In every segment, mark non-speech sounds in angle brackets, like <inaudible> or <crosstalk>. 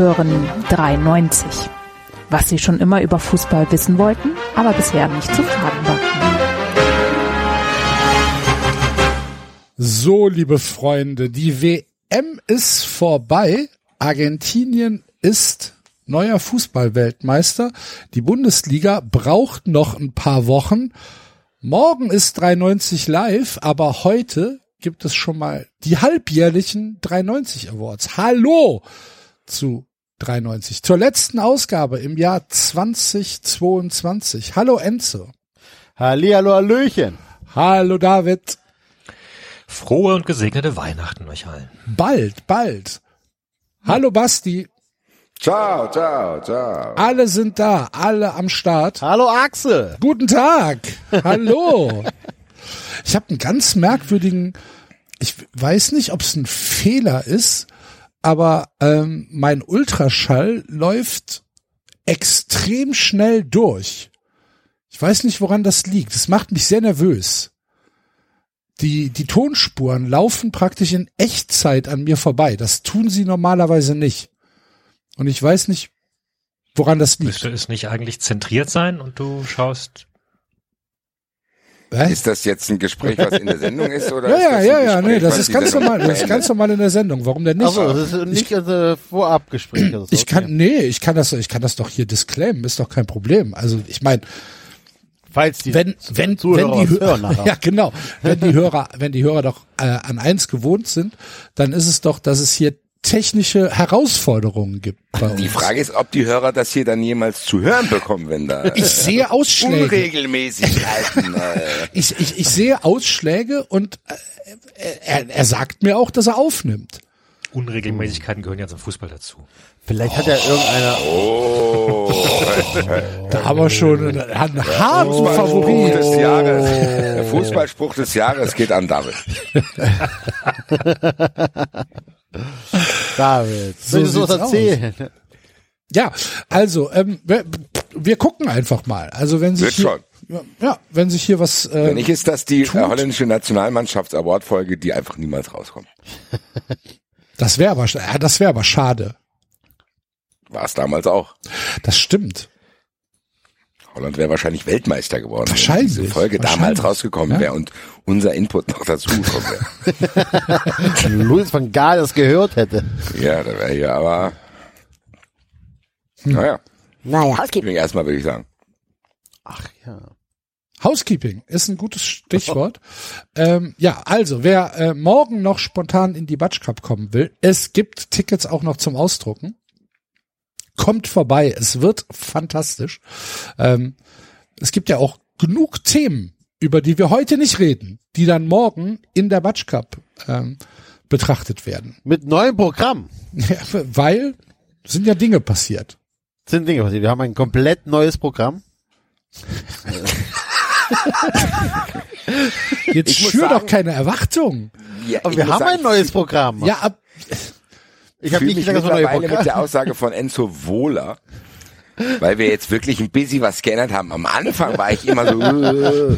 Hören 93. Was Sie schon immer über Fußball wissen wollten, aber bisher nicht zu fragen war. So, liebe Freunde, die WM ist vorbei. Argentinien ist neuer Fußballweltmeister. Die Bundesliga braucht noch ein paar Wochen. Morgen ist 93 live, aber heute gibt es schon mal die halbjährlichen 93 Awards. Hallo zu 93. Zur letzten Ausgabe im Jahr 2022. Hallo Enzo. Hallihallo, Hallöchen. Hallo David. Frohe und gesegnete Weihnachten euch allen. Bald, bald. Hallo Basti. Ciao, ciao, ciao. Alle sind da, alle am Start. Hallo Axel. Guten Tag. Hallo. <laughs> ich habe einen ganz merkwürdigen, ich weiß nicht, ob es ein Fehler ist, aber ähm, mein Ultraschall läuft extrem schnell durch. Ich weiß nicht, woran das liegt. Das macht mich sehr nervös. Die, die Tonspuren laufen praktisch in Echtzeit an mir vorbei. Das tun sie normalerweise nicht. Und ich weiß nicht, woran das liegt. Müsste es nicht eigentlich zentriert sein und du schaust. Ist das jetzt ein Gespräch, was in der Sendung ist? Oder <laughs> ja, ist ja, das ja, ja, Gespräch, nee, das was ist die ganz normal, das ist ganz normal in der Sendung. Warum denn nicht? Also, das ist nicht also Vorabgespräch. Also, ich kann, nee, ich kann das, ich kann das doch hier disclaimen, ist doch kein Problem. Also, ich meine, falls die wenn, wenn, wenn Zuhörer die uns hören Hörer, nachher. <laughs> ja, genau, wenn die Hörer, wenn die Hörer doch äh, an eins gewohnt sind, dann ist es doch, dass es hier technische Herausforderungen gibt bei uns. Die Frage ist, ob die Hörer das hier dann jemals zu hören bekommen, wenn da ich äh, sehe Ausschläge. Unregelmäßigkeiten. äh, <laughs> Ich, ich, ich sehe Ausschläge und äh, er, er sagt mir auch, dass er aufnimmt. Unregelmäßigkeiten gehören ja zum Fußball dazu. Vielleicht hat ja irgendeiner. oh, <laughs> Da haben wir schon einen, einen harten Fußballspruch Favorit. des Jahres. <laughs> Der Fußballspruch des Jahres geht an David. David, So willst du was erzählen? Ja, also ähm, wir, wir gucken einfach mal. Also wenn sich hier, ja, wenn sich hier was äh, Wenn nicht, ist das die tut. holländische Nationalmannschafts-Award-Folge, die einfach niemals rauskommt. <laughs> das wäre aber ja, das wäre aber schade. War es damals auch. Das stimmt. Holland wäre wahrscheinlich Weltmeister geworden, Wahrscheinlich, wenn diese Folge damals rausgekommen Ja. wäre und unser Input noch dazu gekommen wäre. <laughs> Wenn Louis van Gaal das gehört hätte. ja, da wäre hier aber. Naja, Naja, Housekeeping. erstmal würde ich sagen. Ach ja. Housekeeping ist ein gutes Stichwort. <laughs> ähm, ja, also wer äh, morgen noch spontan in die Batsch Cup kommen will, es gibt Tickets auch noch zum Ausdrucken. Kommt vorbei, es wird fantastisch. Ähm, es gibt ja auch genug Themen, über die wir heute nicht reden, die dann morgen in der Batsch Cup ähm, betrachtet werden. Mit neuem Programm <laughs> Ja, weil sind ja Dinge passiert. sind Dinge passiert. Wir haben ein komplett neues Programm. Jetzt schür sagen- doch keine Erwartung. Ja, wir haben sagen, ein neues Programm. Ja, ab, ich habe nicht mich gesagt, dass wir mittlerweile mit der Programm. Aussage von Enzo wohler, weil wir jetzt wirklich ein bisschen was geändert haben. Am Anfang war ich immer so, äh,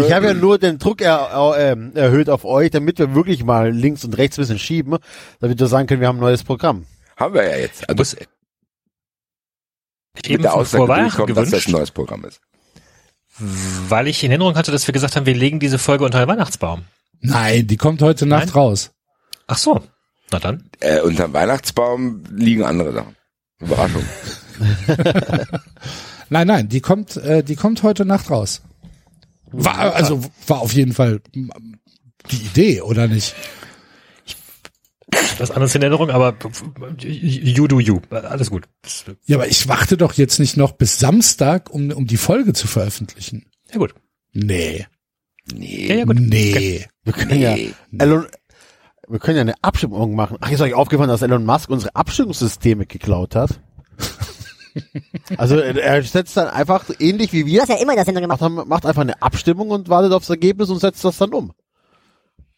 Ich habe ja nur den Druck er, äh, erhöht auf euch, damit wir wirklich mal links und rechts ein bisschen schieben, damit wir sagen können, wir haben ein neues Programm. haben wir ja jetzt. Also bist mit eben der vor Aussage dass das ein neues Programm ist. weil ich in Erinnerung hatte, dass wir gesagt haben, wir legen diese Folge unter den Weihnachtsbaum. nein, die kommt heute Nacht Nein? raus. Ach so, na dann. Äh, unterm Weihnachtsbaum liegen andere Sachen. Überraschung. <laughs> Nein, nein, die kommt, äh, die kommt heute Nacht raus. War, also war auf jeden Fall die Idee, oder nicht? Was anderes in Erinnerung, aber you do you. Alles gut. Ja, aber ich warte doch jetzt nicht noch bis Samstag, um, um die Folge zu veröffentlichen. Ja gut. Nee, Nee. Ja, ja gut. nee. Wir können Nee. ja Elon, wir können ja eine Abstimmung machen. Ach, ist euch aufgefallen, dass Elon Musk unsere Abstimmungssysteme geklaut hat? <laughs> Also er setzt dann einfach ähnlich wie Du wir hast ja immer in der Sendung gemacht. macht, macht einfach eine Abstimmung und wartet aufs Ergebnis und setzt das dann um.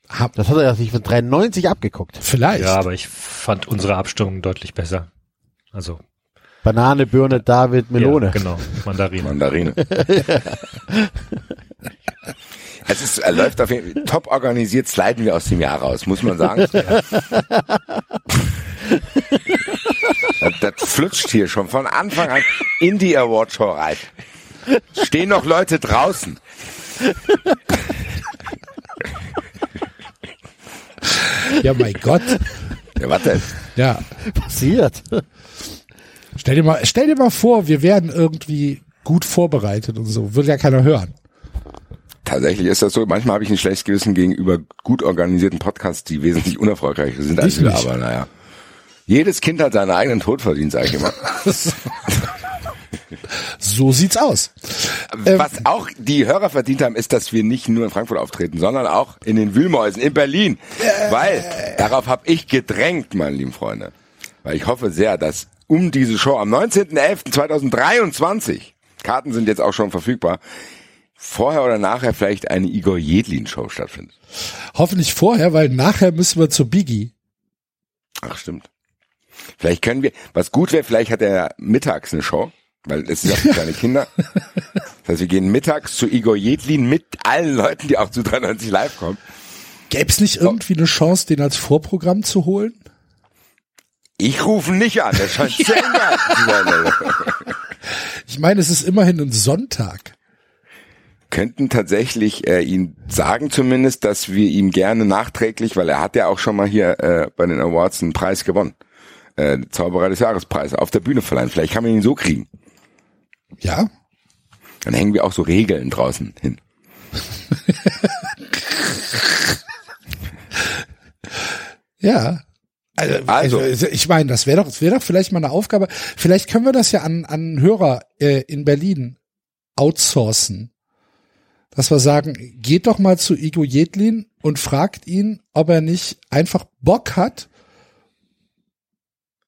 Hab, Das hat er ja sich von 93 abgeguckt. vielleicht. Ja, aber ich fand unsere Abstimmung deutlich besser. Also Banane, Birne, David, Melone. Ja, genau, Mandarine. Mandarine. <laughs> <laughs> es ist, er läuft auf jeden Fall top organisiert, sliden wir aus dem Jahr raus, muss man sagen. <laughs> Das, das flutscht hier schon von Anfang an in die Awardshow rein. Stehen noch Leute draußen. Ja, mein Gott. Ja, warte. Ja. Passiert. Stell dir mal, stell dir mal vor, wir werden irgendwie gut vorbereitet und so. Würde ja keiner hören. Tatsächlich ist das so. Manchmal habe ich ein schlechtes Gewissen gegenüber gut organisierten Podcasts, die wesentlich unerfolgreicher sind als wir. Aber naja. Jedes Kind hat seinen eigenen Tod verdient, sage ich immer. <laughs> So sieht's aus. Ähm, Was auch die Hörer verdient haben, ist, dass wir nicht nur in Frankfurt auftreten, sondern auch in den Wühlmäusen in Berlin. Weil darauf habe ich gedrängt, meine lieben Freunde. Weil ich hoffe sehr, dass um diese Show am 19.11.2023, Karten sind jetzt auch schon verfügbar, vorher oder nachher vielleicht eine Igor Jedlin-Show stattfindet. Hoffentlich vorher, weil nachher müssen wir zu Biggie. Ach, stimmt. Vielleicht können wir, was gut wäre, vielleicht hat er mittags eine Show, weil es ist ja für kleine Kinder. Das heißt, wir gehen mittags zu Igor Jedlin mit allen Leuten, die auch zu 93 live kommen. Gäb's nicht irgendwie eine Chance, den als Vorprogramm zu holen? Ich rufe nicht an, das scheint <laughs> sehr zu sein. Ich meine, es ist immerhin ein Sonntag. Könnten tatsächlich äh, ihn sagen zumindest, dass wir ihm gerne nachträglich, weil er hat ja auch schon mal hier äh, bei den Awards einen Preis gewonnen. Äh, Zauberer des Jahrespreis auf der Bühne verleihen. Vielleicht kann man ihn so kriegen. Ja? Dann hängen wir auch so Regeln draußen hin. <laughs> Ja. Also, Also. also ich meine, das wäre doch, das wäre doch vielleicht mal eine Aufgabe. Vielleicht können wir das ja an, an Hörer äh, in Berlin outsourcen. Dass wir sagen, geht doch mal zu Igo Jedlin und fragt ihn, ob er nicht einfach Bock hat,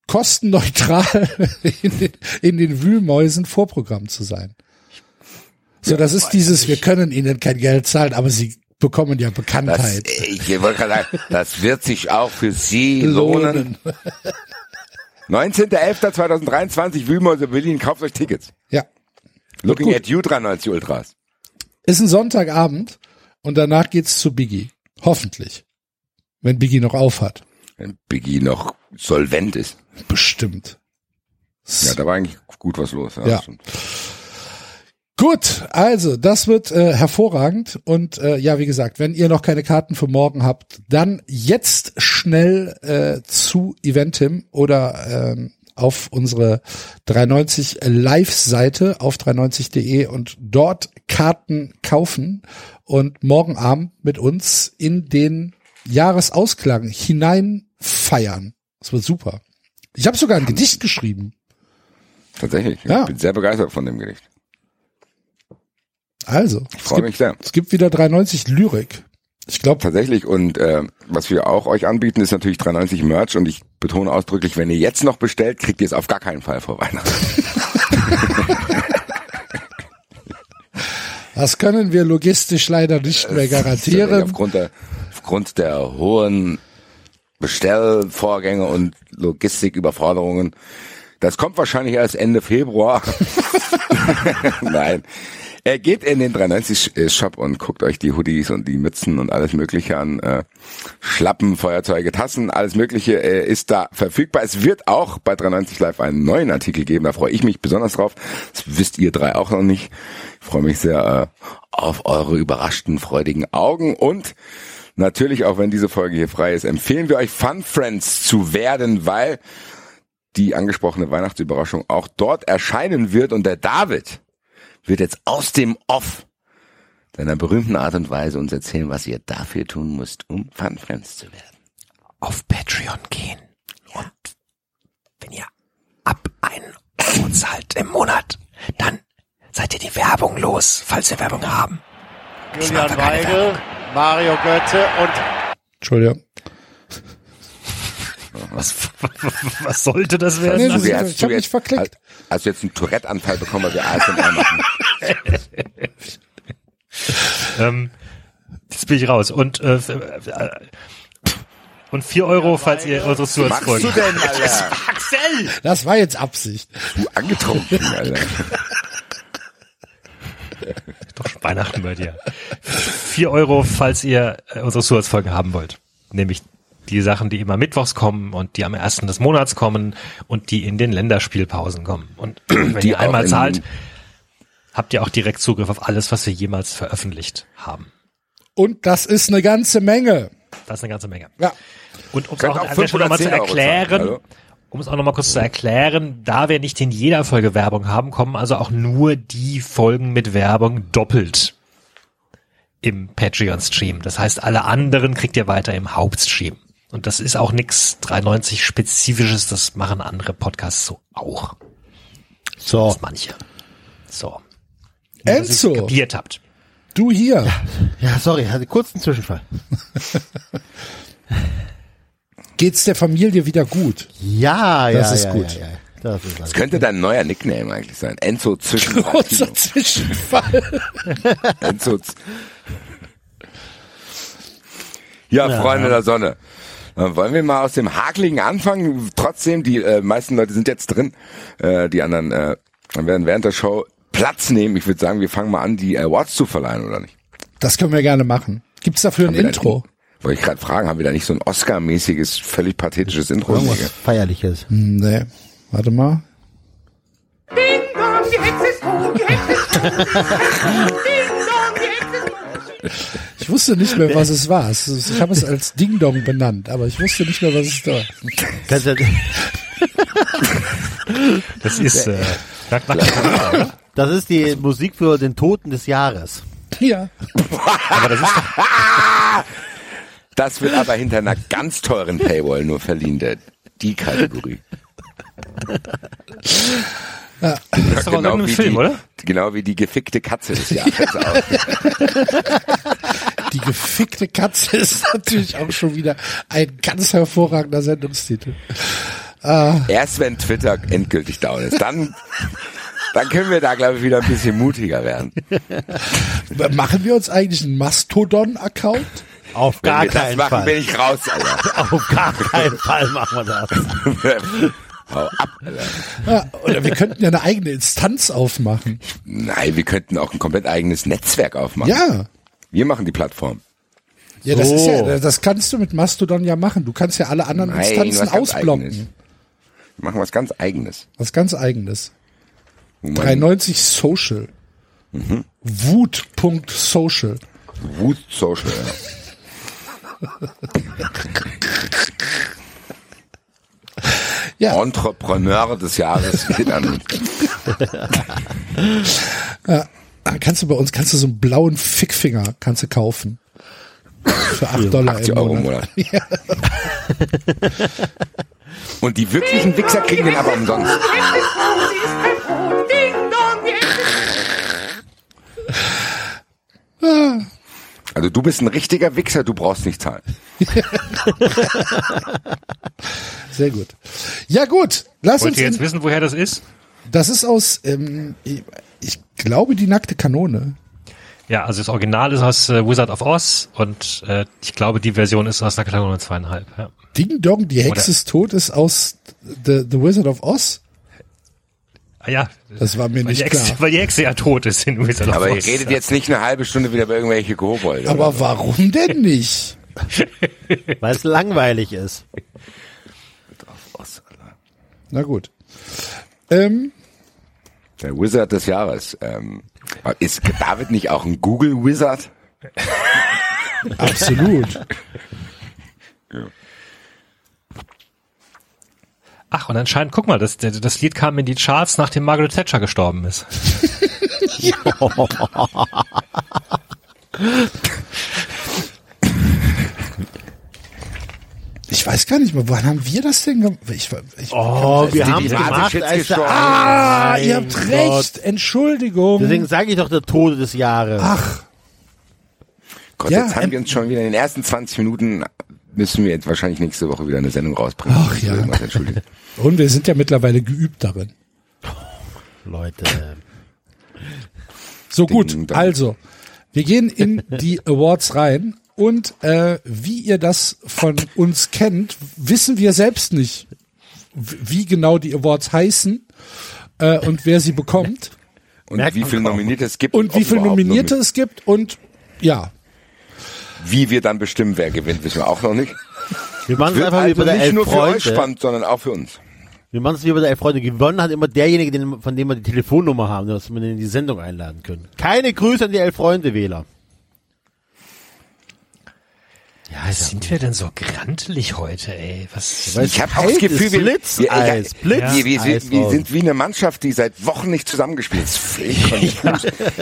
kostenneutral <laughs> in den, in den Wühlmäusen Vorprogramm zu sein. So, das ist dieses, wir können ihnen kein Geld zahlen, aber sie bekommen ja Das, Bekanntheit. ich wollte gerade sagen, das wird sich auch für Sie <laughs> lohnen. 19.11.2023, Wühlmäuse Berlin, kauft euch Tickets. Ja. Looking at you 93 Ultras. Ist ein Sonntagabend und danach geht's zu Biggie. Hoffentlich. Wenn Biggie noch auf hat. Wenn Biggie noch solvent ist. Bestimmt. Ja, da war eigentlich gut was los. Ja. stimmt. Gut, also das wird äh, hervorragend und äh, ja, wie gesagt, wenn ihr noch keine Karten für morgen habt, dann jetzt schnell äh, zu Eventim oder ähm, auf unsere 390 Live-Seite auf 390.de und dort Karten kaufen und morgen Abend mit uns in den Jahresausklang hinein feiern. Das wird super. Ich habe sogar ein Gedicht geschrieben. Tatsächlich. Ja. Ich bin sehr begeistert von dem Gericht. Also, Ich freue mich sehr. es gibt wieder 390 Lyrik. Ich glaube, Tatsächlich. Und äh, was wir auch euch anbieten, ist natürlich 390 Merch. Und ich betone ausdrücklich, wenn ihr jetzt noch bestellt, kriegt ihr es auf gar keinen Fall vor Weihnachten. <laughs> das können wir logistisch leider nicht mehr garantieren. Aufgrund der, aufgrund der hohen Bestellvorgänge und Logistiküberforderungen. Das kommt wahrscheinlich erst Ende Februar. <laughs> Nein. Er geht in den 390 Shop und guckt euch die Hoodies und die Mützen und alles Mögliche an. Äh, Schlappen, Feuerzeuge, Tassen, alles Mögliche äh, ist da verfügbar. Es wird auch bei 390 Live einen neuen Artikel geben. Da freue ich mich besonders drauf. Das wisst ihr drei auch noch nicht. Ich freue mich sehr äh, auf eure überraschten, freudigen Augen und Natürlich, auch wenn diese Folge hier frei ist, empfehlen wir euch Fun Friends zu werden, weil die angesprochene Weihnachtsüberraschung auch dort erscheinen wird und der David wird jetzt aus dem Off seiner berühmten Art und Weise uns erzählen, was ihr dafür tun müsst, um Fun Friends zu werden. auf Patreon gehen. Und wenn ihr ab einen Euro zahlt im Monat, dann seid ihr die Werbung los, falls wir Werbung haben. Julian Weigel, Mario Götze und Entschuldigung. Was, was sollte das werden? Nee, Tobi, ich hast hab du mich verklickt. Du jetzt einen Tourette-Anfall bekommen, weil wir ASMR machen? <laughs> Ähm, jetzt bin ich raus. Und, äh, äh, und vier Euro, falls ihr unsere Was machst du denn, Alter? <laughs> Axel! Das war jetzt Absicht. Du angetrunken, Alter. Doch schon Weihnachten bei dir. Vier Euro, falls ihr äh, unsere Zusatzfolgen haben wollt. Nämlich die Sachen, die immer mittwochs kommen und die am ersten des Monats kommen und die in den Länderspielpausen kommen. Und <clears throat> wenn Die ihr einmal zahlt, habt ihr auch direkt Zugriff auf alles, was wir jemals veröffentlicht haben. Und das ist eine ganze Menge. Das ist eine ganze Menge. Ja. Und um es auch auch nochmal zu 510 Euro zahlen, erklären, hallo? um es auch nochmal kurz zu erklären, da wir nicht in jeder Folge Werbung haben, kommen also auch nur die Folgen mit Werbung doppelt im Patreon-Stream. Das heißt, alle anderen kriegt ihr weiter im Hauptstream. Und das ist auch nix 390 Spezifisches, das machen andere Podcasts so auch. So. Das manche. So. Nur, Enzo, kapiert habt. du hier. Ja, sorry, hatte kurzen Zwischenfall. <laughs> Geht's der Familie wieder gut? Ja, ja, Das ist ja, gut. Ja, ja. Das ist Das alles. könnte dein neuer Nickname eigentlich sein. Enzo zwischen Kurzer Zwischenfall. Enzo. Z- Ja, Ja. Freunde der Sonne. Dann wollen wir mal aus dem Hakligen anfangen. Trotzdem, die äh, meisten Leute sind jetzt drin. Äh, die anderen äh, werden während der Show Platz nehmen. Ich würde sagen, wir fangen mal an, die Awards zu verleihen, oder nicht? Das können wir gerne machen. Gibt's dafür ein wir da Intro? Wollte ich gerade fragen, haben wir da nicht so ein Oscar-mäßiges, völlig pathetisches Intro? Irgendwas? Feierliches. Hm, Nee. Warte mal. Ding dong, die Hexe ist tot, die Hexe ist tot. <laughs> Ding dong, die Hexe ist tot. Ich wusste nicht mehr, was <laughs> es war. Ich habe es als Ding Dong benannt, aber ich wusste nicht mehr, was es war. Kannst du, <laughs> Das ist, äh, das ist die Musik für den Toten des Jahres. Ja. Aber das ist doch, Das wird aber hinter einer ganz teuren Paywall nur verliehen, der, die Kategorie. das ist doch auch irgendein wie Film, die, oder? Genau wie die gefickte Katze des Jahres auch. <laughs> Die gefickte Katze ist natürlich auch schon wieder ein ganz hervorragender Sendungstitel. Erst wenn Twitter endgültig down ist, dann, dann können wir da, glaube ich, wieder ein bisschen mutiger werden. Machen wir uns eigentlich einen Mastodon-Account? Auf Wenn gar wir das keinen machen, Fall. bin ich raus, Alter. <laughs> Auf gar keinen Fall machen wir das. <laughs> Hau ab, Alter. Ja, oder wir könnten ja eine eigene Instanz aufmachen. Nein, wir könnten auch ein komplett eigenes Netzwerk aufmachen. Ja. Wir machen die Plattform. Ja, das So. ist ja, das kannst du mit Mastodon ja machen. Du kannst ja alle anderen Nein, Instanzen ausblocken. Wir machen was ganz Eigenes. Was ganz eigenes. Man 390 Social. Wut.social. Wut Social. Ja. <laughs> Ja. Entrepreneur des Jahres geht an. Ja, kannst du bei uns, kannst du so einen blauen Fickfinger, kannst du kaufen. Für 8 Dollar 80 im Euro im Monat. Monat. Und die wirklichen Wichser kriegen den aber umsonst. Also du bist ein richtiger Wichser, du brauchst nicht zahlen. <laughs> Sehr gut. Ja gut, lass Wollt uns. ihr jetzt wissen, woher das ist? Das ist aus, ähm, ich, ich glaube, die nackte Kanone. Ja, also das Original ist aus äh, Wizard of Oz und äh, ich glaube, die Version ist aus einer Kategorie zweieinhalb. Ja. Ding Dong, die Hexe Oder- ist tot, ist aus The, The Wizard of Oz. Ah, ja, Das war mir nicht Hexe, klar. weil die Hexe ja tot ist in Wizard of Aber ihr redet jetzt nicht eine halbe Stunde wieder über irgendwelche Kobolde. Aber so. warum denn <laughs> nicht? Weil es langweilig ist. Na gut. Ähm, Der Wizard des Jahres. Ähm, ist David nicht auch ein Google Wizard? absolut. Ach, und anscheinend, guck mal, das, das das Lied kam in die Charts, nachdem Margaret Thatcher gestorben ist. <laughs> <laughs> <laughs> Ich weiß gar nicht mehr, wann haben wir das denn gemacht? Ich, ich, Oh, wir haben gemacht, als der, ah, ihr habt Gott. recht. Entschuldigung. Deswegen sage ich doch der Tode des Jahres. Ach, Gott, Ja, jetzt haben ähm, wir uns schon wieder in den ersten 20 Minuten müssen wir jetzt wahrscheinlich nächste Woche wieder eine Sendung rausbringen. Ach, ja. <laughs> Und wir sind ja mittlerweile geübt darin. Leute. So gut, also, wir gehen in die Awards rein und äh, wie ihr das von uns kennt, wissen wir selbst nicht, wie genau die Awards heißen äh, und wer sie bekommt <laughs> Und Merkt wie viele. Nominierte es gibt. und wie viele Nominierte nomi- es gibt und ja, Wie wir dann bestimmen, wer gewinnt, wissen wir auch noch nicht. Wir machen es Wird einfach wie also bei der nicht Elf nur für euch Freunde. spannend, sondern auch für uns. Wir machen es wie bei der Elf Freunde. Gewonnen hat immer derjenige, den, von dem wir die Telefonnummer haben, dass wir den in die Sendung einladen können. Keine Grüße an die Elf Freunde Wähler. Ja, ich Sind wir denn so grantelig heute, ey? Was? Ich habe auch das Gefühl, wir, Blitzeis, wir, wir, wir, wir, Blitzeis sind, wir raus. sind wie eine Mannschaft, die seit Wochen nicht zusammengespielt ist.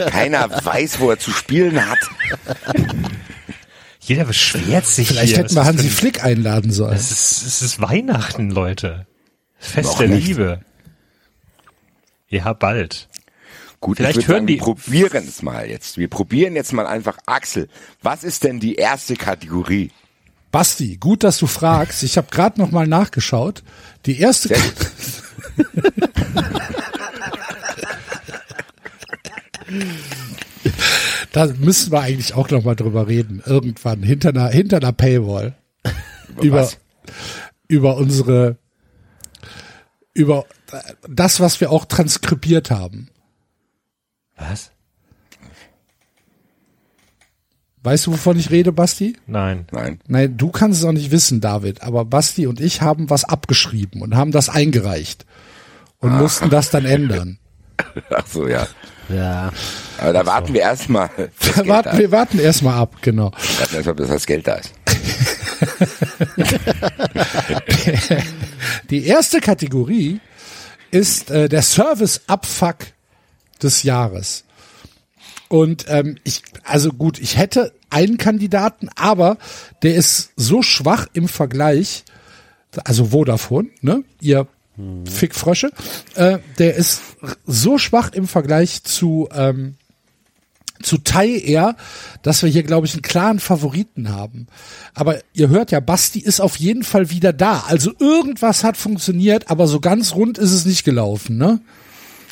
Keiner weiß, wo er zu spielen hat. Jeder beschwert sich Vielleicht hier. hätten wir Hansi Flick einladen sollen. Es ist, es ist Weihnachten, Leute. Fest Noch der nicht. Liebe. Ja, bald. Gut, Vielleicht ich hören sagen, die- wir probieren es mal jetzt. Wir probieren jetzt mal einfach Axel. Was ist denn die erste Kategorie? Basti, gut, dass du fragst. Ich habe gerade noch mal nachgeschaut. Die erste Sehr gut. <laughs> Da müssen wir eigentlich auch noch mal drüber reden. Irgendwann hinter einer hinter einer Paywall über was? über unsere über das, was wir auch transkribiert haben. Was? Weißt du, wovon ich rede, Basti? Nein. Nein. Nein, du kannst es auch nicht wissen, David. Aber Basti und ich haben was abgeschrieben und haben das eingereicht und mussten das dann ändern. <laughs> Ach so, ja. Ja. Aber da warten wir erstmal. <laughs> Wir warten, wir warten erstmal ab, genau. warten erstmal, bis das Geld da ist. <laughs> Die erste Kategorie ist äh, der Service-Abfuck des Jahres. Und ähm, ich, also gut, ich hätte einen Kandidaten, aber der ist so schwach im Vergleich, also Vodafone, ne, ihr Fickfrösche, äh, der ist so schwach im Vergleich zu ähm, zu Thai eher, dass wir hier, glaube ich, einen klaren Favoriten haben. Aber ihr hört ja, Basti ist auf jeden Fall wieder da. Also irgendwas hat funktioniert, aber so ganz rund ist es nicht gelaufen, ne?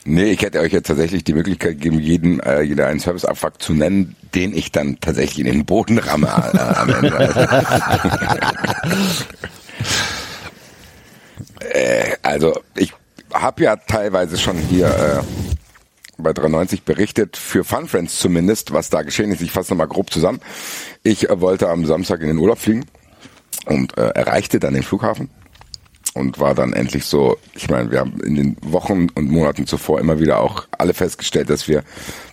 Nee, ich hätte euch jetzt tatsächlich die Möglichkeit gegeben, jeden, äh, jeder einen Serviceabfuck zu nennen, den ich dann tatsächlich in den Boden ramme äh, am Ende. <laughs> äh, also ich habe ja teilweise schon hier äh, bei 93 berichtet, für Fun Friends zumindest, was da geschehen ist. Ich fasse nochmal grob zusammen. Ich äh, wollte am Samstag in den Urlaub fliegen und äh, erreichte dann den Flughafen und war dann endlich so, ich meine, wir haben in den Wochen und Monaten zuvor immer wieder auch alle festgestellt, dass wir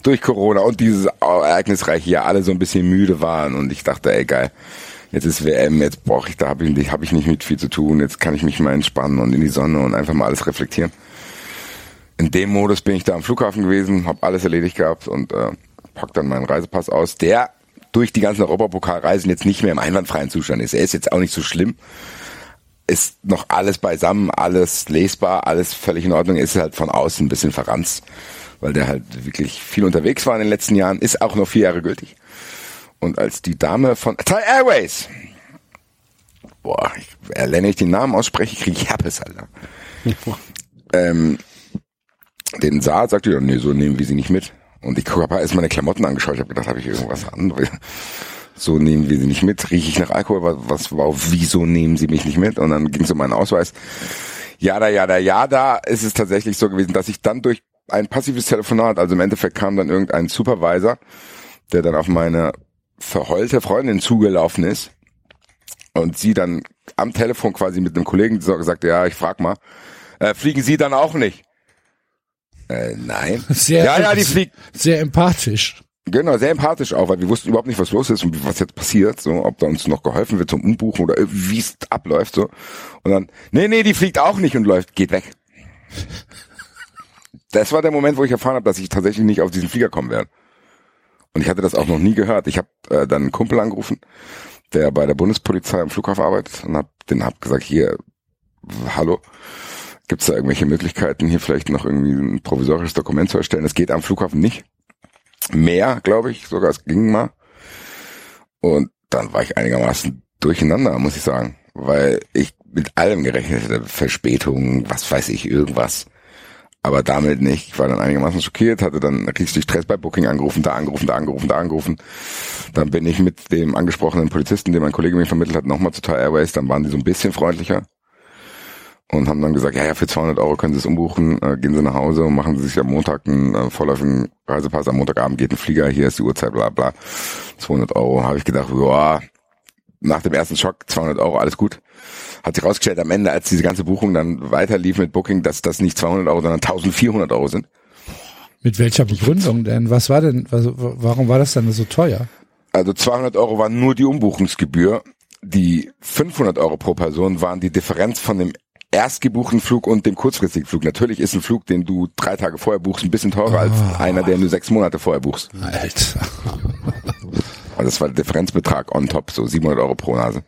durch Corona und dieses ereignisreiche Jahr alle so ein bisschen müde waren und ich dachte, ey geil, jetzt ist WM, jetzt brauche ich, da habe ich, hab ich nicht mit viel zu tun, jetzt kann ich mich mal entspannen und in die Sonne und einfach mal alles reflektieren. In dem Modus bin ich da am Flughafen gewesen, habe alles erledigt gehabt und äh, pack dann meinen Reisepass aus, der durch die ganzen Europapokalreisen jetzt nicht mehr im einwandfreien Zustand ist. Er ist jetzt auch nicht so schlimm ist noch alles beisammen, alles lesbar, alles völlig in Ordnung, ist halt von außen ein bisschen verranzt, weil der halt wirklich viel unterwegs war in den letzten Jahren, ist auch noch vier Jahre gültig. Und als die Dame von Thai Airways, boah, ich, wenn ich den Namen ausspreche, kriege ich Herpes, Alter. ähm, den sah, sagte nee, so nehmen wir sie nicht mit. Und ich habe erst meine Klamotten angeschaut, ich habe gedacht, habe ich irgendwas an? So nehmen wir sie nicht mit, rieche ich nach Alkohol, was, was wow, wieso nehmen sie mich nicht mit? Und dann ging es um meinen Ausweis. Ja, da, ja, da, ja, da ist es tatsächlich so gewesen, dass ich dann durch ein passives Telefonat, also im Endeffekt kam dann irgendein Supervisor, der dann auf meine verheulte Freundin zugelaufen ist und sie dann am Telefon quasi mit einem Kollegen so gesagt, ja, ich frag mal, äh, fliegen Sie dann auch nicht? Äh, nein. Sehr, ja, ja, die fliegt. Sehr empathisch. Genau, sehr empathisch auch, weil wir wussten überhaupt nicht, was los ist und was jetzt passiert, so, ob da uns noch geholfen wird zum Umbuchen oder wie es abläuft, so. Und dann, nee, nee, die fliegt auch nicht und läuft, geht weg. Das war der Moment, wo ich erfahren habe, dass ich tatsächlich nicht auf diesen Flieger kommen werde. Und ich hatte das auch noch nie gehört. Ich habe äh, dann einen Kumpel angerufen, der bei der Bundespolizei am Flughafen arbeitet und hab den hab gesagt, hier, hallo, gibt's da irgendwelche Möglichkeiten, hier vielleicht noch irgendwie ein provisorisches Dokument zu erstellen? Das geht am Flughafen nicht mehr, glaube ich, sogar es ging mal. Und dann war ich einigermaßen durcheinander, muss ich sagen, weil ich mit allem gerechnet hätte, Verspätungen, was weiß ich, irgendwas. Aber damit nicht. Ich war dann einigermaßen schockiert, hatte dann richtig Stress bei Booking angerufen, da angerufen, da angerufen, da angerufen. Dann bin ich mit dem angesprochenen Polizisten, den mein Kollege mir vermittelt hat, nochmal zu Thai Airways. Dann waren die so ein bisschen freundlicher und haben dann gesagt, ja, ja, für 200 Euro können Sie es umbuchen, äh, gehen Sie nach Hause und machen Sie sich am Montag einen äh, vorläufigen Reisepass, am Montagabend geht ein Flieger, hier ist die Uhrzeit, bla bla, 200 Euro. Habe ich gedacht, ja, nach dem ersten Schock 200 Euro, alles gut. Hat sich rausgestellt am Ende, als diese ganze Buchung dann weiter lief mit Booking, dass das nicht 200 Euro, sondern 1400 Euro sind. Mit welcher Begründung denn? Was war denn, was, warum war das denn so teuer? Also 200 Euro waren nur die Umbuchungsgebühr. Die 500 Euro pro Person waren die Differenz von dem erst gebuchten Flug und dem kurzfristigen Flug. Natürlich ist ein Flug, den du drei Tage vorher buchst, ein bisschen teurer als einer, der nur sechs Monate vorher buchst. Alter. <laughs> Also das war der Differenzbetrag on top, so 700 Euro pro Nase.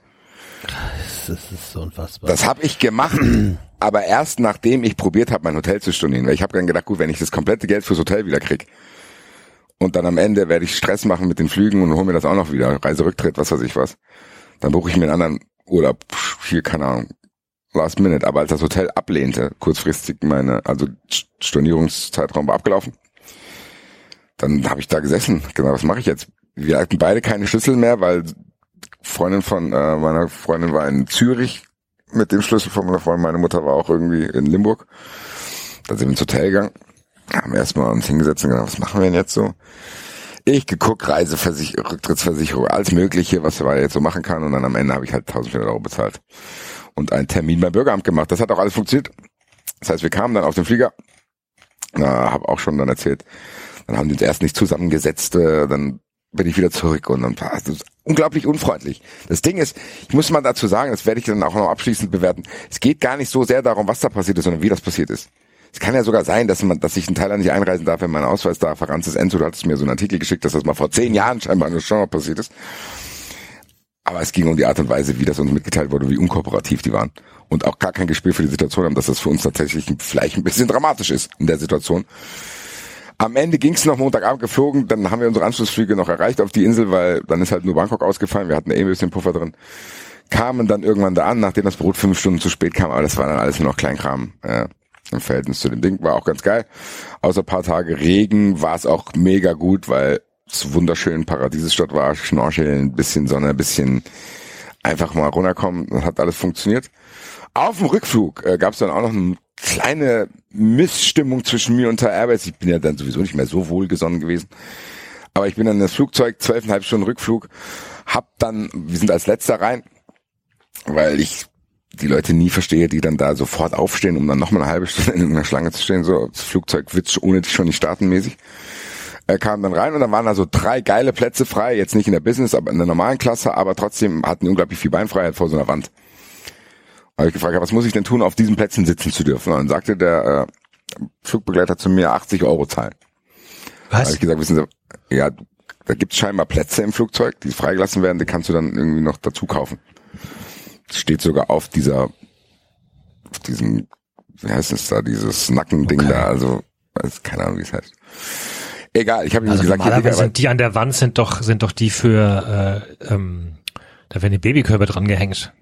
Das ist so unfassbar. Das habe ich gemacht, <clears throat> aber erst nachdem ich probiert habe, mein Hotel zu stornieren. Weil ich habe dann gedacht, gut, wenn ich das komplette Geld fürs Hotel wieder krieg und dann am Ende werde ich Stress machen mit den Flügen und hole mir das auch noch wieder, Reiserücktritt, was weiß ich was, dann buche ich mir einen anderen Urlaub, hier, keine Ahnung, last minute. Aber als das Hotel ablehnte, kurzfristig meine, also Stornierungszeitraum war abgelaufen, dann habe ich da gesessen. Genau, was mache ich jetzt? Wir hatten beide keine Schlüssel mehr, weil Freundin von äh, meiner Freundin war in Zürich mit dem Schlüssel von meiner Freundin. Meine Mutter war auch irgendwie in Limburg. Dann sind wir ins Hotel gegangen, haben erstmal uns hingesetzt und gedacht, was machen wir denn jetzt so? Ich geguckt, Reiseversicherung, Rücktrittsversicherung, alles Mögliche, was man jetzt so machen kann. Und dann am Ende habe ich halt 1400 Euro bezahlt und einen Termin beim Bürgeramt gemacht. Das hat auch alles funktioniert. Das heißt, wir kamen dann auf den Flieger. Na, habe auch schon dann erzählt. Dann haben die uns erst nicht zusammengesetzt, äh, dann bin ich wieder zurück und dann war es unglaublich unfreundlich. Das Ding ist, ich muss mal dazu sagen, das werde ich dann auch noch abschließend bewerten. Es geht gar nicht so sehr darum, was da passiert ist, sondern wie das passiert ist. Es kann ja sogar sein, dass man, dass ich in Thailand nicht einreisen darf, wenn mein Ausweis da verranzt ist. Enzo, du hattest mir so einen Artikel geschickt, dass das mal vor zehn Jahren scheinbar schon mal passiert ist. Aber es ging um die Art und Weise, wie das uns mitgeteilt wurde, wie unkooperativ die waren. Und auch gar kein Gespür für die Situation haben, dass das für uns tatsächlich vielleicht ein bisschen dramatisch ist in der Situation. Am Ende ging es noch Montagabend geflogen, dann haben wir unsere Anschlussflüge noch erreicht auf die Insel, weil dann ist halt nur Bangkok ausgefallen, wir hatten eh ein bisschen Puffer drin. Kamen dann irgendwann da an, nachdem das Brot fünf Stunden zu spät kam, aber das war dann alles nur noch Kleinkram. Äh, Im Verhältnis zu dem Ding war auch ganz geil. Außer paar Tage Regen war es auch mega gut, weil es wunderschön Paradiesestadt war, Schnorcheln, ein bisschen Sonne, ein bisschen einfach mal runterkommen, das hat alles funktioniert. Auf dem Rückflug äh, gab es dann auch noch eine kleine Missstimmung zwischen mir und Thai Airways. Ich bin ja dann sowieso nicht mehr so wohlgesonnen gewesen. Aber ich bin dann in das Flugzeug, zwölfeinhalb Stunden Rückflug, hab dann, wir sind als letzter rein, weil ich die Leute nie verstehe, die dann da sofort aufstehen, um dann nochmal eine halbe Stunde in einer Schlange zu stehen. So, das Flugzeug wird ohne dich schon nicht startenmäßig. Er kam dann rein und dann waren da so drei geile Plätze frei, jetzt nicht in der Business, aber in der normalen Klasse, aber trotzdem hatten die unglaublich viel Beinfreiheit vor so einer Wand. Habe ich gefragt, was muss ich denn tun, auf diesen Plätzen sitzen zu dürfen? Und dann sagte der äh, Flugbegleiter zu mir 80 Euro zahlen. Habe Was? ich gesagt, wissen Sie, ja, da gibt's scheinbar Plätze im Flugzeug, die freigelassen werden, die kannst du dann irgendwie noch dazu kaufen. Das steht sogar auf dieser, auf diesem, wie heißt es da, dieses Nackending Okay. da, also, weiß, keine Ahnung, wie es heißt. Egal, ich habe Also gesagt, normalerweise sind die an der Wand sind doch sind doch die für äh, ähm, da werden die Babykörbe dran gehängt.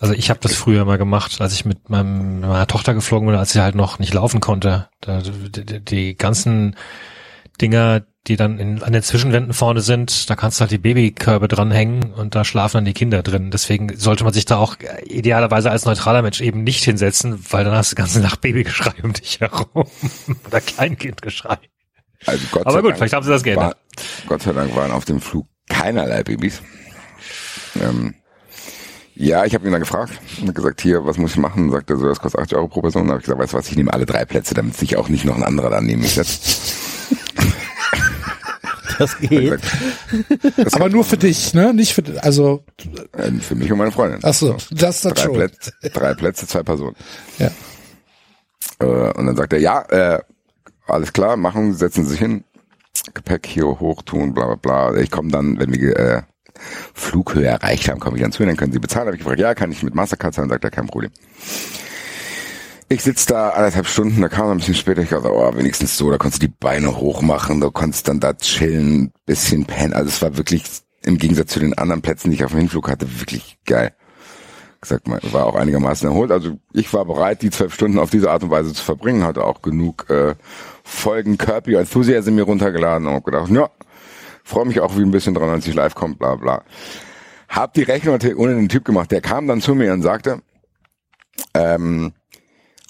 Also ich habe das früher mal gemacht, als ich mit meinem, meiner Tochter geflogen bin, als sie halt noch nicht laufen konnte. Da, die- die ganzen Dinger, die dann in, an den Zwischenwänden vorne sind, da kannst du halt die Babykörbe dranhängen und da schlafen dann die Kinder drin. Deswegen sollte man sich da auch äh, idealerweise als neutraler Mensch eben nicht hinsetzen, weil dann hast du die ganze Nacht <laughs> Babygeschrei um dich herum <laughs> oder Kleinkindgeschrei. also Gott Aber sei gut, Dank vielleicht haben sie das geändert. War, Gott sei Dank waren auf dem Flug keinerlei Babys. Ähm, ja, ich habe ihn dann gefragt und gesagt, hier, was muss ich machen? Sagt er so, das kostet 80 Euro pro Person. Dann habe ich gesagt, weißt du was, ich nehme alle drei Plätze, damit sich auch nicht noch ein anderer da neben mich setzt. Das Hab geht. das Aber nur für dich, ne? Nicht für, also, äh, für mich und meine Freundin. ach so, das ist das drei schon. Plätze, drei Plätze, zwei Personen. Ja. Äh, und dann sagt er, ja, äh, alles klar, machen, setzen Sie sich hin, Gepäck hier hoch tun, bla bla bla. Ich komme dann, wenn wir äh, Flughöhe erreicht haben, komme ich dann zu Ihnen, dann können Sie bezahlen. Habe ich gefragt, ja, kann ich mit Mastercard zahlen? Sagt er, kein Problem. Ich sitze da anderthalb Stunden, da kam er ein bisschen später, ich dachte, oh, wenigstens so, da konntest du die Beine hoch machen, du konntest dann da chillen, bisschen pennen. Also es war wirklich im Gegensatz zu den anderen Plätzen, die ich auf dem Hinflug hatte, wirklich geil. Gesagt, man war auch einigermaßen erholt. Also ich war bereit, die zwölf Stunden auf diese Art und Weise zu verbringen, hatte auch genug äh, Folgen Kirby Enthusiasm mir runtergeladen und gedacht, ja, freue mich auch, wie ein bisschen 93 live kommt, bla bla. Hab die Rechnung ohne den Typ gemacht. Der kam dann zu mir und sagte, ähm,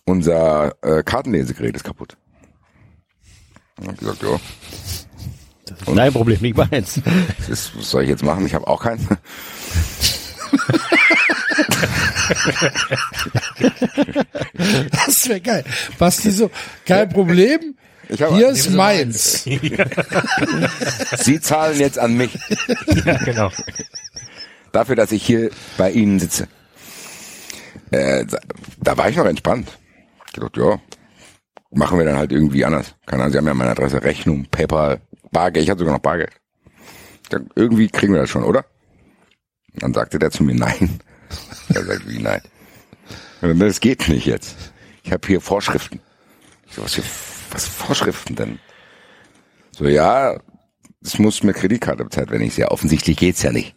unser äh, Kartenlesegerät ist kaputt. Und hab gesagt, ja, Das ist dein Problem, nicht meins. Das ist, was soll ich jetzt machen? Ich habe auch keinen. Das wäre geil. Basti so, kein Problem. Ich hab Hier ist meins. Sie zahlen jetzt an mich Ja, genau. dafür, dass ich hier bei Ihnen sitze. Äh, da war ich noch entspannt. Ich gedacht, ja, machen wir dann halt irgendwie anders. Keine Ahnung, Sie haben ja meine Adresse, Rechnung, PayPal, Bargeld. Ich hatte sogar noch Bargeld. Dann, irgendwie kriegen wir das schon, oder? Dann sagte der zu mir, nein. Er sagt, wie nein? Das geht nicht jetzt. Ich habe hier Vorschriften. Ich so, was für was Vorschriften denn? So, ja, es muss mit Kreditkarte bezahlt werden. Ich sehe, offensichtlich geht's ja nicht.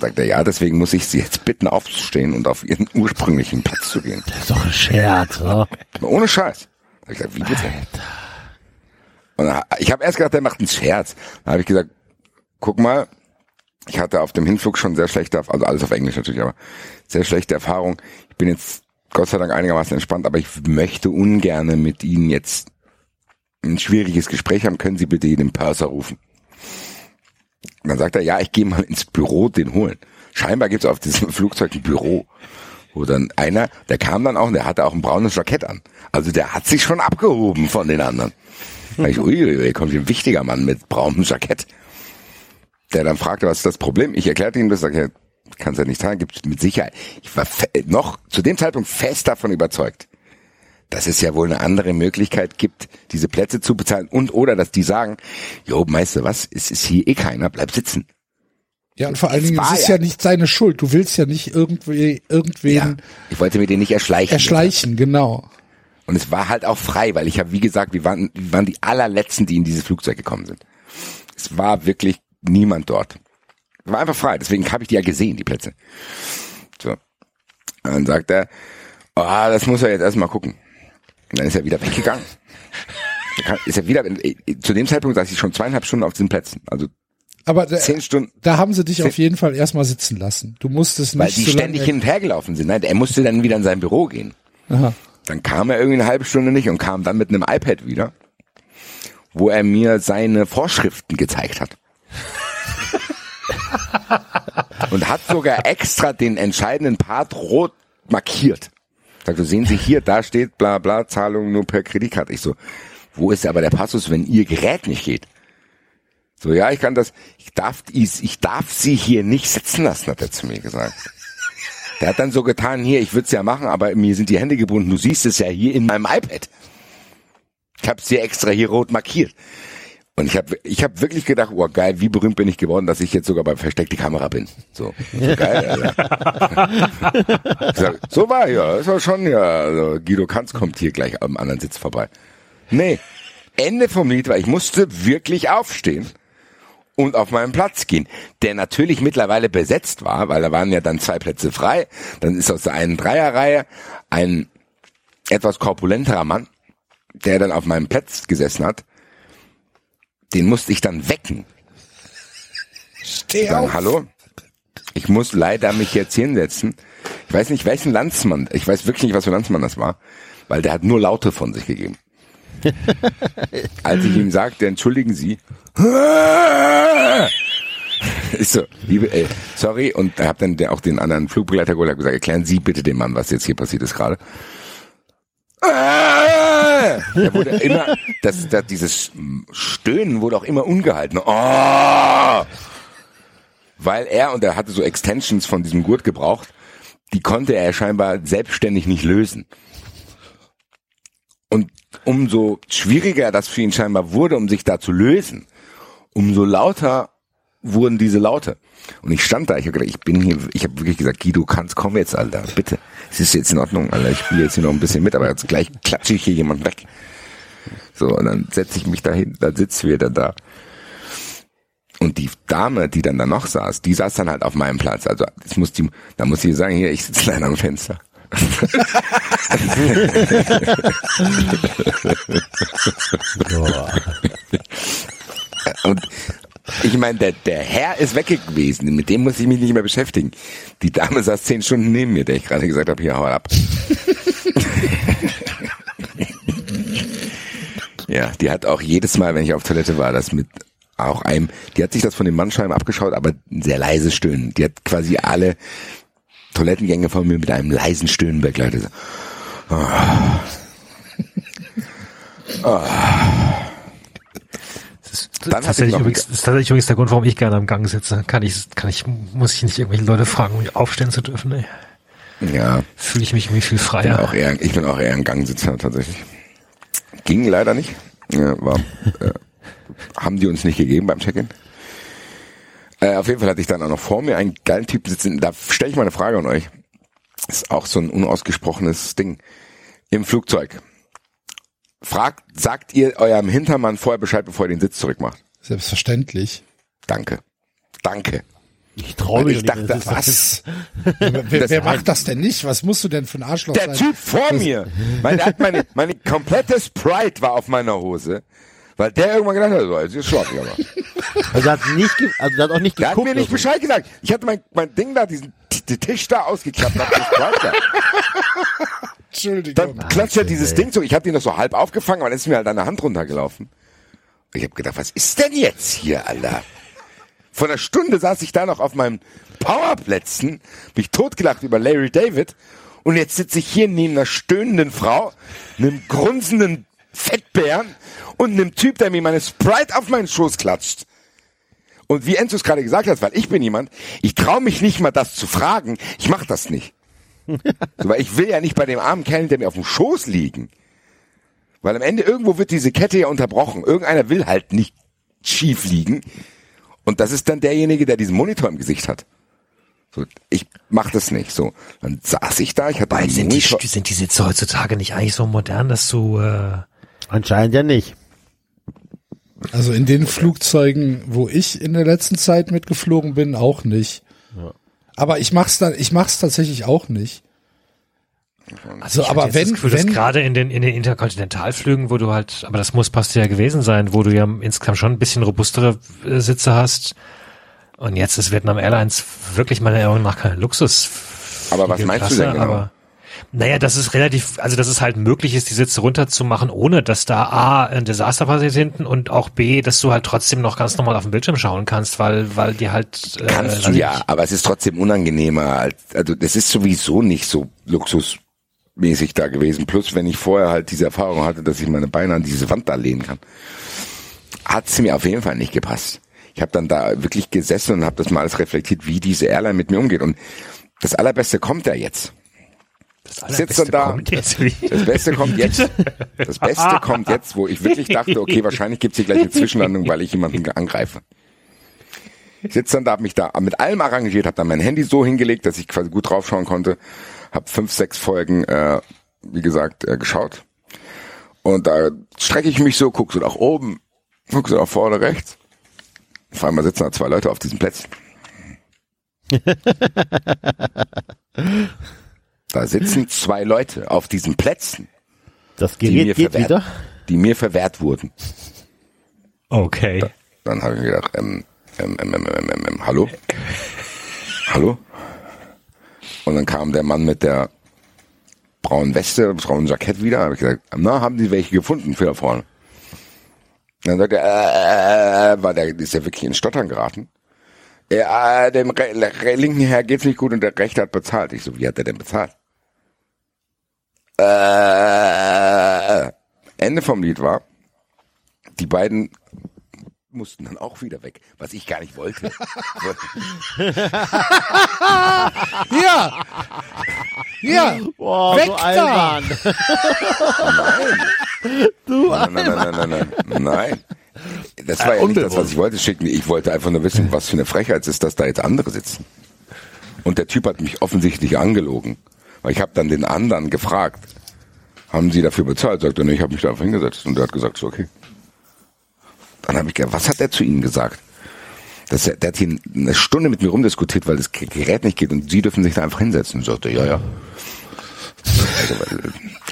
Sagt er, ja, deswegen muss ich Sie jetzt bitten, aufzustehen und auf Ihren ursprünglichen Platz zu gehen. Das ist doch ein Scherz, oder? Ohne Scheiß. Hab ich gesagt, wie bitte? Und dann- ich habe erst gedacht, der macht einen Scherz. Dann habe ich gesagt, guck mal, ich hatte auf dem Hinflug schon sehr schlechte, also alles auf Englisch natürlich, aber sehr schlechte Erfahrung. Ich bin jetzt Gott sei Dank einigermaßen entspannt, aber ich möchte ungerne mit Ihnen jetzt ein schwieriges Gespräch haben. Können Sie bitte den Purser rufen? Und dann sagt er, ja, ich gehe mal ins Büro den holen. Scheinbar gibt es auf diesem <laughs> Flugzeug ein Büro, wo dann einer, der kam dann auch und der hatte auch ein braunes Jackett an. Also der hat sich schon abgehoben von den anderen. Da ich, uiuiui, kommt hier ein wichtiger Mann mit braunem Jackett. Der dann fragte, was ist das Problem? Ich erklärte ihm das, sag, ja, kann es ja nicht sein, gibt mit Sicherheit. Ich war noch zu dem Zeitpunkt fest davon überzeugt, dass es ja wohl eine andere Möglichkeit gibt, diese Plätze zu bezahlen und oder dass die sagen, jo, Meister, was, es ist hier eh keiner, bleib sitzen. Ja, und vor allen Dingen, es ist ja- ja nicht seine Schuld. Du willst ja nicht irgendwie, irgendwen Ja, ich wollte mir den nicht erschleichen. erschleichen, genau. Und es war halt auch frei, weil ich habe, wie gesagt, wir waren, wir waren die allerletzten, die in dieses Flugzeug gekommen sind. Es war wirklich niemand dort. War einfach frei, deswegen habe ich die ja gesehen, die Plätze. So. Und dann sagt er, oh, das muss er jetzt erstmal gucken. Und dann ist er wieder weggegangen. <laughs> Ist er wieder, zu dem Zeitpunkt saß ich schon zweieinhalb Stunden auf diesen Plätzen. Also Aber da, zehn Stunden, da haben sie dich auf jeden Fall erstmal sitzen lassen. Du musstest weil nicht die so ständig hin und her gelaufen sind. Nein, er musste dann wieder in sein Büro gehen. Aha. Dann kam er irgendwie eine halbe Stunde nicht und kam dann mit einem iPad wieder, wo er mir seine Vorschriften gezeigt hat. <laughs> und hat sogar extra den entscheidenden Part rot markiert. Sagt, sehen Sie hier, da steht bla bla, Zahlung nur per Kreditkarte. Ich so, wo ist aber der Passus, wenn Ihr Gerät nicht geht? So, ja, ich kann das, ich darf, ich, ich darf Sie hier nicht sitzen lassen, hat er zu mir gesagt. Der hat dann so getan, hier, ich würde es ja machen, aber mir sind die Hände gebunden. Du siehst es ja hier in meinem iPad. Ich habe es hier extra hier rot markiert. Und ich habe ich hab wirklich gedacht, oh geil, wie berühmt bin ich geworden, dass ich jetzt sogar bei versteckte Kamera bin. So, so geil, Alter. <laughs> So war ja, das war schon ja. Also Guido Kanz kommt hier gleich am anderen Sitz vorbei. Nee, Ende vom Lied war, ich musste wirklich aufstehen und auf meinen Platz gehen, der natürlich mittlerweile besetzt war, weil da waren ja dann zwei Plätze frei. Dann ist aus der einen Dreierreihe ein etwas korpulenterer Mann, der dann auf meinem Platz gesessen hat. Den musste ich dann wecken. Steh Sagen, hallo? Ich muss leider mich jetzt hinsetzen. Ich weiß nicht, welchen Landsmann, ich weiß wirklich nicht, was für Landsmann das war, weil der hat nur Laute von sich gegeben. <laughs> Als ich ihm sagte, entschuldigen Sie, <laughs> ich so, liebe, ey, sorry, und hab dann auch den anderen Flugbegleiter geholt, gesagt, erklären Sie bitte dem Mann, was jetzt hier passiert ist gerade. <laughs> Der wurde immer, das, das, dieses Stöhnen wurde auch immer ungehalten. Oh! Weil er, und er hatte so Extensions von diesem Gurt gebraucht, die konnte er scheinbar selbstständig nicht lösen. Und umso schwieriger das für ihn scheinbar wurde, um sich da zu lösen, umso lauter wurden diese Laute. Und ich stand da, ich habe gedacht, ich bin hier, ich habe wirklich gesagt, Guido, kannst, komm jetzt, Alter, bitte. Es ist jetzt in Ordnung, Alter, ich spiele jetzt hier noch ein bisschen mit, aber jetzt gleich klatsche ich hier jemand weg. So, und dann setze ich mich dahin, dann sitzt wir dann da. Und die Dame, die dann da noch saß, die saß dann halt auf meinem Platz. Also, das muss die, da muss ich sagen, hier, ich sitze leider am Fenster. <laughs> Und ich meine, der, der Herr ist weg gewesen, mit dem muss ich mich nicht mehr beschäftigen. Die Dame saß zehn Stunden neben mir, der ich gerade gesagt habe, hier, hau ab. <laughs> ja, die hat auch jedes Mal, wenn ich auf Toilette war, das mit auch einem, die hat sich das von den Mannscheiben abgeschaut, aber sehr leises Stöhnen. Die hat quasi alle Toilettengänge von mir mit einem leisen Stöhnen begleitet. Das ist, Dann hatte ich übrigens, das ist tatsächlich übrigens der Grund, warum ich gerne am Gang sitze. Kann ich, kann ich, muss ich nicht irgendwelche Leute fragen, um mich aufstehen zu dürfen. Ey. Ja, Fühle ich mich irgendwie viel bin freier. auch eher, ich bin auch eher ein Gangsitzer tatsächlich. Ging leider nicht. Ja, war, äh, <laughs> haben die uns nicht gegeben beim Check-in. Äh, auf jeden Fall hatte ich dann auch noch vor mir einen geilen Typ sitzen. Da stelle ich mal eine Frage an euch. Ist auch so ein unausgesprochenes Ding. Im Flugzeug. Fragt, sagt ihr eurem Hintermann vorher Bescheid, bevor ihr den Sitz zurückmacht? Selbstverständlich. Danke. Danke. Ich traue mich ich nicht, dachte, das ist- Was? wer Das- wer macht das denn nicht? Was musst du denn für ein Arschloch Der sein? Typ vor mir, mein, der hat meine, meine komplette Sprite war auf meiner Hose, weil der irgendwann gedacht hat, so, jetzt ist schlag ich aber. Also hat nicht, also der hat auch nicht Der hat geguckt. mir nicht oder so. Bescheid gesagt. Ich hatte mein, mein Ding da, diesen den Tisch da ausgeklappt, hab da. Entschuldigung. Dann klatscht er dieses Ding so, ich hab den noch so halb aufgefangen, aber dann ist mir halt an der Hand runtergelaufen. Ich hab gedacht, was ist denn jetzt hier, Alter? Vor einer Stunde saß ich da noch auf meinen Powerplätzen, mich totgelacht über Larry David und jetzt sitze ich hier neben einer stöhnenden Frau, einem grunzenden Fettbären und einem Typ, der mir meine Sprite auf meinen Schoß klatscht. Und wie Enzo es gerade gesagt hat, weil ich bin jemand, ich traue mich nicht mal das zu fragen, ich mach das nicht. So, <laughs> weil ich will ja nicht bei dem armen Kerl, der mir auf dem Schoß liegen. Weil am Ende irgendwo wird diese Kette ja unterbrochen. Irgendeiner will halt nicht schief liegen. Und das ist dann derjenige, der diesen Monitor im Gesicht hat. So, ich mach das nicht. So, dann saß ich da, ich hatte Weil einen sind die, Monitor. sind die Sitze heutzutage nicht eigentlich so modern, dass du, äh, Anscheinend ja nicht. Also in den Flugzeugen, wo ich in der letzten Zeit mitgeflogen bin, auch nicht. Aber ich mach's dann, ich mach's tatsächlich auch nicht. Also, ich aber wenn, das Gefühl, dass wenn, gerade in den, in den Interkontinentalflügen, wo du halt, aber das muss passt ja gewesen sein, wo du ja insgesamt schon ein bisschen robustere äh, Sitze hast. Und jetzt ist Vietnam Airlines wirklich meiner Erinnerung nach kein Luxus. Aber was meinst du denn genau? Naja, das ist relativ, also dass es halt möglich ist, die Sitze runterzumachen, ohne dass da A, ein Desaster passiert hinten und auch B, dass du halt trotzdem noch ganz normal auf den Bildschirm schauen kannst, weil, weil die halt, äh, Kannst du ich ja, aber es ist trotzdem unangenehmer. Als, also das ist sowieso nicht so luxusmäßig da gewesen. Plus, wenn ich vorher halt diese Erfahrung hatte, dass ich meine Beine an diese Wand da lehnen kann, hat es mir auf jeden Fall nicht gepasst. Ich habe dann da wirklich gesessen und habe das mal alles reflektiert, wie diese Airline mit mir umgeht. Und das Allerbeste kommt ja jetzt. Das sitzt dann da. <laughs> Das Beste kommt jetzt. Das Beste kommt jetzt, wo ich wirklich dachte, okay, <laughs> wahrscheinlich gibt's hier gleich eine Zwischenlandung, weil ich jemanden angreife. Ich sitze dann da, hab mich da mit allem arrangiert, habe dann mein Handy so hingelegt, dass ich quasi gut draufschauen konnte. Habe fünf, sechs Folgen, äh, wie gesagt, äh, geschaut. Und da strecke ich mich so, guck so nach oben, guck so nach vorne rechts. Auf einmal sitzen da zwei Leute auf diesen Plätzen. <laughs> Da sitzen zwei Leute auf diesen Plätzen, Das die mir, Gerät geht verwehrt, wieder. die mir verwehrt wurden. Okay. Dann habe ich mir gedacht, ähm, ähm, ähm, ähm, ähm, ähm, ähm, hallo? Hallo? Und dann kam der Mann mit der braunen Weste, braunen Jackett wieder. habe ich gesagt, na, haben Sie welche gefunden für da vorne? Dann sagt er, äh, äh, äh, war der, ist der wirklich in Stottern geraten? Ja, äh, dem re re linken Herr geht's nicht gut und der rechte hat bezahlt. Ich so, wie hat er denn bezahlt? Äh, Ende vom Lied war, die beiden mussten dann auch wieder weg, was ich gar nicht wollte. <laughs> ja, ja, Boah, Weg so da! nein, nein, nein, nein, nein, nein, nein. Das war ja nicht das, was ich wollte schicken. Ich wollte einfach nur wissen, was für eine Frechheit es ist, dass da jetzt andere sitzen. Und der Typ hat mich offensichtlich angelogen. Weil ich habe dann den anderen gefragt, haben Sie dafür bezahlt? Sagt er, nee, ich habe mich darauf hingesetzt. Und der hat gesagt, so, okay. Dann habe ich gedacht, was hat er zu Ihnen gesagt? Das, der hat hier eine Stunde mit mir rumdiskutiert, weil das Gerät nicht geht und Sie dürfen sich da einfach hinsetzen. Und sagte, ja, ja. Also,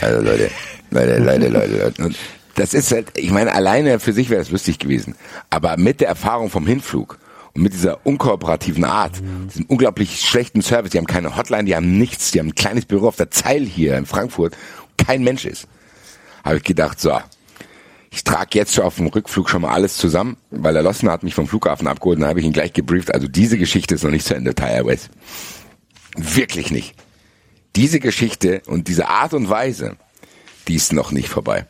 also Leute, Leute, Leute, Leute, Leute. Das ist halt, ich meine, alleine für sich wäre es lustig gewesen. Aber mit der Erfahrung vom Hinflug und mit dieser unkooperativen Art, diesem unglaublich schlechten Service, die haben keine Hotline, die haben nichts, die haben ein kleines Büro auf der Zeil hier in Frankfurt, kein Mensch ist, habe ich gedacht, so, Ich trage jetzt schon auf dem Rückflug schon mal alles zusammen, weil der Lossner hat mich vom Flughafen abgeholt und dann habe ich ihn gleich gebrieft. Also diese Geschichte ist noch nicht zu Ende, Thai Airways. Wirklich nicht. Diese Geschichte und diese Art und Weise, die ist noch nicht vorbei.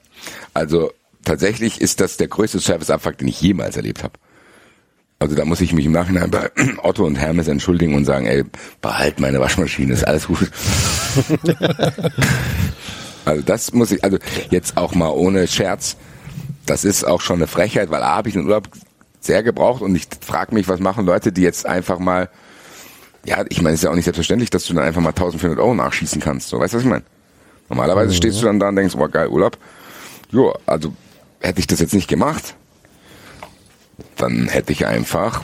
Also tatsächlich ist das der größte Serviceabfuck, den ich jemals erlebt habe. Also da muss ich mich im Nachhinein bei <clears throat> Otto und Hermes entschuldigen und sagen, ey, behalt meine Waschmaschine, ist alles gut. <laughs> also das muss ich, also jetzt auch mal ohne Scherz, das ist auch schon eine Frechheit, weil A habe ich den Urlaub sehr gebraucht und ich frage mich, was machen Leute, die jetzt einfach mal, ja, ich meine, es ist ja auch nicht selbstverständlich, dass du dann einfach mal 1400 Euro nachschießen kannst. So, weißt du, was ich meine? Normalerweise stehst du dann da und denkst, oh geil, Urlaub. Jo, also hätte ich das jetzt nicht gemacht, dann hätte ich einfach,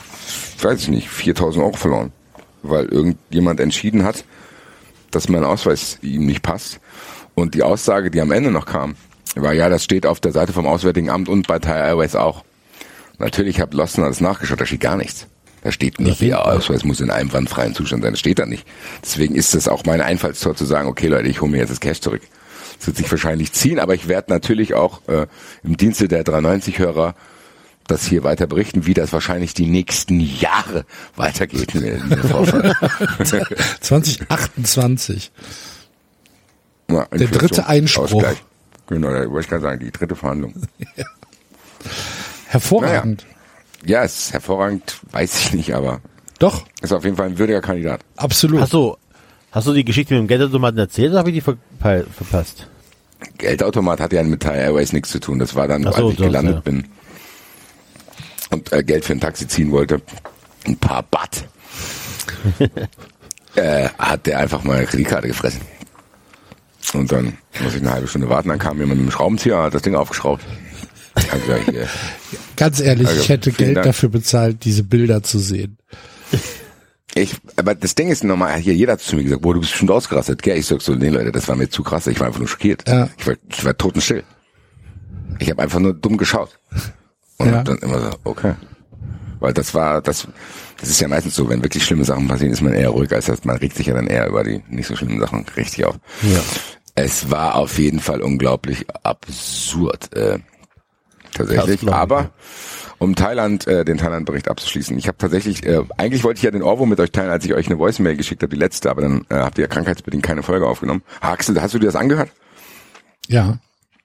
weiß ich nicht, 4000 Euro verloren. Weil irgendjemand entschieden hat, dass mein Ausweis ihm nicht passt. Und die Aussage, die am Ende noch kam, war, ja, das steht auf der Seite vom Auswärtigen Amt und bei Thai Airways auch. Natürlich hat Lostner das nachgeschaut, da steht gar nichts. Da steht nicht, Ihr Ausweis muss in einwandfreien Zustand sein. Das steht da nicht. Deswegen ist es auch mein Einfallstor zu sagen, okay Leute, ich hole mir jetzt das Cash zurück. Das wird sich wahrscheinlich ziehen, aber ich werde natürlich auch äh, im Dienste der 390-Hörer das hier weiter berichten, wie das wahrscheinlich die nächsten Jahre weitergeht. in der Vorfall. 2028. Ja, Der dritte Einspruch. Ausgleich. Genau, da wollte ich gerade sagen, die dritte Verhandlung. <laughs> Hervorragend. Ja, ist hervorragend, weiß ich nicht, aber Doch, ist auf jeden Fall ein würdiger Kandidat. absolut. Hast du, hast du die Geschichte mit dem Geldautomaten erzählt oder habe ich die verpe- verpasst? Geldautomat hat ja mit Thai Airways nichts zu tun. Das war dann, so, als ich gelandet ja. bin und äh, Geld für ein Taxi ziehen wollte. Ein paar Baht. <laughs> äh, hat der einfach meine Kreditkarte gefressen. Und dann muss ich eine halbe Stunde warten. Dann kam jemand mit dem Schraubenzieher, hat das Ding aufgeschraubt. Also, hier. <laughs> Ganz ehrlich, Also, ich hätte Geld Dank. dafür bezahlt, diese Bilder zu sehen. Ich, aber das Ding ist nochmal, hier jeder hat zu mir gesagt, boah, du bist schon ausgerastet. Gell? Ich sag so, nee Leute, das war mir zu krass. Ich war einfach nur schockiert. Ja. Ich war, ich war totenstill. Ich habe einfach nur dumm geschaut. Und Ja. dann immer so, okay. Weil das war, das, das ist ja meistens so, wenn wirklich schlimme Sachen passieren, ist man eher ruhig, als das, man regt sich ja dann eher über die nicht so schlimmen Sachen richtig auf. Ja. Es war auf jeden Fall unglaublich absurd, äh, tatsächlich. Ich, Aber um Thailand, äh, den Thailand-Bericht abzuschließen, ich habe tatsächlich, äh, eigentlich wollte ich ja den Orwo mit euch teilen, als ich euch eine Voicemail geschickt habe, die letzte, aber dann äh, habt ihr ja krankheitsbedingt keine Folge aufgenommen. Axel, hast du dir das angehört? Ja,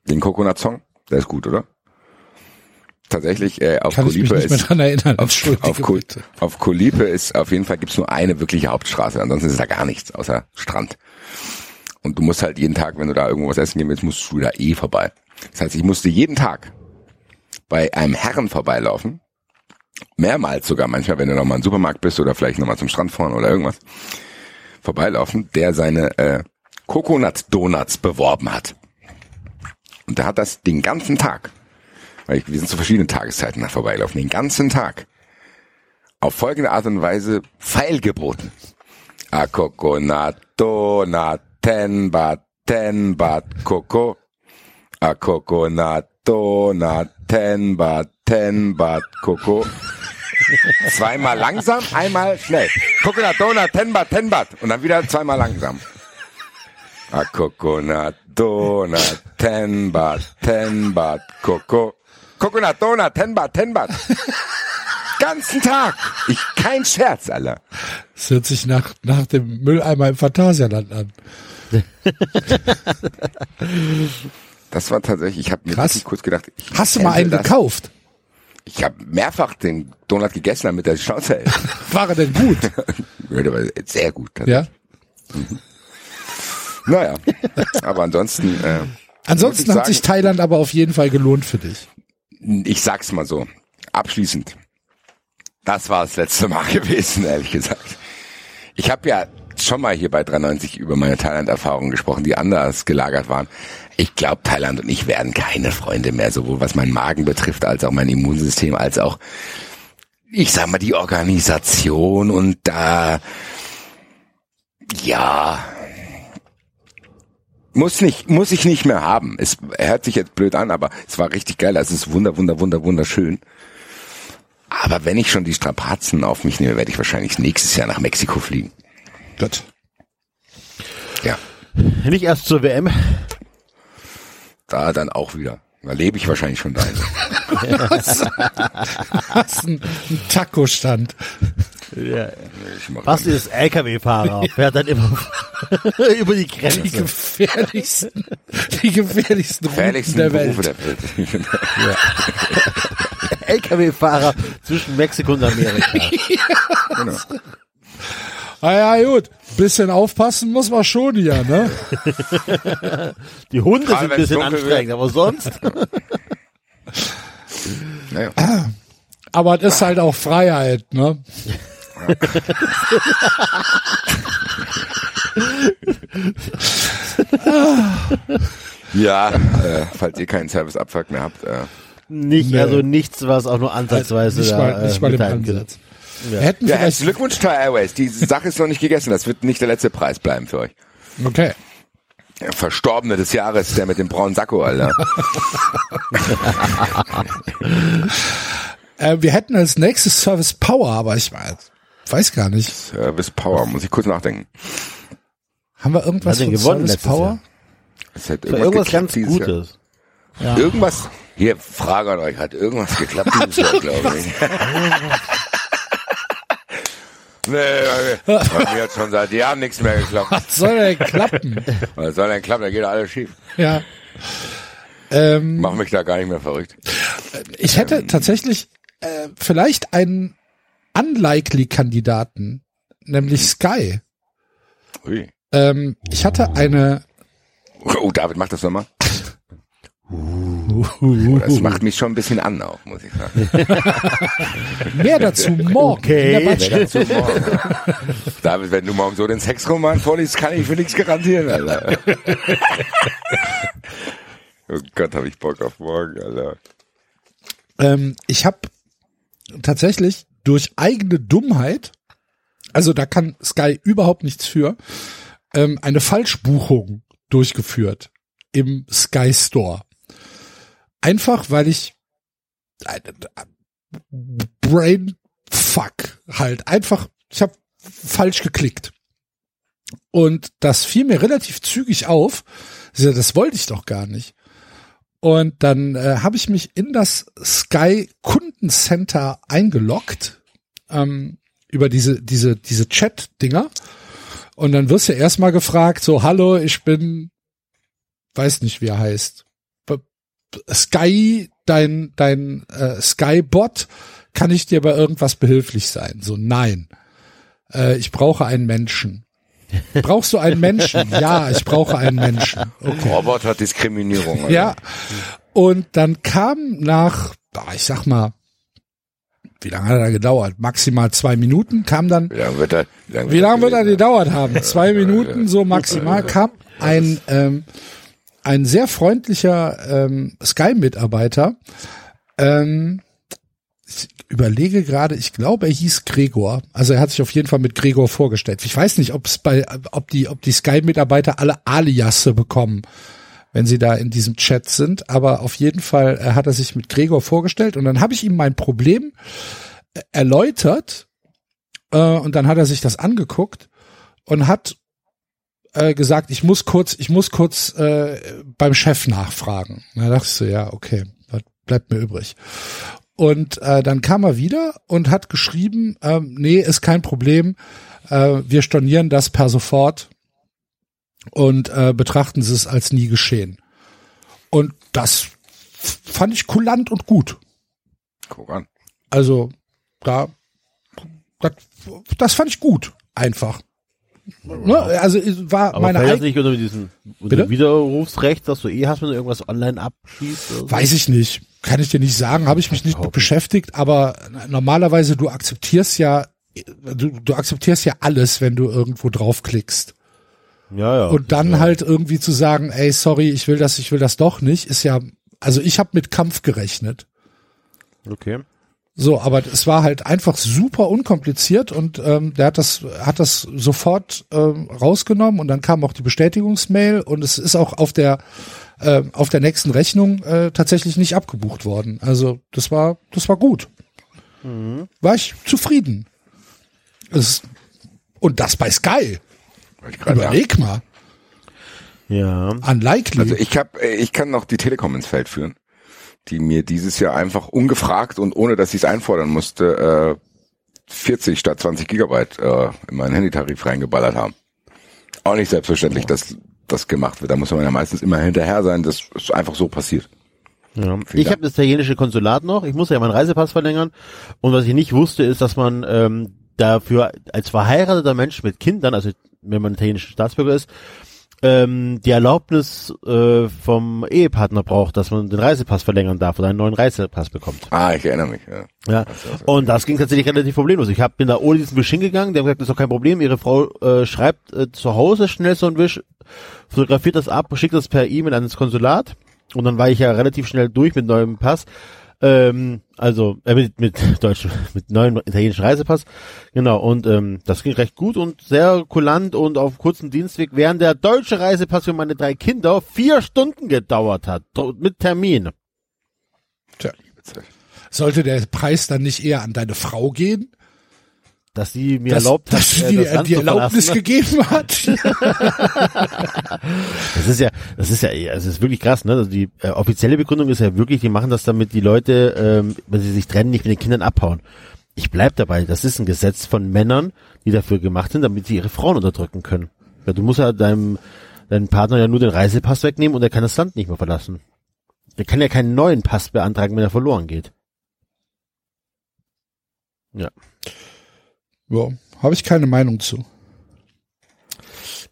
Den Coconut Song? Der ist gut, oder? Tatsächlich, äh, auf kann Kolipe ist auf, auf, bitte. auf Kolipe ist auf jeden Fall gibt's nur eine wirkliche Hauptstraße, ansonsten ist da gar nichts außer Strand. Und du musst halt jeden Tag, wenn du da irgendwo was essen gehen willst, musst du da eh vorbei. Das heißt, ich musste jeden Tag bei einem Herren vorbeilaufen, mehrmals sogar manchmal, wenn du noch mal im Supermarkt bist oder vielleicht noch mal zum Strand fahren oder irgendwas, vorbeilaufen, der seine äh, Coconut Donuts beworben hat. Und der hat das den ganzen Tag, weil wir sind zu verschiedenen Tageszeiten da vorbeigelaufen, den ganzen Tag auf folgende Art und Weise feilgeboten. A Coconut Donut, ten Baht, ten Baht Coco. A Coconut Donut, ten Baht, ten Baht Coco. Zweimal langsam, einmal schnell. Coconut Donut, ten Baht, ten Baht. Und dann wieder zweimal langsam. A Coconut Donut, ten Baht, ten Baht Coco. Coconut Donut, ten Baht, ten Baht. <laughs> Ganzen Tag. Ich, kein Scherz, Alter. Das hört sich nach, nach dem Mülleimer im Phantasialand an. <laughs> Das war tatsächlich, ich habe mir Krass. wirklich kurz gedacht, ich Hast du mal einen das. gekauft? Ich habe mehrfach den Donut gegessen, damit der Schnauze hält. <laughs> War er denn gut? Sehr gut. ja. Naja, aber ansonsten, äh, Ansonsten hat sich sagen- Thailand aber auf jeden Fall gelohnt für dich. Ich sag's mal so, abschließend. Das war das letzte Mal <laughs> gewesen, ehrlich gesagt. Ich habe ja schon mal hier bei 93 über meine Thailand-Erfahrungen gesprochen, die anders gelagert waren. Ich glaube, Thailand und ich werden keine Freunde mehr, sowohl was meinen Magen betrifft, als auch mein Immunsystem, als auch, ich sag mal, die Organisation und da, ja, muss nicht, muss ich nicht mehr haben. Es hört sich jetzt blöd an, aber es war richtig geil. Es ist wunder, wunder, wunder, wunderschön. Aber wenn ich schon die Strapazen auf mich nehme, werde ich wahrscheinlich nächstes Jahr nach Mexiko fliegen. Gut. Ja, Nicht erst zur WM. da dann auch wieder. Da lebe ich wahrscheinlich schon deine. Hast <laughs> einen, einen Taco-Stand. Ja. Ich mach Basti ist LKW-Fahrer, fährt <laughs> dann immer <laughs> über die Die Grenze. gefährlichsten, die gefährlichsten gefährlichsten der Berufe Welt. der Welt. <laughs> LKW-Fahrer zwischen Mexiko und Amerika. Ah ja, gut. Bisschen aufpassen muss man schon hier, ne? Die Hunde Gerade sind ein bisschen anstrengend, aber sonst. Naja. Aber es ist halt auch Freiheit, ne? Ja, <laughs> äh, falls ihr keinen Service-Abfuck mehr habt, äh, Nicht, Nee. also nichts, was auch nur ansatzweise nicht da, mal, nicht äh, mal im. Ansatz. Wir hätten ja, herzlichen Glückwunsch, Thai Airways. Die Sache ist noch nicht gegessen. Das wird nicht der letzte Preis bleiben für euch. okay. Der Verstorbene des Jahres, der mit dem braunen Sakko, Alter. <laughs> <laughs> Äh, wir hätten als nächstes Service Power, aber ich weiß, weiß gar nicht. Service Power, muss ich kurz nachdenken. Haben wir irgendwas von gewonnen Service Power? Es hat war irgendwas ganz geklappt dieses Jahr. Gutes. Irgendwas, hier, Frage an euch, hat irgendwas geklappt dieses Jahr, glaube ich. <laughs> <laughs> nee, bei mir hat schon seit Jahren nichts mehr geklappt. Was soll denn klappen? Was soll denn klappen? Da geht alles schief. ja. Ähm, Mach mich da gar nicht mehr verrückt. ich hätte tatsächlich äh, vielleicht einen unlikely Kandidaten, nämlich Sky. Ui. Ähm, ich hatte eine Oh, David, mach das nochmal. Oh, das macht mich schon ein bisschen an auch, muss ich sagen. <laughs> mehr dazu <laughs> morgen. Okay. Batsch- Dazu morgen. David, wenn du morgen so den Sexroman vorliest, kann ich für nichts garantieren, Alter. <laughs> Oh Gott, hab ich Bock auf morgen, Alter. Ähm, ich habe tatsächlich durch eigene Dummheit, also da kann Sky überhaupt nichts für, ähm, eine Falschbuchung durchgeführt im Sky Store. Einfach, weil ich äh, Brain Fuck halt einfach, ich habe falsch geklickt. Und das fiel mir relativ zügig auf. Ich Das wollte ich doch gar nicht. Und dann äh, habe ich mich in das Sky Kundencenter eingeloggt ähm, über diese diese diese Chat-Dinger. Und dann wirst du erstmal gefragt, so hallo, ich bin, weiß nicht, wie er heißt, Sky, dein dein äh, Sky-Bot, kann ich dir bei irgendwas behilflich sein? So nein, äh, ich brauche einen Menschen. Brauchst du einen Menschen? <laughs> Ja, ich brauche einen Menschen. Okay. Roboter Diskriminierung. Alter. Ja. Und dann kam nach, ich sag mal, wie lange hat er gedauert? Maximal zwei Minuten kam dann, Wie lange wird er, wie lange wird er gedauert haben? Zwei Minuten so maximal kam ein, ähm, ein sehr freundlicher ähm, Sky-Mitarbeiter. Ähm, ich überlege gerade, ich glaube, er hieß Gregor. Also er hat sich auf jeden Fall mit Gregor vorgestellt. Ich weiß nicht, ob es bei, ob die, ob die Sky-Mitarbeiter alle Aliasse bekommen, wenn sie da in diesem Chat sind. Aber auf jeden Fall äh, hat er sich mit Gregor vorgestellt und dann habe ich ihm mein Problem äh, erläutert äh, und dann hat er sich das angeguckt und hat gesagt, ich muss kurz, ich muss kurz beim Chef nachfragen. Da dachte ich so, ja, okay, was bleibt mir übrig? Und äh, dann kam er wieder und hat geschrieben, ähm, nee, ist kein Problem, äh, wir stornieren das per sofort und äh, betrachten Sie es als nie geschehen. Und das fand ich kulant und gut. Guck an. Also da, das, das fand ich gut, einfach. Ne? Also es war Aber meine eigene, nicht unter diesen unter? Widerrufsrecht, dass du eh hast, wenn du irgendwas online abschießt? oder so? weiß ich nicht, kann ich dir nicht sagen, habe ich mich nicht mit beschäftigt, aber normalerweise du akzeptierst ja, du, du akzeptierst ja alles, wenn du irgendwo draufklickst. Ja, ja. Und dann halt irgendwie zu sagen, ey, sorry, ich will das, ich will das doch nicht, ist ja, also ich habe mit Kampf gerechnet. Okay. So, aber es war halt einfach super unkompliziert und ähm, der hat das hat das sofort ähm, rausgenommen und dann kam auch die Bestätigungsmail und es ist auch auf der äh, auf der nächsten Rechnung äh, tatsächlich nicht abgebucht worden. Also das war das war gut. War ich zufrieden. Es, und das bei Sky. Sagen. Überleg mal. Ja. Unlikely. Also ich hab, äh, ich kann noch die Telekom ins Feld führen. die mir dieses Jahr einfach ungefragt und ohne dass ich es einfordern musste, äh, 40 statt 20 Gigabyte äh, in meinen Handytarif reingeballert haben. Auch nicht selbstverständlich, dass das gemacht wird. Da muss man ja meistens immer hinterher sein. Das ist einfach so passiert. Ja. Ich habe das italienische Konsulat noch. Ich muss ja meinen Reisepass verlängern. Und was ich nicht wusste, ist, dass man ähm, dafür als verheirateter Mensch mit Kindern, also wenn man italienischer Staatsbürger ist, ähm, die Erlaubnis äh, vom Ehepartner braucht, dass man den Reisepass verlängern darf oder einen neuen Reisepass bekommt. Ah, ich erinnere mich. Ja. Ja. Und das ging tatsächlich relativ problemlos. Ich hab, bin da ohne diesen Wisch hingegangen, die haben gesagt, das ist doch kein Problem. Ihre Frau äh, schreibt äh, zu Hause schnell so ein Wisch, fotografiert das ab, schickt das per E-Mail ans Konsulat und dann war ich ja relativ schnell durch mit neuem Pass. Ähm, also äh, mit, mit <laughs> deutsch, mit neuem italienischen Reisepass. Genau, und ähm, das ging recht gut und sehr kulant und auf kurzen Dienstweg, während der deutsche Reisepass für meine drei Kinder vier Stunden gedauert hat, mit Termin. Tja. Sollte der Preis dann nicht eher an deine Frau gehen? Dass sie mir Dass, erlaubt hat, dass sie äh, das die zu Erlaubnis <laughs> gegeben hat? Das ist ja, das ist ja, es ist wirklich krass, ne? Also die äh, offizielle Begründung ist ja wirklich, die machen das damit die Leute, ähm, wenn sie sich trennen, nicht mit den Kindern abhauen. Ich bleib dabei, das ist ein Gesetz von Männern, die dafür gemacht sind, damit sie ihre Frauen unterdrücken können. Ja, du musst ja deinem, deinem Partner ja nur den Reisepass wegnehmen und er kann das Land nicht mehr verlassen. Er kann ja keinen neuen Pass beantragen, wenn er verloren geht. Ja. Ja, habe ich keine Meinung zu.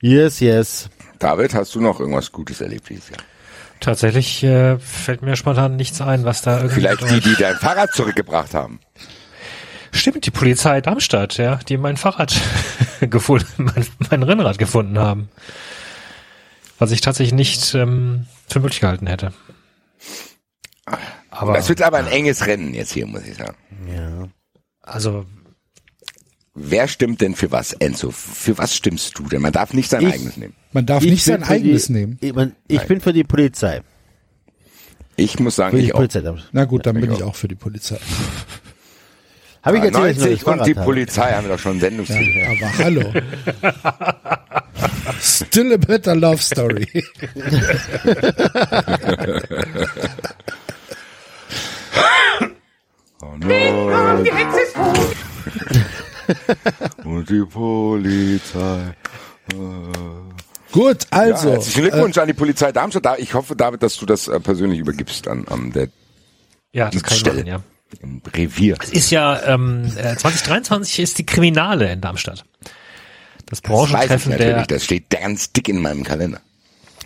Yes, yes. David, hast du noch irgendwas Gutes erlebt dieses Jahr? Tatsächlich äh, fällt mir spontan nichts ein, was da irgendwie. Vielleicht die, die dein Fahrrad zurückgebracht haben. Stimmt, die Polizei Darmstadt, ja, die mein Fahrrad <laughs> gefunden, mein, mein Rennrad gefunden haben. Was ich tatsächlich nicht ähm, für möglich gehalten hätte. Aber Das wird aber ein enges Rennen jetzt hier, muss ich sagen. Ja. also Wer stimmt denn für was, Enzo? Für was stimmst du denn? Man darf nicht sein Ich- eigenes nehmen. Man darf Ich nicht sein eigenes die, nehmen. Ich, mein, ich bin für die Polizei. Ich muss sagen, Für die ich auch. Polizei. Na gut, dann Ja, bin ich ich auch für die Polizei. <laughs> Habe ich ich 90 ein neues und die habe? Polizei haben wir doch schon Sendungstitel. Aber hallo. <laughs> Still a better love story. <laughs> Ding dong, die Hexe ist tot. <laughs> Und die Polizei. Gut, also. ja, herzlichen Glückwunsch an die Polizei Darmstadt. Da- Ich hoffe, David, dass du das äh, persönlich übergibst an, an der ja, das kann ich Stelle. machen, ja. im Revier. Es ist ja ähm, äh, 2023 ist die Kriminale in Darmstadt. Das Das weiß ich Branchentreffen natürlich. der Das steht ganz dick in meinem Kalender.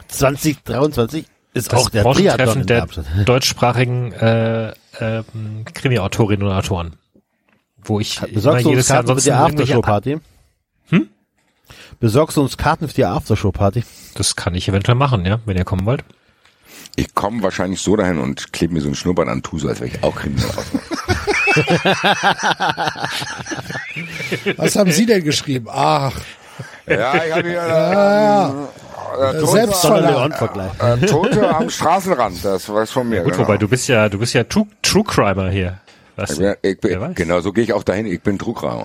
2023 ist das auch der Triathlon Branchentreffen in der <laughs> deutschsprachigen äh, ähm, Krimi-Autorinnen und Autoren. Wo ich Besorgst du uns Karten für die irgendwelche- Aftershow-Party? Hm? Besorgst du uns Karten für die Aftershow-Party? Das kann ich eventuell machen, ja, wenn ihr kommen wollt. Ich komme wahrscheinlich so dahin und klebe mir so einen Schnurrbart an, tu so, als wäre ich auch kriminell ausmache. <laughs> Was haben Sie denn geschrieben? Ach, Ja, ich habe hier ja, äh, äh. Leon-Vergleich. äh, Tote am Straßenrand, das war's von mir. Gut, genau. wobei du bist ja, du bist ja True, True Crimer hier. Du? bin, ich bin, genau, so gehe ich auch dahin. Ich bin Trugraum. <laughs>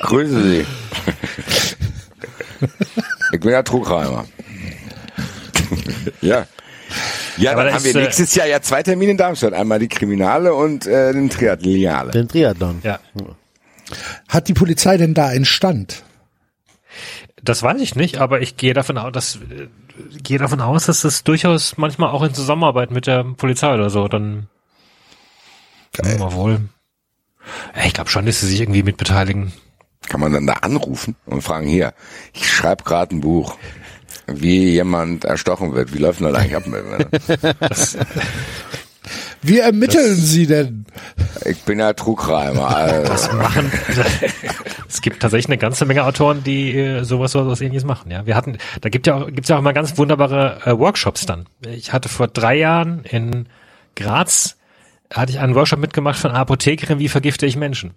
Grüße Sie. ich bin ja Trugreimer. ja. Ja, Aber dann da haben wir äh, nächstes Jahr ja zwei Termine in Darmstadt. Einmal die Kriminale und äh, den Triathloniale. Den Triathlon. Ja, hat die Polizei denn da einen Stand? das weiß ich nicht, aber ich gehe davon aus, dass, äh, gehe davon aus, dass das durchaus manchmal auch in Zusammenarbeit mit der Polizei oder so dann Geil. Mal wohl. Ja, ich glaube schon, dass sie sich irgendwie mit beteiligen. Kann man dann da anrufen und fragen, hier, ich schreibe gerade ein Buch, wie jemand erstochen wird. Wie läuft denn das eigentlich ab? Das, <laughs> Wie ermitteln Sie denn? Ich bin ja Trugreimer. Also. das machen. <laughs> es gibt tatsächlich eine ganze Menge Autoren, die äh, sowas sowas ähnliches machen. Ja, wir hatten, da gibt ja auch, gibt's ja auch immer ganz wunderbare äh, Workshops dann. Ich hatte vor drei Jahren in Graz hatte ich einen Workshop mitgemacht von einer Apothekerin, wie vergifte ich Menschen.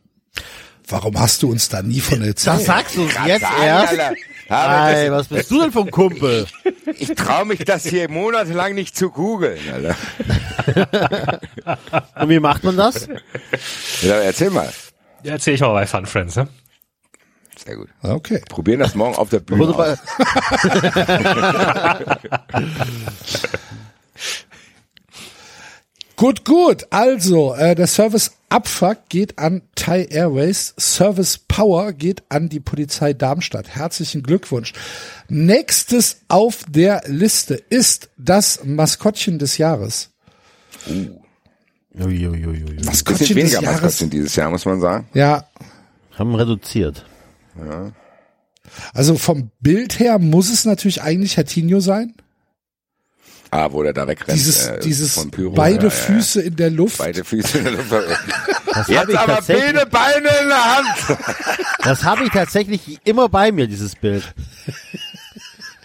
Warum hast du uns da nie von erzählt? Das sagst du jetzt Sagen, erst? Alter. Aber Ey, was bist du denn vom Kumpel? das, <laughs> ich traue mich das hier monatelang nicht zu googeln. Alter. <laughs> Und wie macht man das? Ja, erzähl mal. Ja, erzähl ich mal bei Fun Friends, ne? Sehr gut. Okay. Probieren das morgen auf der Bühne <laughs> Gut, gut. Also, äh, der Service Abfuck geht an Thai Airways. Service Power geht an die Polizei Darmstadt. Herzlichen Glückwunsch. Nächstes auf der Liste ist das Maskottchen des Jahres. Uiuiuiui. Bisschen Maskottchen des weniger Jahres. Maskottchen dieses Jahr, muss man sagen. Ja, Haben reduziert. also vom Bild her muss es natürlich eigentlich Hertinho sein. Ah, wo der da wegrennt. Dieses, äh, dieses von Pyro. beide Ja, ja, ja. Füße in der Luft. Beide Füße in der Luft. Das habe Jetzt ich, aber tatsächlich- beide Beine in der Hand. das hab ich tatsächlich immer bei mir, dieses Bild.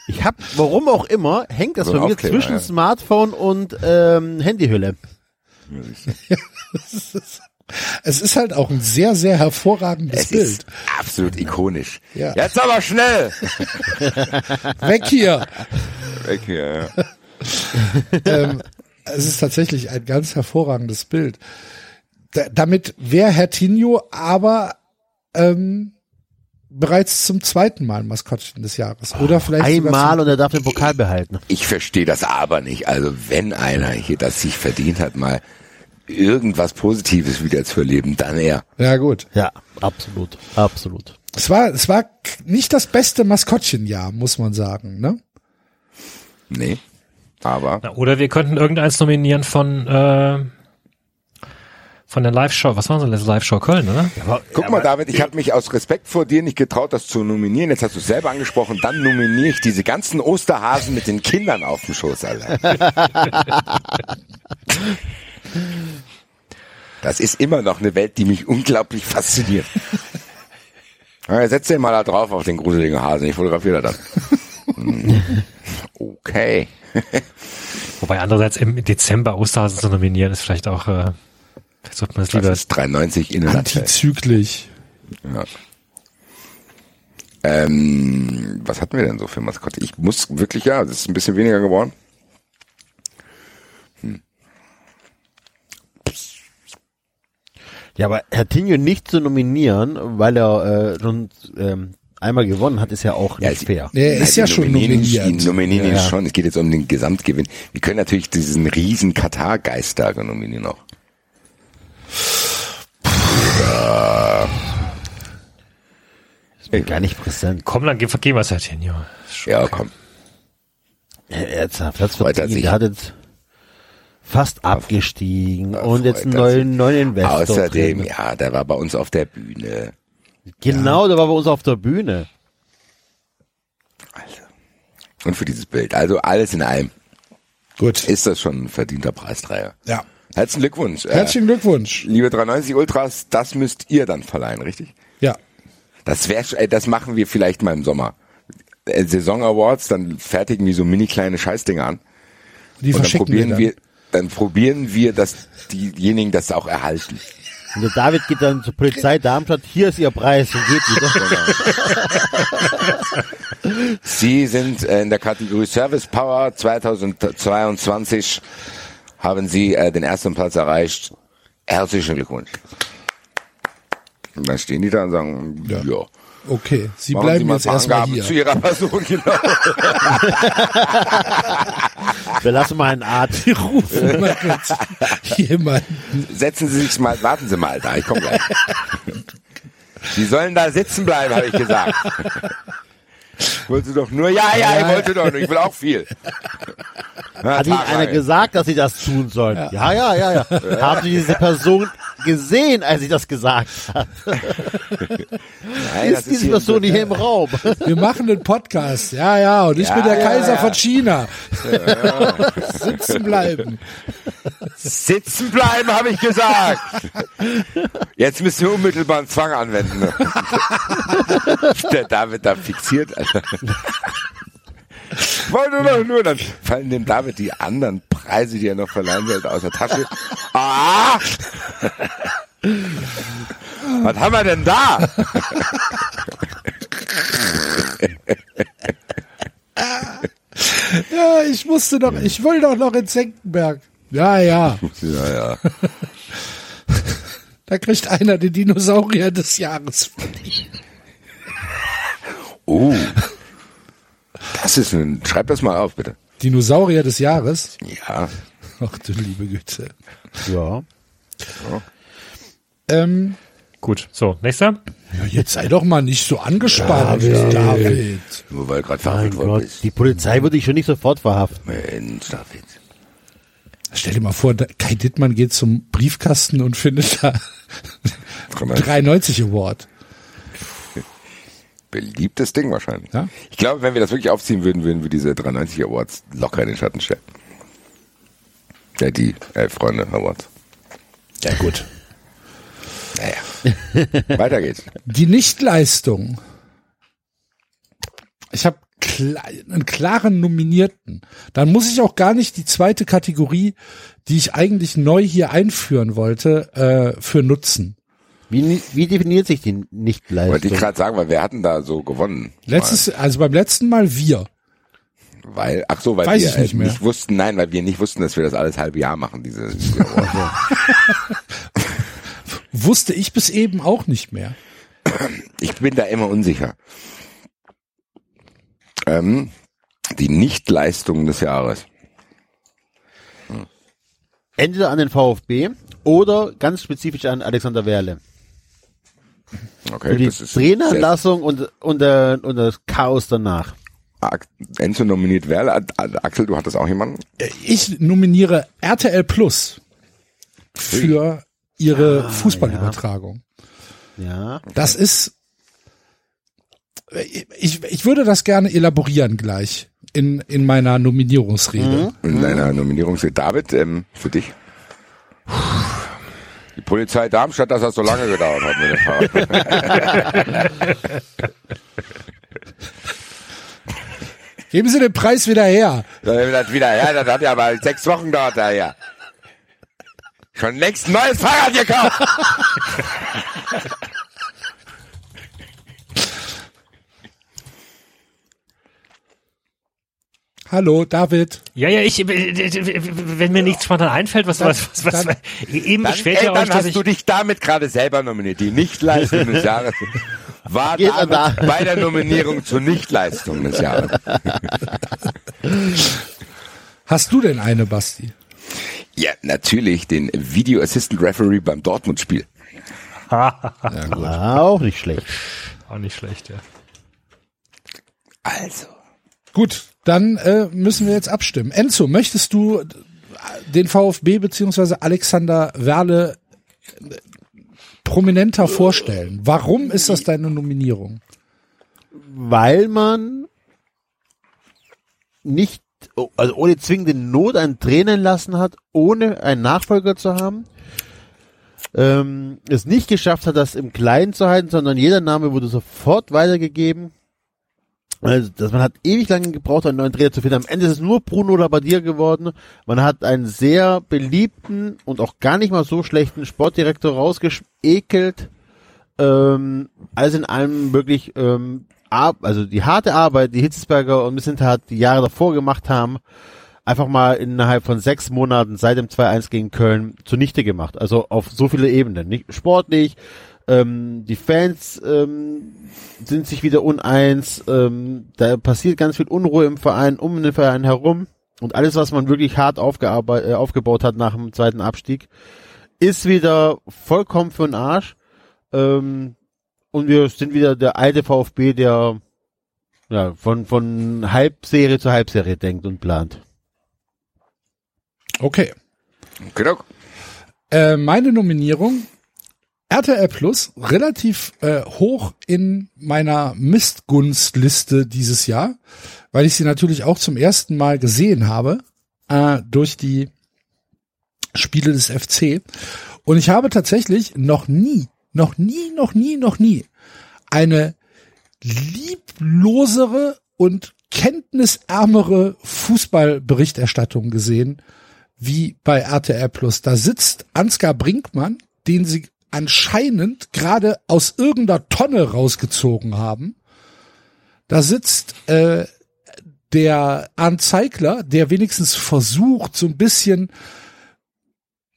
Ich hab, warum auch immer, hängt das So bei mir Aufkleber, zwischen ja. Smartphone und ähm, Handyhülle. <laughs> Es ist halt auch ein sehr, sehr hervorragendes Es Bild. ist absolut ikonisch. Ja. Jetzt aber schnell. <laughs> Weg hier. Weg hier, ja. <laughs> ähm, es ist tatsächlich ein ganz hervorragendes Bild. Da, damit wäre Hertinho aber ähm, bereits zum zweiten Mal Maskottchen des Jahres. Oder vielleicht Einmal und er darf den Pokal behalten. Ich verstehe das aber nicht. Also wenn einer hier das sich verdient hat, mal irgendwas Positives wieder zu erleben, dann er. Ja gut. Ja, absolut, absolut. Es war, es war nicht das beste Maskottchenjahr, muss man sagen. Ne? Nee. Aber Na, oder wir könnten irgendeins nominieren von, äh, von der Live-Show. Was war das? Live-Show Köln, oder? guck mal, David, ich habe mich aus Respekt vor dir nicht getraut, das zu nominieren. Jetzt hast du es selber angesprochen. Dann nominiere ich diese ganzen Osterhasen mit den Kindern auf dem Schoß, Alter. <laughs> Das ist immer noch eine Welt, die mich unglaublich fasziniert. <laughs> Ja, setz den mal da drauf auf den gruseligen Hasen. Ich fotografiere das. Hm. <laughs> Okay. Wobei andererseits im Dezember Osterhasen zu nominieren ist vielleicht auch, äh, vielleicht sollte man es Das lieber. ist 93 in der. Antizyklisch. Ja. Ähm, was hatten wir denn so für Maskotte? Ich muss wirklich, ja, das ist ein bisschen weniger geworden. Ja, aber Hertinho nicht zu nominieren, weil er äh, schon ähm, einmal gewonnen hat, ist ja auch nicht sie- fair. Er ist ja die schon nominiert. Nominieren Ja. schon. Es geht jetzt um den Gesamtgewinn. Wir können natürlich diesen riesen Katar-Geist da nominieren auch. Ist mir gar nicht präsent. Komm, dann geben wir es Hertinho. Ja, komm. Er hat Platz Freut er 14, sich. der hat jetzt fast abgestiegen und jetzt einen neuen, neuen Investor. Außerdem, drin. ja, der war bei uns auf der Bühne. Genau, der war bei uns auf der Bühne. Also. Und für dieses Bild. Also alles in allem Gut. ist das schon ein verdienter Preisträger. Ja. Herzlichen Glückwunsch. Äh, Herzlichen Glückwunsch. liebe 390 Ultras, das müsst ihr dann verleihen, richtig? Ja. Das wäre, äh, das machen wir vielleicht mal im Sommer. Äh, Saison Awards, dann fertigen wir so mini kleine Scheißdinger an. Die Und dann verschicken probieren wir. wir, Dann. dann probieren wir, dass diejenigen das auch erhalten. Und der David geht dann zur Polizei Darmstadt, hier ist ihr Preis und geht wieder. <laughs> Sie sind äh, in der Kategorie Service Power 2022 haben Sie äh, den ersten Platz erreicht. Herzlichen Glückwunsch. Und dann stehen die da und sagen, ja, Ja. Okay, Sie machen bleiben Sie jetzt erstmal hier. zu Ihrer Person, genau. <laughs> Wir lassen mal einen Arzt. Wir rufen mal kurz jemanden. Setzen Sie sich mal, warten Sie mal da, ich komme gleich. Sie sollen da sitzen bleiben, habe ich gesagt. Wollte doch nur, ja, ja, ich wollte doch nur, ich will auch viel. Na, <laughs> Hat Ihnen einer gesagt, dass Sie das tun sollen? Ja, ja, ja, ja. <laughs> Haben Sie diese Person gesehen, als sie das gesagt hat? <laughs> Nein, Ist diese hier- Person hier im Raum? Wir machen einen Podcast. Ja, ja, und ich Ja, bin der ja, Kaiser ja. von China. Sitzen bleiben. Sitzen bleiben, habe ich gesagt. Jetzt müssen wir unmittelbar einen Zwang anwenden. ne? Der David da fixiert. <laughs> Wollte doch nur, dann fallen dem David die anderen Preise, die er noch verleihen sollte, aus der Tasche. Ah! <laughs> Was haben wir denn da? <laughs> Ja, ich musste doch, ich wollte doch noch in Senckenberg. Ja, ja. Ja, ja. Da kriegt einer den Dinosaurier des Jahres. Oh. Das ist ein, schreib das mal auf, bitte. Dinosaurier des Jahres? Ja. Ach du liebe Güte. Ja. Ähm, Gut, so, nächster. ja, jetzt sei doch mal nicht so angespannt, David. Nur weil gerade verhaftet worden Gott, bist. die Polizei würde ich schon nicht sofort verhaften. Mensch, David. Stell dir mal vor, Kai Dittmann geht zum Briefkasten und findet da 93 Award. Beliebtes Ding wahrscheinlich. Ja? Ich glaube, wenn wir das wirklich aufziehen würden, würden wir diese 93 Awards locker in den Schatten stellen. Ja, die Elf Freunde Awards. Ja, gut. Naja. <laughs> Weiter geht's. Die Nichtleistung. Ich habe einen klaren Nominierten. Dann muss ich auch gar nicht die zweite Kategorie, die ich eigentlich neu hier einführen wollte, äh, für nutzen. Wie, wie definiert sich die Wollte ich Nichtleistung? gerade sagen, weil wir hatten da so gewonnen. Letztes, also beim letzten Mal wir. Weil, ach so, weil Weiß wir ich nicht mehr. nicht wussten, nein, weil wir nicht wussten, dass wir das alles halbe Jahr machen, diese, diese. <laughs> Wusste ich bis eben auch nicht mehr. Ich bin da immer unsicher. Ähm, die Nichtleistung des Jahres. Entweder an den VfB oder ganz spezifisch an Alexander Werle. Okay, Für die das ist Trainerlassung und, und, und das Chaos danach. Enzo nominiert Ad- Axel, du hattest auch jemanden? Ich nominiere RTL Plus für ihre Fußballübertragung. Ja. Das ist, ich, ich würde das gerne elaborieren gleich in, in meiner Nominierungsrede. In deiner Nominierungsrede. David, ähm, für dich? Die Polizei Darmstadt, dass das so lange gedauert hat mit dem Fahrrad. Geben Sie den Preis wieder her. das wieder, ja, das hat ja mal sechs Wochen gedauert daher. Schon längst ein neues Fahrrad gekauft. Hallo, David. Ja, ja, ich, wenn mir nichts spontan einfällt, was, was, was, was, dann- eben Dann, beschwert ey, ihr euch, dann dass hast ich, du dich damit gerade selber nominiert. Die Nichtleistung des Jahres <laughs> war Geht David da. bei der Nominierung zur Nichtleistung des Jahres. Hast du denn eine, Basti? Ja, natürlich den Video Assistant Referee beim Dortmund-Spiel. <laughs> Ah, auch nicht schlecht. Auch nicht schlecht, ja. Also. Gut, dann äh, müssen wir jetzt abstimmen. Enzo, möchtest du den VfB beziehungsweise Alexander Werle äh, prominenter vorstellen? Warum ist das deine Nominierung? Weil man nicht, also ohne zwingende Not einen Tränen lassen hat, ohne einen Nachfolger zu haben. Ähm, es nicht geschafft hat, das im Kleinen zu halten, sondern jeder Name wurde sofort weitergegeben. Also, dass man hat ewig lange gebraucht, einen neuen Trainer zu finden. Am Ende ist es nur Bruno Labbadia geworden. Man hat einen sehr beliebten und auch gar nicht mal so schlechten Sportdirektor rausgeekelt. Ähm, alles in allem wirklich, ähm, also die harte Arbeit, die Hitzesberger und Missentat die Jahre davor gemacht haben, einfach mal innerhalb von sechs Monaten seit dem 2-1 gegen Köln zunichte gemacht. Also auf so viele Ebenen. Nicht sportlich, ähm, die Fans ähm, sind sich wieder uneins, ähm, da passiert ganz viel Unruhe im Verein, um den Verein herum und alles, was man wirklich hart aufgearbeitet, äh, aufgebaut hat nach dem zweiten Abstieg, ist wieder vollkommen für den Arsch. Ähm, und wir sind wieder der alte VfB, der ja, von, von Halbserie zu Halbserie denkt und plant. Okay. Genau. Äh, meine Nominierung RTL Plus relativ äh, hoch in meiner Mistgunstliste dieses Jahr, weil ich sie natürlich auch zum ersten Mal gesehen habe äh, durch die Spiele des FC. Und ich habe tatsächlich noch nie, noch nie, noch nie, noch nie eine lieblosere und kenntnisärmere Fußballberichterstattung gesehen wie bei RTL Plus. Da sitzt Ansgar Brinkmann, den sie anscheinend gerade aus irgendeiner Tonne rausgezogen haben. Da sitzt äh, der Arndt Zeigler, der wenigstens versucht, so ein bisschen,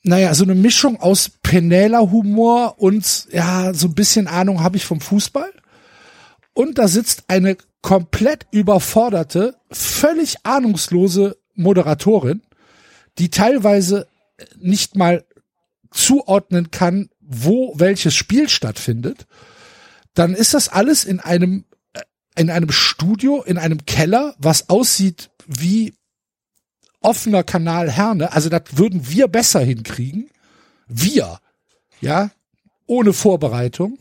naja, so eine Mischung aus Penela-Humor und ja, so ein bisschen Ahnung habe ich vom Fußball. Und da sitzt eine komplett überforderte, völlig ahnungslose Moderatorin, die teilweise nicht mal zuordnen kann, wo welches Spiel stattfindet, dann ist das alles in einem äh, in einem Studio, in einem Keller, was aussieht wie offener Kanal Herne. Also das würden wir besser hinkriegen. Wir, ja, ohne Vorbereitung.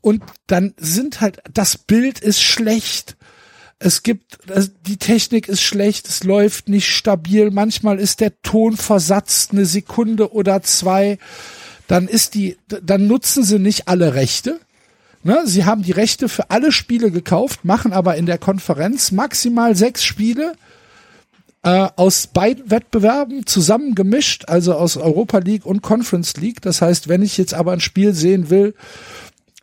Und dann sind halt, das Bild ist schlecht. Es gibt, die Technik ist schlecht, es läuft nicht stabil. Manchmal ist der Ton versatzt, eine Sekunde oder zwei. Dann ist die, dann nutzen sie nicht alle Rechte. Ne, sie haben die Rechte für alle Spiele gekauft, machen aber in der Konferenz maximal sechs Spiele äh, aus beiden Wettbewerben zusammengemischt, also aus Europa League und Conference League. Das heißt, wenn ich jetzt aber ein Spiel sehen will,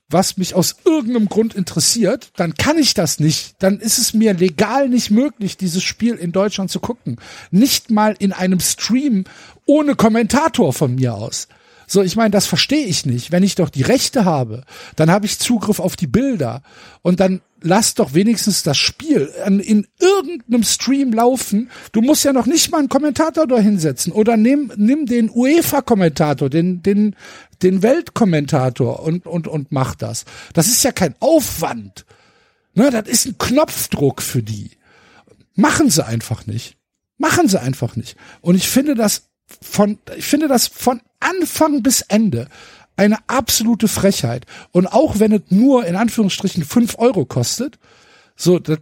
was mich aus irgendeinem Grund interessiert, dann kann ich das nicht. Dann ist es mir legal nicht möglich, dieses Spiel in Deutschland zu gucken. Nicht mal in einem Stream ohne Kommentator von mir aus. So, ich meine, das verstehe ich nicht. Wenn ich doch die Rechte habe, dann habe ich Zugriff auf die Bilder und dann lass doch wenigstens das Spiel an, in irgendeinem Stream laufen. Du musst ja noch nicht mal einen Kommentator da hinsetzen oder nimm, nimm den UEFA-Kommentator, den, den, den Weltkommentator und, und, und mach das. Das ist ja kein Aufwand. Ne, das ist ein Knopfdruck für die. Machen sie einfach nicht. Machen sie einfach nicht. Und ich finde das von, ich finde das von Anfang bis Ende eine absolute Frechheit. Und auch wenn es nur in Anführungsstrichen fünf Euro kostet, so, das,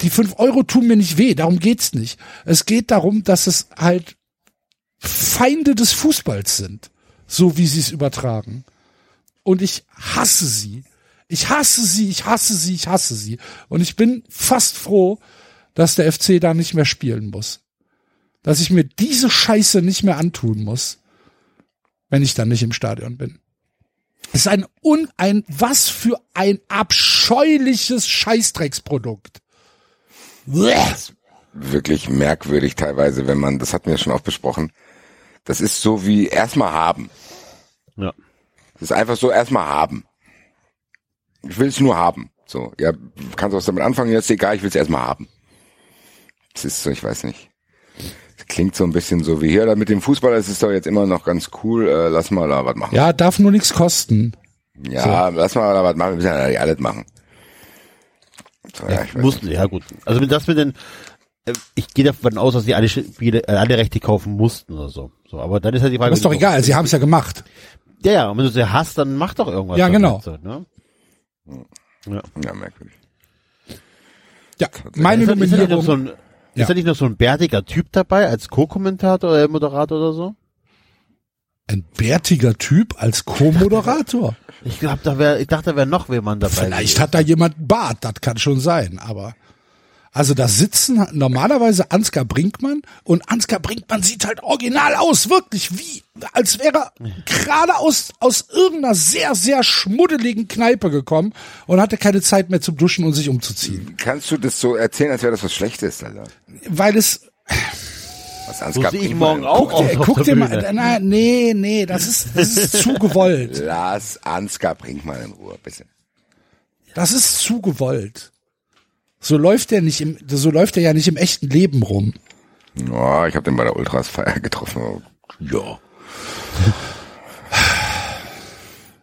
die fünf Euro tun mir nicht weh, darum geht's nicht. Es geht darum, dass es halt Feinde des Fußballs sind, so wie sie es übertragen. Und ich hasse sie. Ich hasse sie, ich hasse sie, ich hasse sie. Und ich bin fast froh, dass der FC da nicht mehr spielen muss. Dass ich mir diese Scheiße nicht mehr antun muss, wenn ich dann nicht im Stadion bin. Es ist ein un, ein, was für ein abscheuliches Scheißdrecksprodukt. Wirklich merkwürdig teilweise, wenn man, das hatten wir schon oft besprochen. Das ist so wie erstmal haben. Ja. Das ist einfach so erstmal haben. Ich will es nur haben. So, ja, kannst was damit anfangen, jetzt egal, ich will es erstmal haben. Das ist so, ich weiß nicht. Klingt so ein bisschen so wie hier, da mit dem Fußball, das ist doch jetzt immer noch ganz cool, äh, lass mal da was machen. Ja, darf nur nichts kosten. Ja, lass mal da was machen, wir müssen ja nicht alles machen. So, ja, ich weiß Mussten, ja gut. Also mit das mit den, äh, ich gehe davon aus, dass sie alle Spiele, äh, alle Rechte kaufen mussten oder so. So, aber dann ist halt die Frage. Das ist doch egal, sie haben es ja gemacht. Ja, ja, und wenn du sie hast, dann mach doch irgendwas. Ja, genau. So, ne? nicht. Ja, merkwürdig. Ja, meine nicht noch Nominierung. Ja. ist da nicht noch so ein bärtiger Typ dabei als Co-Kommentator oder Moderator oder so? Ein bärtiger Typ als Co-Moderator. Ich glaube, da wäre, ich dachte, da wäre noch jemand dabei. Vielleicht hat da jemand Bart, das kann schon sein, aber also da sitzen normalerweise Ansgar Brinkmann und Ansgar Brinkmann sieht halt original aus, wirklich wie, als wäre er gerade aus, aus irgendeiner sehr, sehr schmuddeligen Kneipe gekommen und hatte keine Zeit mehr zum Duschen und sich umzuziehen. Kannst du das so erzählen, als wäre das was Schlechtes, Alter? Weil es, Was Ansgar ich Brinkmann- morgen auch guck, auf guck der dir mal, na, nee, nee, das ist, das ist <laughs> zu gewollt. Lass Ansgar Brinkmann in Ruhe, bitte. Das ist zu gewollt. So läuft der nicht im, so läuft er ja nicht im echten Leben rum. Ja, ich habe den bei der Ultras-Feier getroffen. Ja.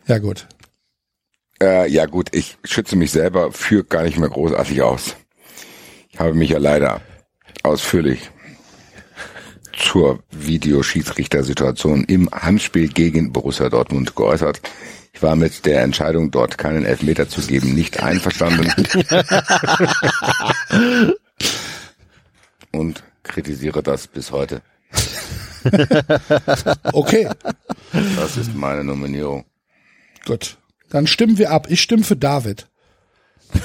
Ja gut. Äh, ja gut, ich schütze mich selber, führe gar nicht mehr großartig aus. Ich habe mich ja leider ausführlich zur Videoschiedsrichtersituation im Heimspiel gegen Borussia Dortmund geäußert. Ich war mit der Entscheidung, dort keinen Elfmeter zu geben, nicht einverstanden. <laughs> Und kritisiere das bis heute. <laughs> Okay, Das ist meine Nominierung. gut. Dann stimmen wir ab. Ich stimme für David. Ich,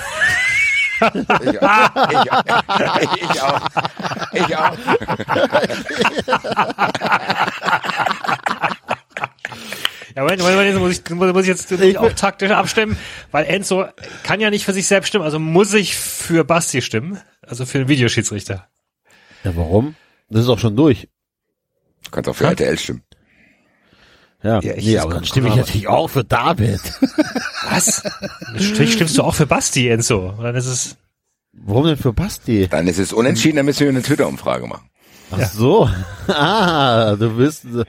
ich, ich auch. Ich auch. <laughs> Ja, Moment, Moment, Moment, jetzt muss ich, muss ich jetzt ich auch taktisch abstimmen, weil Enzo kann ja nicht für sich selbst stimmen, also muss ich für Basti stimmen, also für den Videoschiedsrichter. Ja, warum? Das ist auch schon durch. Du kannst auch für RTL stimmen. Ja, Ja, ich- nee, aber dann stimme ich natürlich auch für David. Was? Natürlich stimmst du auch für Basti, Enzo. Dann ist es, Warum denn für Basti? Dann ist es unentschieden, dann müssen wir eine Twitter-Umfrage machen. Ach so. <laughs> Ah, du willst äh,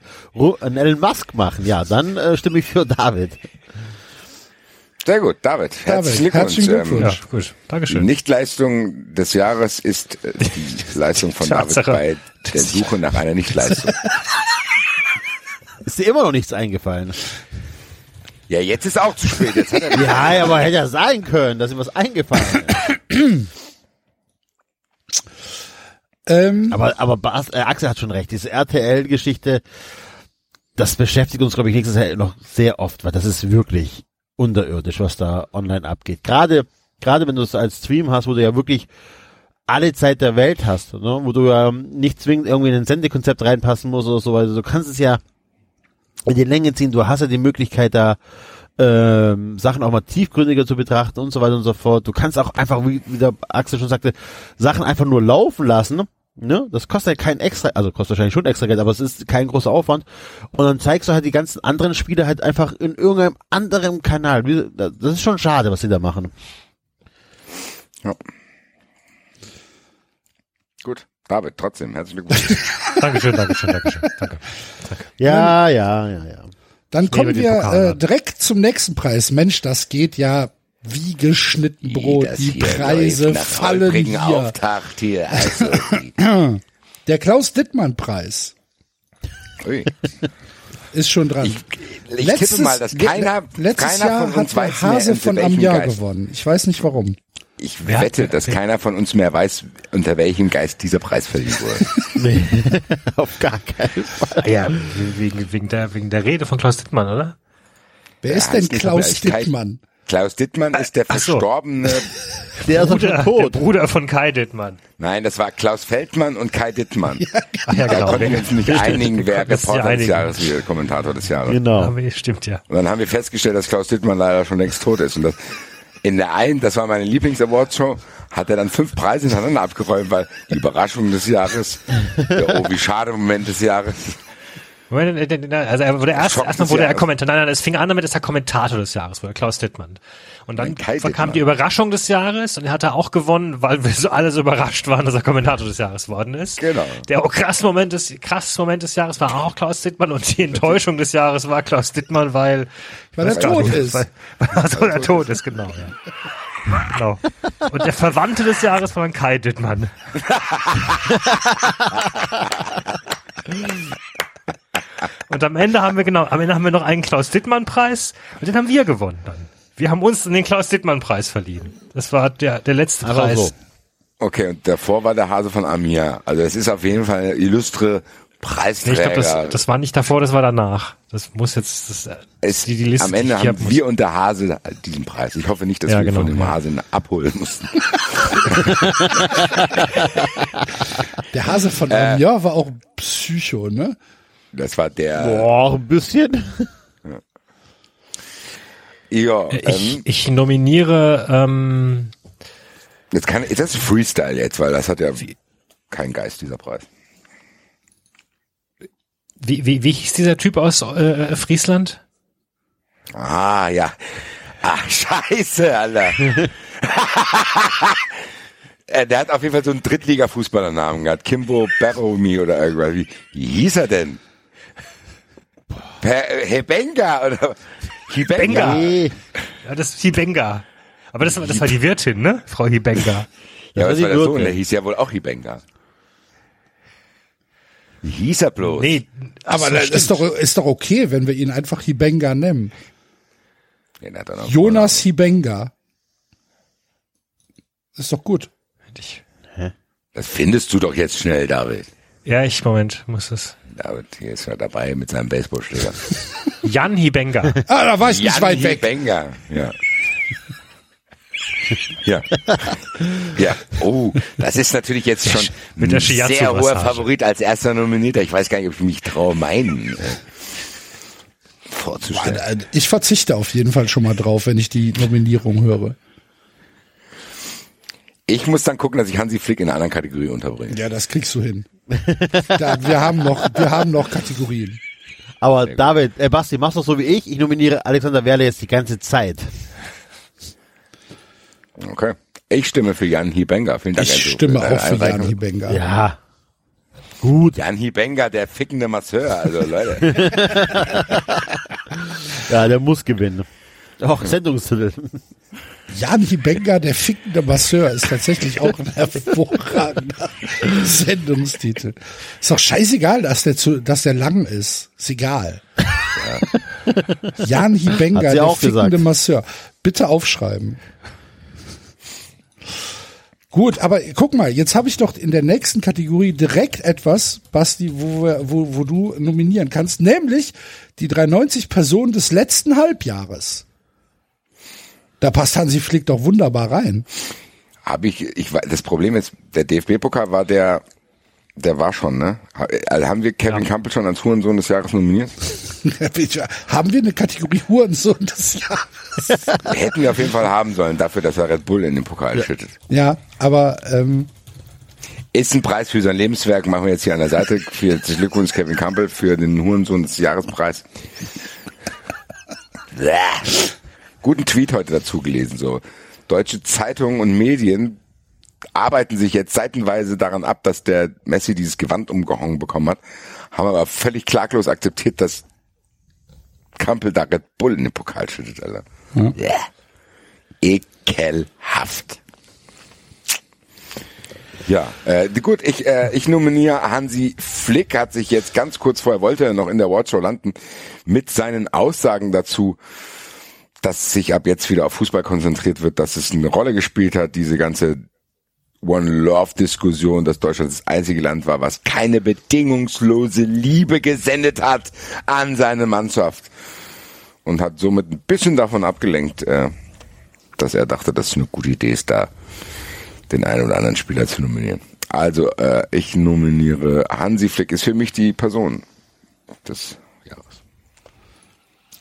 einen Elon Musk machen. Ja, dann äh, stimme ich für David. Sehr gut, David. Herzlichen Glückwunsch. herzlichen Ähm, Glückwunsch. Ja, gut. Die Dankeschön. Nichtleistung des Jahres ist äh, die <laughs> Leistung von David bei der Suche nach einer Nichtleistung. <laughs> Ist dir immer noch nichts eingefallen? Ja, jetzt ist auch zu spät. Jetzt hat er Ja, aber hätte ja sein können, dass ihm was eingefallen ist. <coughs> Ähm, Aber, aber Bas, äh, Axel hat schon recht. Diese RTL-Geschichte, das beschäftigt uns, glaube ich, nächstes Jahr noch sehr oft, weil das ist wirklich unterirdisch, was da online abgeht. Gerade, gerade wenn du es als Stream hast, wo du ja wirklich alle Zeit der Welt hast, ne? wo du ja nicht zwingend irgendwie in ein Sendekonzept reinpassen musst oder so, also du kannst es ja in die Länge ziehen, du hast ja die Möglichkeit da ähm, Sachen auch mal tiefgründiger zu betrachten und so weiter und so fort. Du kannst auch einfach, wie, wie der Axel schon sagte, Sachen einfach nur laufen lassen. Ne? Das kostet ja kein extra, also kostet wahrscheinlich schon extra Geld, aber es ist kein großer Aufwand. Und dann zeigst du halt die ganzen anderen Spiele halt einfach in irgendeinem anderen Kanal. Das ist schon schade, was sie da machen. Ja. Gut, David, trotzdem, herzlichen Glückwunsch. <laughs> Dankeschön, Dankeschön, Dankeschön. Danke. Ja, ja, ja, ja. Dann kommen den wir äh, direkt zum nächsten Preis. Mensch, das geht ja wie geschnitten Brot. Das Die Preise fallen hier. Auftakt hier. Also, <clears throat> Der Klaus-Dittmann-Preis ui. ist schon dran. Ich tippe mal, dass keiner, letztes keiner Jahr von uns hat Hase von Geist. gewonnen. Ich weiß nicht warum. Ich Wer hat- wette, dass wer- keiner von uns mehr weiß, unter welchem Geist dieser Preis verliehen wurde. <laughs> Nee, <laughs> auf gar keinen Fall. Ah Ja, wegen, wegen, der, wegen der Rede von Klaus Dittmann, oder? Wer ist heißt denn Klaus Dittmann? Klaus Dittmann ist der Ach so. verstorbene, <laughs> Der ist Bruder, der. Bruder von Kai Dittmann. nein, das war Klaus Feldmann und Kai Dittmann. Ach ja, Da genau. konnten wir uns nicht einigen, wer Reporter des einigen. Jahres wird, Kommentator des Jahres. Genau. Stimmt, ja. Und dann haben wir festgestellt, dass Klaus Dittmann leider schon längst tot ist. Und das in der einen, das war meine Lieblings-Awards-Show, hat er dann fünf Preise hintereinander abgeräumt, weil die Überraschung des Jahres, der <laughs> Oh, wie schade Moment des Jahres. Moment, äh, Also er wurde erst, erstmal wurde er. Kommentator, nein, nein, es fing an damit, dass er Kommentator des Jahres wurde, Klaus Dittmann. Und dann Nein, kam die Überraschung des Jahres und er hat er auch gewonnen, weil wir so alle so überrascht waren, dass er Kommentator des Jahres worden ist. Genau. Der oh, krass Moment des, krasses Moment des Jahres war auch Klaus Dittmann und die Enttäuschung des Jahres war Klaus Dittmann, weil, Weil er tot ist. weil, <laughs> weil so er tot ist, genau, ja. Genau. Und der Verwandte des Jahres war dann Kai Dittmann. <laughs> Und am Ende haben wir genau, am Ende haben wir noch einen Klaus Dittmann Preis und den haben wir gewonnen dann. Wir haben uns den Klaus Dittmann Preis verliehen. Das war der der letzte Aber Preis. so. Okay, und davor war der Hase von Amia. Also es ist auf jeden Fall eine illustre Nee, ich Preisträger. glaube, das, das war nicht davor, das war danach. Das muss jetzt das, äh, es, die, die Liste, am Ende haben wir und der Hase diesen Preis. Ich hoffe nicht, dass Ja, wir genau, von dem ja. Hase abholen mussten. <laughs> <laughs> Der Hase von Äh. Amiens war auch Psycho, ne? Das war der. Boah, ein bisschen. Ja, ich, ähm, ich nominiere ähm, jetzt kann, ist das Freestyle jetzt, weil das hat ja keinen Geist, dieser Preis. wie, wie, wie hieß dieser Typ aus äh, Friesland? Ah, ja. Ach, <laughs> scheiße, Alter. <laughs> Äh, Der hat auf jeden Fall so einen Drittliga-Fußballernamen gehabt. Kimbo Baromi oder irgendwas. Wie, wie hieß er denn? Per, Hebenga oder Hibenga. Nee. Ja, das ist Hibenga. Aber das, war- das war die Wirtin, ne? Frau Hibenga. Ja, die war der Sohn? Der hieß ja wohl auch Hibenga. Wie hieß er bloß? Nee, Aber das ist doch, ist doch okay, wenn wir ihn einfach Hibenga nennen. Den hat er noch Jonas Hibenga. Ist doch gut. Ich- Das findest du doch jetzt schnell, David. Ja, ich, Moment, muss es. David hier ist ja dabei mit seinem Baseballschläger. <laughs> Jan Hibenga. Ah, da war ich nicht Jan weit weg. Hibenga. Ja. Ja. Ja. Oh, das ist natürlich jetzt schon <laughs> Mit der ein sehr hoher Favorit als erster Nominierter. Ich weiß gar nicht, ob ich mich traue, meinen äh, vorzustellen. Ich verzichte auf jeden Fall schon mal drauf, wenn ich die Nominierung höre. Ich muss dann gucken, dass ich Hansi Flick in einer anderen Kategorie unterbringe. Ja, das kriegst du hin. da, wir haben noch, wir haben noch Kategorien. Aber David, äh, Basti, mach's doch so wie ich. Ich nominiere Alexander Werle jetzt die ganze Zeit. Okay. Ich stimme für Jan Hibenga. Vielen Dank. Ich Enzo, stimme deine auch für Jan. Hibenga. Ja. Gut. Jan Hibenga, der fickende Masseur, also Leute. <laughs> Ja, der muss gewinnen. Auch Sendungstitel. Jan Hibenga, der fickende Masseur, ist tatsächlich auch ein hervorragender Sendungstitel. Ist doch scheißegal, dass der zu, dass der lang ist. Ist egal. Jan Hibenga, der fickende gesagt. Masseur. Bitte aufschreiben. Gut, aber guck mal, jetzt habe ich doch in der nächsten Kategorie direkt etwas, Basti, wo, wir, wo, wo du nominieren kannst, nämlich die 390 Personen des letzten Halbjahres. Da passt Hansi Flick doch wunderbar rein. Habe ich, ich das Problem ist, der DFB-Pokal war der, der war schon, ne? Also haben wir Kevin Campbell schon als Hurensohn des Jahres nominiert? <laughs> Haben wir eine Kategorie Hurensohn des Jahres? <laughs> Hätten wir auf jeden Fall haben sollen, dafür, dass er Red Bull in den Pokal schüttet. Ja, aber ähm, Ist ein Preis für sein Lebenswerk, machen wir jetzt hier an der Seite. Für Glückwunsch Kevin Campbell für den Hurensohn des Jahrespreis. <laughs> Guten Tweet heute dazu gelesen, so. Deutsche Zeitungen und Medien arbeiten sich jetzt seitenweise daran ab, dass der Messi dieses Gewand umgehangen bekommen hat, haben aber völlig klaglos akzeptiert, dass Campbell da Red Bull in den Pokal schüttet, Alter. Bäh. Ekelhaft. Ja, äh, gut, ich, äh, ich nominiere Hansi Flick, hat sich jetzt ganz kurz vorher, wollte er noch in der Watchshow landen, mit seinen Aussagen dazu, dass sich ab jetzt wieder auf Fußball konzentriert wird, dass es eine Rolle gespielt hat, diese ganze One Love Diskussion, dass Deutschland das einzige Land war, was keine bedingungslose Liebe gesendet hat an seine Mannschaft und hat somit ein bisschen davon abgelenkt, äh, dass er dachte, dass es eine gute Idee ist, da den einen oder anderen Spieler zu nominieren. Also äh, ich nominiere Hansi Flick ist für mich die Person Jahres.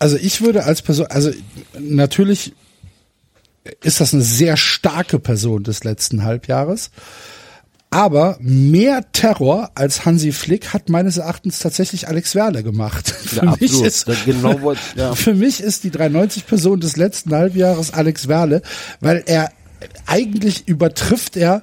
Also ich würde als Person, also natürlich ist das eine sehr starke Person des letzten Halbjahres. Aber mehr Terror als Hansi Flick hat meines Erachtens tatsächlich Alex Werle gemacht. <laughs> Für, Ja, mich ist, genau wollte- <laughs> ja. für mich ist die 390 Person des letzten Halbjahres Alex Werle, weil er eigentlich übertrifft er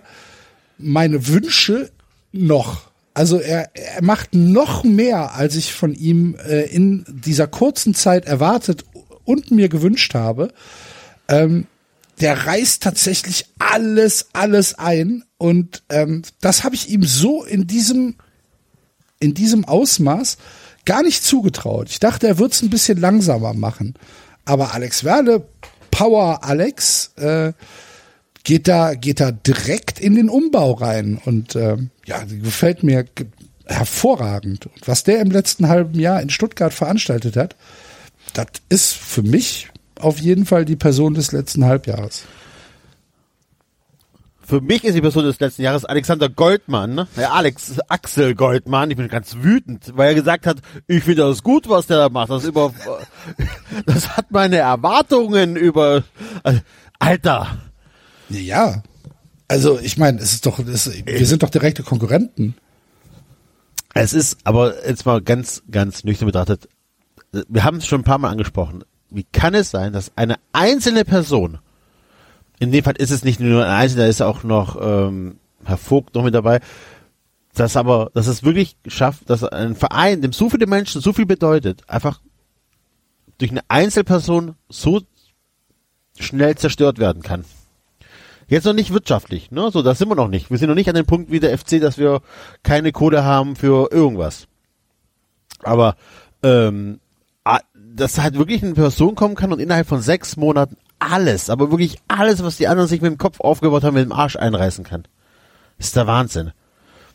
meine Wünsche noch. Also er, er macht noch mehr, als ich von ihm äh, in dieser kurzen Zeit erwartet und mir gewünscht habe. Ähm, der reißt tatsächlich alles, alles ein und ähm, das habe ich ihm so in diesem in diesem Ausmaß gar nicht zugetraut. Ich dachte, er wird es ein bisschen langsamer machen, aber Alex Werle, Power Alex, äh, geht da geht da direkt in den Umbau rein und ähm, ja, gefällt mir ge- hervorragend. Und was der im letzten halben Jahr in Stuttgart veranstaltet hat, das ist für mich auf jeden Fall die Person des letzten Halbjahres. Für mich ist die Person des letzten Jahres Alexander Goldmann, ne? Ja, Alex Axel Goldmann. Ich bin ganz wütend, weil er gesagt hat, ich finde das gut, was der da macht. Das über, <laughs> das hat meine Erwartungen über, äh, Alter. Ja, also ich meine, es ist doch, es, wir sind doch direkte Konkurrenten. Es ist aber jetzt mal ganz, ganz nüchtern betrachtet. Wir haben es schon ein paar Mal angesprochen. Wie kann es sein, dass eine einzelne Person, in dem Fall ist es nicht nur ein Einzelner, da ist auch noch ähm, Herr Vogt noch mit dabei, dass aber, dass es wirklich schafft, dass ein Verein, dem so viele Menschen so viel bedeutet, einfach durch eine Einzelperson so schnell zerstört werden kann. Jetzt noch nicht wirtschaftlich, ne? So, da sind wir noch nicht. Wir sind noch nicht an dem Punkt wie der FC, dass wir keine Kohle haben für irgendwas. Aber ähm, dass halt wirklich eine Person kommen kann und innerhalb von sechs Monaten alles, aber wirklich alles, was die anderen sich mit dem Kopf aufgebaut haben, mit dem Arsch einreißen kann. ist der Wahnsinn.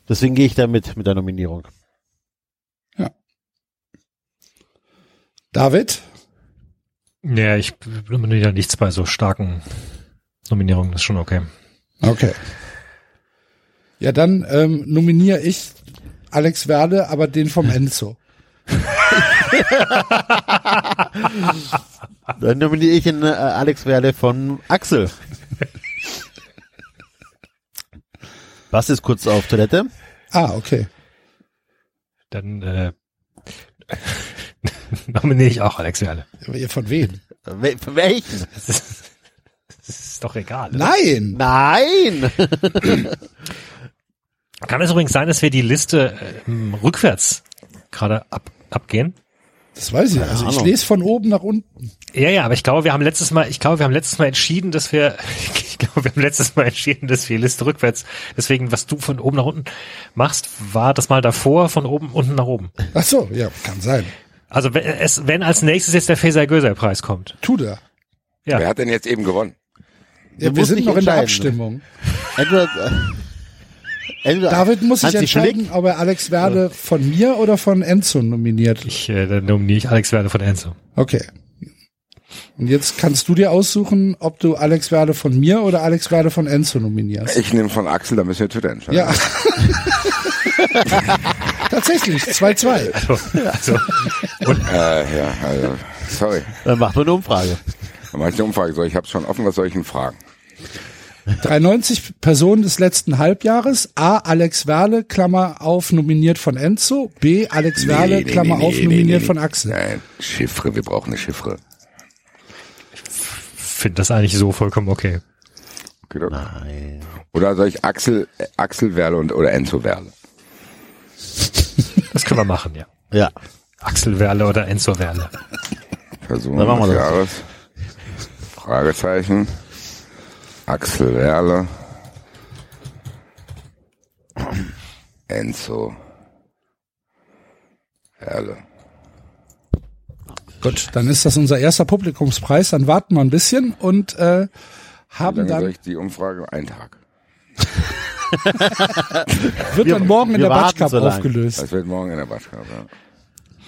Deswegen gehe ich da mit, mit der Nominierung. David? Ja, ich nominiere nichts bei so starken Nominierungen, das ist schon okay. Okay. Ja, dann ähm, nominiere ich Alex Werle, aber den vom <laughs> Enzo. <laughs> Dann nominiere ich den äh, Alex Werle von Axel. Was ist kurz auf Toilette? Ah, okay. Dann äh, <laughs> nominiere ich auch Alex Werle. Von wem? Für welchen? Das ist doch egal. oder? Nein! Nein! <laughs> Kann es übrigens sein, dass wir die Liste äh, rückwärts gerade ab, abgehen? Das weiß ich. Also ich lese von oben nach unten. Ja, ja, aber ich glaube, wir haben letztes Mal, ich glaube, wir haben letztes Mal entschieden, dass wir, <laughs> ich glaube, wir haben letztes Mal entschieden, dass wir Liste rückwärts. Deswegen, was du von oben nach unten machst, war das mal davor von oben unten nach oben. Ach so, ja, kann sein. Also wenn, es, wenn als nächstes jetzt der Faeser Göser Preis kommt. Tut er. Ja. Wer hat denn jetzt eben gewonnen? Ja, wir sind noch in der. Abstimmung. <laughs> Entweder, äh, entweder David muss sich entscheiden, Flick, ob er Alex Werde von mir oder von Enzo nominiert. Ich äh, dann nominiere ich Alex Werder von Enzo. Okay. Und jetzt kannst du dir aussuchen, ob du Alex Werde von mir oder Alex Werde von Enzo nominierst. Ich nehme von Axel, da müssen wir Twitter entscheiden. Ja. <laughs> Tatsächlich, 2-2. Also, Äh, ja, also, sorry. Dann macht man eine Umfrage. Dann mache ich eine Umfrage. So, ich habe schon offen, was soll ich denn fragen? 93 Personen des letzten Halbjahres. A. Alex Werle, Klammer auf, nominiert von Enzo. B. Alex Werle, Nee, nee, Klammer nee, auf, nee, nominiert nee, von. Axel. Nein, Chiffre, wir brauchen eine Chiffre. finde das eigentlich so vollkommen okay. Okay, doch. Nein. Oder soll ich Axel, Axel Werle und, oder Enzo Werle? Das können wir machen, ja. Ja. Axel Werle oder Enzo Werle. Machen wir des das. Jahres. Fragezeichen. Axel Werle. Enzo Werle. Gut, dann ist das unser erster Publikumspreis. Dann warten wir ein bisschen und äh, Wie haben lange soll dann, ich die Umfrage? Ein Tag. <laughs> wird Wir- dann morgen in wir der Batsch Cup so aufgelöst. Das wird morgen in der Batschkappe. Ja.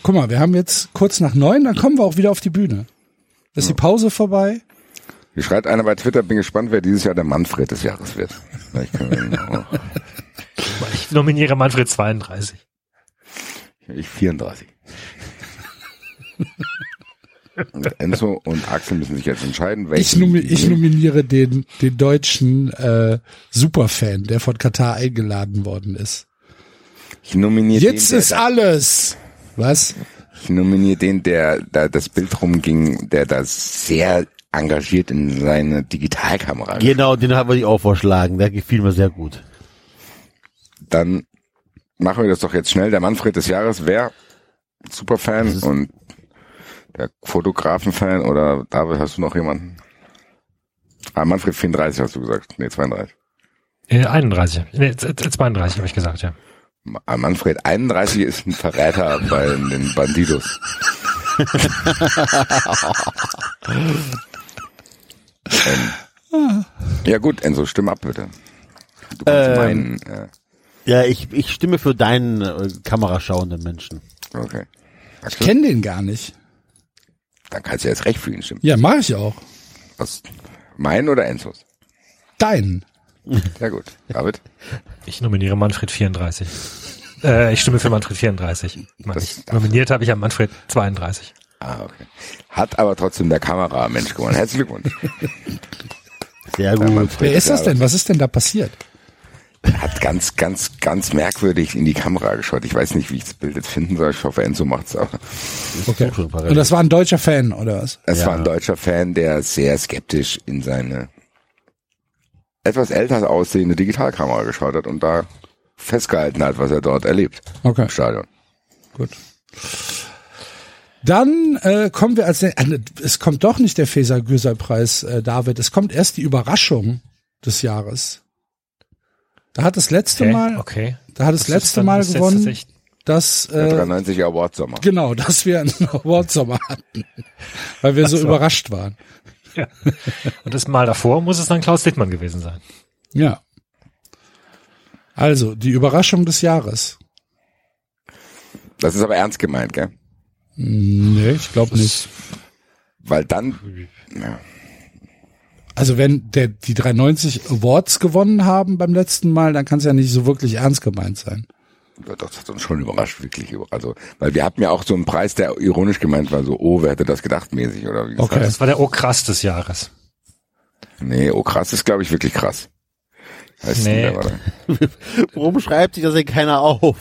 Guck mal, wir haben jetzt kurz nach neun, dann kommen wir auch wieder auf die Bühne. Ist die Pause vorbei? Hier schreibt einer bei Twitter, bin gespannt, wer dieses Jahr der Manfred des Jahres wird. Auch. <laughs> Ich nominiere Manfred 32. Ich 34. Und Enzo und Axel müssen sich jetzt entscheiden, Ich, welchen. nomi die ich nominiere den, den deutschen äh, Superfan, der von Katar eingeladen worden ist. ich nominiere Jetzt den, ist alles. Was? Ich nominiere den, der da das Bild rumging, der da sehr engagiert in seine Digitalkamera. Genau, den habe ich auch vorschlagen. Der gefiel mir sehr gut. Dann machen wir das doch jetzt schnell. Der Manfred des Jahres, wer? Superfan und der Fotografenfan oder David, hast du noch jemanden? Ah, Manfred 34 hast du gesagt. Nee, 32. Äh, 31. Nee, z- z- 32 habe ich gesagt, ja. Ah, Manfred 31 ist ein Verräter bei den Bandidos. <laughs> <laughs> ähm, ja gut, Enzo, stimm ab bitte. Du kannst Ähm, meinen, äh, Ja, ich, ich stimme für deinen äh, kameraschauenden Menschen. okay. Ich kenne den gar nicht. Dann kannst du jetzt recht für ihn stimmen. Ja, mache ich auch. Was, meinen oder Enzos? Deinen. Ja gut. David? Ich nominiere Manfred 34. Äh, ich stimme für Manfred 34. Ich meine, ich nominiert habe ich ja Manfred 32. Ah, okay. Hat aber trotzdem der Kameramensch gewonnen. Herzlichen Glückwunsch. Sehr gut. Wer ist das denn? Was ist denn da passiert? Hat ganz, ganz, ganz merkwürdig in die Kamera geschaut. Ich weiß nicht, wie ich das Bild jetzt finden soll. Ich hoffe, Enzo macht's auch. Okay. Und das war ein deutscher Fan, oder was? Es Ja. war ein deutscher Fan, der sehr skeptisch in seine etwas älter aussehende Digitalkamera geschaut hat und da festgehalten hat, was er dort erlebt Okay, im Stadion. gut. Dann äh, kommen wir als äh, es kommt doch nicht der Feser Güser Preis, äh, David. Es kommt erst die Überraschung des Jahres. Da hat das letzte Hä? Mal, Okay. da hat das Das letzte Mal gewonnen, dass Der äh, 93 Award Sommer. genau, dass wir einen <laughs> Awardsommer hatten, weil wir so Ach so. überrascht waren. Ja. Und das Mal davor muss es dann Klaus Dittmann gewesen sein. Ja. Also die Überraschung des Jahres. Das ist aber ernst gemeint, gell? Nee, ich glaube nicht. Weil dann, ja, Also wenn der die 390 Awards gewonnen haben beim letzten Mal, dann kann es ja nicht so wirklich ernst gemeint sein. doch, das hat uns schon überrascht, wirklich. Also, weil wir hatten ja auch so einen Preis, der ironisch gemeint war, so, oh, wer hätte das gedacht, mäßig, oder wie? Okay. Das war der Oh krass des Jahres. Nee, oh krass, ist glaube ich wirklich krass. Heißt Nee. <laughs> Warum schreibt sich das denn keiner auf?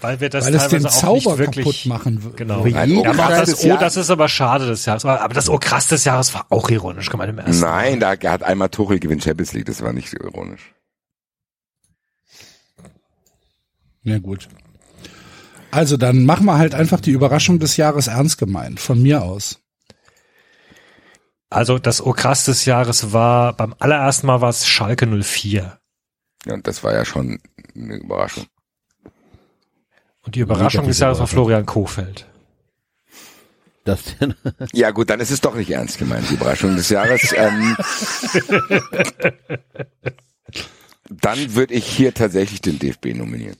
Weil wir das Weil es teilweise den auch Zauber nicht wirklich, kaputt machen würde. Genau. Oh, Ja, aber krass das, oh, das ist aber schade des Jahres. Aber das Oh krass des Jahres war auch ironisch gemeint im ersten. Nein, da hat einmal Tuchel gewinnt Champions League, das war nicht so ironisch. Na gut. Also dann machen wir halt einfach die Überraschung des Jahres ernst gemeint, von mir aus. Also das Okras des Jahres war, beim allerersten Mal war es Schalke 04. Ja, und das war ja schon eine Überraschung. Und die Überraschung des Jahres war. Florian Kofeld. Das, Ja gut, dann ist es doch nicht ernst gemeint, die Überraschung des Jahres. <laughs> ähm, dann würde ich hier tatsächlich den DFB nominieren.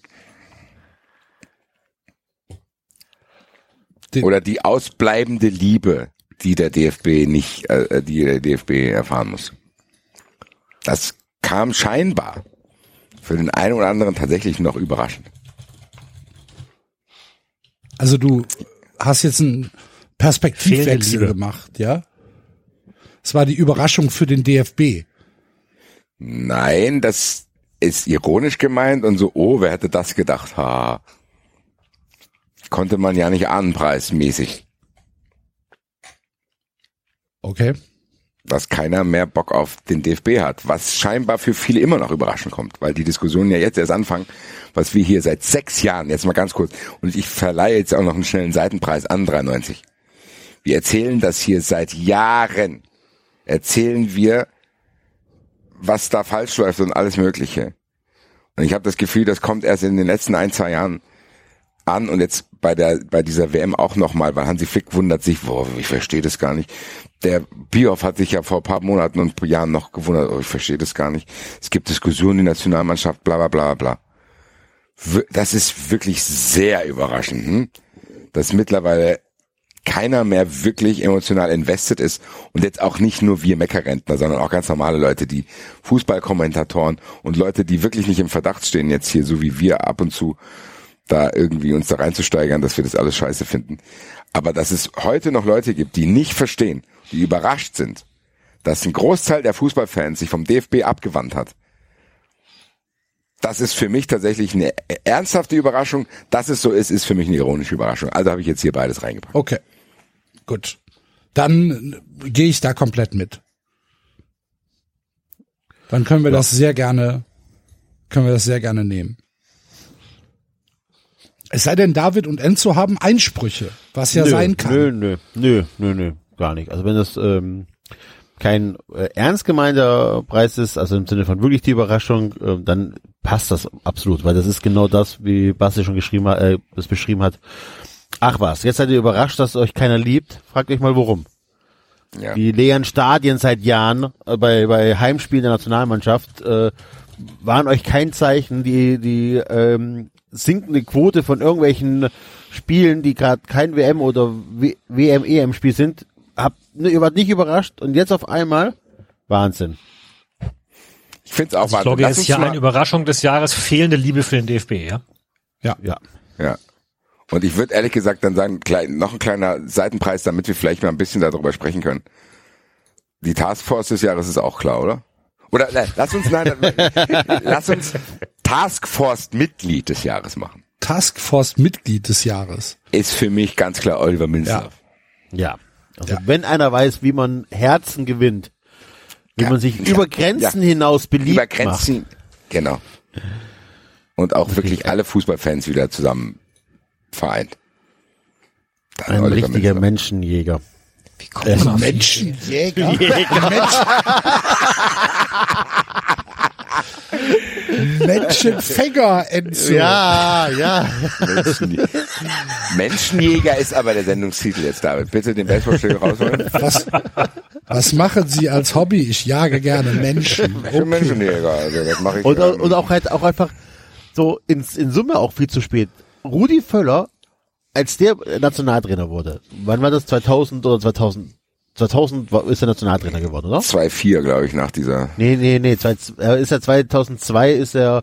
Den- Oder die ausbleibende Liebe, die der DFB nicht, äh, die der DFB erfahren muss. Das kam scheinbar für den einen oder anderen tatsächlich noch überraschend. Also du hast jetzt einen Perspektivwechsel gemacht, ja? Es war die Überraschung für den DFB. Nein, das ist ironisch gemeint und so, oh, wer hätte das gedacht? Ha. Konnte man ja nicht ahnen, preismäßig, Okay. Dass keiner mehr Bock auf den DFB hat, was scheinbar für viele immer noch überraschend kommt, weil die Diskussionen ja jetzt erst anfangen, was wir hier seit sechs Jahren, jetzt mal ganz kurz, und ich verleihe jetzt auch noch einen schnellen Seitenpreis an 93. Wir erzählen das hier seit Jahren. Erzählen wir, was da falsch läuft und alles Mögliche. Und ich habe das Gefühl, das kommt erst in den letzten ein, zwei Jahren an und jetzt bei der bei dieser WM auch nochmal, weil Hansi Flick wundert sich, boah, ich verstehe das gar nicht. Der Bioff hat sich ja vor ein paar Monaten und Jahren noch gewundert, oh, ich verstehe das gar nicht. Es gibt Diskussionen in der Nationalmannschaft, bla bla bla bla. Das ist wirklich sehr überraschend, hm? dass mittlerweile keiner mehr wirklich emotional invested ist und jetzt auch nicht nur wir Meckerrentner, sondern auch ganz normale Leute, die Fußballkommentatoren und Leute, die wirklich nicht im Verdacht stehen, jetzt hier so wie wir ab und zu da irgendwie uns da reinzusteigern, dass wir das alles scheiße finden. Aber dass es heute noch Leute gibt, die nicht verstehen, die überrascht sind, dass ein Großteil der Fußballfans sich vom DFB abgewandt hat. Das ist für mich tatsächlich eine ernsthafte Überraschung. Dass es so ist, ist für mich eine ironische Überraschung. Also habe ich jetzt hier beides reingepackt. Okay. Gut. Dann gehe ich da komplett mit. Dann können wir das sehr gerne, können wir das sehr gerne nehmen. Es sei denn, David und Enzo haben Einsprüche, was ja nö, sein kann. Nö, nö, nö, nö, nö, gar nicht. Also wenn das ähm, kein äh, ernst gemeinter Preis ist, also im Sinne von wirklich die Überraschung, äh, dann passt das absolut, weil das ist genau das, wie Basti schon geschrieben hat, äh, das beschrieben hat. Ach was, jetzt seid ihr überrascht, dass euch keiner liebt? Fragt euch mal warum. Ja. Die leeren Stadien seit Jahren äh, bei, bei Heimspielen der Nationalmannschaft äh, waren euch kein Zeichen. Die, die ähm, sinkende Quote von irgendwelchen Spielen, die gerade kein WM oder w WM, EM-Spiel sind, habt, ne, ihr wart nicht überrascht und jetzt auf einmal Wahnsinn. Ich finde es auch Also ich Wahnsinn. glaube, Lass jetzt uns hier mal- eine Überraschung des Jahres, fehlende Liebe für den DFB, ja? Ja. Ja. Und ich würde ehrlich gesagt dann sagen, klein, noch ein kleiner Seitenpreis, damit wir vielleicht mal ein bisschen darüber sprechen können. Die Taskforce des Jahres ist auch klar, oder? Oder nein, lass uns nein, <laughs> lass uns Taskforce-Mitglied des Jahres machen. Taskforce-Mitglied des Jahres. Ist für mich ganz klar Oliver Minzlaff. Ja. Also Ja. wenn einer weiß, wie man Herzen gewinnt, wie Ja. man sich Ja. über Grenzen Ja. hinaus beliebt Über macht. Grenzen, genau. Und auch wirklich alle Fußballfans wieder zusammen vereint. Dann Ein Oliver richtiger Minzlaff. Menschenjäger. Wie kommt man auf Menschenjäger. <laughs> Menschenfänger, Enzo. Ja, ja. Menschen, <laughs> Menschenjäger ist aber der Sendungstitel jetzt, David. Bitte den Baseballschläger rausholen. Was, was machen Sie als Hobby? Ich jage gerne Menschen. Ich bin Okay. Menschenjäger, also das mache ich. Und, ähm, und auch halt auch einfach so ins, in Summe auch viel zu spät. Rudi Völler, als der Nationaltrainer wurde, wann war das? 2000 oder 2000? 2000 war, ist er Nationaltrainer geworden, oder? 2-4, glaube ich, nach dieser. Nee, nee, nee, zwei, er ist er 2002 ist er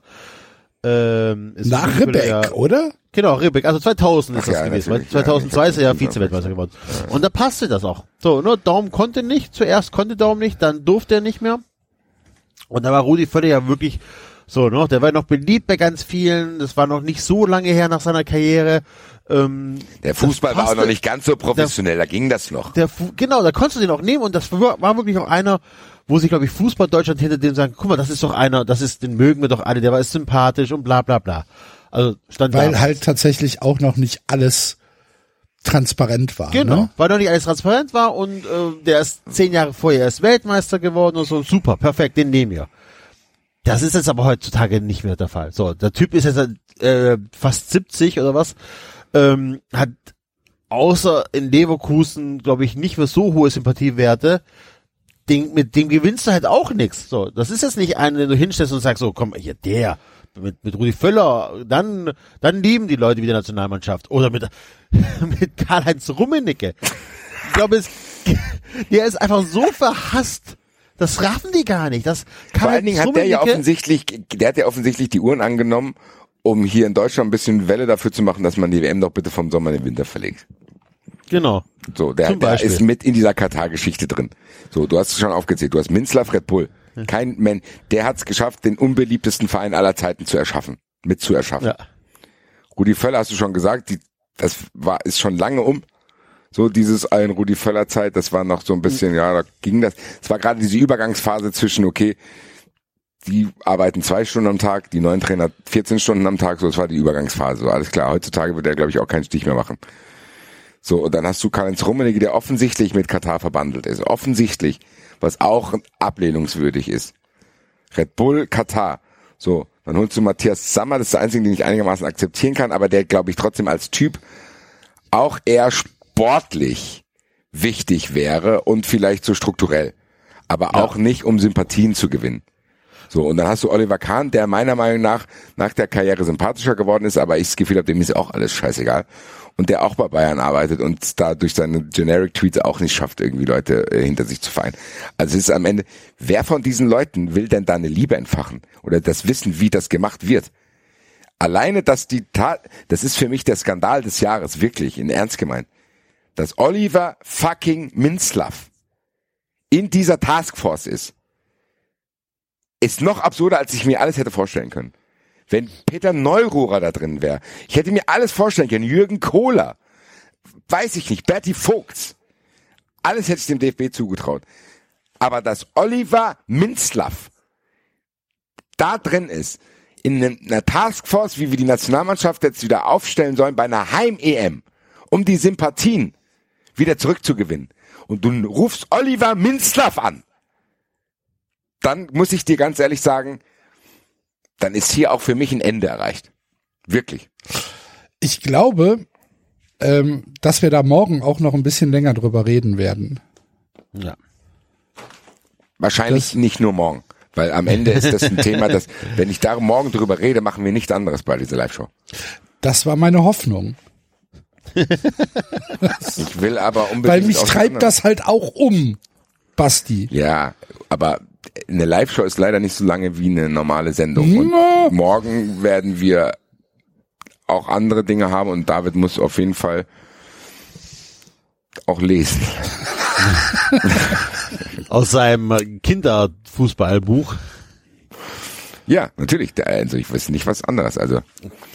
ähm, ist Nach ja- oder? Genau, Ribbeck, also 2000 ist Ach das ja, gewesen. weil natürlich, ja, 2002 ist er ja. Vize-Weltmeister geworden. Und da passte das auch. So, nur Daum konnte nicht, zuerst konnte Daum nicht, dann durfte er nicht mehr. Und da war Rudi Völler ja wirklich so, ne, der war noch beliebt bei ganz vielen, das war noch nicht so lange her nach seiner Karriere. Ähm, Der Fußball das war auch passte- noch nicht ganz so professionell, da ging das noch. der, genau, da konntest du den auch nehmen und das war, war wirklich auch einer, wo sich, glaube ich, Fußball Deutschland hinter dem sagen, guck mal, das ist doch einer, das ist, den mögen wir doch alle, der war ist sympathisch und bla bla bla. Also stand Weil damals. halt tatsächlich auch noch nicht alles transparent war. Genau, Ne? weil noch nicht alles transparent war und äh, der ist zehn Jahre vorher erst Weltmeister geworden und so. Super, perfekt, den nehmen wir. Das ist jetzt aber heutzutage nicht mehr der Fall. So, der Typ ist jetzt äh, fast 70 oder was, ähm, hat außer in Leverkusen, glaube ich, nicht mehr so hohe Sympathiewerte. Den, mit dem gewinnst du halt auch nichts. So, das ist jetzt nicht einer, den du hinstellst und sagst so, komm, hier der mit, mit Rudi Völler, dann dann lieben die Leute wieder Nationalmannschaft oder mit <laughs> mit Karl-Heinz Rummenigge. Ich glaube, es, <laughs> der ist einfach so verhasst. Das raffen die gar nicht. Das Vor allen Dingen hat der ja offensichtlich, der hat ja offensichtlich die Uhren angenommen, um hier in Deutschland ein bisschen Welle dafür zu machen, dass man die WM doch bitte vom Sommer in den Winter verlegt. Genau. So, der, der ist mit in dieser Katar-Geschichte drin. So, du hast es schon aufgezählt. Du hast Minzlaff Red Bull. Kein Mann, der hat es geschafft, den unbeliebtesten Verein aller Zeiten zu erschaffen, mit zu erschaffen. Ja. Rudi Völler hast du schon gesagt, die, das war, ist schon lange um. So dieses ein Rudi Völler Zeit, das war noch so ein bisschen, ja, da ging das. Es war gerade diese Übergangsphase zwischen, okay, die arbeiten zwei Stunden am Tag, die neuen Trainer 14 Stunden am Tag, so, das war die Übergangsphase. So, alles klar. Heutzutage wird er, glaube ich, auch keinen Stich mehr machen. So, und dann hast du Karl-Heinz Rummenigge, der offensichtlich mit Katar verbandelt ist. Offensichtlich, was auch ablehnungswürdig ist. Red Bull, Katar. So, dann holst du Matthias Sammer, das ist der einzige, den ich einigermaßen akzeptieren kann, aber der, glaube ich, trotzdem als Typ auch eher sportlich wichtig wäre und vielleicht so strukturell. Aber auch nicht, um Sympathien zu gewinnen. So, und dann hast du Oliver Kahn, der meiner Meinung nach nach der Karriere sympathischer geworden ist, aber ich das Gefühl habe, dem ist auch alles scheißegal. Und der auch bei Bayern arbeitet und da durch seine Generic Tweets auch nicht schafft, irgendwie Leute äh, hinter sich zu vereinen. Also es ist am Ende, wer von diesen Leuten will denn da eine Liebe entfachen? Oder das Wissen, wie das gemacht wird? Alleine, dass die Tat, das ist für mich der Skandal des Jahres, wirklich, in Ernst gemeint. Dass Oliver fucking Minzlaff in dieser Taskforce ist, ist noch absurder, als ich mir alles hätte vorstellen können. Wenn Peter Neururer da drin wäre, ich hätte mir alles vorstellen können. Jürgen Kohler, weiß ich nicht, Berti Vogts, alles hätte ich dem DFB zugetraut. Aber dass Oliver Minzlaff da drin ist, in einem- einer Taskforce, wie wir die Nationalmannschaft jetzt wieder aufstellen sollen, bei einer Heim-EM, um die Sympathien wieder zurückzugewinnen. Und du rufst Oliver Minzlaff an. Dann muss ich dir ganz ehrlich sagen, dann ist hier auch für mich ein Ende erreicht. Wirklich. Ich glaube, ähm, dass wir da morgen auch noch ein bisschen länger drüber reden werden. Ja. Wahrscheinlich Das- nicht nur morgen. Weil am Ende ist das ein Thema, das, <laughs> wenn ich da morgen drüber rede, machen wir nichts anderes bei dieser Live-Show. Das war meine Hoffnung. <laughs> Ich will aber unbedingt. Weil mich treibt das halt auch um, Basti. Ja, aber eine Live-Show ist leider nicht so lange wie eine normale Sendung. Und Na. morgen werden wir auch andere Dinge haben und David muss auf jeden Fall auch lesen. <laughs> Aus seinem Kinderfußballbuch. Ja, natürlich. Also ich weiß nicht was anderes. Also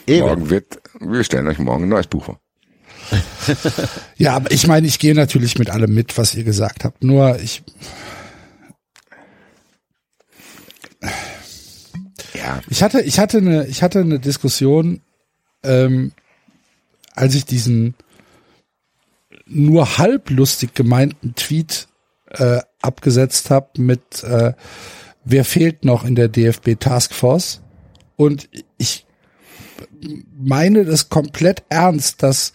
Eben. morgen wird, wir stellen euch morgen ein neues Buch vor. <laughs> Ja, aber ich meine, ich gehe natürlich mit allem mit, was ihr gesagt habt. Nur ich, Ja, ich hatte, ich hatte eine, ich hatte eine Diskussion, ähm, als ich diesen nur halblustig gemeinten Tweet äh, abgesetzt habe mit äh, wer fehlt noch in der DFB Taskforce und ich meine das komplett ernst, dass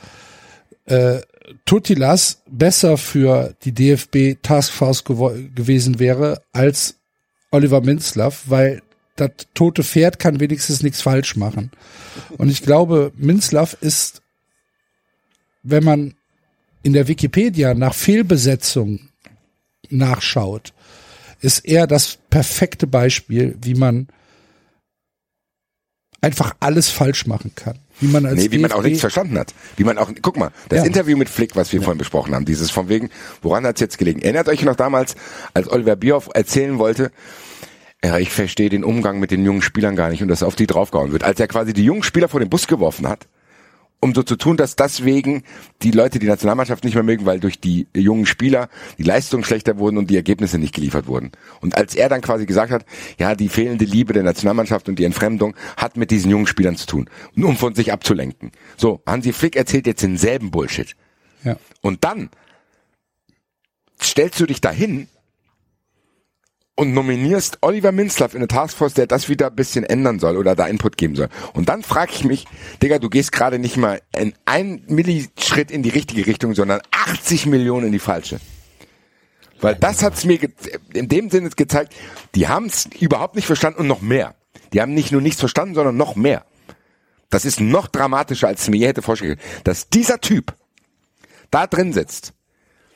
äh, Tutilas besser für die DFB Taskforce gewo- gewesen wäre als Oliver Minzlaff, weil das tote Pferd kann wenigstens nichts falsch machen. Und ich glaube, Minzlaff ist, wenn man in der Wikipedia nach Fehlbesetzung nachschaut, ist er das perfekte Beispiel, wie man einfach alles falsch machen kann. Wie man als nee, wie man auch DFB nichts verstanden hat. Wie man auch, guck mal, das Ja. Interview mit Flick, was wir vorhin besprochen haben, dieses von wegen, woran hat's jetzt gelegen? Erinnert euch noch damals, als Oliver Bierhoff erzählen wollte, ja, ich verstehe den Umgang mit den jungen Spielern gar nicht und dass auf die draufgehauen wird. Als er quasi die jungen Spieler vor den Bus geworfen hat um so zu tun, dass deswegen die Leute die Nationalmannschaft nicht mehr mögen, weil durch die jungen Spieler die Leistungen schlechter wurden und die Ergebnisse nicht geliefert wurden. Und als er dann quasi gesagt hat, ja, die fehlende Liebe der Nationalmannschaft und die Entfremdung hat mit diesen jungen Spielern zu tun, nur um von sich abzulenken. So, Hansi Flick erzählt jetzt denselben Bullshit. Ja. Und dann stellst du dich dahin und nominierst Oliver Minzlaff in eine Taskforce, der das wieder ein bisschen ändern soll oder da Input geben soll. Und dann frage ich mich, Digga, du gehst gerade nicht mal in ein Millischritt in die richtige Richtung, sondern 80 Millionen in die falsche. Weil das hat's mir in dem Sinne gezeigt, die haben es überhaupt nicht verstanden und noch mehr. Die haben nicht nur nichts verstanden, sondern noch mehr. Das ist noch dramatischer, als ich mir je hätte vorstellen. Dass dieser Typ da drin sitzt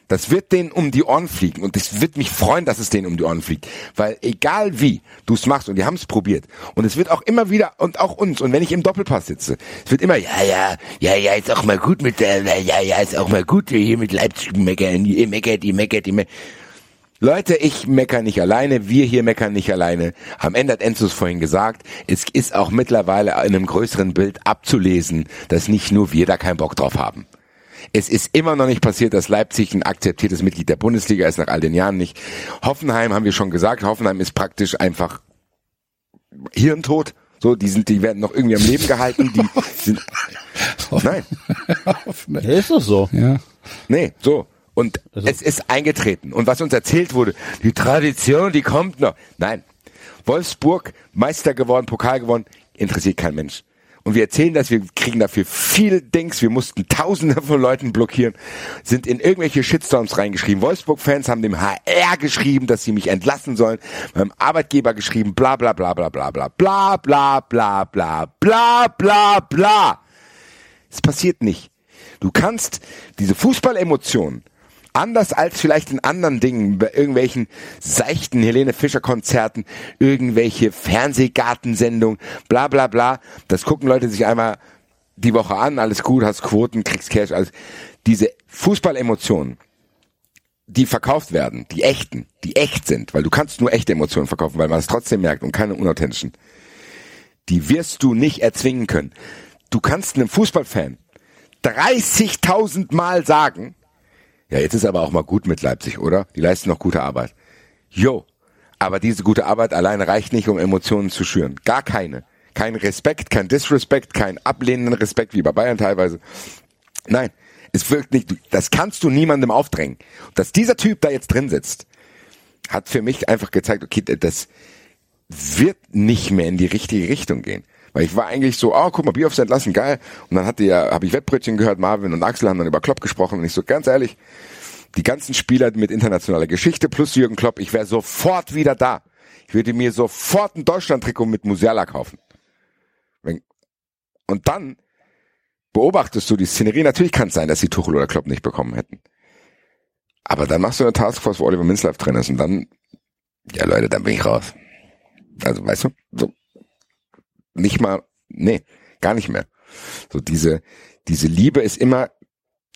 das wird denen um die Ohren fliegen und es wird mich freuen, dass es denen um die Ohren fliegt, weil egal wie du es machst und die haben es probiert und es wird auch immer wieder und auch uns und wenn ich im Doppelpass sitze, es wird immer ja ja ja ja ist auch mal gut mit der ja ja ist auch mal gut hier mit Leipzig meckern, ihr meckert, ihr meckert, ihr meckert. Leute, ich mecker nicht alleine, wir hier meckern nicht alleine. Am Ende hat Enzo es vorhin gesagt, es ist auch mittlerweile in einem größeren Bild abzulesen, dass nicht nur wir da keinen Bock drauf haben. Es ist immer noch nicht passiert, dass Leipzig ein akzeptiertes Mitglied der Bundesliga ist, nach all den Jahren nicht. Hoffenheim haben wir schon gesagt, Hoffenheim ist praktisch einfach Hirntod. So, die sind, die werden noch irgendwie am Leben gehalten, die <laughs> sind, nein, Ja, ist doch so. Ja. nee, so. Und es ist eingetreten. Und was uns erzählt wurde, die Tradition, die kommt noch. Nein. Wolfsburg, Meister geworden, Pokal gewonnen, interessiert kein Mensch. Und wir erzählen das, wir kriegen dafür viel Dings, wir mussten tausende von Leuten blockieren, sind in irgendwelche Shitstorms reingeschrieben. Wolfsburg-Fans haben dem HR geschrieben, dass sie mich entlassen sollen, beim Arbeitgeber geschrieben, bla bla bla bla bla bla bla bla bla bla bla bla bla. Es passiert nicht. Du kannst diese Fußballemotionen anders als vielleicht in anderen Dingen, bei irgendwelchen seichten Helene Fischer Konzerten, irgendwelche Fernsehgartensendungen, bla bla bla, das gucken Leute sich einmal die Woche an, alles gut, hast Quoten, kriegst Cash, alles. Diese Fußballemotionen, die verkauft werden, die echten, die echt sind, weil du kannst nur echte Emotionen verkaufen, weil man es trotzdem merkt und keine unauthentischen, die wirst du nicht erzwingen können. Du kannst einem Fußballfan 30.000 Mal sagen, ja, jetzt ist aber auch mal gut mit Leipzig, oder? Die leisten noch gute Arbeit. Jo, aber diese gute Arbeit alleine reicht nicht, um Emotionen zu schüren. Gar keine. Kein Respekt, kein Disrespect, kein ablehnenden Respekt, wie bei Bayern teilweise. Nein, es wirkt nicht, das kannst du niemandem aufdrängen. Dass dieser Typ da jetzt drin sitzt, hat für mich einfach gezeigt, okay, das wird nicht mehr in die richtige Richtung gehen. Weil ich war eigentlich so, oh, guck mal, Bierhoffs entlassen, geil. Und dann hatte ja, habe ich Wettbrötchen gehört, Marvin und Axel haben dann über Klopp gesprochen und ich so, ganz ehrlich, die ganzen Spieler mit internationaler Geschichte plus Jürgen Klopp, ich wäre sofort wieder da. Ich würde mir sofort ein Deutschland-Trikot mit Musiala kaufen. Und dann beobachtest du die Szenerie. Natürlich kann es sein, dass sie Tuchel oder Klopp nicht bekommen hätten. Aber dann machst du eine Taskforce, wo Oliver Minzlaff drin ist und dann, ja Leute, dann bin ich raus. Also, weißt du, so, nicht mal, nee, gar nicht mehr. So diese, diese Liebe ist immer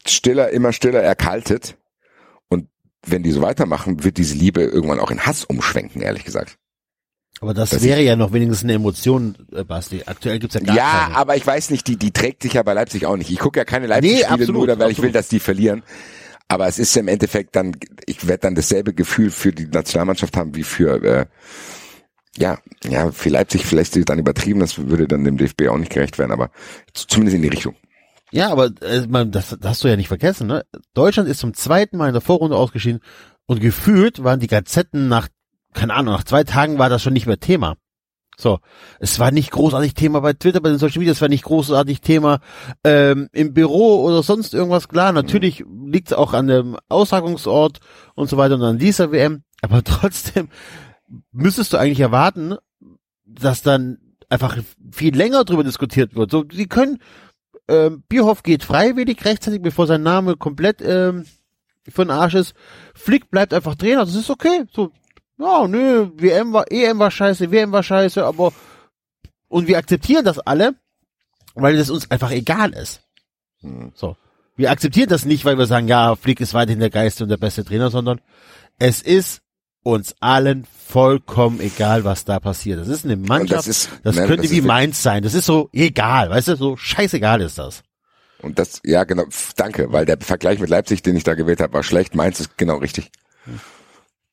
stiller, immer stiller erkaltet. Und wenn die so weitermachen, wird diese Liebe irgendwann auch in Hass umschwenken, ehrlich gesagt. Aber das, Das wäre ja noch wenigstens eine Emotion, äh, Basti. Aktuell gibt's ja gar ja, keine. aber ich weiß nicht, die, die trägt sich ja bei Leipzig auch nicht. Ich gucke ja keine Leipzig-Spiele absolut, nur, weil ich absolut. will, dass die verlieren. Aber es ist ja im Endeffekt dann, ich werde dann dasselbe Gefühl für die Nationalmannschaft haben wie für, äh, ja, ja, für Leipzig vielleicht dann übertrieben, das würde dann dem DFB auch nicht gerecht werden, aber zumindest in die Richtung. Ja, aber äh, man, das, das hast du ja nicht vergessen, ne? Deutschland ist zum zweiten Mal in der Vorrunde ausgeschieden und gefühlt waren die Gazetten nach, keine Ahnung, nach zwei Tagen war das schon nicht mehr Thema. So, es war nicht großartig Thema bei Twitter, bei den Social Media, es war nicht großartig Thema ähm, im Büro oder sonst irgendwas. Klar, natürlich liegt es auch an dem Austragungsort und so weiter und an dieser WM, aber <laughs> trotzdem müsstest du eigentlich erwarten, dass dann einfach viel länger drüber diskutiert wird. So, sie können ähm, Bierhoff geht freiwillig rechtzeitig, bevor sein Name komplett ähm, für den Arsch ist. Flick bleibt einfach Trainer, das ist okay. So, ja, nö, WM war, EM war scheiße, WM war scheiße, aber und wir akzeptieren das alle, weil es uns einfach egal ist. So. Wir akzeptieren das nicht, weil wir sagen, ja, Flick ist weiterhin der geilste und der beste Trainer, sondern es ist uns allen vollkommen egal, was da passiert. Das ist eine Mannschaft, das, ist- nein, könnte das wie ist- Mainz sein. Das ist so egal, weißt du, so scheißegal ist das. Und das, ja genau, danke, weil der Vergleich mit Leipzig, den ich da gewählt habe, war schlecht. Meins ist genau richtig.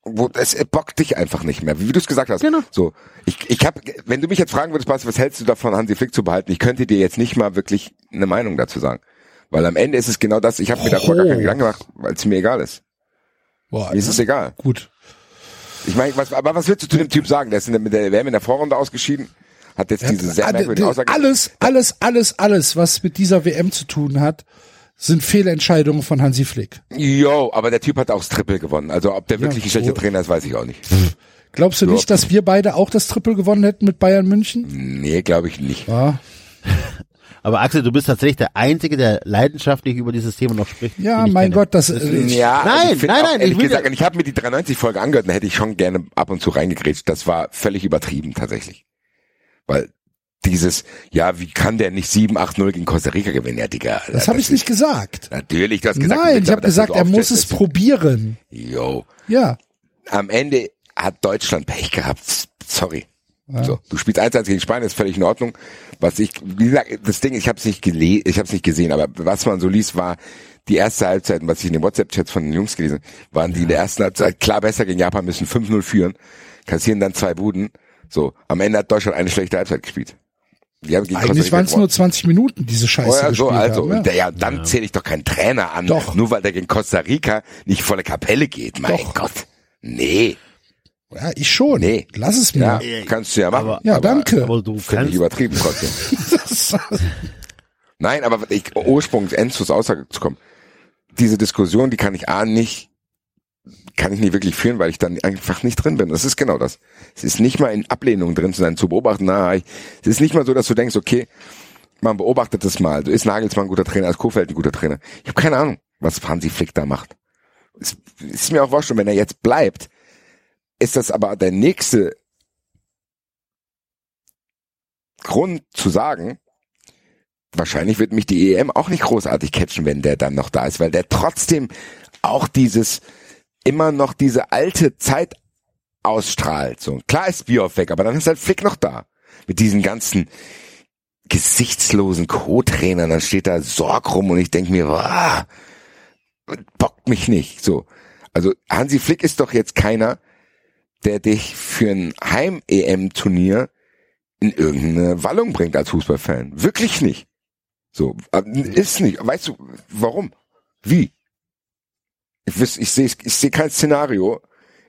Wo es bockt dich einfach nicht mehr, wie du es gesagt hast. Genau. So, ich, ich habe, wenn du mich jetzt fragen würdest, Basti, was hältst du davon, Hansi Flick zu behalten? Ich könnte dir jetzt nicht mal wirklich eine Meinung dazu sagen, weil am Ende ist es genau das. Ich habe mir darüber gar keinen. Gedanken gemacht, weil es mir egal ist. Boah, Mir ist es egal. gut. Ich meine, was, aber was willst du zu dem Typ sagen? Der ist in der, mit der WM in der Vorrunde ausgeschieden, hat jetzt diese sehr merkwürdige Aussage. alles, alles, alles, alles, was mit dieser WM zu tun hat, sind Fehlentscheidungen von Hansi Flick. Jo, aber der Typ hat auch das Triple gewonnen. Also ob der wirklich ein schlechter so- Trainer ist, weiß ich auch nicht. Glaubst du Ja. nicht, dass wir beide auch das Triple gewonnen hätten mit Bayern München? Nee, glaube ich nicht. Ja, Aber Axel, du bist tatsächlich der Einzige, der leidenschaftlich über dieses Thema noch spricht. ja mein kenne. Gott, das, äh, Ja, Nein, also nein, auch, nein, ich will gesagt, und ich habe mir die 93-Folge angehört, da hätte ich schon gerne ab und zu reingegrätscht. Das war völlig übertrieben tatsächlich. Weil dieses, ja, wie kann der nicht 7-8-0 gegen Costa Rica gewinnen? Ja, Digga. das habe ich nicht gesagt. Natürlich, du hast gesagt, Nein, ich habe gesagt, er muss es probieren. Jo. Ja, Am Ende hat Deutschland Pech gehabt. Sorry. So, du spielst 1-1 gegen Spanien, ist völlig in Ordnung. Was ich, wie gesagt, das Ding, ich habe es nicht gele ich habe es nicht gesehen, aber was man so liest, war die erste Halbzeit, was ich in den WhatsApp-Chats von den Jungs gelesen, habe, waren die in der ersten Halbzeit klar besser gegen Japan, müssen 5-0 führen, kassieren dann zwei Buden. So, am Ende hat Deutschland eine schlechte Halbzeit gespielt. Die haben gegen Costa eigentlich waren es nur 20 Minuten, diese Scheiße Oh ja, so, gespielt also, haben. und Ja. der, ja, dann zähle ich doch keinen Trainer an, Doch. nur weil der gegen Costa Rica nicht volle Kapelle geht. Mein Doch. Gott. Nee, ja, ich schon. nee. Lass es mir. Ja, kannst du ja machen. Aber- Ja, Aber danke. Aber du Finde ich übertrieben trotzdem. <laughs> Nein, aber ich, Ursprung, Enzos Aussage zu kommen. Diese Diskussion, die kann ich A nicht, kann ich nicht wirklich führen, weil ich dann einfach nicht drin bin. Das ist genau das. Es ist nicht mal in Ablehnung drin zu sein, zu beobachten. Na, ich, es ist nicht mal so, dass du denkst, okay, man beobachtet das mal. Du ist Nagelsmann ein guter Trainer, ist Kofeld ein guter Trainer. Ich habe keine Ahnung, was Hansi Flick da macht. Es ist mir auch wurscht, und wenn er jetzt bleibt, ist das aber der nächste Grund zu sagen, wahrscheinlich wird mich die EM auch nicht großartig catchen, wenn der dann noch da ist, weil der trotzdem auch dieses, immer noch diese alte Zeit ausstrahlt. So, klar ist Bioff weg, aber dann ist halt Flick noch da. Mit diesen ganzen gesichtslosen Co-Trainern, dann steht da Sorg rum und ich denk mir, wow, bockt mich nicht. So. Also Hansi Flick ist doch jetzt keiner, der dich für ein Heim-EM-Turnier in irgendeine Wallung bringt als Fußballfan. Wirklich nicht. So, äh, ist nicht. Weißt du, warum? Wie? Ich, wiss, ich sehe ich sehe kein Szenario,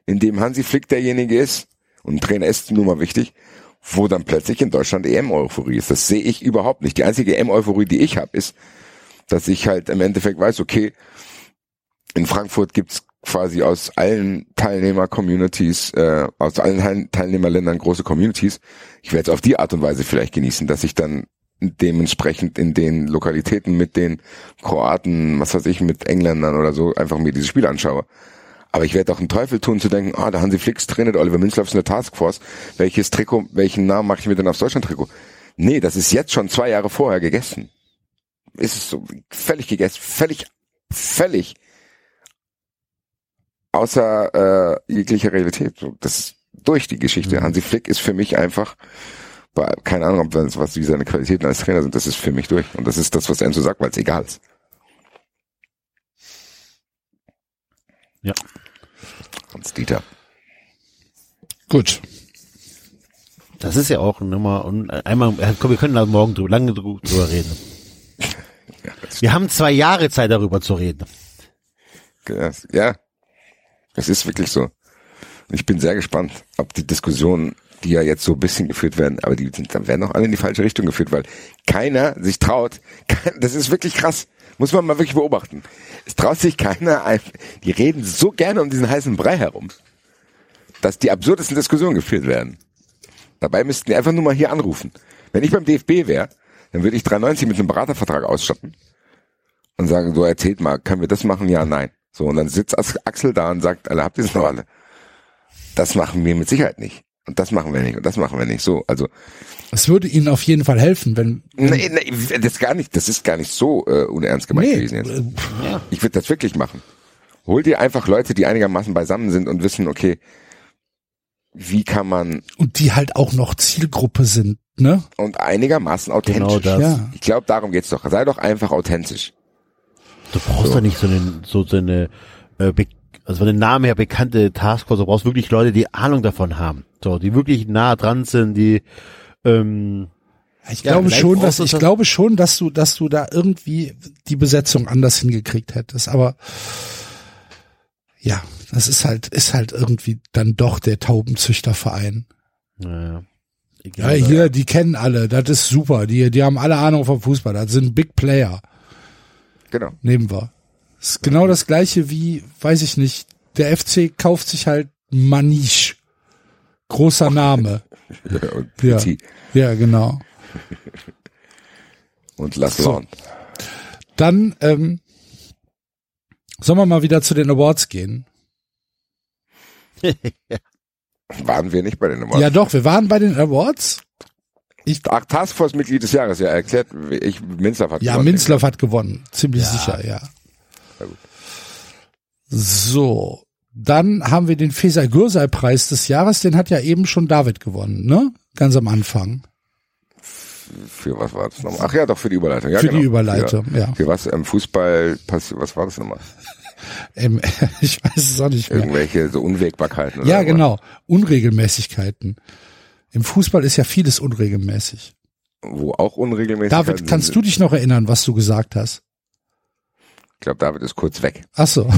in dem Hansi Flick derjenige ist, und Trainer ist nun mal wichtig, wo dann plötzlich in Deutschland EM-Euphorie ist. Das sehe ich überhaupt nicht. Die einzige EM-Euphorie, die ich habe, ist, dass ich halt im Endeffekt weiß, okay, in Frankfurt gibt's quasi aus allen Teilnehmer-Communities, äh, aus allen Teil- Teilnehmerländern große Communities. Ich werde es auf die Art und Weise vielleicht genießen, dass ich dann dementsprechend in den Lokalitäten mit den Kroaten, was weiß ich, mit Engländern oder so, einfach mir dieses Spiel anschaue. Aber ich werde auch einen Teufel tun zu denken, ah, der Hansi Flix trainiert Oliver Minzlaff ist eine Taskforce. Welches Trikot, welchen Namen mache ich mir denn aufs Deutschland-Trikot? Nee, das ist jetzt schon zwei Jahre vorher gegessen. Ist es so völlig gegessen, völlig, völlig außer äh, jeglicher Realität. Das ist durch die Geschichte. Hansi Flick ist für mich einfach, bei- keine Ahnung, ob das, was wie seine Qualitäten als Trainer sind, das ist für mich durch. Und das ist das, was Enzo sagt, weil es egal ist. Ja. Hans Dieter. Gut. Das ist ja auch immer, und einmal, äh, komm, wir können da morgen drüber, lange drü- drüber reden. <laughs> Wir haben zwei Jahre Zeit darüber zu reden. Ja, Es ist wirklich so. Ich bin sehr gespannt, ob die Diskussionen, die ja jetzt so ein bisschen geführt werden, aber die sind, dann werden auch alle in die falsche Richtung geführt, weil keiner sich traut. Das ist wirklich krass. Muss man mal wirklich beobachten. Es traut sich keiner, ein- die reden so gerne um diesen heißen Brei herum, dass die absurdesten Diskussionen geführt werden. Dabei müssten die einfach nur mal hier anrufen. Wenn ich beim DFB wäre, dann würde ich 93 mit einem Beratervertrag ausstatten und sagen, so erzählt mal, können wir das machen? Ja, nein. So, und dann sitzt Axel da und sagt, alle habt ihr es noch alle? Das machen wir mit Sicherheit nicht. Und das machen wir nicht. Und das machen wir nicht. So, also, Es würde Ihnen auf jeden Fall helfen, wenn. nee, nee, das ist gar nicht, das ist gar nicht so äh, unernst gemeint Nee, gewesen jetzt. äh, Ich würde das wirklich machen. Hol dir einfach Leute, die einigermaßen beisammen sind und wissen, okay, wie kann man, und die halt auch noch Zielgruppe sind ne? und einigermaßen authentisch. Genau das. Ja. Ich glaube, darum geht's doch. Sei doch einfach authentisch. Du brauchst doch nicht so eine, so, so eine, äh, also von den Namen her bekannte Taskforce, du brauchst wirklich Leute, die Ahnung davon haben. So, die wirklich nah dran sind, die, ähm, Ich Ja, glaube schon, dass ich das- glaube schon, dass du, dass du da irgendwie die Besetzung anders hingekriegt hättest. Aber ja, das ist halt, ist halt irgendwie dann doch der Taubenzüchterverein. naja. Ja, Egal. hier, die kennen alle, das ist super. Die, die haben alle Ahnung vom Fußball. Das sind Big Player. Genau. Nehmen wir. Ist genau das gleiche wie, weiß ich nicht, der FC kauft sich halt Maniche. Großer Name. <laughs> Ja. Ja, genau. und Lass So. Dann, ähm, sollen wir mal wieder zu den Awards gehen? <laughs> Waren wir nicht bei den Awards? Ja, doch, wir waren bei den Awards. Ach, Taskforce-Mitglied des Jahres, ja, erklärt, ich, Minzlaff hat Ja, gewonnen. Minzlaff hat gewonnen. Ziemlich sicher, ja. Na gut. So. Dann haben wir den Feser Gürsei Preis des Jahres. Den hat ja eben schon David gewonnen, ne? Ganz am Anfang. Für was war das nochmal? Ach ja, doch, für die Überleitung. Ja, Für genau. die Überleitung, für, ja. Für was im Fußball passiert, was war das nochmal? Ähm, <laughs> <laughs> ich weiß es auch nicht mehr. Irgendwelche so Unwägbarkeiten oder Ja, genau. Unregelmäßigkeiten. Im Fußball ist ja vieles unregelmäßig. Wo auch unregelmäßig David, kannst du dich noch erinnern, was du gesagt hast? Ich glaube, David ist kurz weg. Ach so. <laughs>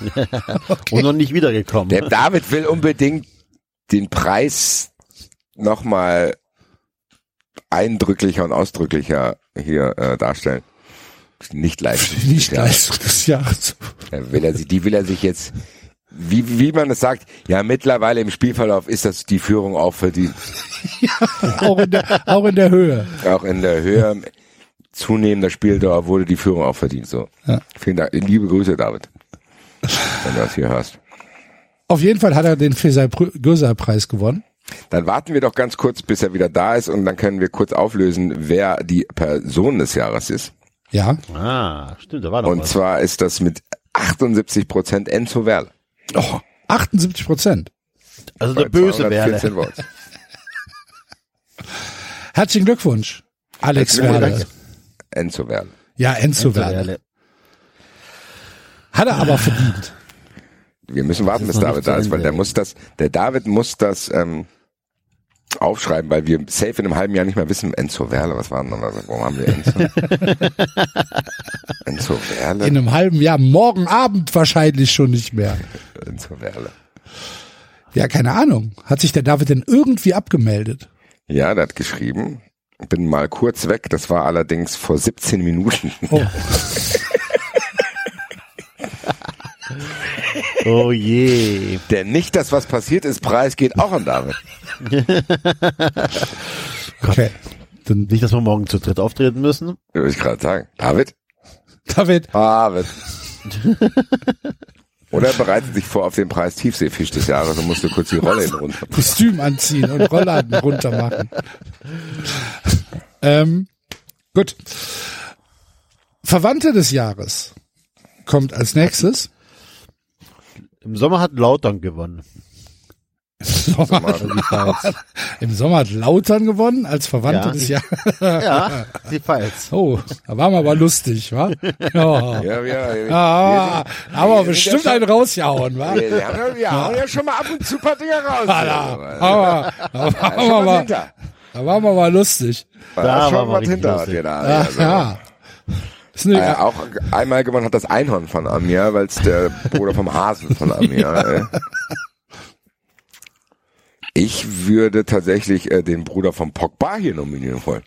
<laughs> Und noch nicht wiedergekommen. Der David will unbedingt den Preis nochmal eindrücklicher und ausdrücklicher hier äh, darstellen. Nicht live. <laughs> Nicht. Leistung des Jahres. Ja, will er, sich- die will er sich jetzt, wie, wie man es sagt, ja, mittlerweile im Spielverlauf ist das die Führung auch verdient. <laughs> auch, in der, auch in der Höhe. Auch in der Höhe zunehmender Spieldauer wurde die Führung auch verdient. So. Ja. Vielen Dank. Liebe Grüße, David. Wenn du das hier hörst. Auf jeden Fall hat er den Feser Gürsei Preis gewonnen. Dann warten wir doch ganz kurz, bis er wieder da ist und dann können wir kurz auflösen, wer die Person des Jahres ist. Ja. Ah, stimmt, da war noch Und was. zwar ist das mit 78 Prozent Enzo Werle. Oh, 78 Prozent. Also der böse 214 Werle. Votes. Herzlichen Glückwunsch, Alex Herzlichen Werle. Enzo Werle. Ja, Enzo, Enzo Werle. Werle. Hat er aber verdient. Wir müssen warten, Das bis David da ist, weil der muss das, der David muss das ähm, aufschreiben, weil wir safe in einem halben Jahr nicht mehr wissen, Enzo Werle, was war denn nochmal, warum haben wir Enzo? <laughs> Enzo Werle? In einem halben Jahr, morgen Abend wahrscheinlich schon nicht mehr. <laughs> Enzo Werle. Ja, keine Ahnung. Hat sich der David denn irgendwie abgemeldet? Ja, der hat geschrieben. Bin mal kurz weg, das war allerdings vor 17 Minuten. Oh, <laughs> Oh je. Denn nicht das, was passiert ist, Preis geht auch an David. <laughs> okay. Dann, Nicht, dass wir morgen zu dritt auftreten müssen. Würde ich gerade sagen. David? David, David. <laughs> Oder er bereitet sich vor auf den Preis Tiefseefisch des Jahres und musst du kurz die Rolle runter. Kostüm anziehen und Rollladen <laughs> runter machen. ähm, gut. Verwandte des Jahres kommt als nächstes. Im Sommer hat Lautern gewonnen. Sommer, Files. <laughs> Im Sommer hat Lautern gewonnen als Verwandte Ja. des Jahres. <laughs> ja, <laughs> die Files. Oh, da waren wir aber lustig, wa? Ja. Ja, ja, ja. Ah, aber bestimmt ja schon- einen rausgehauen, wa? Wir, wir, haben, ja- wir hauen ja schon mal ab und zu ein paar Dinge raus. Alter, aber, da, Da waren wir mal, da waren wir mal lustig. Da Da schon mal was hinter lustig. dir da. Ja, Also, ja. Äh, auch einmal gewonnen hat das Einhorn von Amir, weil es der Bruder vom Hasen von Amir. Äh. Ich würde tatsächlich äh, den Bruder vom Pogba hier nominieren wollen.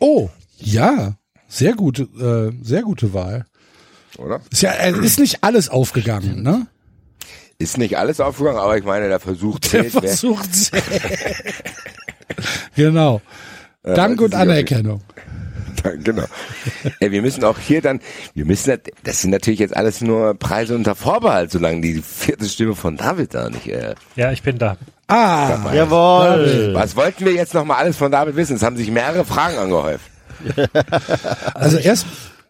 oh, ja, sehr gute, äh, sehr gute Wahl. Oder? Ist ja, äh, ist nicht alles aufgegangen, ne? Ist nicht alles aufgegangen, aber ich meine, der Versuch Der zählt. Wer- versucht sehr. <laughs> genau. Dank weiß und Anerkennung. <laughs> genau. Ey, wir müssen auch hier dann, wir müssen, das- das sind natürlich jetzt alles nur Preise unter Vorbehalt, solange die vierte Stimme von David da nicht. Äh, Ja, ich bin da. Ah, Jawohl. was wollten wir jetzt noch mal alles von David wissen? Es haben sich mehrere Fragen angehäuft. <laughs> also erst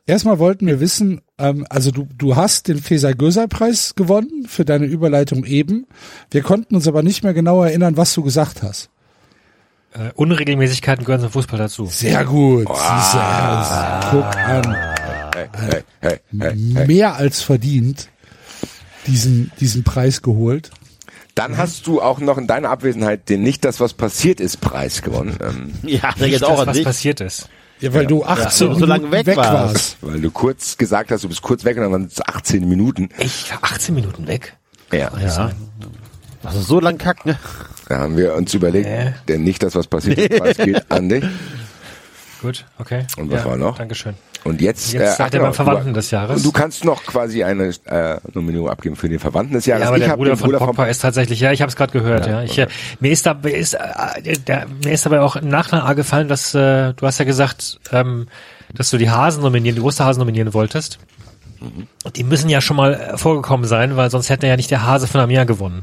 erstmal wollten wir wissen, ähm, also du du hast den Feser Göser Preis gewonnen für deine Überleitung eben. Wir konnten uns aber nicht mehr genau erinnern, was du gesagt hast. Äh, Unregelmäßigkeiten gehören zum Fußball dazu. Sehr gut. Siehste, guck an. Hey, hey, hey, hey, hey. Mehr als verdient diesen, diesen Preis geholt. Dann hast du auch noch in deiner Abwesenheit den nicht das, was passiert ist, Preis gewonnen. Ähm, Ja, Nicht das, auch an was dich. passiert ist. Ja, weil du 18 so lange Minuten weg warst. weil du kurz gesagt hast, du bist kurz weg und dann waren es 18 Minuten. Ich war 18 Minuten weg. Ja. Ja. Also so lang kacken. ne? Da haben wir uns überlegt, Nee. denn nicht das, was passiert ist, Preis geht an dich. Gut, okay. Und was war noch? Dankeschön. Und jetzt, Jetzt ach sagt er beim Verwandten du, des Jahres. Du kannst noch quasi eine äh, Nominierung abgeben für den Verwandten des Jahres. Ja, aber ich der Bruder von Bruder Pogba ist tatsächlich, ja, ich habe es gerade gehört, ja. Ich, äh, mir ist dabei ist, äh, der, mir ist dabei auch im Nachhinein gefallen, dass äh, du hast ja gesagt, ähm, dass du die Hasen nominieren, die Osterhasen nominieren wolltest. Die müssen ja schon mal äh, vorgekommen sein, weil sonst hätte ja nicht der Hase von Amir gewonnen.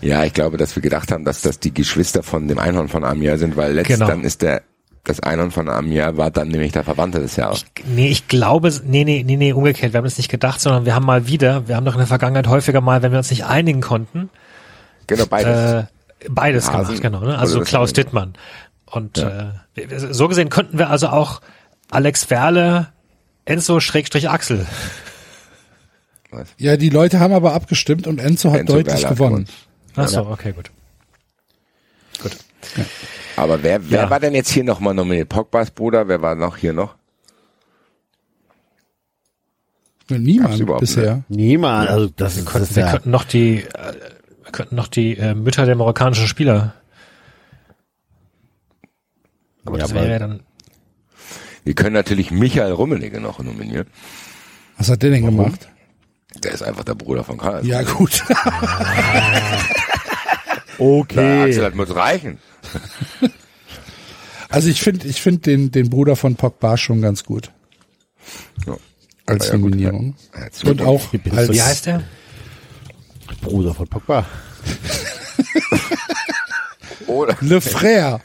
Ja, ich glaube, dass wir gedacht haben, dass das die Geschwister von dem Einhorn von Amir sind, weil letzt Genau. dann ist der das Einhorn von Amir war dann nämlich der Verwandte des Jahres. Nee, ich glaube, nee, nee, nee, nee, umgekehrt. Wir haben das nicht gedacht, sondern wir haben mal wieder, wir haben doch in der Vergangenheit häufiger mal, wenn wir uns nicht einigen konnten, Genau, beides. äh, beides Hasen gemacht, genau. Ne? Also Klaus. Dittmann. Und äh, wir- so gesehen könnten wir also auch Alex Werle, Enzo Schrägstrich Axel. Ja, die Leute haben aber abgestimmt und Enzo hat Enzo deutlich Werle hat gewonnen. Ach so, okay, gut. Gut. Aber wer, wer Ja. war denn jetzt hier nochmal nominiert? Pogbas Bruder, wer war noch hier noch? Niemand bisher. Niemand. Also das ist, das ist Wir ja. könnten noch die, äh, wir könnten noch die äh, Mütter der marokkanischen Spieler. Aber Ja, das wäre ja dann. Wir können natürlich Michael Rummenigge noch nominieren. Was hat der denn gemacht? Der ist einfach der Bruder von Karl. Ja, gut. <laughs> Okay. Axel, das muss reichen. <laughs> Also ich finde ich finde den, den Bruder von Pogba schon ganz gut. Ja. Als Ja, gut. Nominierung. Ja. Und auch als, Wie heißt der? Bruder von Pogba. <laughs> Oder Le Frère.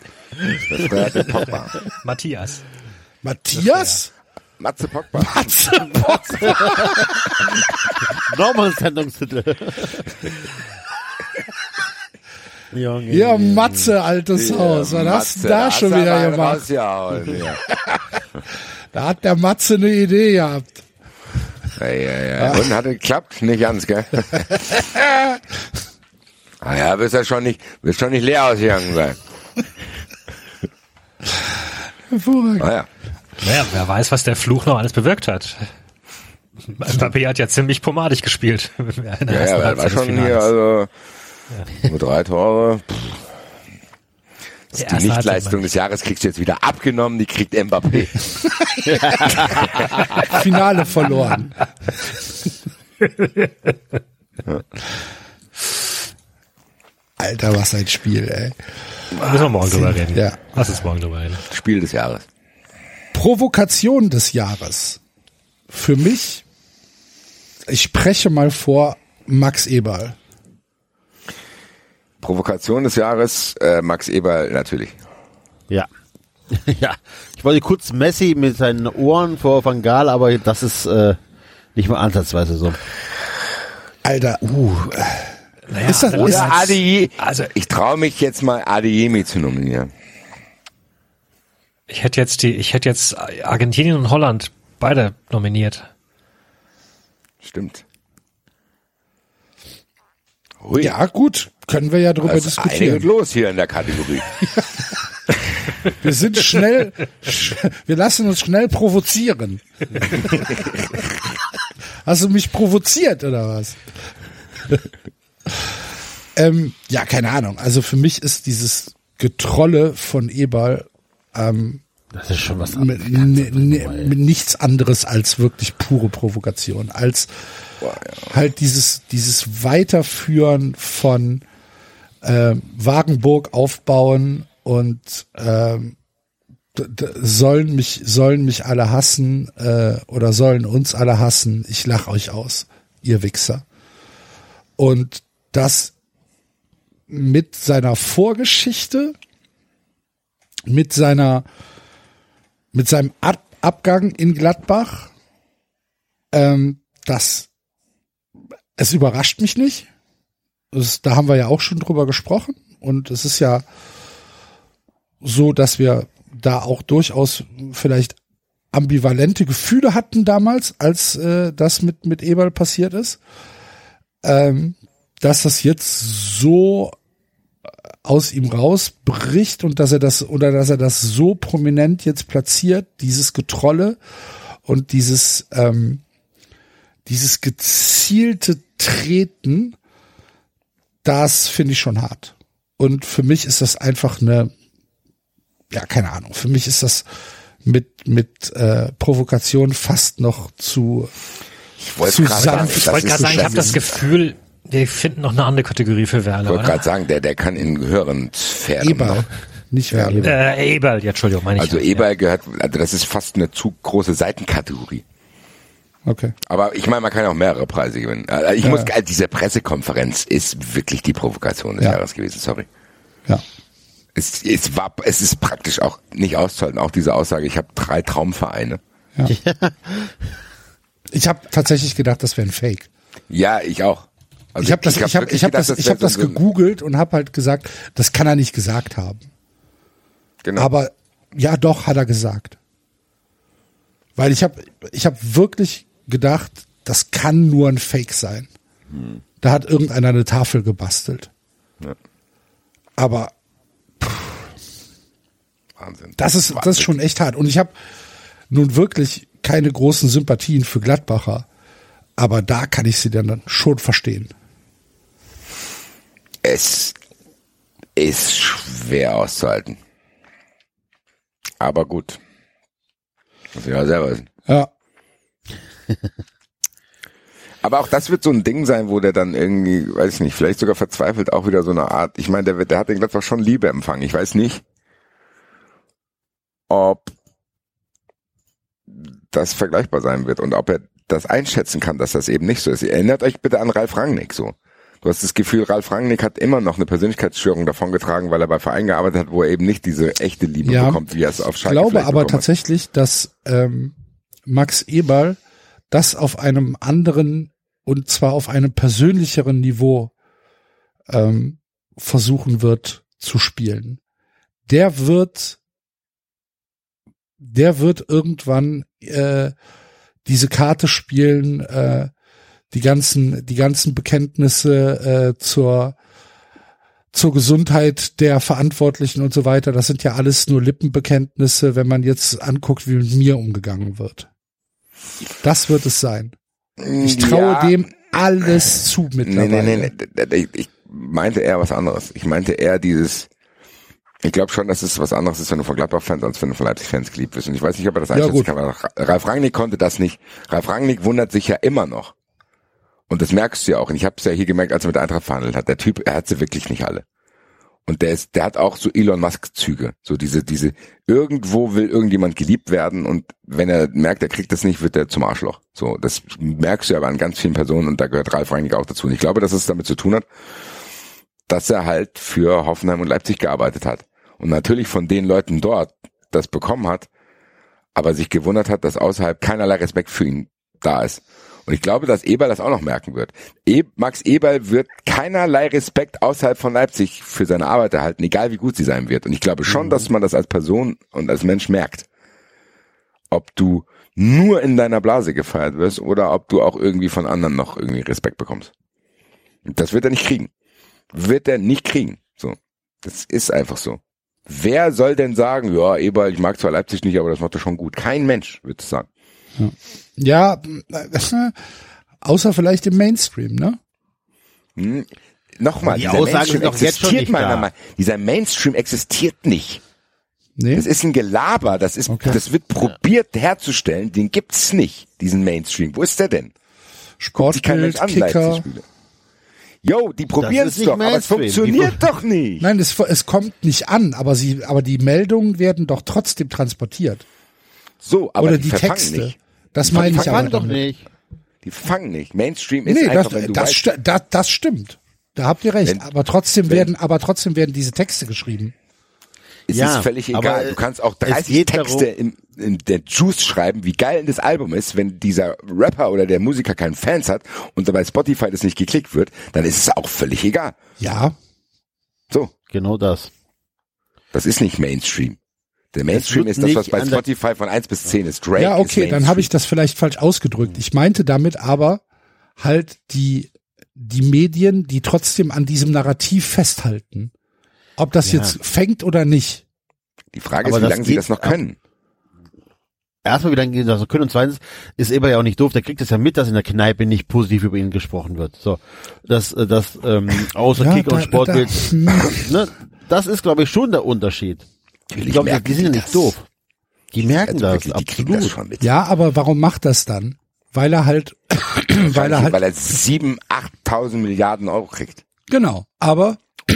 das wäre der Pogba. Matthias. Matthias? Matze Pogba. <laughs> Nochmal ein Sendungstitel. Junge. Ja, Matze, altes Haus. Was hast du da schon wieder gemacht? Ja, ja. <laughs> Da hat der Matze eine Idee gehabt. Ja, ja, ja. Und hat geklappt? Nicht ganz, gell? <laughs> ah ja, wirst ja schon nicht, wirst schon nicht leer ausgegangen sein. Hervorragend. Ah ja. Naja, wer weiß, was der Fluch noch alles bewirkt hat. Mbappé hat ja ziemlich pomadig gespielt. <laughs> Ja, ja, er war schon hier, Finals. Also, nur drei Tore. Pff. Die Nichtleistung des Jahres kriegst du jetzt wieder abgenommen, die kriegt Mbappé. <laughs> Finale verloren. Alter, was ein Spiel, ey. ich. Müssen wir morgen drüber reden. Ja. Lass uns morgen drüber reden. Spiel des Jahres. Provokation des Jahres. Für mich, ich spreche mal vor Max Eberl. Provokation des Jahres, äh, Max Eberl natürlich. Ja. <laughs> ja. Ich wollte kurz Messi mit seinen Ohren vor Van Gaal, aber das ist äh, nicht mal ansatzweise so. Alter, uh, Naja, Ist das- wenn ist- das- Oder Adi, also ich traue mich jetzt mal Adeyemi zu nominieren. ich hätte jetzt die, ich hätte jetzt Argentinien und Holland beide nominiert. Stimmt. Hui, ja gut, können wir ja drüber da ist diskutieren. los hier in der Kategorie. <laughs> Wir sind schnell, sch wir lassen uns schnell provozieren. Hast du mich provoziert oder was? ähm, ja, keine Ahnung. Also für mich ist dieses Getrolle von Eberl ähm, Das ist schon was mit, ne, ne, mit nichts anderes als wirklich pure Provokation, als halt dieses dieses Weiterführen von ähm, Wagenburg aufbauen und d- sollen mich sollen mich alle hassen äh, oder sollen uns alle hassen. Ich lach euch aus, ihr Wichser. Und das mit seiner Vorgeschichte, mit seiner mit seinem Ab Abgang in Gladbach, ähm, das, es überrascht mich nicht. Das, da haben wir ja auch schon drüber gesprochen. Und es ist ja so, dass wir da auch durchaus vielleicht ambivalente Gefühle hatten damals, als äh, das mit mit Eberl passiert ist. Ähm, dass das jetzt so aus ihm rausbricht und dass er das oder dass er das so prominent jetzt platziert, dieses Getrolle und dieses ähm, dieses gezielte Treten, das finde ich schon hart. Und für mich ist das einfach eine, ja keine Ahnung. Für mich ist das mit mit äh, Provokation fast noch zu Ich wollte gerade sagen, sanft. Ich wollte gerade so sagen, ich habe das. Gefühl, wir finden noch eine andere Kategorie für Ich Werle, wollte oder? gerade sagen, der, der kann in höheren Sphären. Eber, noch. nicht Werle. Äh, Eberl, ja, Entschuldigung, meine ich. Also ja. Eber gehört, also das ist fast eine zu große Seitenkategorie. Okay. Aber ich meine, man kann ja auch mehrere Preise gewinnen. Also Ich Ja. muss, also diese Pressekonferenz ist wirklich die Provokation des Ja. Jahres gewesen, sorry. Ja. Es, es war, es ist praktisch auch nicht auszuhalten, auch diese Aussage, ich habe drei Traumvereine. <laughs> Ich habe tatsächlich gedacht, das wäre ein Fake. Ja, ich auch. Also Ich habe das, ich habe, wirklich ich habe gedacht, das, ich habe das gegoogelt und habe halt gesagt, das kann er nicht gesagt haben. Genau. Aber ja, doch hat er gesagt. Weil ich habe, ich habe wirklich gedacht, das kann nur ein Fake sein. Da hat irgendeiner eine Tafel gebastelt. Ja. Aber Wahnsinn. das ist, das ist schon echt hart. Und ich habe nun wirklich keine großen Sympathien für Gladbacher. Aber da kann ich sie dann schon verstehen. Es ist schwer auszuhalten. Aber gut. Muss ich ja selber wissen. Ja. <laughs> Aber auch das wird so ein Ding sein, wo der dann irgendwie, weiß ich nicht, vielleicht sogar verzweifelt auch wieder so eine Art. Ich meine, der, der hat den Gladbach schon Liebe empfangen. Ich weiß nicht, ob das vergleichbar sein wird und ob er das einschätzen kann, dass das eben nicht so ist. Erinnert euch bitte an Ralf Rangnick so. Du hast das Gefühl, Ralf Rangnick hat immer noch eine Persönlichkeitsstörung davongetragen, weil er bei Vereinen gearbeitet hat, wo er eben nicht diese echte Liebe Ja, bekommt, wie er es auf Ich Schalke glaube vielleicht aber tatsächlich, dass ähm, Max Eberl das auf einem anderen und zwar auf einem persönlicheren Niveau ähm, versuchen wird zu spielen. Der wird, der wird irgendwann äh, diese Karte spielen, äh, die ganzen, die ganzen Bekenntnisse äh, zur zur Gesundheit der Verantwortlichen und so weiter. Das sind ja alles nur Lippenbekenntnisse, wenn man jetzt anguckt, wie mit mir umgegangen wird. Das wird es sein. Ich traue Ja. dem alles zu mittlerweile. nee, nee, nee. nee. Ich, meinte eher was anderes. Ich meinte eher dieses, ich glaube schon, dass es was anderes ist, wenn du von Gladbach-Fans als wenn du von Leipzig-Fans geliebt bist. Und ich weiß nicht, ob er das einschätzen gut. kann. Ralf Rangnick konnte das nicht. Ralf Rangnick wundert sich ja immer noch. Und das merkst du ja auch. Und ich habe es ja hier gemerkt, als er mit Eintracht verhandelt hat. Der Typ, er hat sie wirklich nicht alle. Und der ist, der hat auch so Elon Musk-Züge. So diese, diese, irgendwo will irgendjemand geliebt werden und wenn er merkt, er kriegt das nicht, wird er zum Arschloch. So, das merkst du aber an ganz vielen Personen und da gehört Ralf Rangnick auch dazu. Und ich glaube, dass es damit zu tun hat, dass er halt für Hoffenheim und Leipzig gearbeitet hat. Und natürlich von den Leuten dort das bekommen hat, aber sich gewundert hat, dass außerhalb keinerlei Respekt für ihn da ist. Und ich glaube, dass Eberl das auch noch merken wird. E Max Eberl wird keinerlei Respekt außerhalb von Leipzig für seine Arbeit erhalten, egal wie gut sie sein wird. Und ich glaube schon, dass man das als Person und als Mensch merkt. Ob du nur in deiner Blase gefeiert wirst oder ob du auch irgendwie von anderen noch irgendwie Respekt bekommst. Und das wird er nicht kriegen. Wird er nicht kriegen. So. Das ist einfach so. Wer soll denn sagen, ja, Eberl, ich mag zwar Leipzig nicht, aber das macht er schon gut. Kein Mensch wird es sagen. Ja, äh, <laughs> außer vielleicht im Mainstream, ne? Hm. Nochmal, Die dieser Aussagen Mainstream existiert nicht meiner. Meinung Dieser Mainstream existiert nicht. Nee. Das ist ein Gelaber, das ist, Okay. das wird probiert herzustellen, den gibt's nicht, diesen Mainstream. Wo ist der denn? Sportbild, Kicker. Yo, die probieren es nicht doch, aber es funktioniert doch nicht. Nein, es, es kommt nicht an, aber sie, aber die Meldungen werden doch trotzdem transportiert. So, aber Oder die, die Texte. nicht. Das Die meine ich verfangen aber doch damit. nicht. Die fangen nicht. Mainstream ist Nee, einfach, das, wenn du das, weißt, sti- das, das stimmt. Da habt ihr recht. Wenn- aber trotzdem wenn- werden, aber trotzdem werden diese Texte geschrieben. es Ja, ist völlig egal. Du kannst auch es 30 geht Texte in, in der Juice schreiben, wie geil das Album ist. Wenn dieser Rapper oder der Musiker keinen Fans hat und bei Spotify das nicht geklickt wird, dann ist es auch völlig egal. Ja, So. Genau das. Das ist nicht Mainstream. Der Mainstream wird ist das, was bei Spotify von 1 bis 10 ist. Drake ja, ist okay, dann habe ich das vielleicht falsch ausgedrückt. Ich meinte damit aber halt die, die Medien, die trotzdem an diesem Narrativ festhalten. Ob das Ja. jetzt fängt oder nicht. Die Frage Aber ist, wie lange sie das noch können. Erstmal, wie lange gehen das so können und zweitens ist Eber ja auch nicht doof, der kriegt es ja mit, dass in der Kneipe nicht positiv über ihn gesprochen wird. So, das, äh, das ähm, <laughs> außer Ja, Kicker da- und Sportbild, da- <laughs> ne, das ist, glaube ich, schon der Unterschied. Natürlich Ich glaube, die, merken die sind ja nicht das. doof. Die merken Also das, wirklich, die kriegen absolut. das schon mit. Ja, aber warum macht das dann? Weil er halt, <clears throat> weil er halt, weil er sieben, achttausend Milliarden Euro kriegt. genau, aber <clears throat>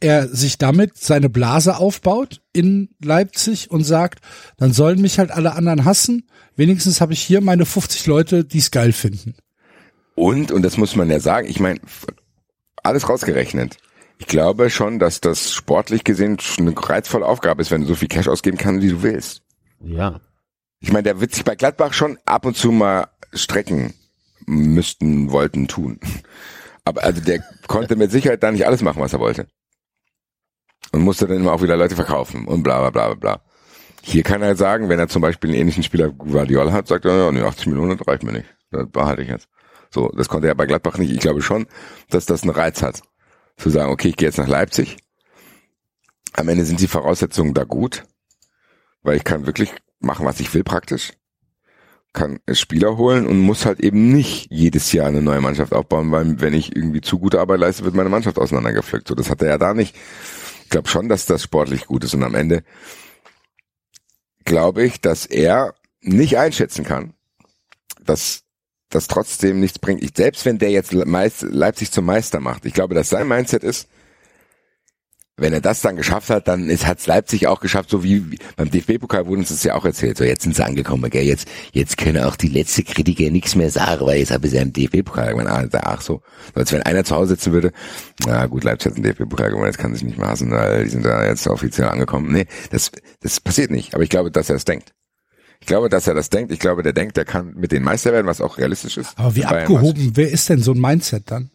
er sich damit seine Blase aufbaut in Leipzig und sagt, dann sollen mich halt alle anderen hassen. Wenigstens habe ich hier meine 50 Leute, die es geil finden. Und, und das muss man ja sagen, ich meine, alles rausgerechnet. Ich glaube schon, dass das sportlich gesehen schon eine reizvolle Aufgabe ist, wenn du so viel Cash ausgeben kannst, wie du willst. Ja. Ich meine, der wird sich bei Gladbach schon ab und zu mal strecken müssten, wollten, tun. Aber also der konnte mit Sicherheit da nicht alles machen, was er wollte. Und musste dann immer auch wieder Leute verkaufen und bla bla bla bla bla. Hier kann er sagen, wenn er zum Beispiel einen ähnlichen Spieler Guardiola hat, sagt er, ja, nee, 80 Millionen reicht mir nicht. Das behalte ich jetzt. So, das konnte er bei Gladbach nicht. Ich glaube schon, dass das einen Reiz hat. Zu sagen, okay, ich gehe jetzt nach Leipzig. Am Ende sind die Voraussetzungen da gut, weil ich kann wirklich machen, was ich will praktisch. Kann Spieler holen und muss halt eben nicht jedes Jahr eine neue Mannschaft aufbauen, weil wenn ich irgendwie zu gute Arbeit leiste, wird meine Mannschaft auseinandergepflückt. So, das hat er ja da nicht. Ich glaube schon, dass das sportlich gut ist und am Ende glaube ich, dass er nicht einschätzen kann, dass das trotzdem nichts bringt. Ich, selbst wenn der jetzt Leipzig zum Meister macht, ich glaube, dass sein Mindset ist, wenn er das dann geschafft hat, dann ist hat's Leipzig auch geschafft, so wie beim DFB-Pokal wurde uns das ja auch erzählt. So jetzt sind sie angekommen, gell? Jetzt jetzt können auch die letzte Kritiker nichts mehr sagen, weil jetzt habe ich ja im DFB-Pokal gewonnen. Ah, ach so, als wenn einer zu Hause sitzen würde. Na gut, Leipzig hat den DFB-Pokal gewonnen, jetzt kann sich nicht hassen, weil die sind da jetzt offiziell angekommen. Nee, das das passiert nicht. Aber ich glaube, dass er es denkt. Ich glaube, dass er das denkt. Ich glaube, der denkt, der kann mit den Meister werden, was auch realistisch ist. Aber wie abgehoben, wer ist denn so ein Mindset dann?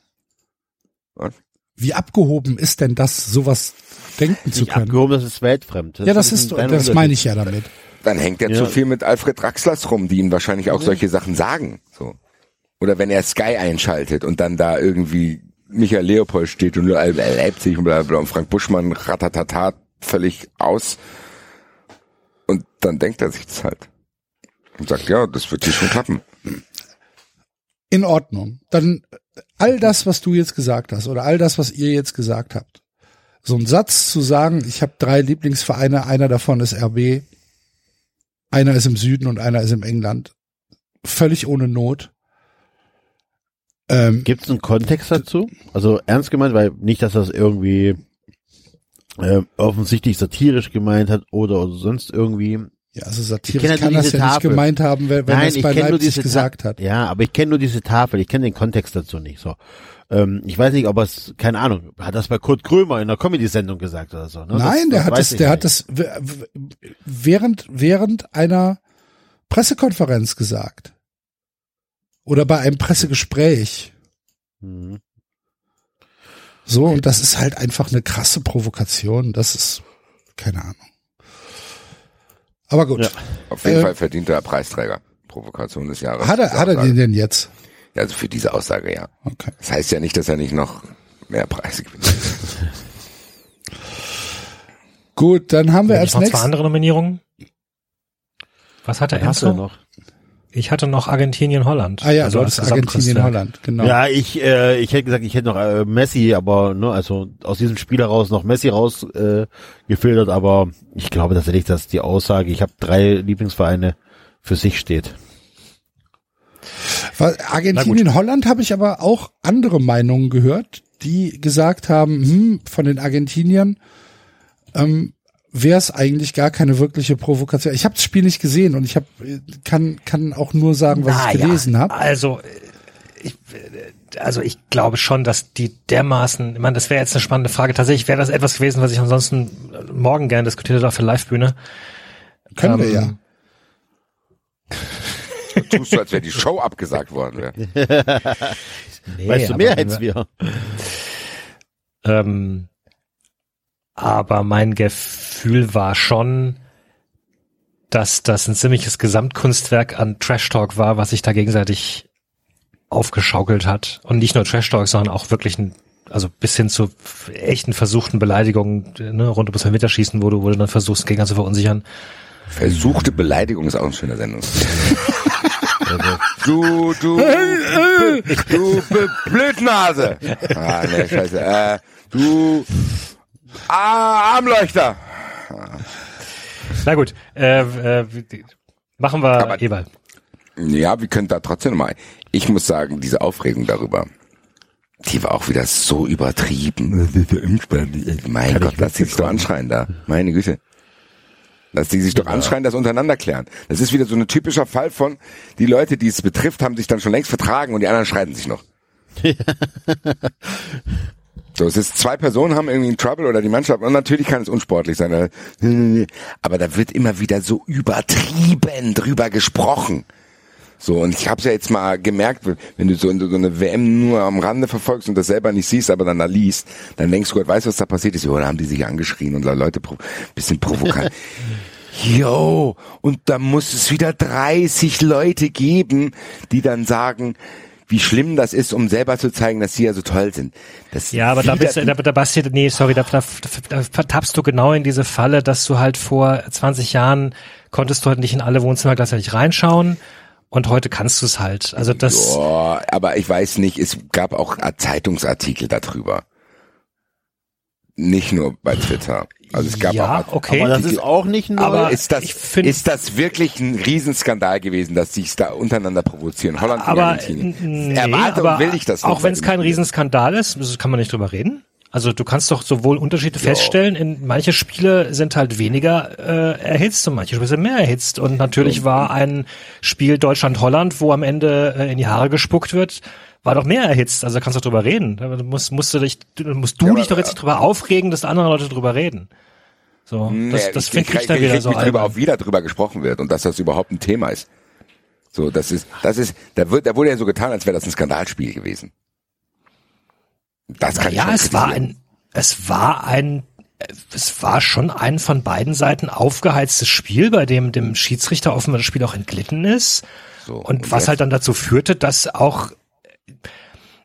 Was? Wie abgehoben ist denn das, sowas denken zu können? abgehoben, das ist weltfremd. Ja, das ist, das Unterschied. meine ich ja damit. dann hängt er Ja. zu viel mit Alfred Draxlers rum, die ihm wahrscheinlich auch solche Sachen sagen. So. Oder wenn er Sky einschaltet und dann da irgendwie Michael Leopold steht und Leipzig und bla bla bla und Frank Buschmann ratatata völlig aus. Und dann denkt er sich das halt. Und sagt, ja, das wird hier schon klappen. In Ordnung. Dann all das, was du jetzt gesagt hast oder all das, was ihr jetzt gesagt habt. So ein Satz zu sagen, ich habe drei Lieblingsvereine, einer davon ist RB, einer ist im Süden und einer ist im England. Völlig ohne Not. Ähm, Gibt es einen Kontext dazu? Also ernst gemeint, weil nicht, dass das irgendwie äh, offensichtlich satirisch gemeint hat oder, oder sonst irgendwie. Ja, also satirisch kann das ja nicht Tafel. gemeint haben, wenn, wenn Nein, er es ich bei Leipzig gesagt Ta hat. Ja, aber ich kenne nur diese Tafel. Ich kenne den Kontext dazu nicht. So, ähm, ich weiß nicht, ob es, keine Ahnung, hat das bei Kurt Krömer in einer Comedy-Sendung gesagt oder so. Ne? Nein, der hat weiß das, ich der hat nicht. das während, während einer Pressekonferenz gesagt. Oder bei einem Pressegespräch. Mhm. So, und das ist halt einfach eine krasse Provokation. Das ist, keine Ahnung. Aber gut. Ja. Auf jeden Äh, Fall verdient er Preisträger. Provokation des Jahres. Hat er, hat er den denn jetzt? Ja, also für diese Aussage, ja. Okay. Das heißt ja nicht, dass er nicht noch mehr Preise gewinnt. Gut, dann haben wir als noch zwei nächstes. andere Nominierungen. Was hat Was du Enzo? noch? Ich hatte noch Argentinien, Holland. Ah ja, also du als hast Argentinien, Gesamtkunstwerk. Holland, genau. Ja, ich, äh, ich hätte gesagt, ich hätte noch äh, Messi, aber ne, also aus diesem Spiel heraus noch Messi raus äh, gefiltert, aber ich glaube tatsächlich, dass die Aussage, ich habe drei Lieblingsvereine für sich steht. Weil Argentinien, Holland habe ich aber auch andere Meinungen gehört, die gesagt haben, hm, von den Argentiniern ähm, wäre es eigentlich gar keine wirkliche Provokation. Ich habe das Spiel nicht gesehen und ich hab, kann kann auch nur sagen, was Na ich gelesen ja, habe. Also, ich, also ich glaube schon, dass die dermaßen, ich meine, das wäre jetzt eine spannende Frage. Tatsächlich wäre das etwas gewesen, was ich ansonsten morgen gerne diskutiert hätte auf der Live-Bühne. Können wir Ähm, ja. <laughs> Tust du, als wäre die Show abgesagt worden. Wäre. <laughs> Nee, weißt du mehr als wir? Ähm, aber mein Gefühl war schon, dass das ein ziemliches Gesamtkunstwerk an Trash Talk war, was sich da gegenseitig aufgeschaukelt hat. Und nicht nur Trash Talk, sondern auch wirklich ein, also bis hin zu echten versuchten Beleidigungen ne, rund ums Elfmeterschießen, wo du, wo du dann versuchst, den Gegner zu verunsichern. Versuchte Beleidigung ist auch ein schöner Sendung. du, du, du B- Blödnase. Ah, nee, scheiße. Äh, du ah, Armleuchter. Na gut, äh, äh, machen wir Aber- Eberl. Ja, wir können da trotzdem mal. Ich muss sagen, diese Aufregung darüber, die war auch wieder so übertrieben. Mein Gott, lass die sich doch anschreien da. Meine Güte. Lass die sich doch anschreien, das untereinander klären. Das ist wieder so ein typischer Fall von, die Leute, die es betrifft, haben sich dann schon längst vertragen und die anderen streiten sich noch. <laughs> <laughs> So, es ist zwei Personen haben irgendwie einen Trouble oder die Mannschaft und natürlich kann es unsportlich sein. Aber da wird immer wieder so übertrieben drüber gesprochen. So, und ich habe ja jetzt mal gemerkt, wenn du so, so eine WM nur am Rande verfolgst und das selber nicht siehst, aber dann da liest, dann denkst du, Gott weiß, was da passiert ist. Jo, da haben die sich angeschrien und Leute pro, bisschen provokant. <laughs> Jo, und da muss es wieder 30 Leute geben, die dann sagen, wie schlimm das ist, um selber zu zeigen, dass sie ja so toll sind. Das Ja, aber da bist du, da, da Basti, nee, sorry, da, da, da vertappst du genau in diese Falle, dass du halt vor 20 Jahren konntest du halt nicht in alle Wohnzimmer gleichzeitig reinschauen und heute kannst du es halt. Also das, Ja, aber ich weiß nicht, es gab auch Zeitungsartikel darüber. Nicht nur bei Twitter. Also es gab ja, auch okay. Aber das ist auch nicht nur. Aber ist das, ist das wirklich ein Riesenskandal gewesen, dass sie es da untereinander provozieren? Holland aber, Argentinien. nee, Erwarte aber und will ich das auch nicht wenn es kein Riesenskandal ist, kann man nicht drüber reden. Also du kannst doch sowohl Unterschiede feststellen, in manche Spiele sind halt weniger äh, erhitzt und manche Spiele sind mehr erhitzt. Und natürlich war ein Spiel Deutschland-Holland, wo am Ende äh, in die Haare gespuckt wird, war doch mehr erhitzt. Also da kannst du drüber reden. Da musst, musst du dich, musst du Ja, dich doch jetzt nicht drüber aufregen, dass andere Leute drüber reden. So, Nee, das, das ich, finde ich, ich dann ich wieder so mich drüber albern. auf, wie da drüber gesprochen wird und dass das überhaupt ein Thema ist. So, das ist, das ist, da wird, da wurde ja so getan, als wäre das ein Skandalspiel gewesen. Das kann ich Ja, schon es war ein, es war ein, es war schon ein von beiden Seiten aufgeheiztes Spiel, bei dem dem Schiedsrichter offenbar das Spiel auch entglitten ist. So, Und, was jetzt- halt dann dazu führte, dass auch,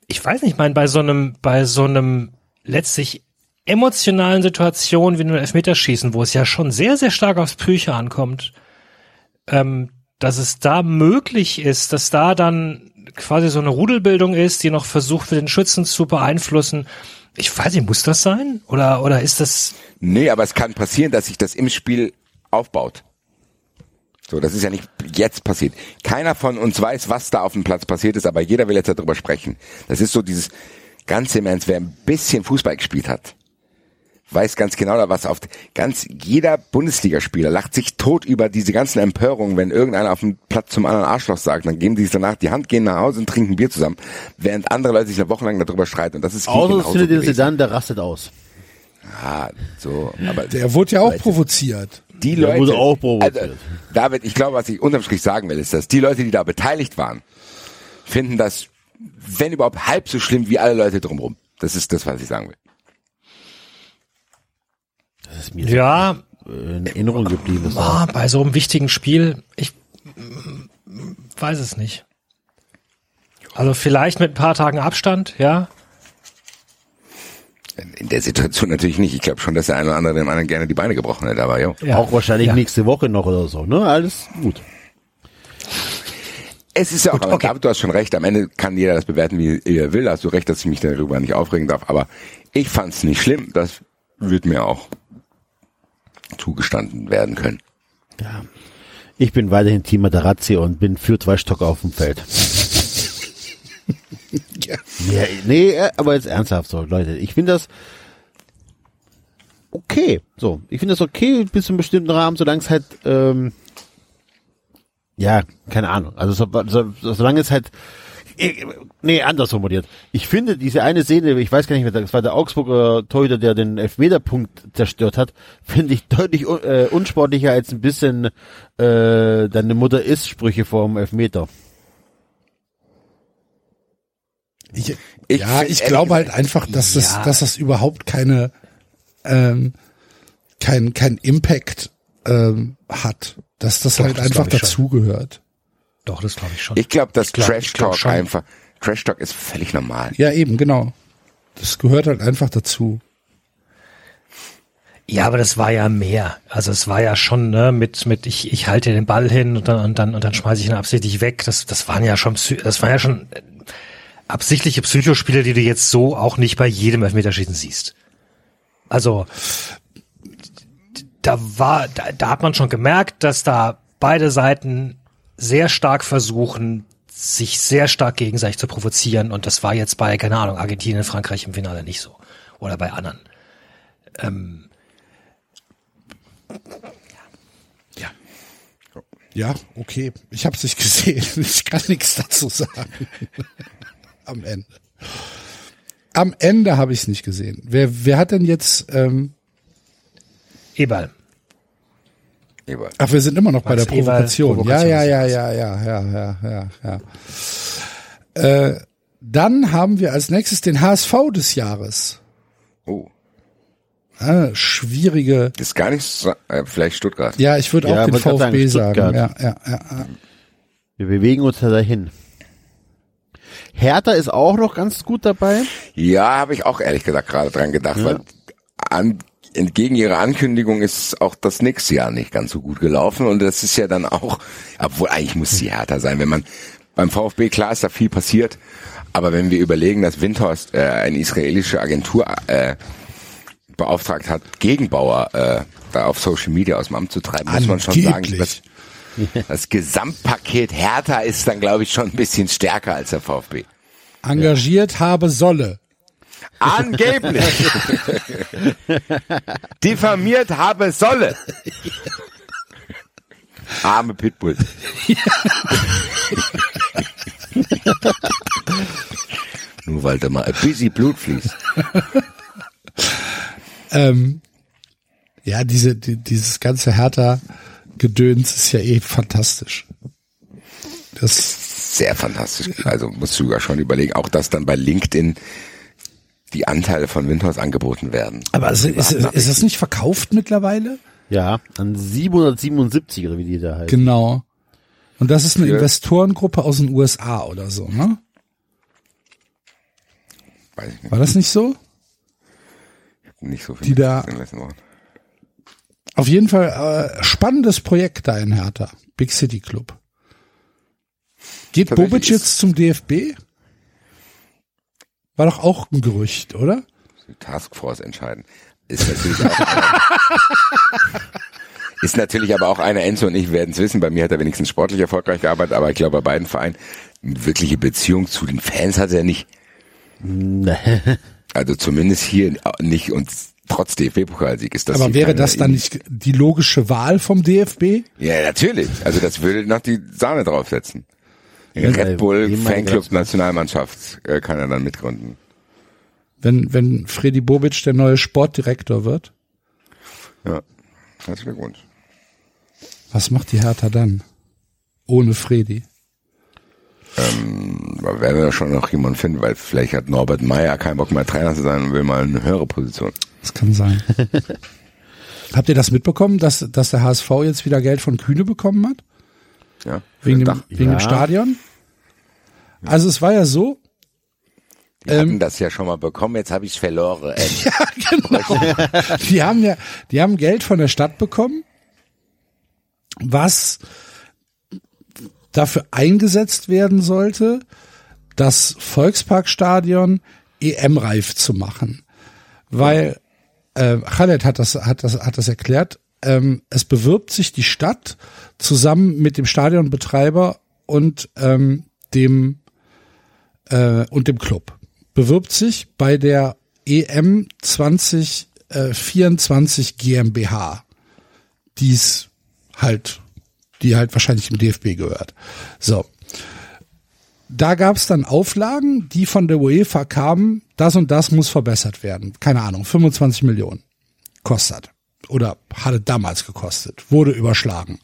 ich weiß nicht, mein, bei so einem, bei so einem letztlich emotionalen Situation wie einem Elfmeterschießen, wo es ja schon sehr, sehr stark aufs Psyche ankommt, ähm, dass es da möglich ist, dass da dann quasi so eine Rudelbildung ist, die noch versucht wird, den Schützen zu beeinflussen. Ich weiß nicht, muss das sein? Oder, oder ist das, Nee, aber es kann passieren, dass sich das im Spiel aufbaut. So, das ist ja nicht jetzt passiert. Keiner von uns weiß, was da auf dem Platz passiert ist, aber jeder will jetzt darüber sprechen. Das ist so dieses ganze im Ernst, wer ein bisschen Fußball gespielt hat, weiß ganz genau, was auf ganz jeder Bundesligaspieler lacht sich tot über diese ganzen Empörungen, wenn irgendeiner auf dem Platz zum anderen Arschloch sagt, dann geben die sich danach die Hand, gehen nach Hause und trinken Bier zusammen, während andere Leute sich eine Woche lang darüber streiten und das ist Außer es findet ihr. Sedan, der rastet aus. Ah, so, aber Der wurde ja auch Leute. provoziert. die Der Leute, wurde auch provoziert. Also, David, ich glaube, was ich unterm Strich sagen will, ist, dass die Leute, die da beteiligt waren, finden das, wenn überhaupt, halb so schlimm wie alle Leute drumherum. Das ist das, was ich sagen will. Das ist mir ja, äh, in Erinnerung geblieben. ist. ah, bei so einem wichtigen Spiel, ich weiß es nicht. Also vielleicht mit ein paar Tagen Abstand, ja. In der Situation natürlich nicht. Ich glaube schon, dass der eine oder andere dem anderen gerne die Beine gebrochen hätte, aber jo. ja. Auch wahrscheinlich ja. nächste Woche noch oder so, ne? Alles gut. Es ist ja auch, aber okay. David, du hast schon recht, am Ende kann jeder das bewerten, wie er will. Da hast du recht, dass ich mich darüber nicht aufregen darf. Aber ich fand es nicht schlimm. Das wird mir auch zugestanden werden können. Ja. Ich bin weiterhin Team Matarazzi und bin für zwei Stocker auf dem Feld. <laughs> Ja. Ja, nee, äh, aber jetzt ernsthaft so, Leute. Ich finde das okay. So, ich finde das okay bis zu einem bestimmten Rahmen, solange es halt, ähm, ja, keine Ahnung. Also so, so, so, solange es halt, nee, anders formuliert. Ich finde diese eine Szene, ich weiß gar nicht mehr, das war der Augsburger Torhüter, der den Elfmeterpunkt zerstört hat, <laughs> finde ich deutlich un- äh, unsportlicher als ein bisschen äh, deine Mutter ist Sprüche vorm Elfmeter. Ich, Ich ja, ich glaube halt einfach, dass das, ja. dass das überhaupt keine ähm, kein, kein Impact ähm, hat. Dass das Doch, halt das einfach dazugehört. Doch, das glaube ich schon. Ich glaube, dass glaub- Trash glaub Talk schon. einfach, Trash Talk ist völlig normal. Ja, eben, genau. Das gehört halt einfach dazu. Ja, aber das war ja mehr. Also es war ja schon ne, mit mit ich ich halte den Ball hin und dann und dann und dann schmeiße ich ihn absichtlich weg. Das das waren ja schon das waren ja schon äh, absichtliche Psychospiele, die du jetzt so auch nicht bei jedem Elfmeterschießen siehst. Also da war da, da hat man schon gemerkt, dass da beide Seiten sehr stark versuchen, sich sehr stark gegenseitig zu provozieren und das war jetzt bei keine Ahnung Argentinien, Frankreich im Finale nicht so oder bei anderen. Ja, okay. Ich habe es nicht gesehen. <laughs> Ich kann nichts dazu sagen. <laughs> Am Ende. Am Ende habe ich es nicht gesehen. Wer, wer hat denn jetzt? Ähm, Eberl. Eberl. ach, wir sind immer noch bei der Provokation. Provokation ja, ja, ja, ja, ja, ja, ja, ja, ja. Äh, dann haben wir als nächstes den HSV des Jahres. Oh, Ah, schwierige. das ist gar nicht so, äh, vielleicht Stuttgart. Ja, ich würde Ja, auch den sagen, VfB sagen. Ja, ja, ja, ja. Wir bewegen uns ja dahin. Hertha ist auch noch ganz gut dabei. Ja, habe ich auch ehrlich gesagt gerade dran gedacht, weil an, entgegen ihrer Ankündigung ist auch das nächste Jahr nicht ganz so gut gelaufen und das ist ja dann auch, obwohl eigentlich muss sie härter sein, wenn man beim VfB klar ist da viel passiert, aber wenn wir überlegen, dass Windhorst äh, eine israelische Agentur äh, beauftragt hat, Gegenbauer äh, da auf Social Media aus dem Amt zu treiben, muss man schon sagen, Angeblich. das, <laughs> das Gesamtpaket Hertha ist dann glaube ich schon ein bisschen stärker als der VfB. Engagiert habe solle. Angeblich. Diffamiert habe solle. Arme Pitbull. Nur weil da mal ein bisschen Blut fließt. Ähm, ja, diese, die, dieses ganze Hertha-Gedöns ist ja eh fantastisch. Das, Sehr fantastisch. Also musst du ja schon überlegen, auch dass dann bei LinkedIn die Anteile von Windhorst angeboten werden. aber ist, ist, ist das nicht verkauft mittlerweile? Ja, an 777 oder wie die da heißt. Genau. Und das ist eine Für- Investorengruppe aus den USA oder so, ne? Weiß ich nicht. War das nicht so? Nicht so viel. Die da-. Auf jeden Fall äh, spannendes Projekt da in Hertha. Big City Club. Geht Bobic jetzt zum DFB? War doch auch ein Gerücht, oder? Taskforce entscheiden. Ist natürlich auch <laughs> ist natürlich aber auch eine Enzo und ich werden es wissen. Bei mir hat er wenigstens sportlich erfolgreich gearbeitet, aber ich glaube bei beiden Vereinen eine wirkliche Beziehung zu den Fans hat er nicht. <laughs> Also zumindest hier nicht und trotz DFB-Pokalsieg ist das. Aber wäre das dann nicht die logische Wahl vom DFB? Ja, natürlich. Also das würde noch die Sahne draufsetzen. Red Bull Fanclub Nationalmannschaft äh, kann er dann mitgründen. Wenn, wenn Freddy Bobic der neue Sportdirektor wird? Ja, herzlichen Glückwunsch. Was macht die Hertha dann? Ohne Freddy. Da werden wir schon noch jemanden finden, weil vielleicht hat Norbert Meyer keinen Bock mehr Trainer zu sein und will mal eine höhere Position. Das kann sein. <laughs> Habt ihr das mitbekommen, dass, dass der HSV jetzt wieder Geld von Kühne bekommen hat? Ja, Wegen dem, wegen dem Ja. Stadion? Also es war ja so, Wir hatten das ja schon mal bekommen, jetzt habe ich verloren. <laughs> Äh, die haben ja, die haben Geld von der Stadt bekommen, was dafür eingesetzt werden sollte, das Volksparkstadion EM-reif zu machen. Weil äh, Khaled hat das, hat das, hat das erklärt. Ähm, es bewirbt sich die Stadt zusammen mit dem Stadionbetreiber und ähm, dem äh, und dem Club. Bewirbt sich bei der EM 2024 GmbH, die's halt, die halt wahrscheinlich im DFB gehört. So. Da gab's dann Auflagen, die von der UEFA kamen, das und das muss verbessert werden. Keine Ahnung, 25 Millionen kostet. Oder hatte damals gekostet, wurde überschlagen.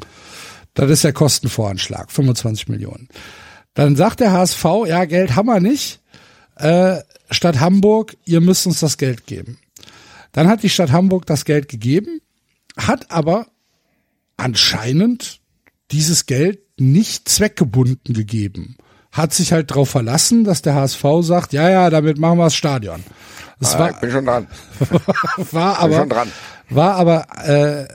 Das ist der Kostenvoranschlag, 25 Millionen. Dann sagt der HSV, ja, Geld haben wir nicht. Äh, Stadt Hamburg, ihr müsst uns das Geld geben. Dann hat die Stadt Hamburg das Geld gegeben, hat aber anscheinend dieses Geld nicht zweckgebunden gegeben. Hat sich halt darauf verlassen, dass der HSV sagt, ja, ja, damit machen wir das Stadion. Das Ah, war, ich bin schon dran. <laughs> war Bin schon aber, dran. War aber äh,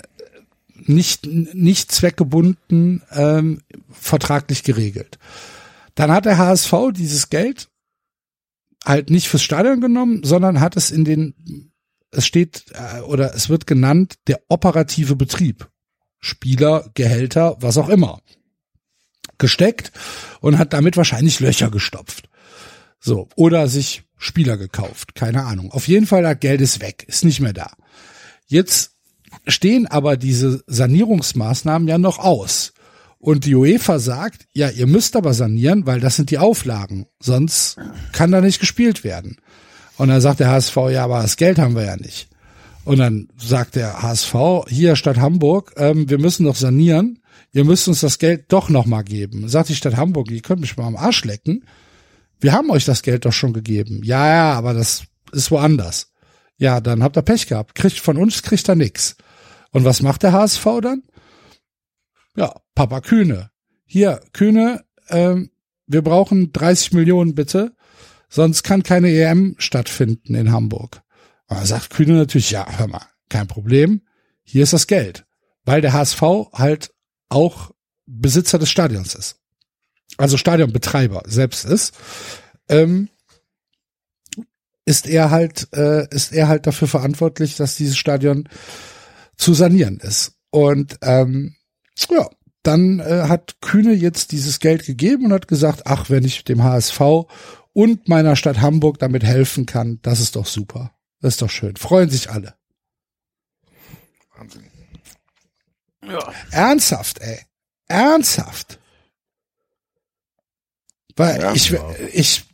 nicht, nicht zweckgebunden ähm, vertraglich geregelt. Dann hat der HSV dieses Geld halt nicht fürs Stadion genommen, sondern hat es in den, es steht äh, oder es wird genannt, der operative Betrieb. Spieler, Gehälter, was auch immer. Gesteckt und hat damit wahrscheinlich Löcher gestopft. So. Oder sich Spieler gekauft. Keine Ahnung. Auf jeden Fall, das Geld ist weg. Ist nicht mehr da. Jetzt stehen aber diese Sanierungsmaßnahmen ja noch aus. Und die UEFA sagt, ja, ihr müsst aber sanieren, weil das sind die Auflagen. Sonst kann da nicht gespielt werden. Und dann sagt der HSV, ja, aber das Geld haben wir ja nicht. Und dann sagt der HSV, hier Stadt Hamburg, ähm, wir müssen doch sanieren. Ihr müsst uns das Geld doch noch mal geben. Sagt die Stadt Hamburg, ihr könnt mich mal am Arsch lecken. Wir haben euch das Geld doch schon gegeben. Ja, ja, aber das ist woanders. Ja, dann habt ihr Pech gehabt. Kriegt von uns kriegt er nix. Und was macht der HSV dann? Ja, Papa Kühne. Hier, Kühne, ähm, wir brauchen 30 Millionen bitte, sonst kann keine EM stattfinden in Hamburg. Dann sagt Kühne natürlich, ja, hör mal, kein Problem, hier ist das Geld. Weil der HSV halt auch Besitzer des Stadions ist. Also Stadionbetreiber selbst ist. Ähm, ist er halt, äh, ist er halt dafür verantwortlich, dass dieses Stadion zu sanieren ist. Und ähm, ja, dann äh, hat Kühne jetzt dieses Geld gegeben und hat gesagt, ach, wenn ich dem HSV und meiner Stadt Hamburg damit helfen kann, das ist doch super. Das ist doch schön. Freuen sich alle. Wahnsinn. Ernsthaft, ey. Ernsthaft. Weil Ja, ich, ich, Es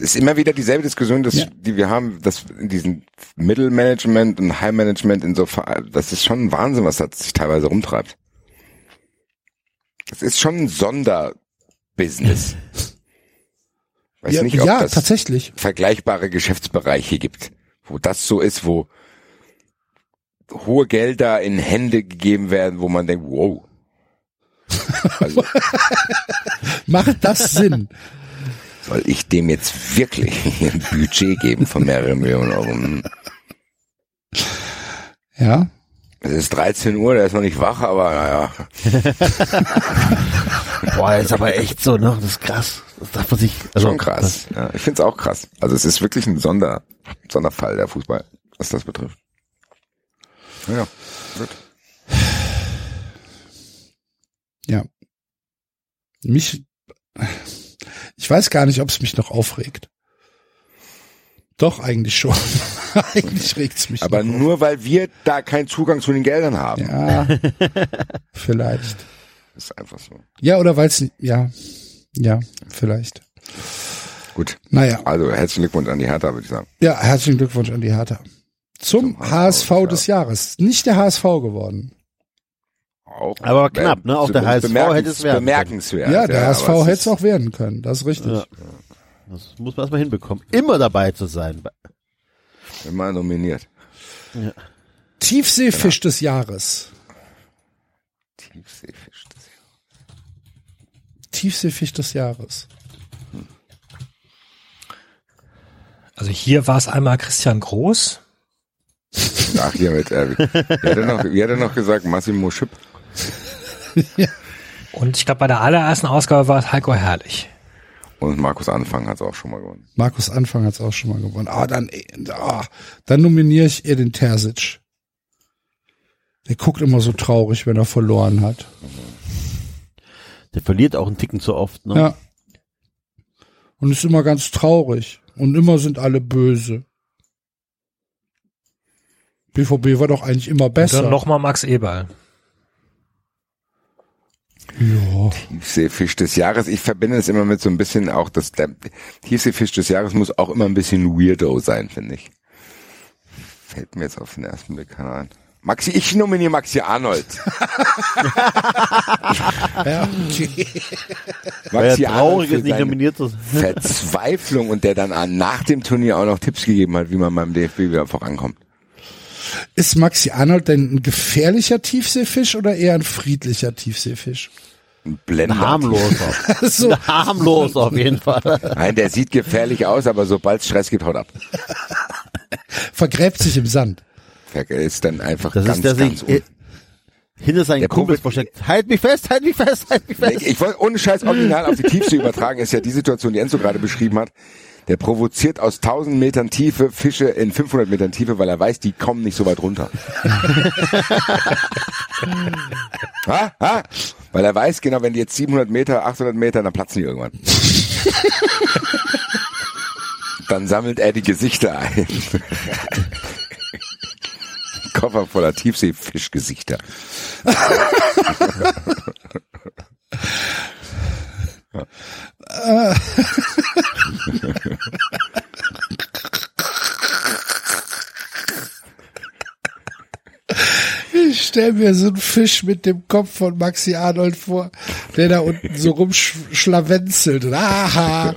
ist immer wieder dieselbe Diskussion, dass, Ja. die wir haben, dass in diesem Mittelmanagement und High-Management in so, das ist schon ein Wahnsinn, was da sich teilweise rumtreibt. Das ist schon ein Sonderbusiness. <laughs> Weiß ja, nicht, ob ja das tatsächlich. vergleichbare Geschäftsbereiche gibt, wo das so ist, wo hohe Gelder in Hände gegeben werden, wo man denkt, wow. <laughs> Also Macht das Sinn? Soll ich dem jetzt wirklich <laughs> ein Budget geben von mehreren Millionen Euro? Hm. Ja. Es ist 13 Uhr, der ist noch nicht wach, aber naja. <laughs> Boah, ist aber echt so, ne? Das ist krass. Das darf man sich. Also, Schon krass. Ja, ich find's auch krass. Also es ist wirklich ein Sonder, Sonderfall der Fußball, was das betrifft. Ja, gut. Ja. Mich, ich weiß gar nicht, ob es mich noch aufregt. Doch, eigentlich schon. <laughs> eigentlich regt's mich Aber nur weil wir da keinen Zugang zu den Geldern haben. auf. Ja, <laughs> vielleicht. Ist einfach so. Ja, oder weil's, ja, ja, vielleicht. Gut. Naja, Also herzlichen Glückwunsch an die Hertha, würde ich sagen. ja, herzlichen Glückwunsch an die Hertha. Zum, HSV, des Jahres. Nicht der HSV geworden. Auch, Aber knapp, ne? Auch der HSV hätte es werden können. Bemerkenswert. Ja, der HSV aber hätte es auch werden können. Das ist richtig. Ja. Das muss man erstmal hinbekommen. Immer dabei zu sein. Immer nominiert. Tiefseefisch des Jahres. Tiefseefisch. das- Tiefseefisch des Jahres. Also hier war es einmal Christian Groß. Ach, hier mit, äh, wie, wie, hat er noch, wie hat er noch gesagt? Massimo Schipp. <laughs> Und ich glaube, bei der allerersten Ausgabe war es Heiko Herrlich. Und Markus Anfang hat's auch schon mal gewonnen. Markus Anfang hat es auch schon mal gewonnen. Ah, dann, ah, dann nominiere ich Edin Terzic. Der guckt immer so traurig, wenn er verloren hat. Der verliert auch einen Ticken zu oft, ne? Ja. Und ist immer ganz traurig. Und immer sind alle böse. BVB war doch eigentlich immer besser. Dann nochmal Max Eberl. Ja. Tiefseefisch des Jahres. Ich verbinde es immer mit so ein bisschen auch, dass der Tiefseefisch des Jahres muss auch immer ein bisschen weirdo sein, finde ich. Fällt mir jetzt auf den ersten Blick keiner ein. Maxi, ich nominiere Maxi Arnold. <laughs> Ja, okay. Maxi traurig für ist, nicht seine nominiert sein. Verzweiflung und der dann an- nach dem Turnier auch noch Tipps gegeben hat, wie man beim DFB wieder vorankommt. Ist Maxi Arnold denn ein gefährlicher Tiefseefisch oder eher ein friedlicher Tiefseefisch? Ein Blender. Harmloser. <laughs> So, Harmlos auf jeden Fall. Nein, der sieht gefährlich aus, aber sobald es Stress gibt, haut ab. <laughs> vergräbt sich im Sand. Ist dann einfach Das ganz, ist der ganz sich äh, hinter seinen Der Kumpels versteckt. Halt mich fest, halt mich fest, halt mich fest. Ich, ich wollte ohne Scheiß original auf die Tiefsee übertragen, ist ja die Situation, die Enzo gerade beschrieben hat. Der provoziert aus 1000 Metern Tiefe Fische in 500 Metern Tiefe, weil er weiß, die kommen nicht so weit runter. <laughs> ha? Ha? Weil er weiß genau, wenn die jetzt 700 Meter, 800 Meter, dann platzen die irgendwann. <laughs> dann sammelt er die Gesichter ein. Koffer voller Tiefseefischgesichter. <laughs> Ich stell mir so einen Fisch mit dem Kopf von Maxi Arnold vor, der da unten so rumschlawenzelt. Aha,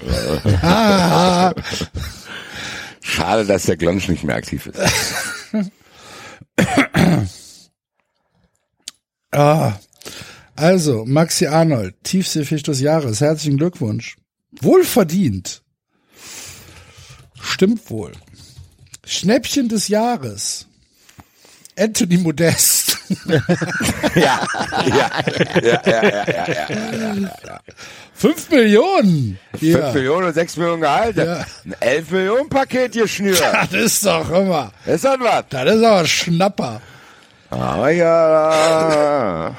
aha. Schade, dass der Glonsch nicht mehr aktiv ist. Ah. Also, Maxi Arnold, Tiefseefisch des Jahres. Herzlichen Glückwunsch. Wohlverdient. Stimmt wohl. Schnäppchen des Jahres. Anthony Modest. <laughs> ja, ja, ja, ja, ja, ja, ja. Fünf Millionen. 5 Millionen und 6 Millionen Gehalt. Ein 11 Millionen Paket geschnürt. Das ist doch immer. Ist das was? Das ist aber Schnapper. Aber ja.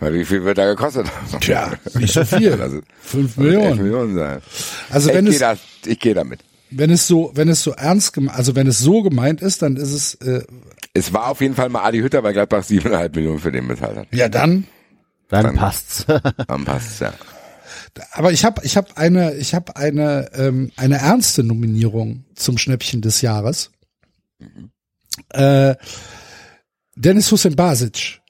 Na, Wie viel wird da gekostet? <laughs> Tja, nicht so viel. Also, Fünf 11 Millionen. Millionen sein. Also wenn ich es, gehe da, ich gehe damit. wenn es so, wenn es so ernst gemeint, also wenn es so gemeint ist, dann ist es, äh, Es war auf jeden Fall mal Adi Hütter, weil Gladbach 7,5 Millionen für den bezahlt hat. ja dann. Dann passt's. <laughs> Dann passt's, ja. Aber ich habe, ich habe eine, ich habe eine, ähm, eine ernste Nominierung zum Schnäppchen des Jahres. Äh, Dennis Hussein Basic,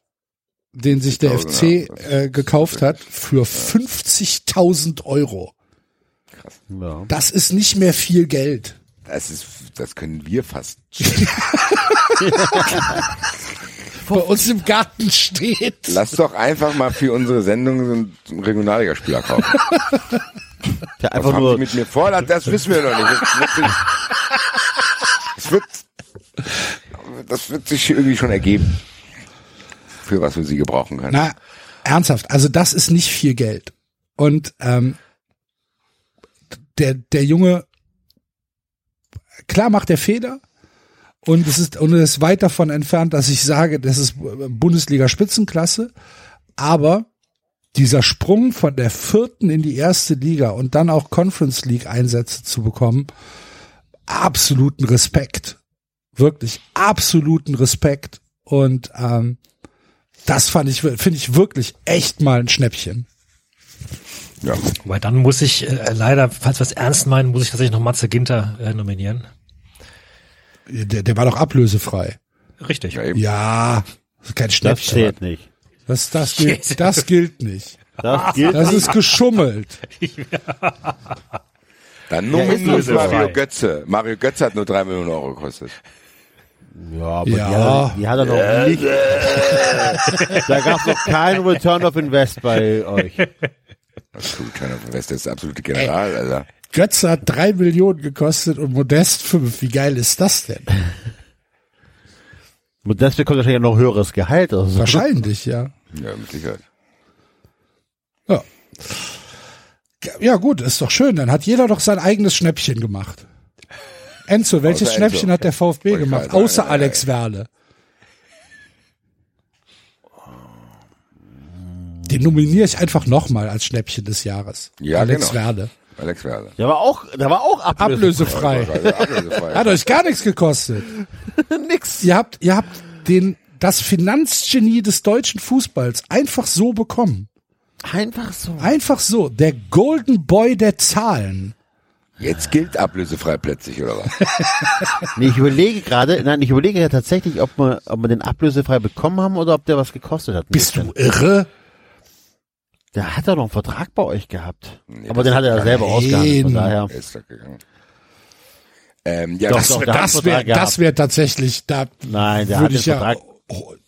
den sich der 50.000, FC äh, gekauft hat für 50.000 Euro. ja. Das ist nicht mehr viel Geld. Das ist, das können wir fast. <laughs> Bei uns im Garten steht. Lass doch einfach mal für unsere Sendung so einen Regionalligaspieler kaufen. Der Was einfach haben nur Sie mit mir vor? Das, wissen wir noch nicht. Das wird, das wird sich irgendwie schon ergeben. Für was wir sie gebrauchen können. Na, ernsthaft, also das ist nicht viel Geld. Und ähm, der, der Junge, klar macht er Fehler und es ist und es ist weit davon entfernt, dass ich sage, das ist Bundesliga Spitzenklasse, aber dieser Sprung von der vierten in die erste Liga und dann auch Conference League Einsätze zu bekommen, absoluten Respekt. Wirklich absoluten Respekt. Und ähm, das fand ich, finde ich wirklich echt mal ein Schnäppchen. Ja. Weil dann muss ich äh, leider, falls wir es ernst meinen, muss ich tatsächlich noch Matze Ginter äh, nominieren. Der, der war doch ablösefrei. Richtig. Ja. Ja, das kein das Schnäppchen. zählt nicht. Das, das, gilt, <laughs> das gilt nicht. Das gilt Das ist geschummelt. Dann nominiert ist Mario. Götze. Mario Götze hat nur drei Millionen Euro gekostet. Ja, aber Ja. Die, hat er, die hat er noch nicht. <laughs> da gab's noch keinen Return of Invest bei euch. Von West, das ist der absolute General, Alter. Götze hat drei Millionen gekostet und Modest fünf. Wie geil ist das denn? <laughs> Und das bekommt wahrscheinlich noch höheres Gehalt. Also. Wahrscheinlich, ja. Ja, mit Sicherheit. Ja. Ja gut, ist doch schön. Dann hat jeder doch sein eigenes Schnäppchen gemacht. Enzo, welches Außer Schnäppchen Enzo. hat der VfB Wollte gemacht? sagen, Außer ja, Alex Werle. Den nominiere ich einfach nochmal als Schnäppchen des Jahres. Ja, Alex genau. Werle. Alex Werle. Der war auch, der war auch ablösefrei. Ablösefrei. Ablösefrei. Hat euch gar nichts gekostet. <laughs> Nix. Ihr habt, ihr habt den, das Finanzgenie des deutschen Fußballs einfach so bekommen. Einfach so. Einfach so. Der Golden Boy der Zahlen. Jetzt gilt ablösefrei plötzlich, oder was? <laughs> Nee, ich überlege gerade, nein, ich überlege ja tatsächlich, ob wir, ob wir den ablösefrei bekommen haben oder ob der was gekostet hat. Bist du irre? Der hat doch noch einen Vertrag bei euch gehabt. Nee, Aber den hat er ja selber ausgehandelt, von daher. Er ist doch gegangen. Ähm, ja, Doch, das, doch, Das wäre das wäre tatsächlich, da Nein, der hat würde den ich ja Vertrag.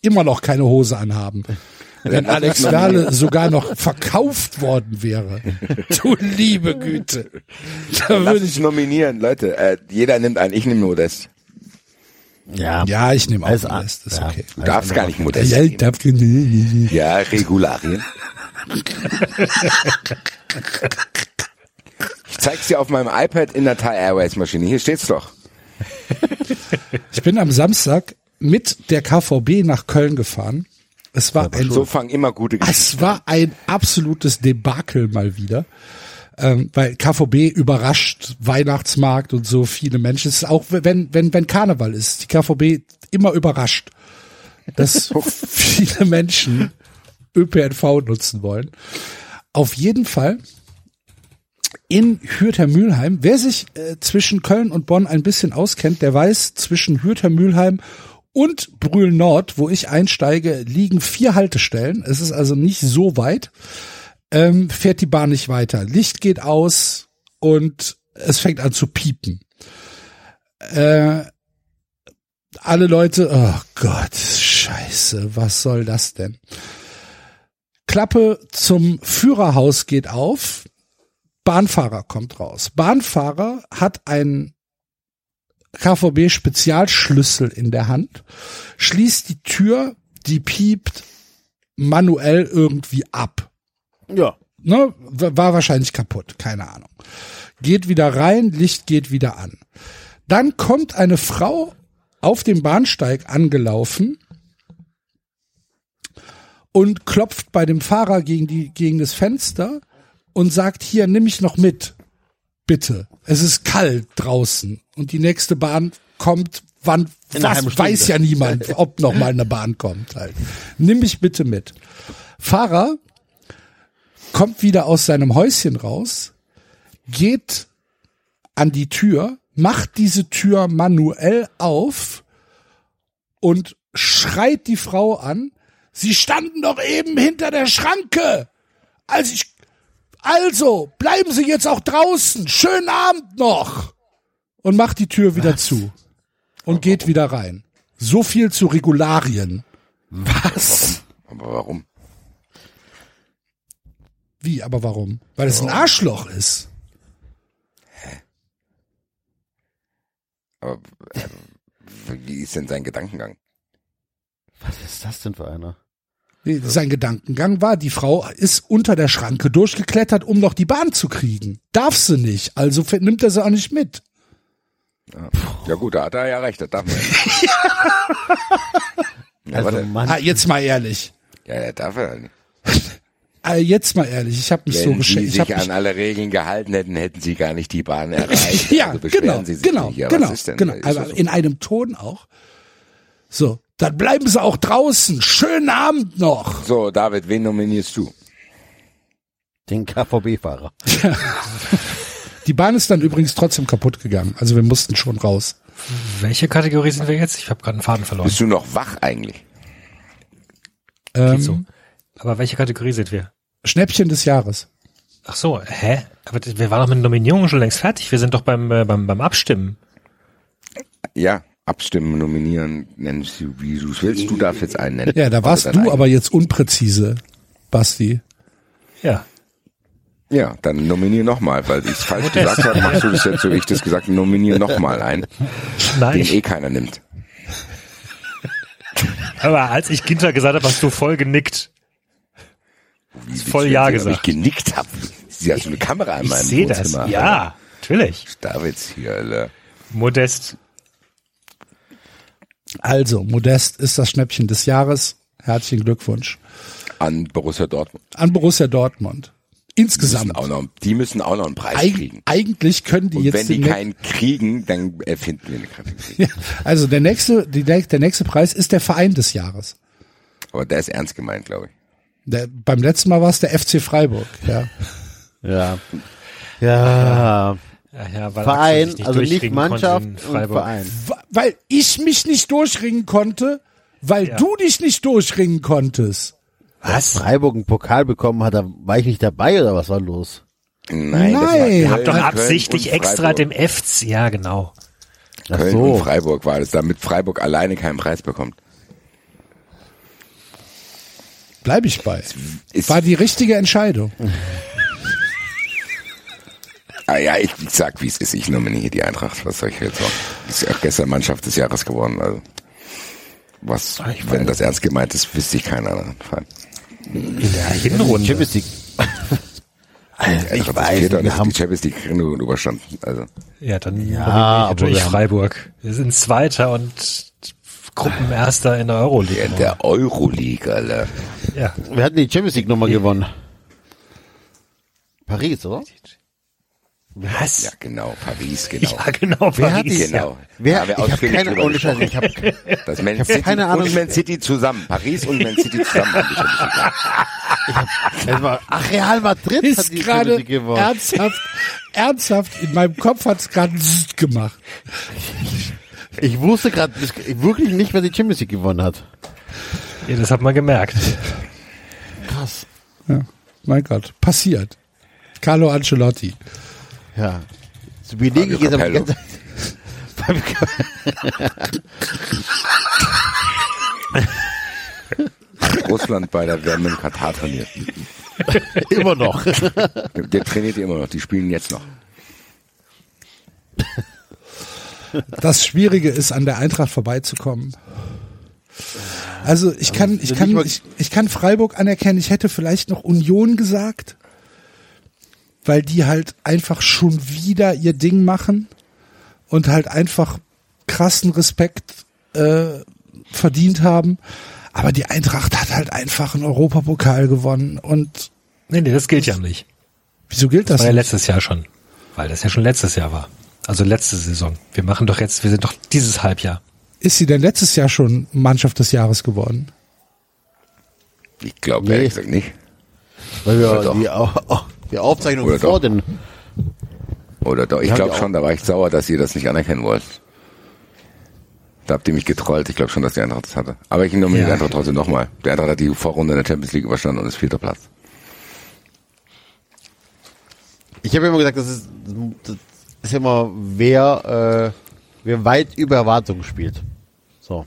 immer noch keine Hose anhaben. Wenn Alex Werle sogar noch verkauft worden wäre. <laughs> Du liebe Güte. Da lass würde ich, nominieren, Leute. Äh, jeder nimmt einen, ich nehme Modest. Ja, ja, ich nehme auch an- Rest, ist ja. okay. Du darfst gar nicht Modest Ja, ich darf, Ja, Regularien. <laughs> Ich zeig's dir auf meinem iPad in der Thai Airways Maschine. Hier steht's doch. ich bin am Samstag mit der KVB nach Köln gefahren. Es war ein So fangen immer gute Geschichten. Es war ein absolutes Debakel mal wieder. Ähm, weil KVB überrascht, Weihnachtsmarkt und so viele Menschen. Es ist auch, wenn, wenn, wenn Karneval ist, die KVB immer überrascht, dass <laughs> <laughs> viele Menschen ÖPNV nutzen wollen. Auf jeden Fall in Hürther-Mühlheim. Wer sich äh, zwischen Köln und Bonn ein bisschen auskennt, der weiß, zwischen Hürther-Mühlheim und Brühl Nord, wo ich einsteige, liegen vier Haltestellen. Es ist also nicht so weit. Ähm, fährt die Bahn nicht weiter. Licht geht aus und es fängt an zu piepen. Äh, alle Leute, oh Gott, scheiße, was soll das denn? Klappe zum Führerhaus geht auf. Bahnfahrer kommt raus. Bahnfahrer hat einen KVB Spezialschlüssel in der Hand, schließt die Tür, die piept manuell irgendwie ab. ja. Ne, war wahrscheinlich kaputt, keine Ahnung. Geht wieder rein, Licht geht wieder an. Dann kommt eine Frau auf dem Bahnsteig angelaufen und klopft bei dem Fahrer gegen die gegen das Fenster und sagt hier nimm mich noch mit bitte es ist kalt draußen und die nächste Bahn kommt wann was Stunde. weiß ja niemand ob noch mal eine Bahn kommt halt nimm mich bitte mit Fahrer kommt wieder aus seinem Häuschen raus geht an die Tür macht diese Tür manuell auf und schreit die Frau an, Sie standen doch eben hinter der Schranke. Also ich, also, bleiben Sie jetzt auch draußen. Schönen Abend noch. Und macht die Tür wieder zu. Und geht wieder rein. So viel zu Regularien. Was? Aber warum? Wie, aber warum? Weil es ein Arschloch ist. Aber äh, wie ist denn sein Gedankengang? Was ist das denn für einer? Sein Gedankengang war, die Frau ist unter der Schranke durchgeklettert, um noch die Bahn zu kriegen. Darf sie nicht, also nimmt er sie auch nicht mit. Ja gut, da hat er ja recht, das darf man. ja. <laughs> ja, Also warte. Mann, Ah, jetzt mal ehrlich. ja, ja, darf er nicht. <laughs> Ah, jetzt mal ehrlich, ich habe mich so Wenn Sie geschenkt. Ich sich hab mich, an alle Regeln gehalten hätten, hätten Sie gar nicht die Bahn erreicht. <laughs> ja, also genau, Sie sich genau, nicht. Ja, genau, was ist denn? genau. Ist Aber so? in einem Ton auch. So, dann bleiben Sie auch draußen. Schönen Abend noch. so, David, wen nominierst du? den KVB-Fahrer. <laughs> Die Bahn ist dann übrigens trotzdem kaputt gegangen. Also wir mussten schon raus. Welche Kategorie sind wir jetzt? Ich habe gerade einen Faden verloren. Bist du noch wach eigentlich? Geht so. Ähm, Aber welche Kategorie sind wir? Schnäppchen des Jahres. Ach so, hä? Aber wir waren doch mit den Nominierungen schon längst fertig. Wir sind doch beim, äh, beim, beim Abstimmen. Ja, abstimmen, nominieren, nennen Sie, wie du es willst. Du darfst jetzt einen nennen. Ja, da warst du aber jetzt unpräzise, Basti. Ja. Ja, dann nominier nochmal, weil ich es falsch gesagt habe, machst du das jetzt so, wie ich das gesagt habe, nominier nochmal einen, Nein, den ich, eh keiner nimmt. aber als ich Ginter gesagt habe, hast du voll genickt. Wie voll Ja sehen, gesagt. Ich genickt habe. Sie hat so eine Kamera in Ich meinem sehe das. Wohnzimmer. Ja, natürlich. Davids hier, Alter. Modest. Also, Modest ist das Schnäppchen des Jahres. Herzlichen Glückwunsch. An Borussia Dortmund. An Borussia Dortmund. Die Insgesamt. müssen auch noch, die müssen auch noch einen Preis Eig kriegen. eigentlich können die Und jetzt wenn die den- keinen kriegen, dann erfinden wir eine Kategorie. <laughs> Ja, also der nächste, die, der nächste Preis ist der Verein des Jahres. Aber der ist ernst gemeint, glaube ich. Der, beim letzten Mal war es der FC Freiburg. Ja. Ja. Ja. Ja, ja, Verein, sich also nicht Mannschaft und. Verein. Weil ich mich nicht durchringen konnte, weil Ja. du dich nicht durchringen konntest. Was? Freiburg einen Pokal bekommen hat, da war ich nicht dabei oder was war los? Nein, das war Nein. Ihr Hab doch absichtlich extra dem FC, ja genau. Ach Köln so. und Freiburg war das, damit Freiburg alleine keinen Preis bekommt. Bleib ich bei. Ist, War die richtige Entscheidung. <laughs> ah, ja, ich sag, wie es ist. Ich nominiere die Eintracht. Was soll ich jetzt sagen? Ist ja auch gestern Mannschaft des Jahres geworden. Also, was, wenn das ernst gemeint ist, wüsste ich keinen anderen Fall. In der Hinrunde. Champions League. <laughs> Die ich Eintracht weiß, Vierter wir haben die Champions League Hinrunde überstanden. Also, Ja, dann Ja, ja, aber haben- Freiburg. Wir sind Zweiter und Gruppenerster in der Euroleague. in der Euroleague, Alter. Ja. Wir hatten die Champions League nochmal gewonnen. Paris, oder? Was? Ja, genau. Paris, genau. Ja, genau. Wer hat Paris. die- Genau. Wer, Da haben wir ich habe keine, gesprochen. ich habe <laughs> Das Man hab City keine Ahnung. und Man City zusammen. Paris und Man City zusammen die Champions League. Es war, ach, Real Madrid hat Ist die Champions gerade gewonnen. ernsthaft, ernsthaft, in meinem Kopf hat's gerade zzt gemacht. Ich wusste gerade wirklich nicht, wer die Champions League gewonnen hat. Ja, das hat man gemerkt. Krass. Ja, mein Gott, passiert. Carlo Ancelotti. Ja. So belege ich jetzt aber <laughs> Capello. <laughs> ganze Russland bei der WM in Katar trainiert. <laughs> immer noch. Der trainiert immer noch. Die spielen jetzt noch. Das Schwierige ist, an der Eintracht vorbeizukommen. Also ich kann, ich Also kann, nicht mal- ich, ich kann Freiburg anerkennen. Ich hätte vielleicht noch Union gesagt, weil die halt einfach schon wieder ihr Ding machen und halt einfach krassen Respekt äh, verdient haben. Aber die Eintracht hat halt einfach einen Europapokal gewonnen. Und Nee, nee, das gilt ja nicht. wieso gilt das? Das war ja letztes Jahr schon. Weil das ja schon letztes Jahr war. Also letzte Saison. Wir machen doch jetzt, wir sind doch dieses Halbjahr. Ist sie denn letztes Jahr schon Mannschaft des Jahres geworden? Ich glaube Nee. ehrlich gesagt nicht. Weil wir die, Au- Au- die Aufzeichnung Oder vor doch. den Oder doch. Ich glaube die schon, da war ich sauer, dass ihr das nicht anerkennen wollt. Da habt ihr mich getrollt. Ich glaube schon, dass die Eintracht das hatte. Aber ich nominiere die Ja. Eintracht trotzdem nochmal. Der Eintracht hat die Vorrunde in der Champions League überstanden und ist vierter Platz. Ich habe immer gesagt, das ist, das ist immer, wer, äh, wer weit über Erwartungen spielt. So.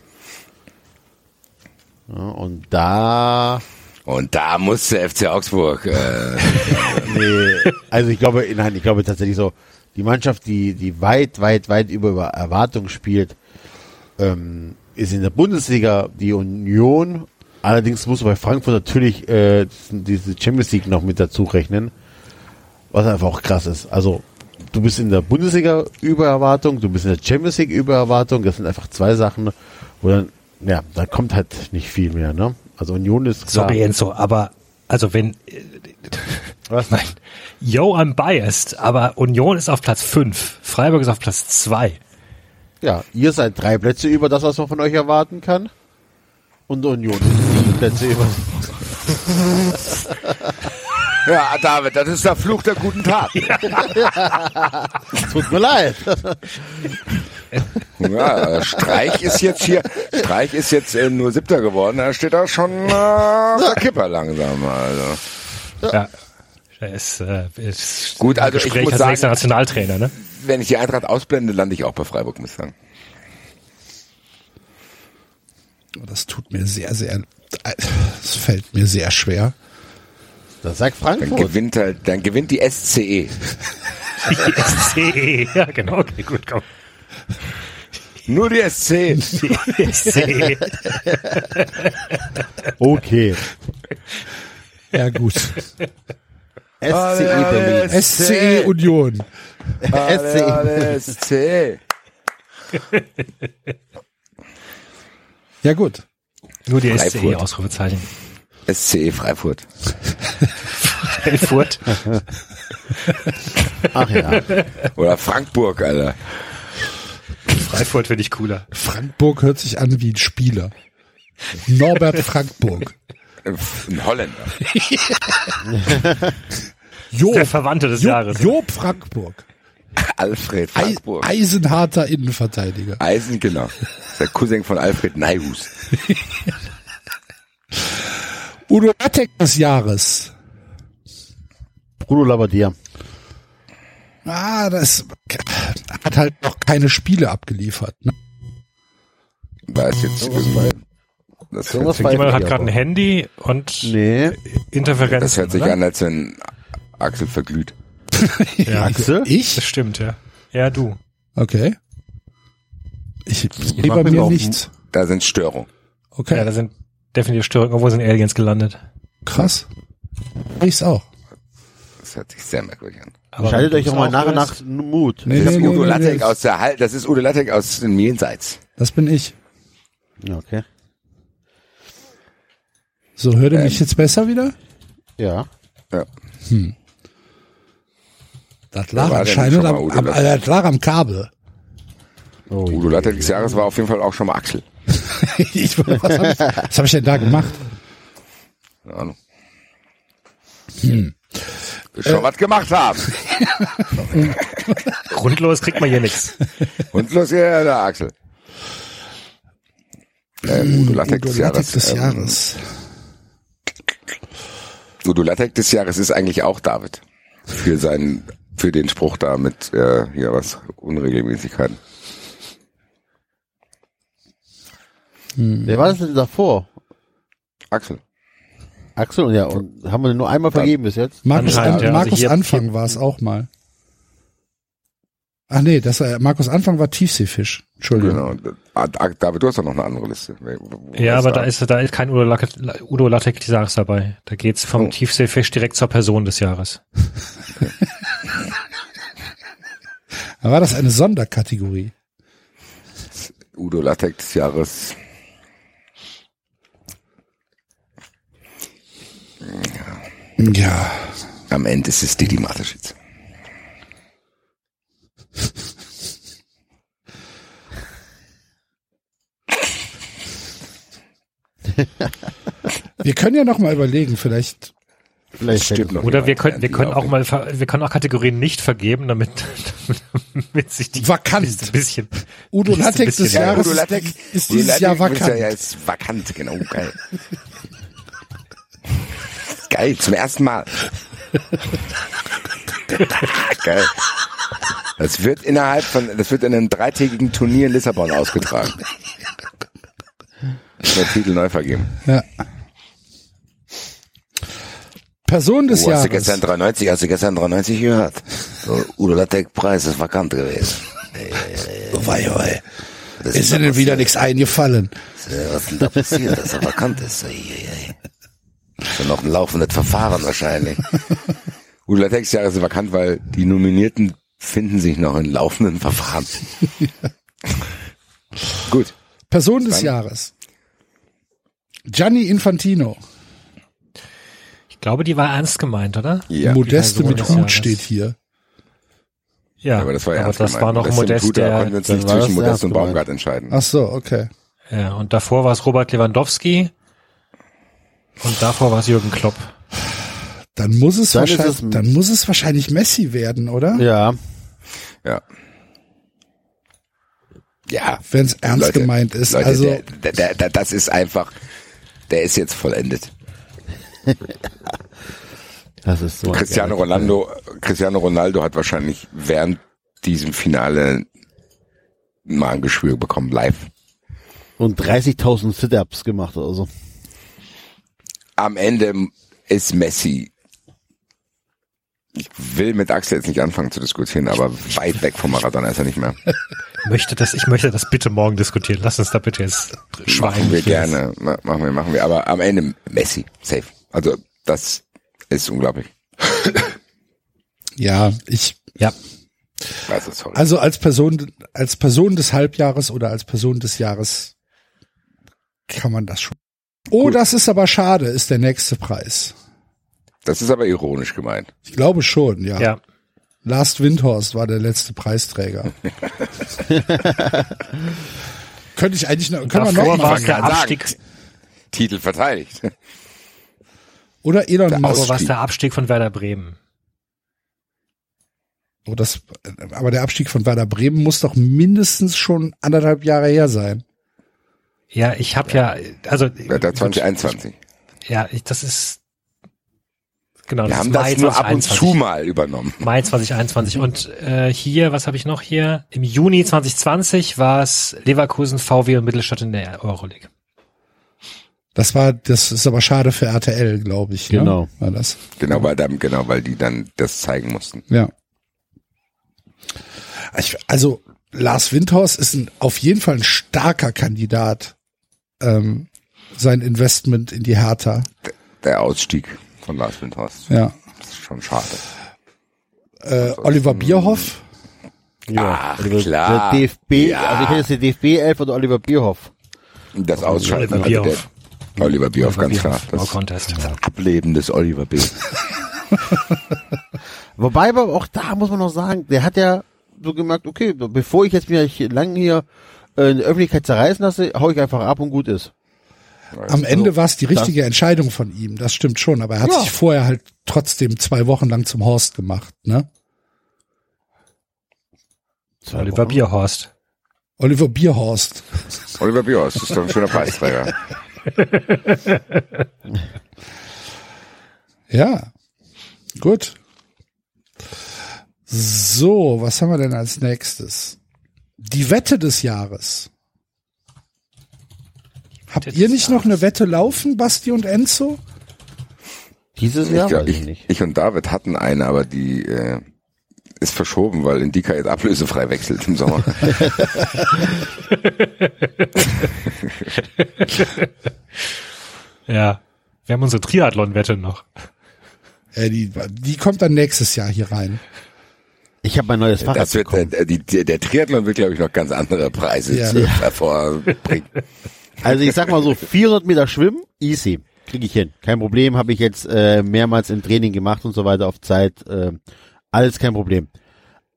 Ja, und da, Und da musste FC Augsburg. Äh, <laughs> nee, also ich glaube, nein, ich glaube tatsächlich so, die Mannschaft, die, die weit, weit, weit über, Erwartungen spielt, ähm, ist in der Bundesliga die Union. Allerdings muss bei Frankfurt natürlich äh, diese Champions League noch mit dazu rechnen, was einfach auch krass ist. Also du bist in der Bundesliga über Erwartung, du bist in der Champions League über Erwartung. Das sind einfach zwei Sachen, wo dann, ja, da kommt halt nicht viel mehr. Ne? Also Union ist klar. Sorry, Enzo, aber also wenn <laughs> Was? Nein. Yo, I'm biased, aber Union ist auf Platz 5, Freiburg ist auf Platz 2. Ja, ihr seid drei Plätze über das, was man von euch erwarten kann. Und Union ist sieben Plätze über. <laughs> ja, David, das ist der Fluch der guten Tat. <laughs> Tut mir leid. Ja, Streich ist jetzt hier, Streich ist jetzt äh, nur Siebter geworden. Da steht er schon äh, auf der Kipper langsam. Also. Ja. Er ist, äh, ist Gut, also ich Gespräch muss als sagen- nächster Nationaltrainer, ne? Wenn ich die Eintracht ausblende, lande ich auch bei Freiburg, muss ich sagen. Das tut mir sehr, sehr, es fällt mir sehr schwer. Das sagt Dann Frankfurt. gewinnt halt, dann gewinnt die SCE. <laughs> Die SCE, ja genau, okay, gut, komm. <laughs> Nur die SC. Die SCE. Okay. Ja gut. SCE Berlin. SCE Union. Alle SC. Ja gut. Nur die Freiburg. SCE, Ausrufezeichen. SCE Freifurt. Frankfurt. <laughs> Ach ja. Oder Frankburg, Alter. Frankfurt finde ich cooler. Frankburg hört sich an wie ein Spieler. Norbert <laughs> Frankburg. Ein Holländer. <laughs> Job, Der Verwandte des Job, Jahres. Job Frankburg. Alfred Frankburg. eisenharter Innenverteidiger. Eisen, genau. Der Cousin von Alfred Neihus. Udo Lattek des Jahres. Bruno Labbadia. Ah, das hat halt noch keine Spiele abgeliefert. Ne? Da ist jetzt irgendwie, das, hört Irgendwas Jemand hat gerade ein Handy und Nee. Interferenzen. das hört sich oder? an, als wenn Axel verglüht. <laughs> Ja, Axel? Ich? das stimmt, ja. Ja, du. Okay. Ich sehe bei mir nichts. Da sind Störungen. Okay, Ja, da sind definitiv Störungen. Wo sind Aliens gelandet? krass. Ich's auch. Das hört sich sehr merkwürdig an. Aber Schaltet euch auch mal nach und nach Mut. Nee, Das ist nee, Udo nee, Lattek nee, aus der Hal das ist Udo Lattek aus dem Jenseits. Das bin ich. Okay. So, hört ihr Ähm. mich jetzt besser wieder? Ja. Ja. Das lag anscheinend am, am, das lag am Kabel. Oh, Udo Lattek des Jahres war auf jeden Fall auch schon mal Axel. <laughs> ich, was habe ich, was hab ich denn da gemacht? Keine Ahnung. Hm. Schon was gemacht haben. <laughs> Grundlos kriegt man hier nichts. Und los hier, der Axel. Ähm, Udo Lattek des Jahres. des ähm, Jahres. Udo Lattek des Jahres ist eigentlich auch David. Für seinen, für den Spruch da mit, äh, hier was, Unregelmäßigkeiten. Wer war das denn davor? Axel. Axel und ja, und haben wir nur einmal vergeben bis jetzt? Markus, An, ja. Markus Also hier- Anfang war es auch mal. Ach nee, das war, Markus Anfang war Tiefseefisch. Entschuldigung. Genau. Ah, ah, David, du hast doch noch eine andere Liste. Wo- Ja, aber da ist, da ist kein Udo Lattek, Udo Lattek des Jahres dabei. Da geht's vom Oh. Tiefseefisch direkt zur Person des Jahres. <laughs> Da war das eine Sonderkategorie. Udo Lattek des Jahres. Ja. Am Ende ist es Didi Mateschitz. Wir können ja noch mal überlegen, vielleicht. Vielleicht Stimmt noch. Oder wir können, wir können auch mal, wir können auch Kategorien nicht vergeben, damit, <laughs> damit sich die Vakant. Ein bisschen, Udo Lattek des Jahres Udo Lattek, ist Udo dieses Lattek Jahr ist ja, vakant. ja, ist vakant, genau, geil. <laughs> geil, zum ersten Mal. geil. Das wird innerhalb von, das wird in einem dreitägigen Turnier in Lissabon ausgetragen. Der Titel neu vergeben. Ja. Person des Oh, hast du Jahres. gestern 93, hast du gestern 93 gehört? So, Udo Lattek Preis ist vakant gewesen. Oh, wei, wei. Das Ist denn wieder nichts eingefallen? Was denn da passiert, dass er vakant ist? Ei, ei, ei. Schon noch ein laufendes Verfahren wahrscheinlich. <laughs> Des Jahres ist vakant, weil die Nominierten finden sich noch in laufenden Verfahren. <laughs> Gut. Person des Dann- Jahres. Gianni Infantino. ich glaube, die war ernst gemeint, oder? Ja. Modeste mit Hut steht hier. Ja, aber das war ja aber das war noch Modest, Modest, da der, konnten wir uns dann nicht das zwischen Modest ernst und gemeint. Baumgart entscheiden. Ach so, okay. ja, und davor war es Robert Lewandowski und davor war es Jürgen Klopp. Dann muss es, Dann wahrscheinlich, es- dann muss es wahrscheinlich Messi werden, oder? Ja. Ja. Ja. Wenn es ernst Leute, gemeint ist. Leute, also, der, der, der, das ist einfach, der ist jetzt vollendet. <laughs> Das ist so. Cristiano Ronaldo, Cristiano Ronaldo hat wahrscheinlich während diesem Finale mal ein Geschwür bekommen, live. Und 30.000 Sit-Ups gemacht oder so. Am Ende ist Messi. Ich will mit Axel jetzt nicht anfangen zu diskutieren, aber weit weg vom Maradona ist er nicht mehr. Möchte das, ich möchte das bitte morgen diskutieren. Lass uns da bitte jetzt schweigen. Machen wir gerne. Ma- Machen wir, machen wir. Aber am Ende Messi. Safe. Also, das ist unglaublich. ja, ich, Ja, Also, sorry. also als Person, als Person des Halbjahres oder als Person des Jahres kann man das schon. Oh, das ist aber schade, ist der nächste Preis. Das ist aber ironisch gemeint. Ich glaube schon, ja. ja. Last Windhorst war der letzte Preisträger. <laughs> Könnte ich eigentlich noch, können wir noch war mal der sagen. Abstieg, Titel verteidigt. Oder Elon Der Musk. davor war es Ausstieg. der Abstieg von Werder Bremen. Oh, das, aber der Abstieg von Werder Bremen muss doch mindestens schon anderthalb Jahre her sein. Ja, ich habe ja, also Ja, da 2021. ja, ich, das ist genau. Wir das haben ist das Mai nur ab und 2021. zu mal übernommen. Mai 2021 und äh, hier, was habe ich noch hier? Im Juni 2020 war es Leverkusen, VW und Mittelstadt in der Euroleague. Das war, das ist aber schade für RTL, glaube ich. Genau. Ne? War das? Genau, weil dann, genau, weil die dann das zeigen mussten. Ja. Ich, also Lars Windhorst ist ein, auf jeden Fall ein starker Kandidat. Ähm, sein Investment in die Hertha. Der Ausstieg von Lars Windhorst. Ja. Das ist schon schade. Äh, Oliver Bierhoff. Ja, Ach, Oliver, klar. Der DFB, Ja. also ich hätte jetzt die DFB 11 oder Oliver Bierhoff. Das Ausschalten. Oliver also Bierhoff. der- Oliver Bierhoff, ganz klar. No Das Contest. Ableben des Oliver B. <laughs> <laughs> Wobei aber auch da muss man noch sagen, der hat ja so gemerkt, okay, bevor ich jetzt mich lang hier in der Öffentlichkeit zerreißen lasse, hau ich einfach ab und gut ist. Am Ende war es die richtige Entscheidung von ihm, das stimmt schon, aber er hat Ja. sich vorher halt trotzdem zwei Wochen lang zum Horst gemacht, ne? Oliver Bierhorst. Oliver Bierhorst. Oliver Bierhoff, das ist doch ein schöner Preisträger. <laughs> Ja. Gut. So, was haben wir denn als nächstes? Die Wette des Jahres. Habt ihr nicht noch eine Wette laufen, Basti und Enzo? Dieses Ich, Jahr glaub, weiß ich ich, nicht. ich und David hatten eine, aber die äh, ist verschoben, weil Indika jetzt ablösefrei wechselt im Sommer. Ja. Wir haben unsere Triathlon-Wette noch. Äh, die, die kommt dann nächstes Jahr hier rein. Ich habe mein neues Fahrrad Das wird, der, die, der, der Triathlon wird, glaube ich, noch ganz andere Preise Ja. hervorbringen. <laughs> Also ich sag mal so, 400 Meter schwimmen, easy. Krieg ich hin. Kein Problem, habe ich jetzt äh, mehrmals im Training gemacht und so weiter auf Zeit. Äh, alles kein Problem.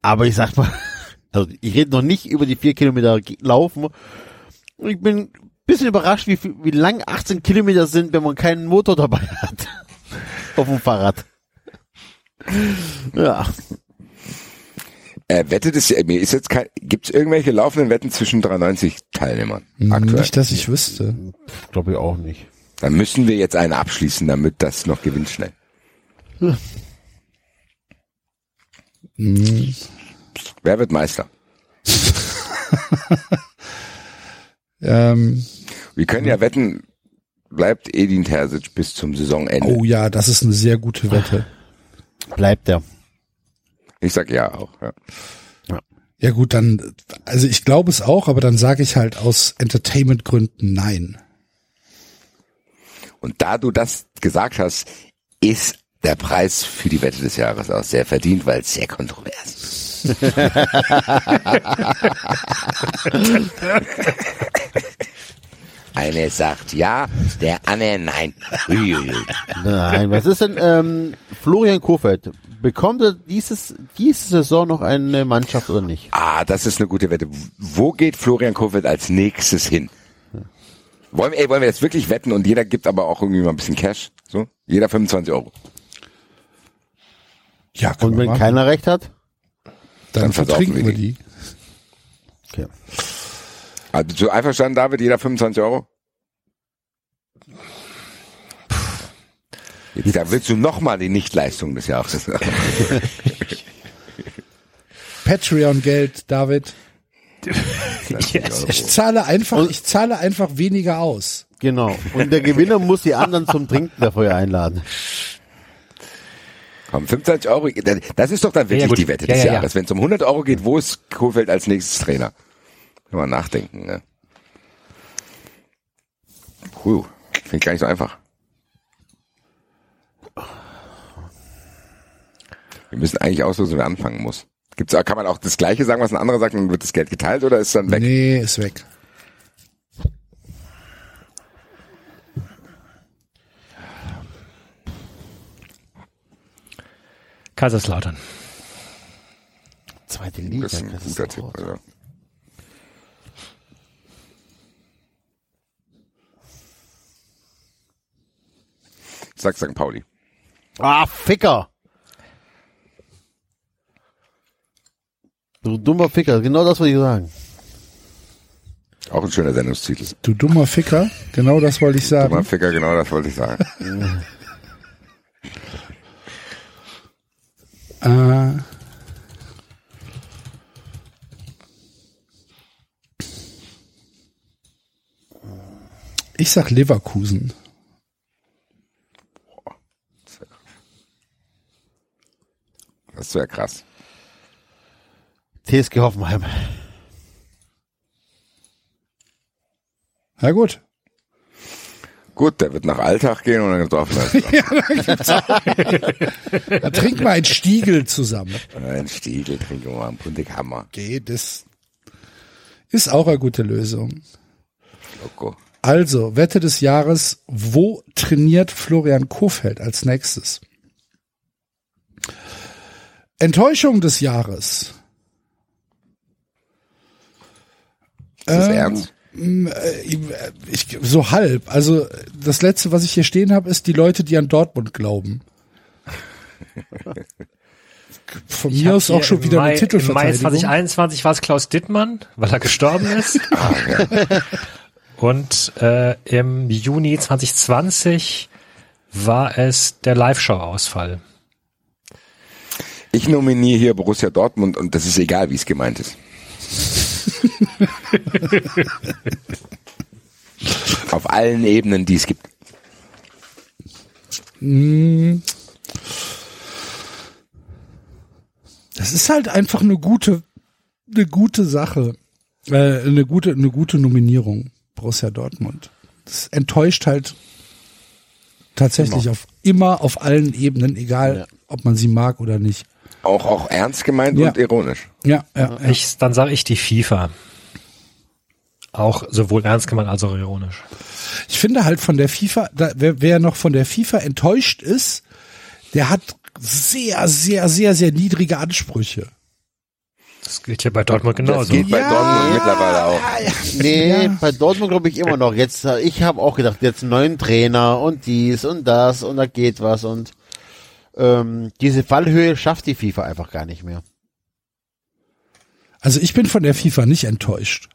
Aber ich sag mal, <laughs> also ich rede noch nicht über die vier Kilometer laufen. Ich bin ein bisschen überrascht, wie, wie lang 18 Kilometer sind, wenn man keinen Motor dabei hat. <laughs> auf dem Fahrrad. Ja. Äh, Wette des, äh, mir ist jetzt kein, gibt's irgendwelche laufenden Wetten zwischen 93 Teilnehmern aktuell? Nicht, dass ich wüsste. Glaube ich auch nicht. Dann müssen wir jetzt eine abschließen, damit das noch gewinnt schnell. Wer wird Meister? <laughs> Ähm, Wir können ja wetten, bleibt Edin Terzic bis zum Saisonende. oh ja, das ist eine sehr gute Wette. Bleibt er. Ich sag ja auch. Ja. Ja gut, dann, also ich glaube es auch, aber dann sage ich halt aus Entertainment-Gründen nein. Und da du das gesagt hast, ist der Preis für die Wette des Jahres auch sehr verdient, weil es sehr kontrovers ist. <laughs> <laughs> Eine sagt ja, der andere nein. Nein, was ist denn ähm, Florian Kofeld? Bekommt er dieses, diese Saison noch eine Mannschaft oder nicht? Ah, das ist eine gute Wette. Wo geht Florian Kofeld als nächstes hin? Wollen, wir- ey, wollen wir jetzt wirklich wetten und jeder gibt aber auch irgendwie mal ein bisschen Cash? So? Jeder 25 Euro. Ja, Und wenn machen. keiner recht hat? dann, dann vertrinken wir wir die. die. Okay. Also so einverstanden, David, jeder 25 Euro? Jetzt, da willst du nochmal die Nichtleistung des Jahres. <laughs> Patreon-Geld, David. <laughs> Ich zahle einfach, ich zahle einfach weniger aus. Genau. Und der Gewinner muss die anderen zum Trinken dafür einladen. Komm, 25 Euro, das ist doch dann wirklich Ja, die Wette des ja, ja. Jahres. Wenn es um 100 Euro geht, wo ist Kofeld als nächstes Trainer? Kann man nachdenken. Ne? Puh, finde ich gar nicht so einfach. Wir müssen eigentlich auslosen, wer anfangen muss. Gibt's, kann man auch das Gleiche sagen, was ein anderer sagt, und dann wird das Geld geteilt oder ist dann weg? Nee, ist weg. Kaiserslautern. Zweite Liga. Das ist ein guter Tipp. Also. Sag St. Pauli. Ah, Ficker. Du dummer Ficker, genau das wollte ich sagen. Auch ein schöner Sendungstitel. Du dummer Ficker, genau das wollte ich Dummer sagen. Ficker, genau das wollte ich sagen. Äh, ich sag Leverkusen. Das wäre krass. TSG Hoffenheim. Ja gut. Gut, der wird nach Alltag gehen und dann gibt's Offenheim. <laughs> Da trink mal einen Stiegel zusammen. Ein Stiegel, trinken wir mal einen Puntighammer. Geht, das ist auch eine gute Lösung. Loco. Also, Wette des Jahres, wo trainiert Florian Kofeld als nächstes? Enttäuschung des Jahres. Ist das Ähm, ernst? Ich, so halb. Also das letzte, was ich hier stehen habe, ist die Leute, die an Dortmund glauben. <laughs> Von Ich mir aus auch schon wieder Mai, eine Im Mai Titelverteidigung. 2021 war es Klaus Dittmann, weil er gestorben ist. <laughs> Und äh, im Juni 2020 war es der Live-Show-Ausfall. Ich nominiere hier Borussia Dortmund und das ist egal, wie es gemeint ist. <laughs> Auf allen Ebenen, die es gibt. Das ist halt einfach eine gute, eine gute Sache. Äh, eine gute, eine gute Nominierung. Borussia Dortmund. Das enttäuscht halt tatsächlich auf immer auf allen Ebenen, egal Ja. ob man sie mag oder nicht. Auch, auch ernst gemeint Ja. und ironisch. Ja, ja, ja. Ich, dann sage ich die FIFA. Auch sowohl ernst gemeint als auch ironisch. Ich finde halt von der FIFA, da, wer, wer noch von der FIFA enttäuscht ist, der hat sehr, sehr, sehr, sehr niedrige Ansprüche. Das gilt ja bei Dortmund Das genauso. geht bei Dortmund mittlerweile auch. Nee, Ja. bei Dortmund glaube ich immer noch. Jetzt, äh, ich habe auch gedacht, jetzt einen neuen Trainer und dies und das und da geht was und ähm, diese Fallhöhe schafft die FIFA einfach gar nicht mehr. Also ich bin von der FIFA nicht enttäuscht.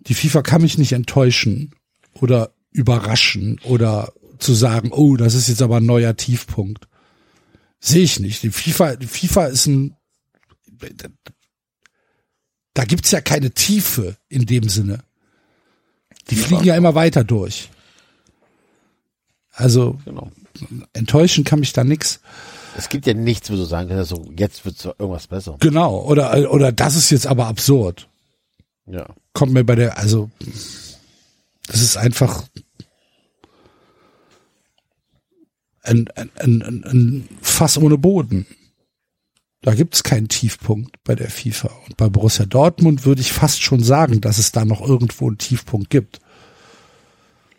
Die FIFA kann mich nicht enttäuschen oder überraschen oder zu sagen, oh, das ist jetzt aber ein neuer Tiefpunkt. Sehe ich nicht. Die FIFA, die FIFA ist ein, da gibt's ja keine Tiefe in dem Sinne. Die fliegen ja immer weiter durch. Also Genau. Enttäuschen kann mich da nix. Es gibt ja nichts, wo du sagen kannst, so, jetzt wird irgendwas besser. Genau. Oder, oder das ist jetzt aber absurd. Ja. kommt mir bei der, also das ist einfach ein, ein, ein, ein- ein Fass ohne Boden. Da gibt's keinen Tiefpunkt bei der FIFA. Und bei Borussia Dortmund würde ich fast schon sagen, dass es da noch irgendwo einen Tiefpunkt gibt.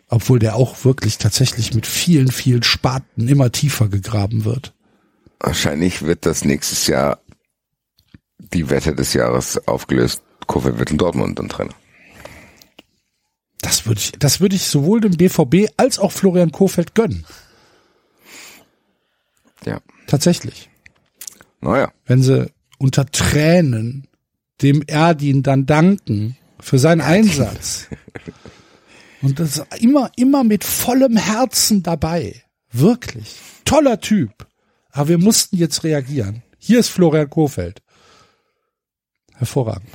Obwohl der auch wirklich tatsächlich mit vielen, vielen Spaten immer tiefer gegraben wird. Wahrscheinlich wird das nächstes Jahr die Wette des Jahres aufgelöst. Kofeld wird in Dortmund ein Trainer. Das würde ich, das würde ich sowohl dem BVB als auch Florian Kofeld gönnen. Ja. Tatsächlich. Naja. wenn sie unter Tränen dem Erdin dann danken für seinen Einsatz. <laughs> Und das ist immer, immer mit vollem Herzen dabei. Wirklich. Toller Typ. Aber wir mussten jetzt reagieren. Hier ist Florian Kofeld. Hervorragend.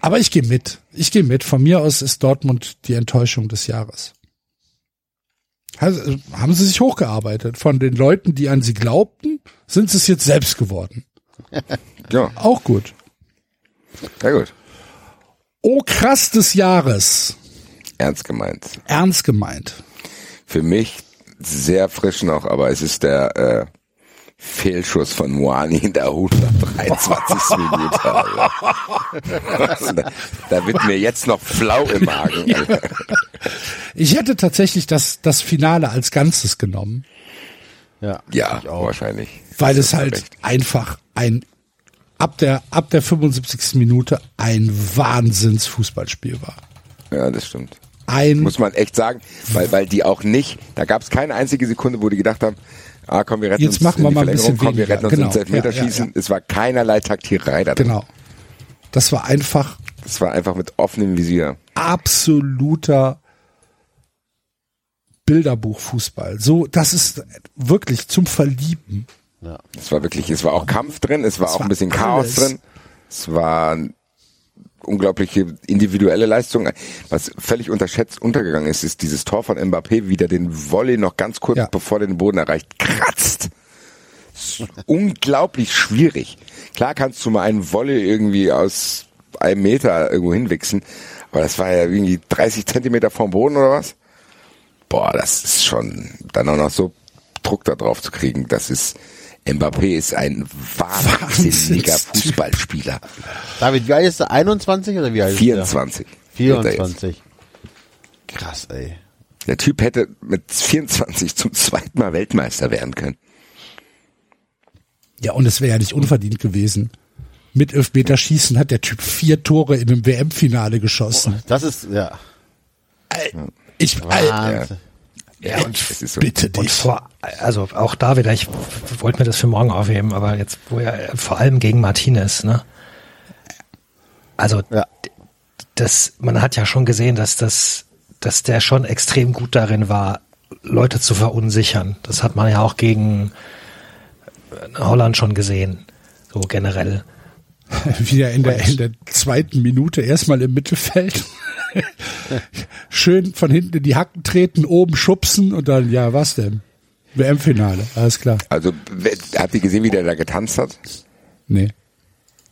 Aber ich gehe mit. Ich gehe mit. Von mir aus ist Dortmund die Enttäuschung des Jahres. Haben sie sich hochgearbeitet. Von den Leuten, die an sie glaubten, sind sie es jetzt selbst geworden. <laughs> Ja, Auch gut. sehr gut. Oh, krass des Jahres. Ernst gemeint. Ernst gemeint. Für mich sehr frisch noch, aber es ist der äh, Fehlschuss von Moani in der 123. <laughs> Minute. Alter. da, da wird mir jetzt noch flau im Magen. Alter. Ich hätte tatsächlich das, das Finale als Ganzes genommen, Ja. Ja, ich auch. wahrscheinlich. weil Das es halt recht. einfach ein, ab der, ab der 75. Minute ein Wahnsinns-Fußballspiel war. Ja, das stimmt. Ein, Muss man echt sagen, weil, weil die auch nicht, da gab es keine einzige Sekunde, wo die gedacht haben, Ah, komm, wir retten Jetzt uns machen wir mal ein bisschen komm, wir weniger. retten uns Genau. ins Elfmeterschießen. Ja, ja, Es war keinerlei Taktierei da drin. Genau. Das war einfach Es war einfach mit offenem Visier. absoluter Bilderbuchfußball. So, das ist wirklich zum Verlieben. Es war wirklich, es war auch Kampf drin, es war Es auch war ein bisschen Chaos alles. drin. Es war unglaubliche individuelle Leistung. Was völlig unterschätzt untergegangen ist, ist dieses Tor von Mbappé, wie der den Volley noch ganz kurz Ja. bevor der den Boden erreicht, kratzt. Unglaublich schwierig. Klar kannst du mal einen Volley irgendwie aus einem Meter irgendwo hinwichsen, aber das war ja irgendwie 30 Zentimeter vom Boden oder was? Boah, das ist schon, dann auch noch so Druck da drauf zu kriegen, das ist, Mbappé ist ein wahnsinniger. Fußballspieler. David, wie alt ist der? 21 oder wie alt ist 24. er jetzt. 24. Krass, ey. Der Typ hätte mit 24 zum zweiten Mal Weltmeister werden können. Ja, und es wäre ja nicht unverdient gewesen. Mit Elfmeterschießen hat der Typ vier Tore in einem WM-Finale geschossen. Das ist, ja. Ich, Wahnsinn. Ja, und Das ist so. bitte Und dich. vor, also auch da wieder, ich wollte mir das für morgen aufheben, aber jetzt, wo er vor allem gegen Martinez, ne? Also, Ja. das, man hat ja schon gesehen, dass das, dass der schon extrem gut darin war, Leute zu verunsichern. Das hat man ja auch gegen äh, Holland schon gesehen, so generell. <laughs> Wieder in der, in der zweiten Minute erstmal im Mittelfeld. <laughs> Schön von hinten in die Hacken treten, oben schubsen und dann, ja, was denn? WM-Finale, alles klar. Also, habt ihr gesehen, wie der da getanzt hat? Nee.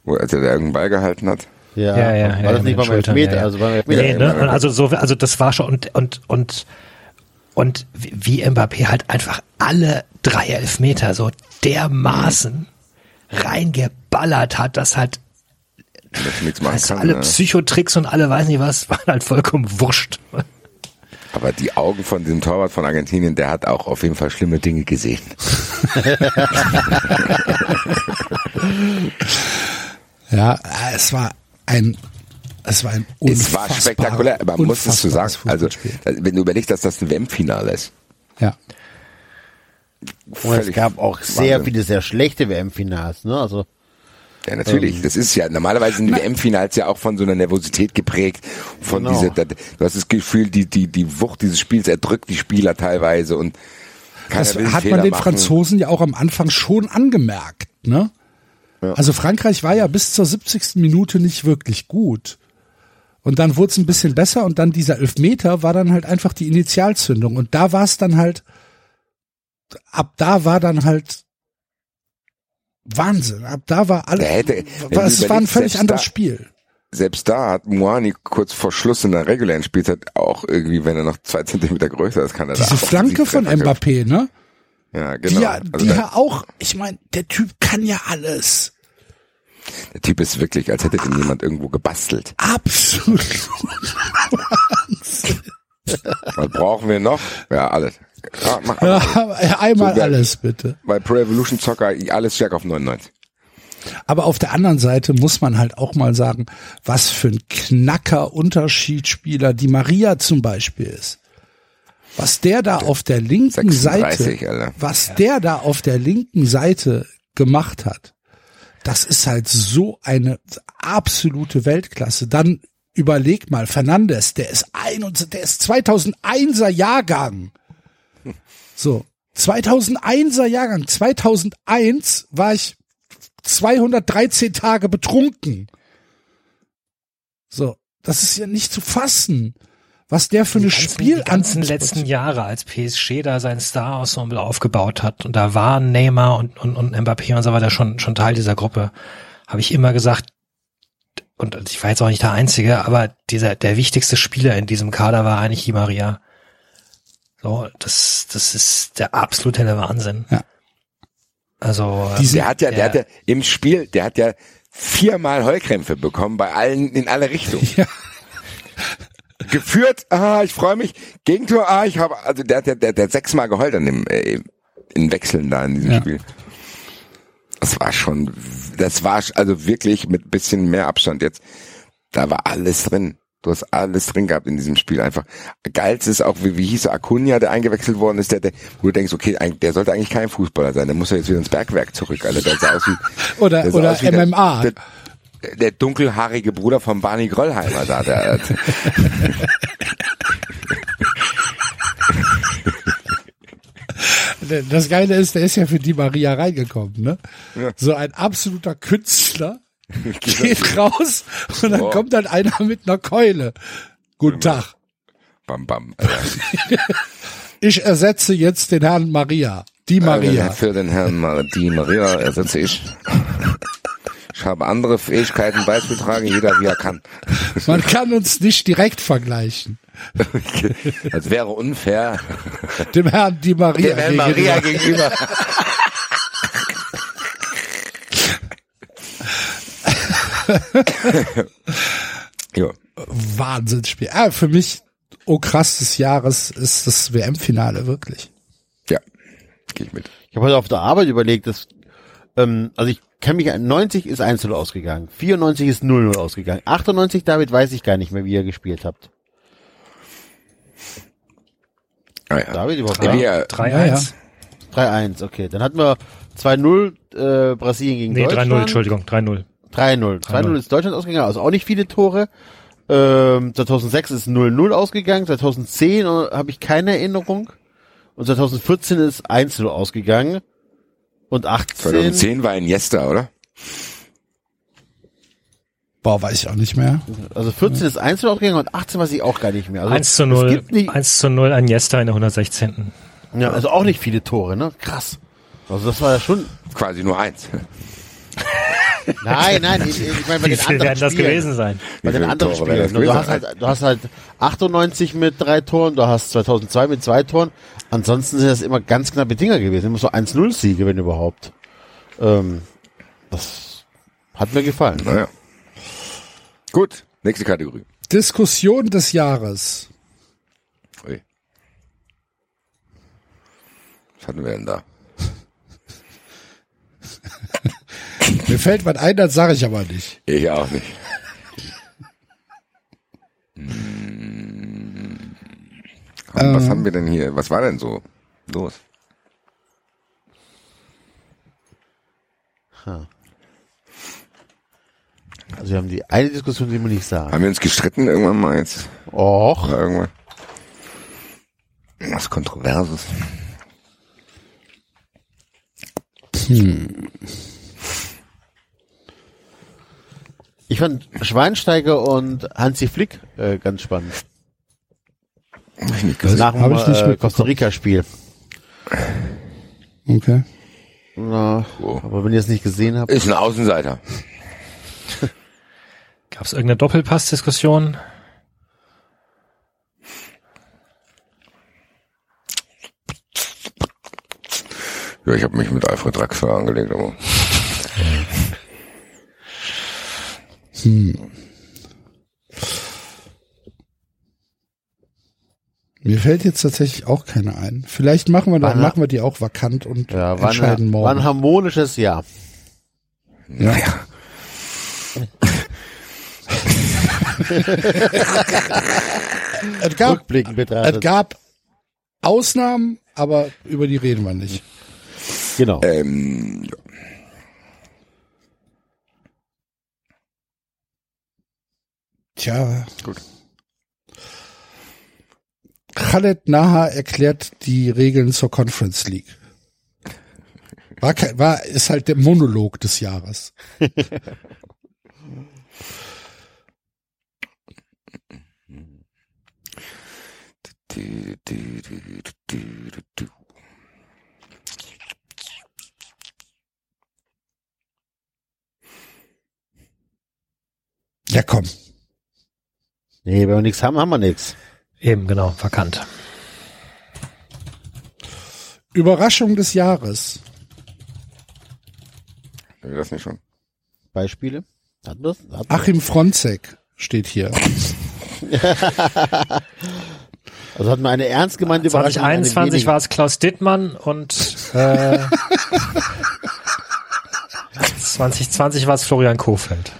Wo, als er da irgendeinen Ball gehalten hat? Ja, Ja, ja, war ja, das nicht den Schultern, Elfmeter? ja, ja. Also beim Elfmeter. Nee, ne? Also so, also das war schon und und und und wie Mbappé halt einfach alle drei Elfmeter so dermaßen reingeballert hat, nichts machen also kann. alle ne? Psychotricks und alle weiß nicht was <laughs> waren halt vollkommen wurscht. Aber die Augen von dem Torwart von Argentinien, der hat auch auf jeden Fall schlimme Dinge gesehen. <laughs> Ja, äh, es war ein, es war ein Es war spektakulär, aber man muss es so sagen. Also, Fußballspiel. wenn du überlegst, dass das ein WM-Finale ist. ja. Und es gab auch sehr Wahnsinn. viele sehr schlechte WM-Finals, ne? Also, Ja, natürlich. Das ist ja, normalerweise sind WM-Finals ja auch von so einer Nervosität geprägt. Von Genau. dieser, du hast das Gefühl, die, die, die Wucht dieses Spiels erdrückt die Spieler teilweise und Das hat Fehler man den machen. Franzosen ja auch am Anfang schon angemerkt, ne? Also Frankreich war ja bis zur 70. Minute nicht wirklich gut. Und dann wurde es ein bisschen besser und dann dieser Elfmeter war dann halt einfach die Initialzündung. Und da war es dann halt, ab da war dann halt Wahnsinn. Ab da war alles, hätte- es war ein völlig anderes da- Spiel. Selbst da hat Moani kurz vor Schluss in der regulären Spielzeit auch irgendwie, wenn er noch zwei <laughs> Zentimeter größer ist, kann er da Diese auch Flanke von Mbappé, ne? Ja, Die genau. ja, also die ja auch, ich meine, der Typ kann ja alles. der Typ ist wirklich, als hätte den jemand irgendwo gebastelt. Absolut. <laughs> Was brauchen wir noch? Ja, alles. Ja, mach alles. <laughs> Ja, einmal So alles bitte. Bei Pro Evolution Soccer alles stark auf 99. Aber auf der anderen Seite muss man halt auch mal sagen, was für ein knacker Unterschiedsspieler die Maria zum Beispiel ist. Was der da auf der linken 36, Seite, Alter. was der da auf der linken Seite gemacht hat, das ist halt so eine absolute Weltklasse. Dann überleg mal, Fernandes, der ist ein und der ist 2001er Jahrgang. So, 2001er Jahrgang. 2001 war ich 213 Tage betrunken. So, das ist ja nicht zu fassen, was der für eine Spiel die ganzen letzten Jahre, als PSG da sein Star-Ensemble aufgebaut hat und da waren Neymar und, und, und Mbappé und so weiter schon, schon Teil dieser Gruppe, habe ich immer gesagt, und ich war jetzt auch nicht der Einzige, aber dieser, der wichtigste Spieler in diesem Kader war eigentlich Di Maria. So, das, das ist der absolute Wahnsinn. Ja. Also, Diese- Der hat ja, der hat ja im Spiel, der hat ja viermal Heulkrämpfe bekommen bei allen, in alle Richtungen. Ja. <laughs> Geführt, ah, ich freue mich. Gegentor, ah, ich habe, also der hat ja, der, der hat sechsmal geheult an dem, äh, in Wechseln da in diesem Ja. Spiel. Das war schon, das war also wirklich mit bisschen mehr Abstand jetzt. Da war alles drin. Du hast alles drin gehabt in diesem Spiel einfach. Geilste ist auch, wie, wie hieß er, Acuna, der eingewechselt worden ist, der, der, wo du denkst, okay, der sollte eigentlich kein Fußballer sein, der muss ja jetzt wieder ins Bergwerk zurück, Alter. Der sah aus wie, <laughs> Oder, der sah oder aus wie der- MMA. Der, der dunkelhaarige Bruder von Barney Gröllheimer da, der, <laughs> Das Geile ist, der ist ja für die Maria reingekommen, ne? So ein absoluter Künstler <laughs> geht raus und dann Boah. kommt dann einer mit einer Keule. Guten Tag. bam, bam. <laughs> Ich ersetze jetzt den Herrn Maria. Die Maria. Für den Herrn Mar die Maria ersetze ich. Ich habe andere Fähigkeiten beizutragen, jeder wie er kann. <laughs> Man kann uns nicht direkt vergleichen. Das wäre unfair. Dem Herrn die Maria. Dem Herrn Maria gegenüber. <laughs> jo. Wahnsinnsspiel. Ah, für mich, oh krass des Jahres ist das WM-Finale wirklich. Ja, gehe ich mit. Ich habe heute auf der Arbeit überlegt, dass, ähm, also ich kann mich an 90 ist 1-0 ausgegangen, 94 ist 0-0 ausgegangen, 98 David weiß ich gar nicht mehr, wie ihr gespielt habt. Ah, ja. David überhaupt Ja, da? wir, 3-1. 3-1, okay. Dann hatten wir 2-0 äh, Brasilien gegen Nee, 3-0, Deutschland. Entschuldigung, 3-0. 3-0. 3-0 ist Deutschland ausgegangen, also auch nicht viele Tore. Ähm, 2006 ist 0-0 ausgegangen, 2010 äh, habe ich keine Erinnerung. Und 2014 ist 1-0 ausgegangen. Und 18, 2010 war Iniesta, oder? Boah, weiß ich auch nicht mehr. also 14 ist 1-0 ausgegangen und 18 weiß ich auch gar nicht mehr. Also 1 zu Es 0, gibt nicht, 1 zu 0 Iniesta in der 116. ja, also auch nicht viele Tore, ne? Krass. Also das war ja schon, Quasi nur eins. <laughs> nein, nein, ich, ich meine bei Wie den anderen werden das Spielen. gewesen sein? Bei den anderen Tore Spielen. das Du hast, halt, du hast halt 98 mit drei Toren, du hast 2002 mit zwei Toren. Ansonsten sind das immer ganz knappe Dinger gewesen. Immer so 1-0 Siege, wenn überhaupt. Ähm, das hat mir gefallen. Naja. Gut, nächste Kategorie. Diskussion des Jahres. Ui. Was hatten wir denn da? Mir fällt was ein, das sage ich aber nicht. Ich auch nicht. Hm. <laughs> Komm, was haben wir denn hier? Was war denn so los? Also wir haben die eine Diskussion, die wir nicht sagen. Haben wir uns gestritten irgendwann mal jetzt? Och, Oder irgendwann? Was Kontroverses? Ich fand Schweinsteiger und Hansi Flick äh, ganz spannend. Hab ich nicht gesehen. Nach dem hab ich nicht äh. Costa Rica Spiel. Okay. Na, Oh. aber wenn ihr es nicht gesehen habt, Ist ein Außenseiter. <laughs> Gab es irgendeine Doppelpass-Diskussion? Ja, ich habe mich mit Alfred Draxler angelegt, aber Mir fällt jetzt tatsächlich auch keine ein. Vielleicht machen wir, War dann machen wir die auch vakant und ja, war, entscheiden ein, war ein morgen. harmonisches Jahr. Ja. es, gab, Rückblickend es betrachtet. gab Ausnahmen, aber über die reden wir nicht. Genau. ähm, ja. Tja. Gut. Khaled Naha erklärt die Regeln zur Conference League. War, kein, war ist halt der Monolog des Jahres. Ja, komm. Nee, wenn wir nichts haben, haben wir nichts. Eben, genau, vakant. Überraschung des Jahres. Haben wir das nicht schon? Beispiele? Hatten wir das? Hatten Achim Fronzek steht hier. <laughs> Also hatten wir eine ernst gemeinte Überraschung. eine 2021 wenige. war es Klaus Dittmann und äh, <laughs> 2020 war es Florian Kofeld.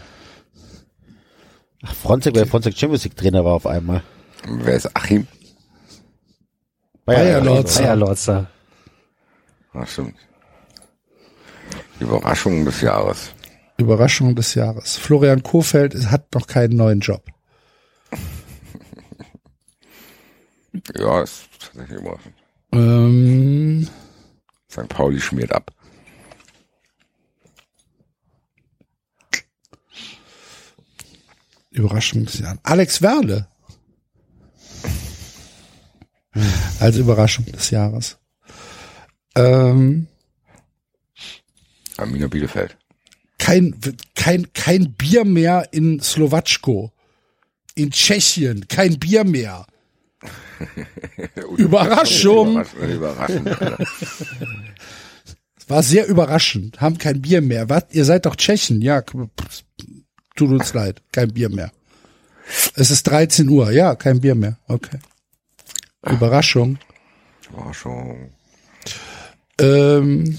Ach, Fronzek, weil Fronzek Champions League Trainer war auf einmal. Wer ist Achim? Bayer Lorzer. Bayer Lorzer. Ach, stimmt. Überraschung des Jahres. Überraschung des Jahres. Florian Kofeld hat noch keinen neuen Job. Ja, ist tatsächlich überraschend. Ähm, St. Pauli schmiert ab. Überraschung des Jahres. Alex Werle. Als Überraschung des Jahres. Ähm, Arminia Bielefeld. kein, kein, kein Bier mehr in Slowatschko. In Tschechien. Kein Bier mehr. <laughs> Überraschung. Überraschend. Alter. War sehr überraschend. Haben kein Bier mehr. Was? Ihr seid doch Tschechen. Ja, tut uns leid. Kein Bier mehr. Es ist 13 Uhr. Ja, kein Bier mehr. Okay. Überraschung. Überraschung. Ähm,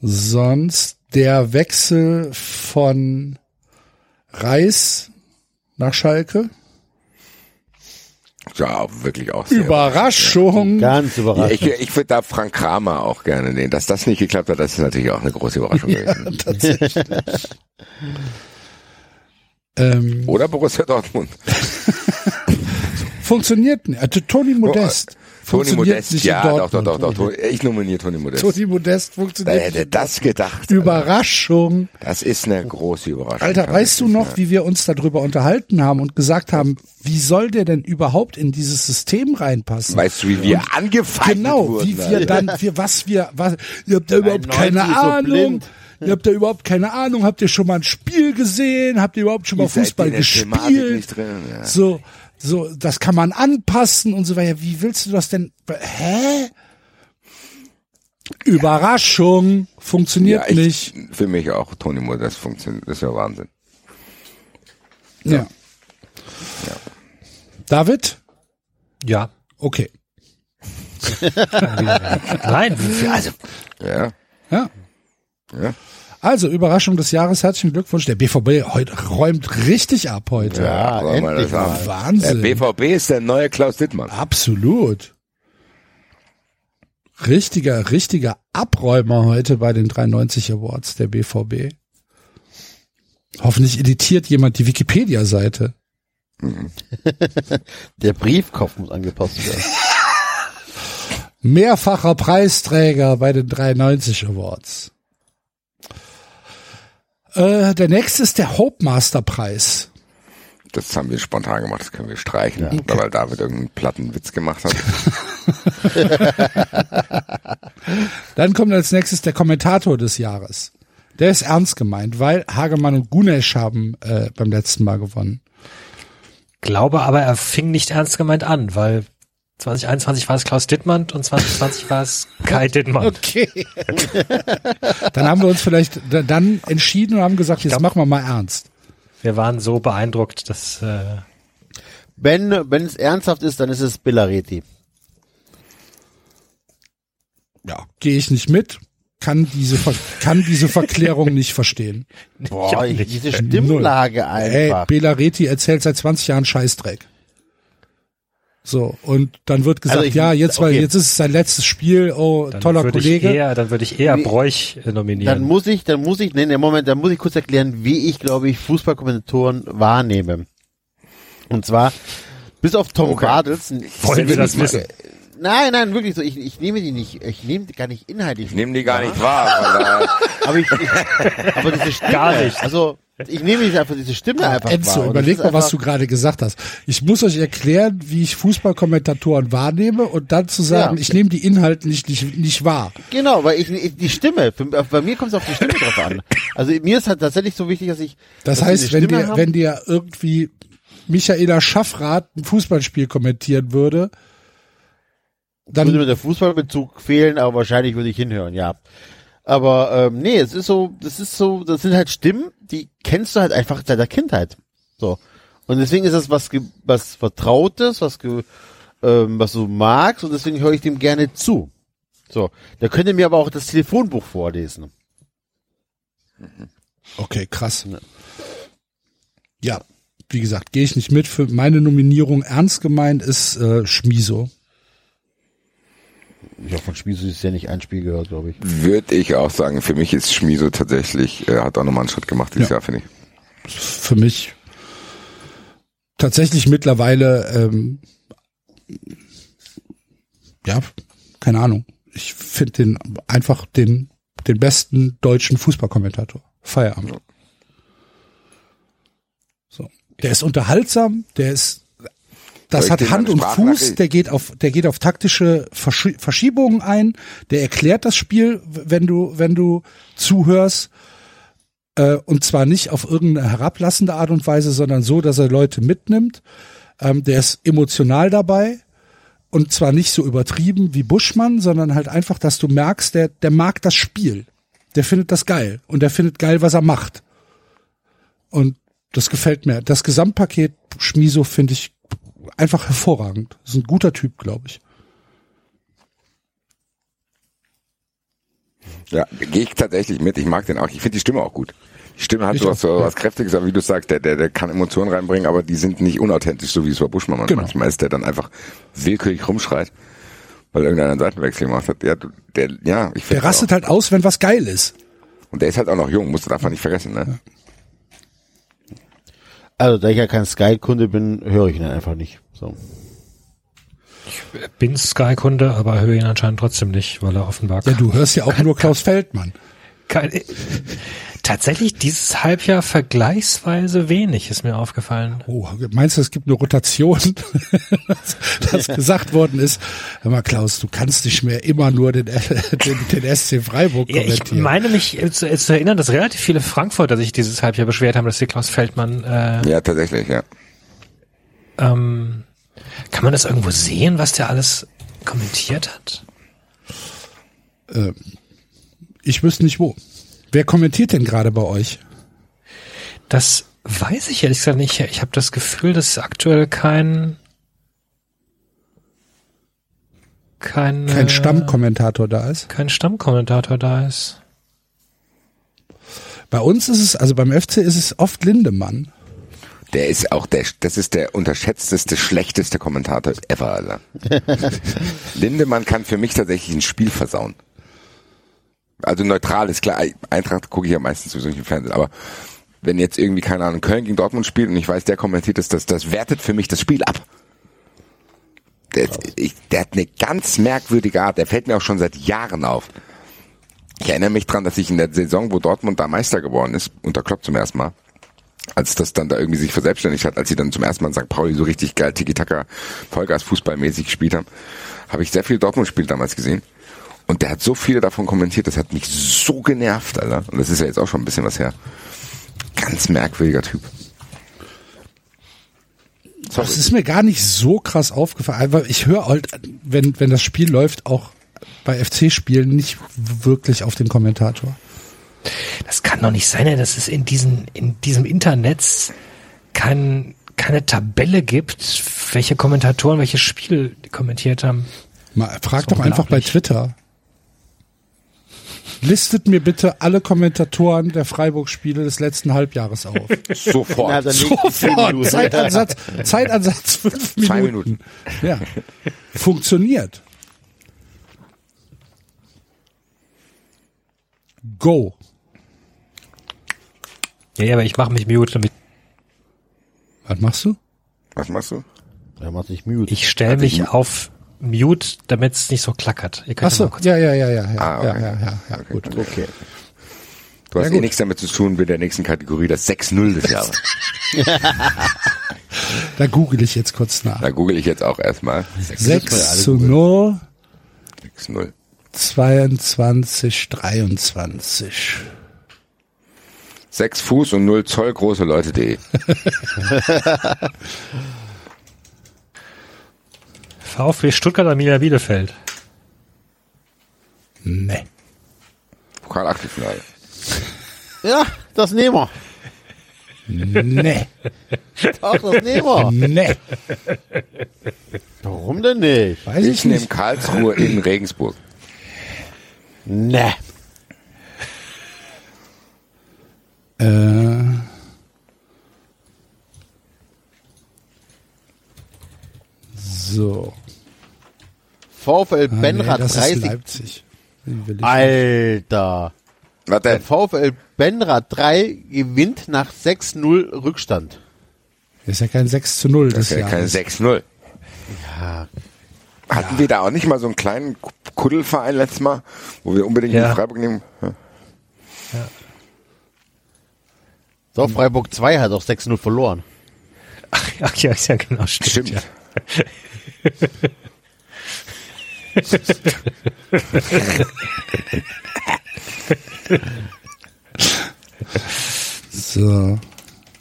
sonst der Wechsel von Reis nach Schalke. Ja, wirklich auch sehr. Überraschung. Ganz Ja, überraschend. ich ich würde da Frank Kramer auch gerne nehmen. Dass das nicht geklappt hat, das ist natürlich auch eine große Überraschung gewesen. <laughs> Tatsächlich. <laughs> ähm, Oder Borussia Dortmund. <laughs> funktioniert nicht. Also Toni Modest. Toni Modest, nicht ja, doch, doch, doch, doch. Ich nominiere Toni Modest. Toni Modest Wer funktioniert hätte nicht. in das gedacht? Überraschung. Das ist eine große Überraschung. Alter, weißt du noch, wie wir uns darüber unterhalten haben und gesagt haben, wie soll der denn überhaupt in dieses System reinpassen? Weißt du, wie wir angefeindet genau, wurden? wie wir <laughs> dann, wir, was wir, was, ihr habt da überhaupt 93 keine so Ahnung. blind. Ihr habt da überhaupt keine Ahnung. Habt ihr schon mal ein Spiel gesehen? Habt ihr überhaupt schon mal Fußball gespielt? nicht drin, ja. So, so, das kann man anpassen und so weiter. Wie willst du das denn? Hä? Überraschung, funktioniert ja, ich, nicht. Für mich auch. Toni Modest funktioniert. Das ist ja Wahnsinn. Ja. David? Ja. Okay. <laughs> Nein, also Ja. Ja. Ja. Also, Überraschung des Jahres, herzlichen Glückwunsch. Der BVB heute räumt richtig ab heute. Ja, mal, endlich das mal. auch. Der Wahnsinn. BVB ist der neue Klaus Dittmann. Absolut. Richtiger, richtiger Abräumer heute bei den 93 Awards der BVB. Hoffentlich editiert jemand die Wikipedia-Seite. Der Briefkopf muss angepasst werden. Mehrfacher Preisträger bei den 93 Awards. Äh, der nächste ist der Hope Master Preis. Das haben wir spontan gemacht, das können wir streichen. Oder weil David irgendeinen platten Witz gemacht hat. <laughs> Dann kommt als nächstes der Kommentator des Jahres. Der ist ernst gemeint, weil Hagemann und Gunesch haben äh, beim letzten Mal gewonnen. glaube aber, er fing nicht ernst gemeint an, weil 2021 war es Klaus Dittmann und 2020 war es Kai Dittmann. Okay. <laughs> dann haben wir uns vielleicht da- dann entschieden und haben gesagt, jetzt machen wir mal ernst. Wir waren so beeindruckt, dass äh, Wenn, wenn es ernsthaft ist, dann ist es Billareti. Ja, gehe ich nicht mit, kann diese Ver kann diese Verklärung <laughs> nicht verstehen. Boah, nicht. diese Stimmlage Ey, einfach. Belareti erzählt seit 20 Jahren Scheißdreck. So, und dann wird gesagt, Also ich- ja, jetzt, weil okay. jetzt ist es sein letztes Spiel, oh, dann toller würde ich Kollege. eher, dann würde ich eher Bräuch nominieren. Dann muss ich, dann muss ich, nee, nee, Moment, dann muss ich kurz erklären, wie ich, glaube ich, Fußballkommentatoren wahrnehme. Und zwar, bis auf Tom Bartels. Wollen wir das wissen? Nein, nein, wirklich so. Ich, ich nehme die nicht, ich nehme die gar nicht inhaltlich. Ich nehme die gar nicht wahr. <laughs> Aber ich, ich aber diese Stimme. Gar nicht. Also, ich nehme nicht einfach diese Stimme einfach Enzo, wahr. Überleg mal, was du gerade gesagt hast. Ich muss euch erklären, wie ich Fußballkommentatoren wahrnehme und dann zu sagen, Ja. ich nehme die Inhalte nicht, nicht, nicht wahr. Genau, weil ich, ich die Stimme, für, bei mir kommt es auf die Stimme drauf an. Also mir ist halt tatsächlich so wichtig, dass ich. Das dass heißt, wenn dir, haben. wenn dir irgendwie Michaela Schaffrath ein Fußballspiel kommentieren würde, würde mir dann, der Fußballbezug fehlen, aber wahrscheinlich würde ich hinhören, ja. Aber ähm, nee, es ist so, das ist so, das sind halt Stimmen, die kennst du halt einfach seit der Kindheit. So. Und deswegen ist das was, was Vertrautes, was, ähm, was du magst und deswegen höre ich dem gerne zu. So. Da könnt ihr mir aber auch das Telefonbuch vorlesen. okay, krass. Ja, wie gesagt, gehe ich nicht mit. Für meine Nominierung ernst gemeint ist äh, Schmiso. Ich habe von Spiel ist ja nicht ein Spiel gehört, glaube ich. Würde ich auch sagen, für mich ist Schmiso tatsächlich, er hat auch nochmal einen Schritt gemacht dieses Ja. Jahr, finde ich. Für mich tatsächlich mittlerweile, ähm, ja, keine Ahnung. Ich finde den einfach den, den besten deutschen Fußballkommentator. Feierabend. So. Der ist unterhaltsam, der ist das hat Hand und Fuß, der geht auf, der geht auf taktische Verschi- Verschiebungen ein, der erklärt das Spiel, wenn du, wenn du zuhörst, äh, und zwar nicht auf irgendeine herablassende Art und Weise, sondern so, dass er Leute mitnimmt. Ähm, der ist emotional dabei und zwar nicht so übertrieben wie Buschmann, sondern halt einfach, dass du merkst, der, der mag das Spiel. Der findet das geil und der findet geil, was er macht. Und das gefällt mir. Das Gesamtpaket Schmiso finde ich einfach hervorragend. Das ist ein guter Typ, glaube ich. Ja, gehe ich tatsächlich mit. Ich mag den auch. Ich finde die Stimme auch gut. Die Stimme hat Ich so auch, was, so ja. Kräftiges, aber wie du sagst, der, der, der kann Emotionen reinbringen, aber die sind nicht unauthentisch, so wie es bei Buschmann manchmal Genau. manchmal ist, der dann einfach willkürlich rumschreit, weil irgendeiner einen Seitenwechsel gemacht hat. Ja, der, ja, ich Der rastet halt aus, wenn was geil ist. Und der ist halt auch noch jung, musst du davon nicht vergessen, ne? Also, da ich ja kein Sky-Kunde bin, höre ich ihn einfach nicht. So. Bin Sky-Kunde, aber höre ihn anscheinend trotzdem nicht, weil er offenbar Ja, du hörst ja auch nur Klaus Feldmann. Kein, tatsächlich dieses Halbjahr vergleichsweise wenig ist mir aufgefallen. Oh, meinst du, es gibt eine Rotation, <laughs> dass, gesagt worden ist, hör mal Klaus, du kannst nicht mehr immer nur den, den, den SC Freiburg Ja, ich kommentieren. meine mich äh, zu, äh, zu erinnern, dass relativ viele Frankfurter sich dieses Halbjahr beschwert haben, dass die Klaus Feldmann äh, Ja, tatsächlich, ja. ähm, kann man das irgendwo sehen, was der alles kommentiert hat? ich wüsste nicht wo. Wer kommentiert denn gerade bei euch? Das weiß ich ehrlich gesagt nicht. Ich habe das Gefühl, dass aktuell kein kein Kein äh, Stammkommentator da ist. kein Stammkommentator da ist. Bei uns ist es, also beim FC ist es oft Lindemann. Der ist auch der, das ist der unterschätzteste, schlechteste Kommentator ever, Alter. <laughs> Lindemann kann für mich tatsächlich ein Spiel versauen. Also neutral ist klar, Eintracht gucke ich ja meistens sowieso nicht im Fernsehen, aber wenn jetzt irgendwie, keine Ahnung, Köln gegen Dortmund spielt und ich weiß, der kommentiert das, das, das wertet für mich das Spiel ab. Der, ich, der hat eine ganz merkwürdige Art, der fällt mir auch schon seit Jahren auf. Ich erinnere mich dran, dass ich in der Saison, wo Dortmund da Meister geworden ist, unter Klopp zum ersten Mal, als das dann da irgendwie sich verselbstständigt hat, als sie dann zum ersten Mal in St. Pauli so richtig geil Tiki-Taka Vollgas Fußballmäßig gespielt haben, habe ich sehr viel Dortmund-Spiel damals gesehen. Und der hat so viele davon kommentiert, das hat mich so genervt, Alter. Und das ist ja jetzt auch schon ein bisschen was her. Ganz merkwürdiger Typ. Das ist mir gar nicht so krass aufgefallen, weil ich höre halt, wenn, wenn das Spiel läuft, auch bei FC-Spielen nicht wirklich auf den Kommentator. Das kann doch nicht sein, dass es in diesen in diesem Internet kein, keine Tabelle gibt, welche Kommentatoren welches Spiel kommentiert haben. Mal, frag doch einfach bei. Twitter. Listet mir bitte alle Kommentatoren der Freiburg-Spiele des letzten Halbjahres auf. <laughs> Sofort. Sofort. Zeitansatz, Zeitansatz fünf Minuten. Zwei Minuten. Ja. Funktioniert. Go. Ja, ja, aber ich mache mich mute, damit Was machst du? Was machst du? Er macht sich mute. ich stelle mich auf mute, damit es nicht so klackert. Ihr könnt Ach ja so, ja, ja, ja, ja, ja, Ah, okay. ja, ja, ja, ja, gut. Okay. Du hast Ja, eh nichts damit zu tun mit der nächsten Kategorie, das 6-0 des Jahres. <laughs> Da google ich jetzt kurz nach. Da google ich jetzt auch erstmal. 6 zu 0, 6-0. 22, 23. 6 Fuß und 0 Zoll große Leute.de. <laughs> <laughs> VfB Stuttgart Arminia Bielefeld. Nee. Pokalachtelfinale. <laughs> Ja, das nehmen wir. Nee. Doch, das nehmen wir. Nee. Warum denn nicht? Weiß ich, ich nehme Karlsruhe in Regensburg. Nee. Äh. So. VfL Ah, Benrad nee, das ist 30. Leipzig. Den will ich Alter. Was Der? VfL Benrad 3 gewinnt nach 6-0 Rückstand. Das ist ja kein 6 zu 0 Das das ist ja Jahr. keine 6-0. Ja, Hatten wir da auch nicht mal so einen kleinen Kuddelverein letztes Mal, wo wir unbedingt Ja. in Freiburg nehmen? Ja. so, Freiburg 2 hat auch 6-0 verloren. Ach ja, ist ja genau, stimmt. Stimmt. Ja. So.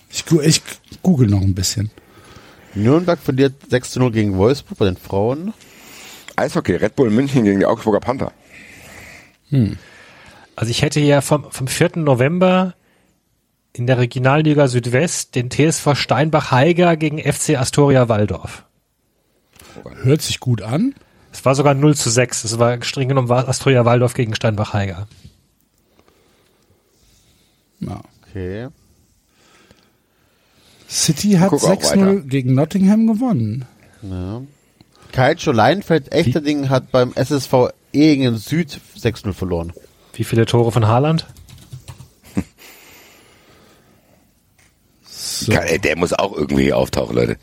Ich, gu- ich google noch ein bisschen. Nürnberg verliert 6-0 gegen Wolfsburg bei den Frauen. Eishockey, Red Bull München gegen die Augsburger Panther. Also ich hätte ja vom, vom 4. November in der Regionalliga Südwest den TSV Steinbach-Heiger gegen FC Astoria Waldorf. Hört sich gut an. Es war sogar 0 zu 6. Es war streng genommen war Astoria Waldorf gegen Steinbach-Heiger. Ja. Okay. City hat Guck auch 6-0 weiter. gegen Nottingham gewonnen. Ja. Kaltscho Leinfeld Echterding hat beim SSV Ehingen Süd 6-0 verloren. Wie viele Tore von Haaland? So. Der muss auch irgendwie auftauchen, Leute.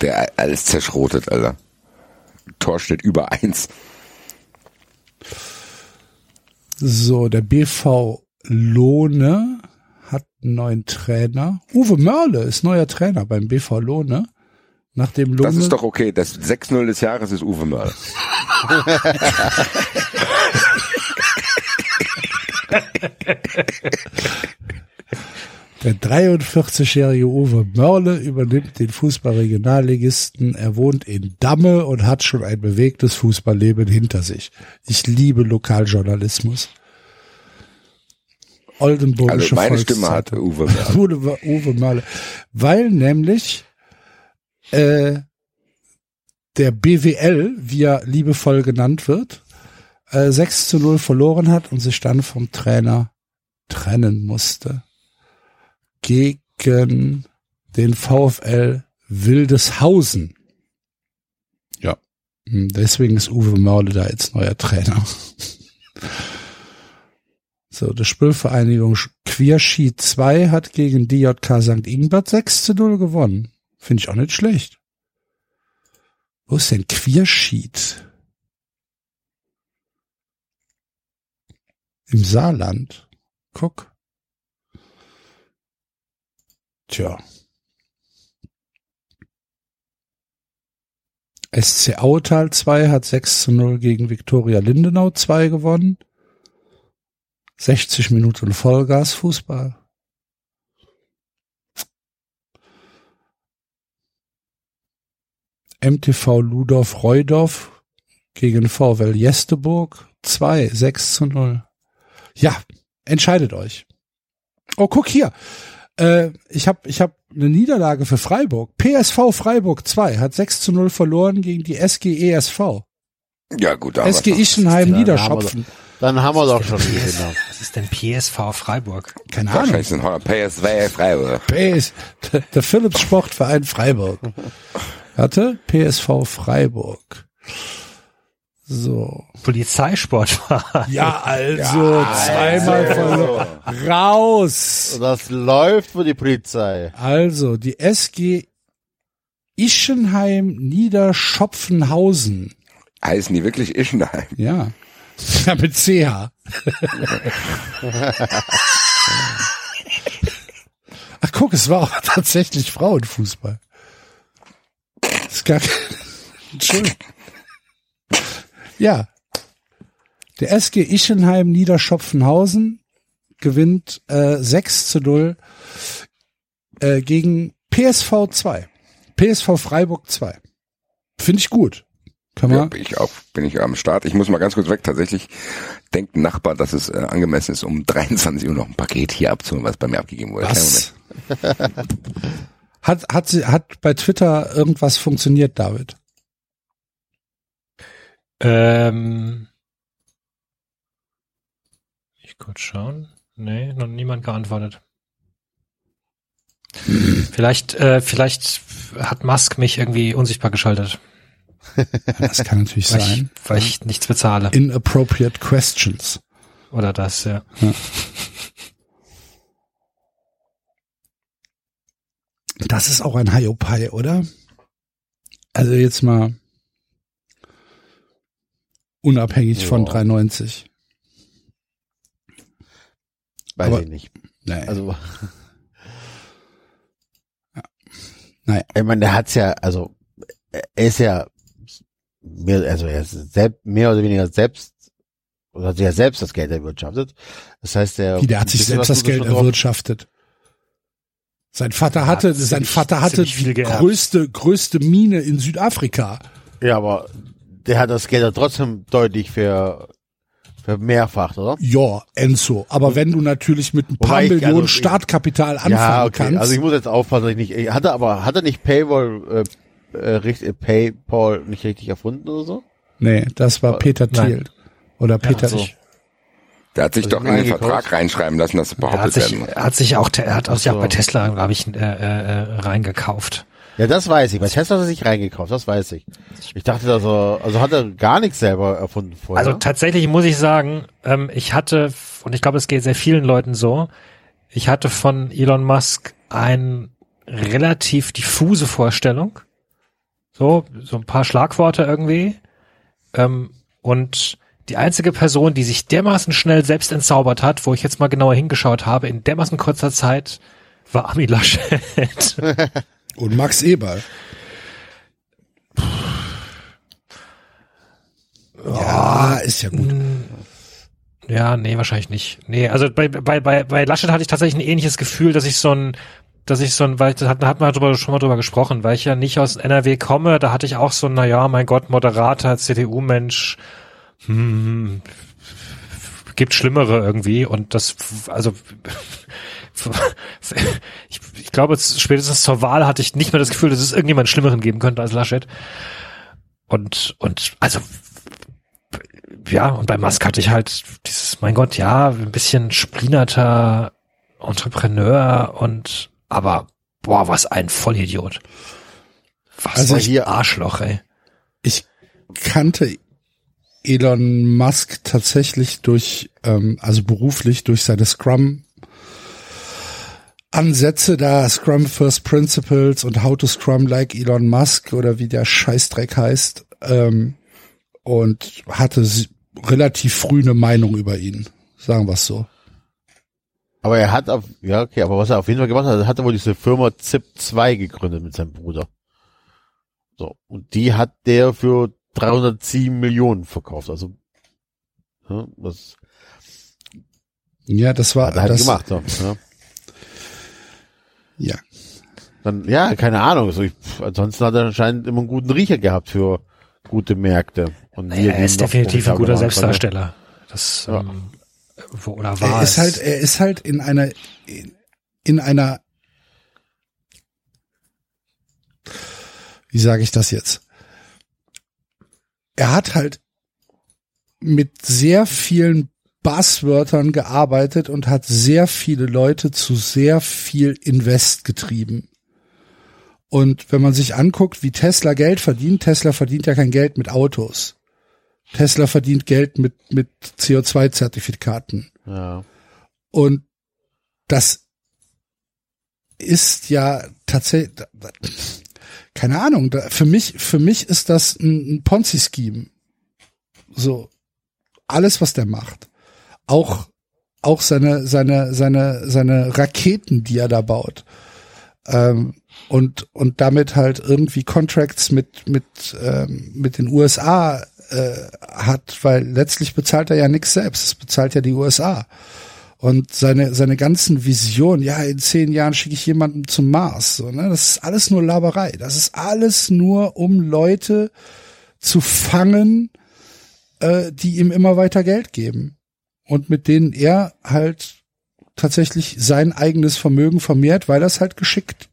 Der alles zerschrotet, Alter. Tor steht über eins. So, der BV Lohne hat einen neuen Trainer. Uwe Mörle ist neuer Trainer beim BV Lohne. Nachdem Lohne Das ist doch okay. Das 6-0 des Jahres ist Uwe Möller. <laughs> <laughs> Der 43-jährige Uwe Mörle übernimmt den Fußballregionalligisten. Er wohnt in Damme und hat schon ein bewegtes Fußballleben hinter sich. Ich liebe Lokaljournalismus. Oldenburgische Also meine Stimme hat Volkszeitung. Uwe. Uwe, <laughs> Uwe Mörle. Weil nämlich äh, der BWL, wie er liebevoll genannt wird, äh, 6 zu 0 verloren hat und sich dann vom Trainer trennen musste. Gegen den VfL Wildeshausen. Ja. Hm, Deswegen ist Uwe Mörle da jetzt neuer Trainer. So, die Spielvereinigung Queerschi 2 hat gegen DJK St. Ingbert 6 zu 0 gewonnen. Finde ich auch nicht schlecht. Wo ist denn Queerschied? Im Saarland. Guck. Tja. SC Autal 2 hat 6 zu 0 gegen Viktoria Lindenau 2 gewonnen. 60 Minuten Vollgasfußball. MTV Ludorf Reudorf gegen VfL Jesteburg 2, 6 zu 0. Ja, entscheidet euch. Oh, guck hier. Äh, ich habe ich hab eine Niederlage für Freiburg. PSV Freiburg 2 hat 6 zu 0 verloren gegen die SG ESV. Ja gut, da haben SG Ischenheim Dann Niederschopfen. Dann haben wir doch schon die Gewinner. Was ist denn PSV Freiburg? Keine. Ahnung. Wahrscheinlich sind PSV Freiburg. PS, der, der Philips Sportverein Freiburg. Warte, PSV Freiburg. So. Polizeisportverein. <laughs> Ja, also zweimal verloren. Raus. Das läuft für die Polizei. Also, die SG Ischenheim Niederschopfenhausen. Heißen die wirklich Ischenheim? Ja. Ja, mit CH. <laughs> Ach guck, es war auch tatsächlich Frauenfußball. Das ist gar kein... Entschuldigung. Ja. Der SG Ischenheim Niederschopfenhausen gewinnt äh, 6 zu 0 äh, gegen PSV 2. PSV Freiburg 2. Finde ich gut. Kann Ja, man, bin ich auch, bin ich am Start. Ich muss mal ganz kurz weg. Tatsächlich denkt ein Nachbar, dass es äh, angemessen ist, um <laughs> 23 Uhr noch ein Paket hier abzuholen, was bei mir abgegeben wurde. Was? <laughs> hat, hat, sie, hat bei Twitter irgendwas funktioniert, David? Ähm, ich kurz schauen. Nee, noch niemand geantwortet. Vielleicht, äh, vielleicht hat Musk mich irgendwie unsichtbar geschaltet, Das kann natürlich weil ich, sein. weil ich nichts bezahle. Inappropriate questions. Oder das, ja. Das ist auch ein Hiopai, oder? Also jetzt mal unabhängig von Ja. 390. Weiß Aber- ich nicht. Nee. Also, naja. ich meine, der hat's ja, also, er ist ja mehr, also er ist selbst, mehr oder weniger selbst, oder hat sich ja selbst das Geld erwirtschaftet. Das heißt, der, Wie, der hat sich selbst das er Geld erwirtschaftet. Sein Vater hatte, sein Vater hatte die größte, größte Mine in Südafrika. Ja, aber der hat das Geld ja trotzdem deutlich für, für mehrfach, oder? Ja, Enzo. Aber wenn du natürlich mit ein paar ich- Millionen also Startkapital anfangen ja, okay. kannst. Also ich muss jetzt aufpassen, dass ich nicht, ich hatte aber, hat er nicht Paywall, äh, äh, richtig, äh, Paypal nicht richtig erfunden oder so? nee, das war Peter Nein. Thiel. Oder Peter. so. Der hat sich Also doch in den eingekauft. Vertrag reinschreiben lassen, dass Er hat behauptet sich, werden. er hat sich auch, er hat sich auch so. bei Tesla, glaube ich, äh, äh, äh, reingekauft. Ja, das weiß ich. Bei Tesla hat er sich reingekauft, das weiß ich. Ich dachte, dass er, also hat er gar nichts selber erfunden vorher. Also tatsächlich muss ich sagen, ähm, ich hatte, und ich glaube, es geht sehr vielen Leuten so, ich hatte von Elon Musk eine relativ diffuse Vorstellung. So, so ein paar Schlagworte irgendwie. Ähm, und die einzige Person, die sich dermaßen schnell selbst entzaubert hat, wo ich jetzt mal genauer hingeschaut habe, in dermaßen kurzer Zeit, war Armin Laschet. <laughs> <laughs> Und Max Eberl. Ja, ist ja gut. Ja, nee, wahrscheinlich nicht. Nee, also bei, bei, bei, bei Laschet hatte ich tatsächlich ein ähnliches Gefühl, dass ich so ein, dass ich so ein, weil da hat, hat man drüber, schon mal drüber gesprochen, weil ich ja nicht aus NRW komme, da hatte ich auch so, na ja, mein Gott, moderater CDU-Mensch, hm, gibt Schlimmere irgendwie und das, also, <laughs> ich, ich glaube, spätestens zur Wahl hatte ich nicht mehr das Gefühl, dass es irgendjemand Schlimmeren geben könnte als Laschet. Und, und, also, ja, und bei Musk hatte ich halt dieses, mein Gott, ja, ein bisschen splinerter Entrepreneur und, aber, boah, was ein Vollidiot. Was Also also ich- hier Arschloch, ey. Ich kannte Elon Musk tatsächlich durch, ähm, also beruflich durch seine Scrum Ansätze da, Scrum First Principles und How to Scrum like Elon Musk oder wie der Scheißdreck heißt, ähm, und hatte relativ früh eine Meinung über ihn, sagen wir es so. aber er hat auf, ja, okay, aber was er auf jeden Fall gemacht hat, er hatte wohl diese Firma ZIP2 gegründet mit seinem Bruder. So. Und die hat der für 307 Millionen verkauft, also, ja, das Ja, das war hat er halt das, gemacht, so, ja. Ja, Dann, ja, keine Ahnung. Also ich, ansonsten hat er anscheinend immer einen guten Riecher gehabt für gute Märkte. Und wir, Er ist definitiv ein guter Selbstdarsteller. Das, Ja. ähm, wo, oder war er ist es? halt, er ist halt in einer, in, in einer, wie sage ich das jetzt? Er hat halt mit sehr vielen Buzzwörtern gearbeitet und hat sehr viele Leute zu sehr viel Invest getrieben. Und wenn man sich anguckt, wie Tesla Geld verdient, Tesla verdient ja kein Geld mit Autos. Tesla verdient Geld mit, mit CO2-Zertifikaten. Ja. Und das ist ja tatsächlich, keine Ahnung, für mich, für mich ist das ein, ein Ponzi-Scheme. So, alles, was der macht. Auch, auch seine, seine, seine, seine Raketen, die er da baut. Ähm, und, und damit halt irgendwie Contracts mit, mit, ähm, mit den USA äh, hat, weil letztlich bezahlt er ja nichts selbst, es bezahlt ja die USA. Und seine, seine ganzen Visionen, ja, in zehn Jahren schicke ich jemanden zum Mars. So, ne? Das ist alles nur Laberei. Das ist alles nur, um Leute zu fangen, äh, die ihm immer weiter Geld geben. Und mit denen er halt tatsächlich sein eigenes Vermögen vermehrt, weil er es halt geschickt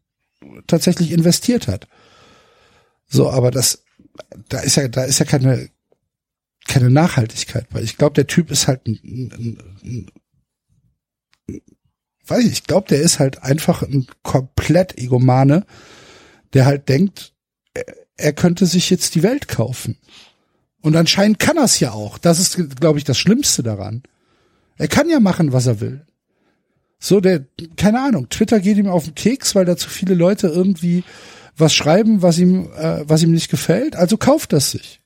tatsächlich investiert hat. So, aber das, da ist ja, da ist ja keine, keine Nachhaltigkeit bei. Ich glaube, der Typ ist halt ein, ein, ein weiß ich, ich glaube, der ist halt einfach ein komplett Egomane, der halt denkt, er könnte sich jetzt die Welt kaufen. Und anscheinend kann er es ja auch. Das ist, glaube ich, das Schlimmste daran. Er kann ja machen, was er will. So, der, keine Ahnung, Twitter geht ihm auf den Keks, weil da zu viele Leute irgendwie was schreiben, was ihm, äh, was ihm nicht gefällt. Also kauft das sich.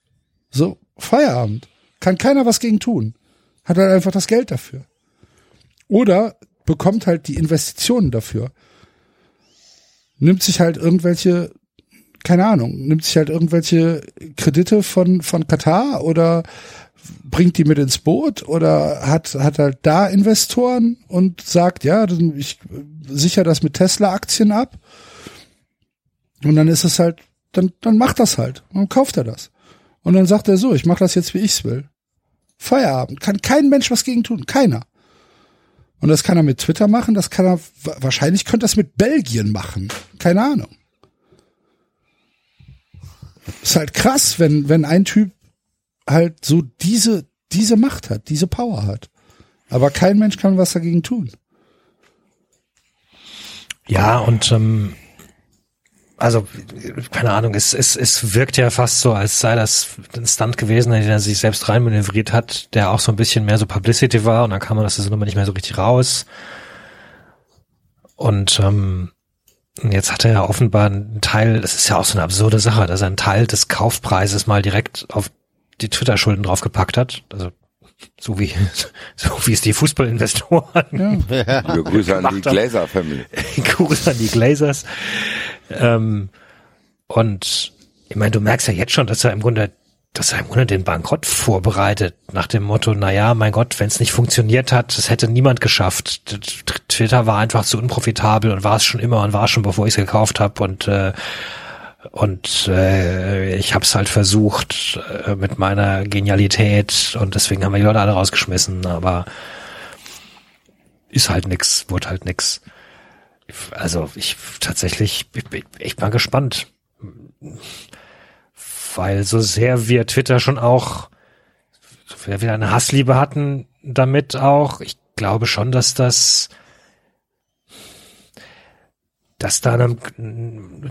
So, Feierabend. Kann keiner was gegen tun. Hat halt einfach das Geld dafür. Oder bekommt halt die Investitionen dafür. Nimmt sich halt irgendwelche, keine Ahnung, nimmt sich halt irgendwelche Kredite von, von Katar oder bringt die mit ins Boot oder hat, hat halt da Investoren und sagt, ja, ich sicher das mit Tesla-Aktien ab. Und dann ist es halt, dann, dann macht das halt. Dann kauft er das. Und dann sagt er so, ich mache das jetzt, wie ich's will. Feierabend. Kann kein Mensch was gegen tun. Keiner. Und das kann er mit Twitter machen, das kann er, wahrscheinlich könnte das mit Belgien machen. Keine Ahnung. Ist halt krass, wenn, wenn ein Typ halt so diese, diese Macht hat, diese Power hat. Aber kein Mensch kann was dagegen tun. Ja, und ähm, also, keine Ahnung, es, es, es wirkt ja fast so, als sei das ein Stunt gewesen, in den er sich selbst reinmanövriert hat, der auch so ein bisschen mehr so Publicity war und dann kam man das Nummer nicht mehr so richtig raus. Und ähm, jetzt hat er ja offenbar einen Teil, das ist ja auch so eine absurde Sache, dass er einen Teil des Kaufpreises mal direkt auf die Twitter-Schulden draufgepackt hat. Also so wie <laughs> so wie es die Fußballinvestoren Ja. <laughs> Grüße an die Gemacht haben. Glazer Family. <laughs> Gruß an die Glazers. Ähm, und ich meine, du merkst ja jetzt schon, dass er im Grunde, dass er im Grunde den Bankrott vorbereitet, nach dem Motto, na ja, mein Gott, wenn es nicht funktioniert hat, das hätte niemand geschafft. Twitter war einfach zu unprofitabel und war es schon immer und war es schon, bevor ich es gekauft habe und äh, und äh, ich habe es halt versucht äh, mit meiner Genialität und deswegen haben wir die Leute alle rausgeschmissen, aber ist halt nix, wurde halt nix. Also ich tatsächlich, ich bin echt mal gespannt. Weil so sehr wir Twitter schon auch, so wir eine Hassliebe hatten damit auch, ich glaube schon, dass das, dass da dann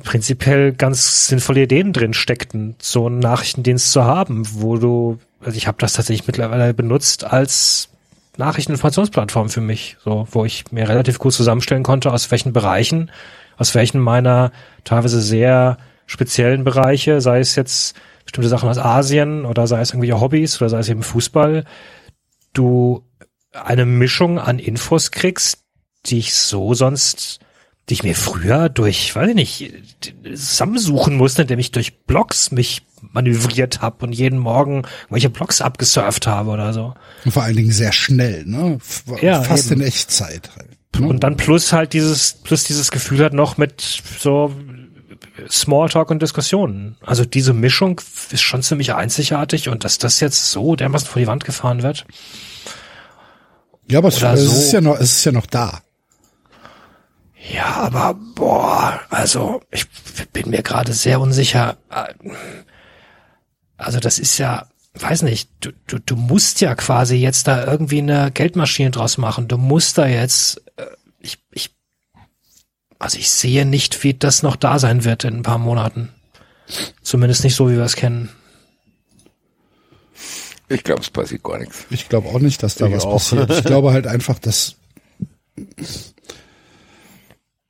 prinzipiell ganz sinnvolle Ideen drin steckten, so einen Nachrichtendienst zu haben, wo du, also ich habe das tatsächlich mittlerweile benutzt als Nachrichteninformationsplattform für mich, so, wo ich mir relativ gut zusammenstellen konnte, aus welchen Bereichen, aus welchen meiner teilweise sehr speziellen Bereiche, sei es jetzt bestimmte Sachen aus Asien oder sei es irgendwelche Hobbys oder sei es eben Fußball, du eine Mischung an Infos kriegst, die ich so sonst, die ich mir früher durch, weiß ich nicht, zusammensuchen musste, indem ich durch Blogs mich manövriert habe und jeden Morgen welche Blogs abgesurft habe oder so. Und vor allen Dingen sehr schnell, ne? Ja, Fast eben. in Echtzeit. Halt, ne? Und dann plus halt dieses, plus dieses Gefühl hat noch mit so Smalltalk und Diskussionen. Also diese Mischung ist schon ziemlich einzigartig und dass das jetzt so dermaßen vor die Wand gefahren wird. ja, aber es so. ist ja noch, es ist ja noch da. Ja, aber boah, also ich bin mir gerade sehr unsicher. Also das ist ja, weiß nicht, du, du, du musst ja quasi jetzt da irgendwie eine Geldmaschine draus machen. Du musst da jetzt, äh, ich, ich, also ich sehe nicht, wie das noch da sein wird in ein paar Monaten. Zumindest nicht so, wie wir es kennen. Ich glaube, es passiert gar nichts. Ich glaube auch nicht, dass da Ich was auch. passiert. Ich glaube halt einfach, dass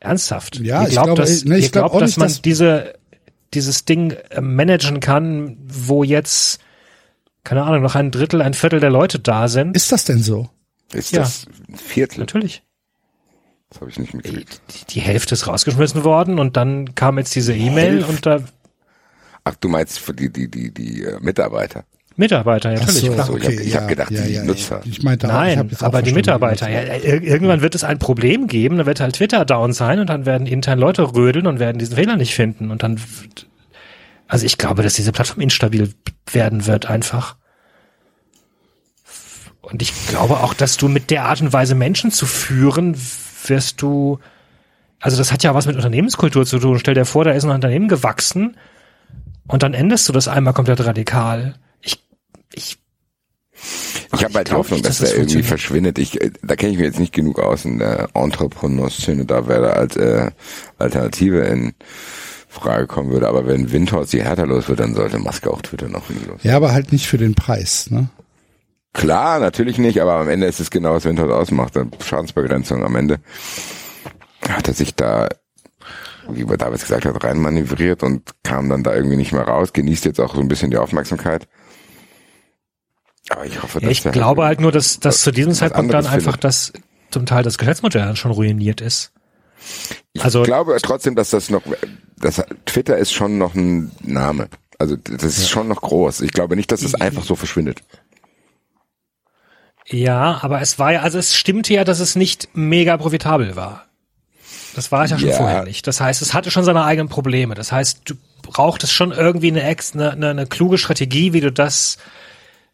Ernsthaft. Ja, ihr ich glaubt, glaube- dass, nee, ich ihr glaub glaubt dass nicht, man dass- diese, dieses Ding äh, managen kann, wo jetzt, keine Ahnung, noch ein Drittel, ein Viertel der Leute da sind. ist das denn so? Ist Ja. das ein Viertel? Natürlich. Das habe ich nicht Die, mitgekriegt. die Hälfte ist rausgeschmissen worden und dann kam jetzt diese E-Mail und da Ach, du meinst für die, die, die, die äh, Mitarbeiter. Mitarbeiter, ja, natürlich. so, klar. so, ich hab- ich hab gedacht, die Nutzer. Ich meinte Nein, jetzt auch aber die Mitarbeiter. Ja, ir- irgendwann wird es ein Problem geben, dann wird halt Twitter down sein und dann werden intern Leute rödeln und werden diesen Fehler nicht finden und dann, also ich glaube, dass diese Plattform instabil werden wird einfach. Und ich glaube auch, dass du mit der Art und Weise Menschen zu führen, wirst du, also das hat ja was mit Unternehmenskultur zu tun. Stell dir vor, da ist ein Unternehmen gewachsen und dann änderst du das einmal komplett radikal. Ich, ich habe halt Hoffnung, nicht, dass, dass das der irgendwie verschwindet. Ich, äh, da kenne ich mich jetzt nicht genug aus in der Entrepreneur-Szene, da wäre er als äh, Alternative in Frage kommen würde. Aber wenn Windhorst die Hertha los wird, dann sollte Maske auch Twitter noch los. Ja, aber halt nicht für den Preis, ne? Klar, natürlich nicht, aber am Ende ist es genau, was Windhorst ausmacht. Schadensbegrenzung am Ende hat er sich da, wie wir Davids gesagt hat, reinmanövriert und kam dann da irgendwie nicht mehr raus, genießt jetzt auch so ein bisschen die Aufmerksamkeit. Aber ich hoffe, Ja, dass ich der glaube halt nur, dass, dass zu diesem Zeitpunkt dann einfach findet. das zum Teil das Geschäftsmodell dann schon ruiniert ist. Ich Also- glaube trotzdem, dass das noch, das Twitter ist schon noch ein Name. Also das ist schon noch groß. Ich glaube nicht, dass es einfach so verschwindet. Ja, aber es war ja, also es stimmte ja, dass es nicht mega profitabel war. Das war es ja schon Ja. vorher nicht. Das heißt, es hatte schon seine eigenen Probleme. Das heißt, du brauchtest schon irgendwie eine, eine, eine, eine kluge Strategie, wie du das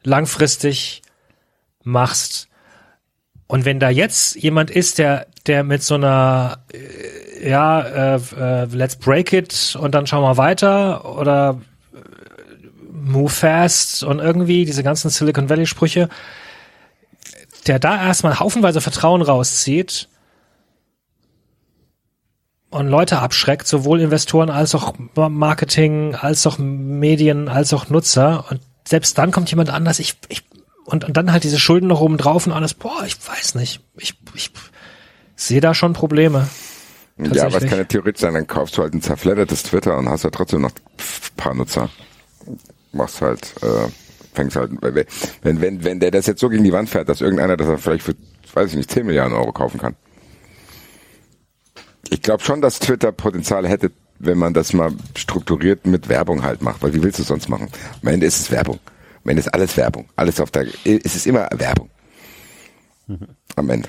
langfristig machst. Und wenn da jetzt jemand ist, der, der mit so einer, äh, ja, äh, äh, let's break it und dann schauen wir weiter oder äh, move fast und irgendwie diese ganzen Silicon Valley Sprüche, der da erstmal haufenweise Vertrauen rauszieht und Leute abschreckt, sowohl Investoren als auch Marketing, als auch Medien, als auch Nutzer. Und selbst dann kommt jemand anders, ich, ich, und, und dann halt diese Schulden noch oben drauf und alles, boah, ich weiß nicht. Ich, ich sehe da schon Probleme. Ja, aber es kann ja theoretisch sein, dann kaufst du halt ein zerfleddertes Twitter und hast ja trotzdem noch ein paar Nutzer. Machst halt, äh, fängst halt, wenn, wenn, wenn der das jetzt so gegen die Wand fährt, dass irgendeiner das dann vielleicht für, weiß ich nicht, 10 Milliarden Euro kaufen kann. Ich glaube schon, dass Twitter Potenzial hätte, wenn man das mal strukturiert mit Werbung halt macht. Weil wie willst du es sonst machen? Am Ende ist es Werbung. Am Ende ist alles Werbung. Alles auf der, es ist immer Werbung. Am Ende.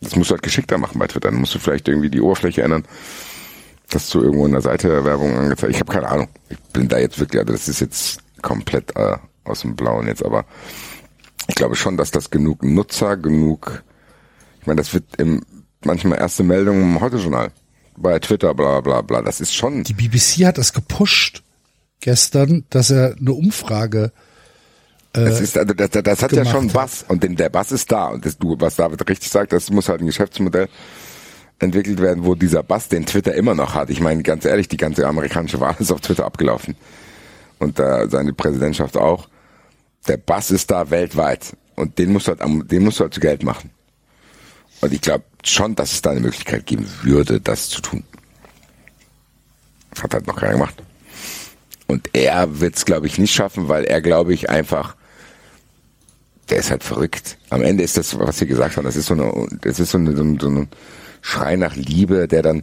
Das musst du halt geschickter machen bei Twitter. Dann musst du vielleicht irgendwie die Oberfläche ändern, dass du irgendwo in der Seite Werbung angezeigt. Ich habe keine Ahnung. Ich bin da jetzt wirklich, also das ist jetzt komplett äh, aus dem Blauen jetzt, aber ich glaube schon, dass das genug Nutzer, genug, ich meine, das wird im, manchmal erste Meldungen im Heute-Journal, bei Twitter, bla bla bla. Das ist schon, Die BBC hat das gepusht gestern, dass er eine Umfrage das ist, also das, das hat ja schon. Bass und den, der Bass ist da und das, du, was David richtig sagt, das muss halt ein Geschäftsmodell entwickelt werden, wo dieser Bass den Twitter immer noch hat. Ich meine, ganz ehrlich, die ganze amerikanische Wahl <laughs> ist auf Twitter abgelaufen und äh, seine Präsidentschaft auch. Der Bass ist da weltweit und den musst du halt, den musst du halt zu Geld machen. Und ich glaube schon, dass es da eine Möglichkeit geben würde, das zu tun. Hat halt noch keiner gemacht. Und er wird es, glaube ich, nicht schaffen, weil er, glaube ich, einfach, der ist halt verrückt. Am Ende ist das, was Sie gesagt haben, das ist so eine, das ist so, eine, so, ein, so ein Schrei nach Liebe, der dann,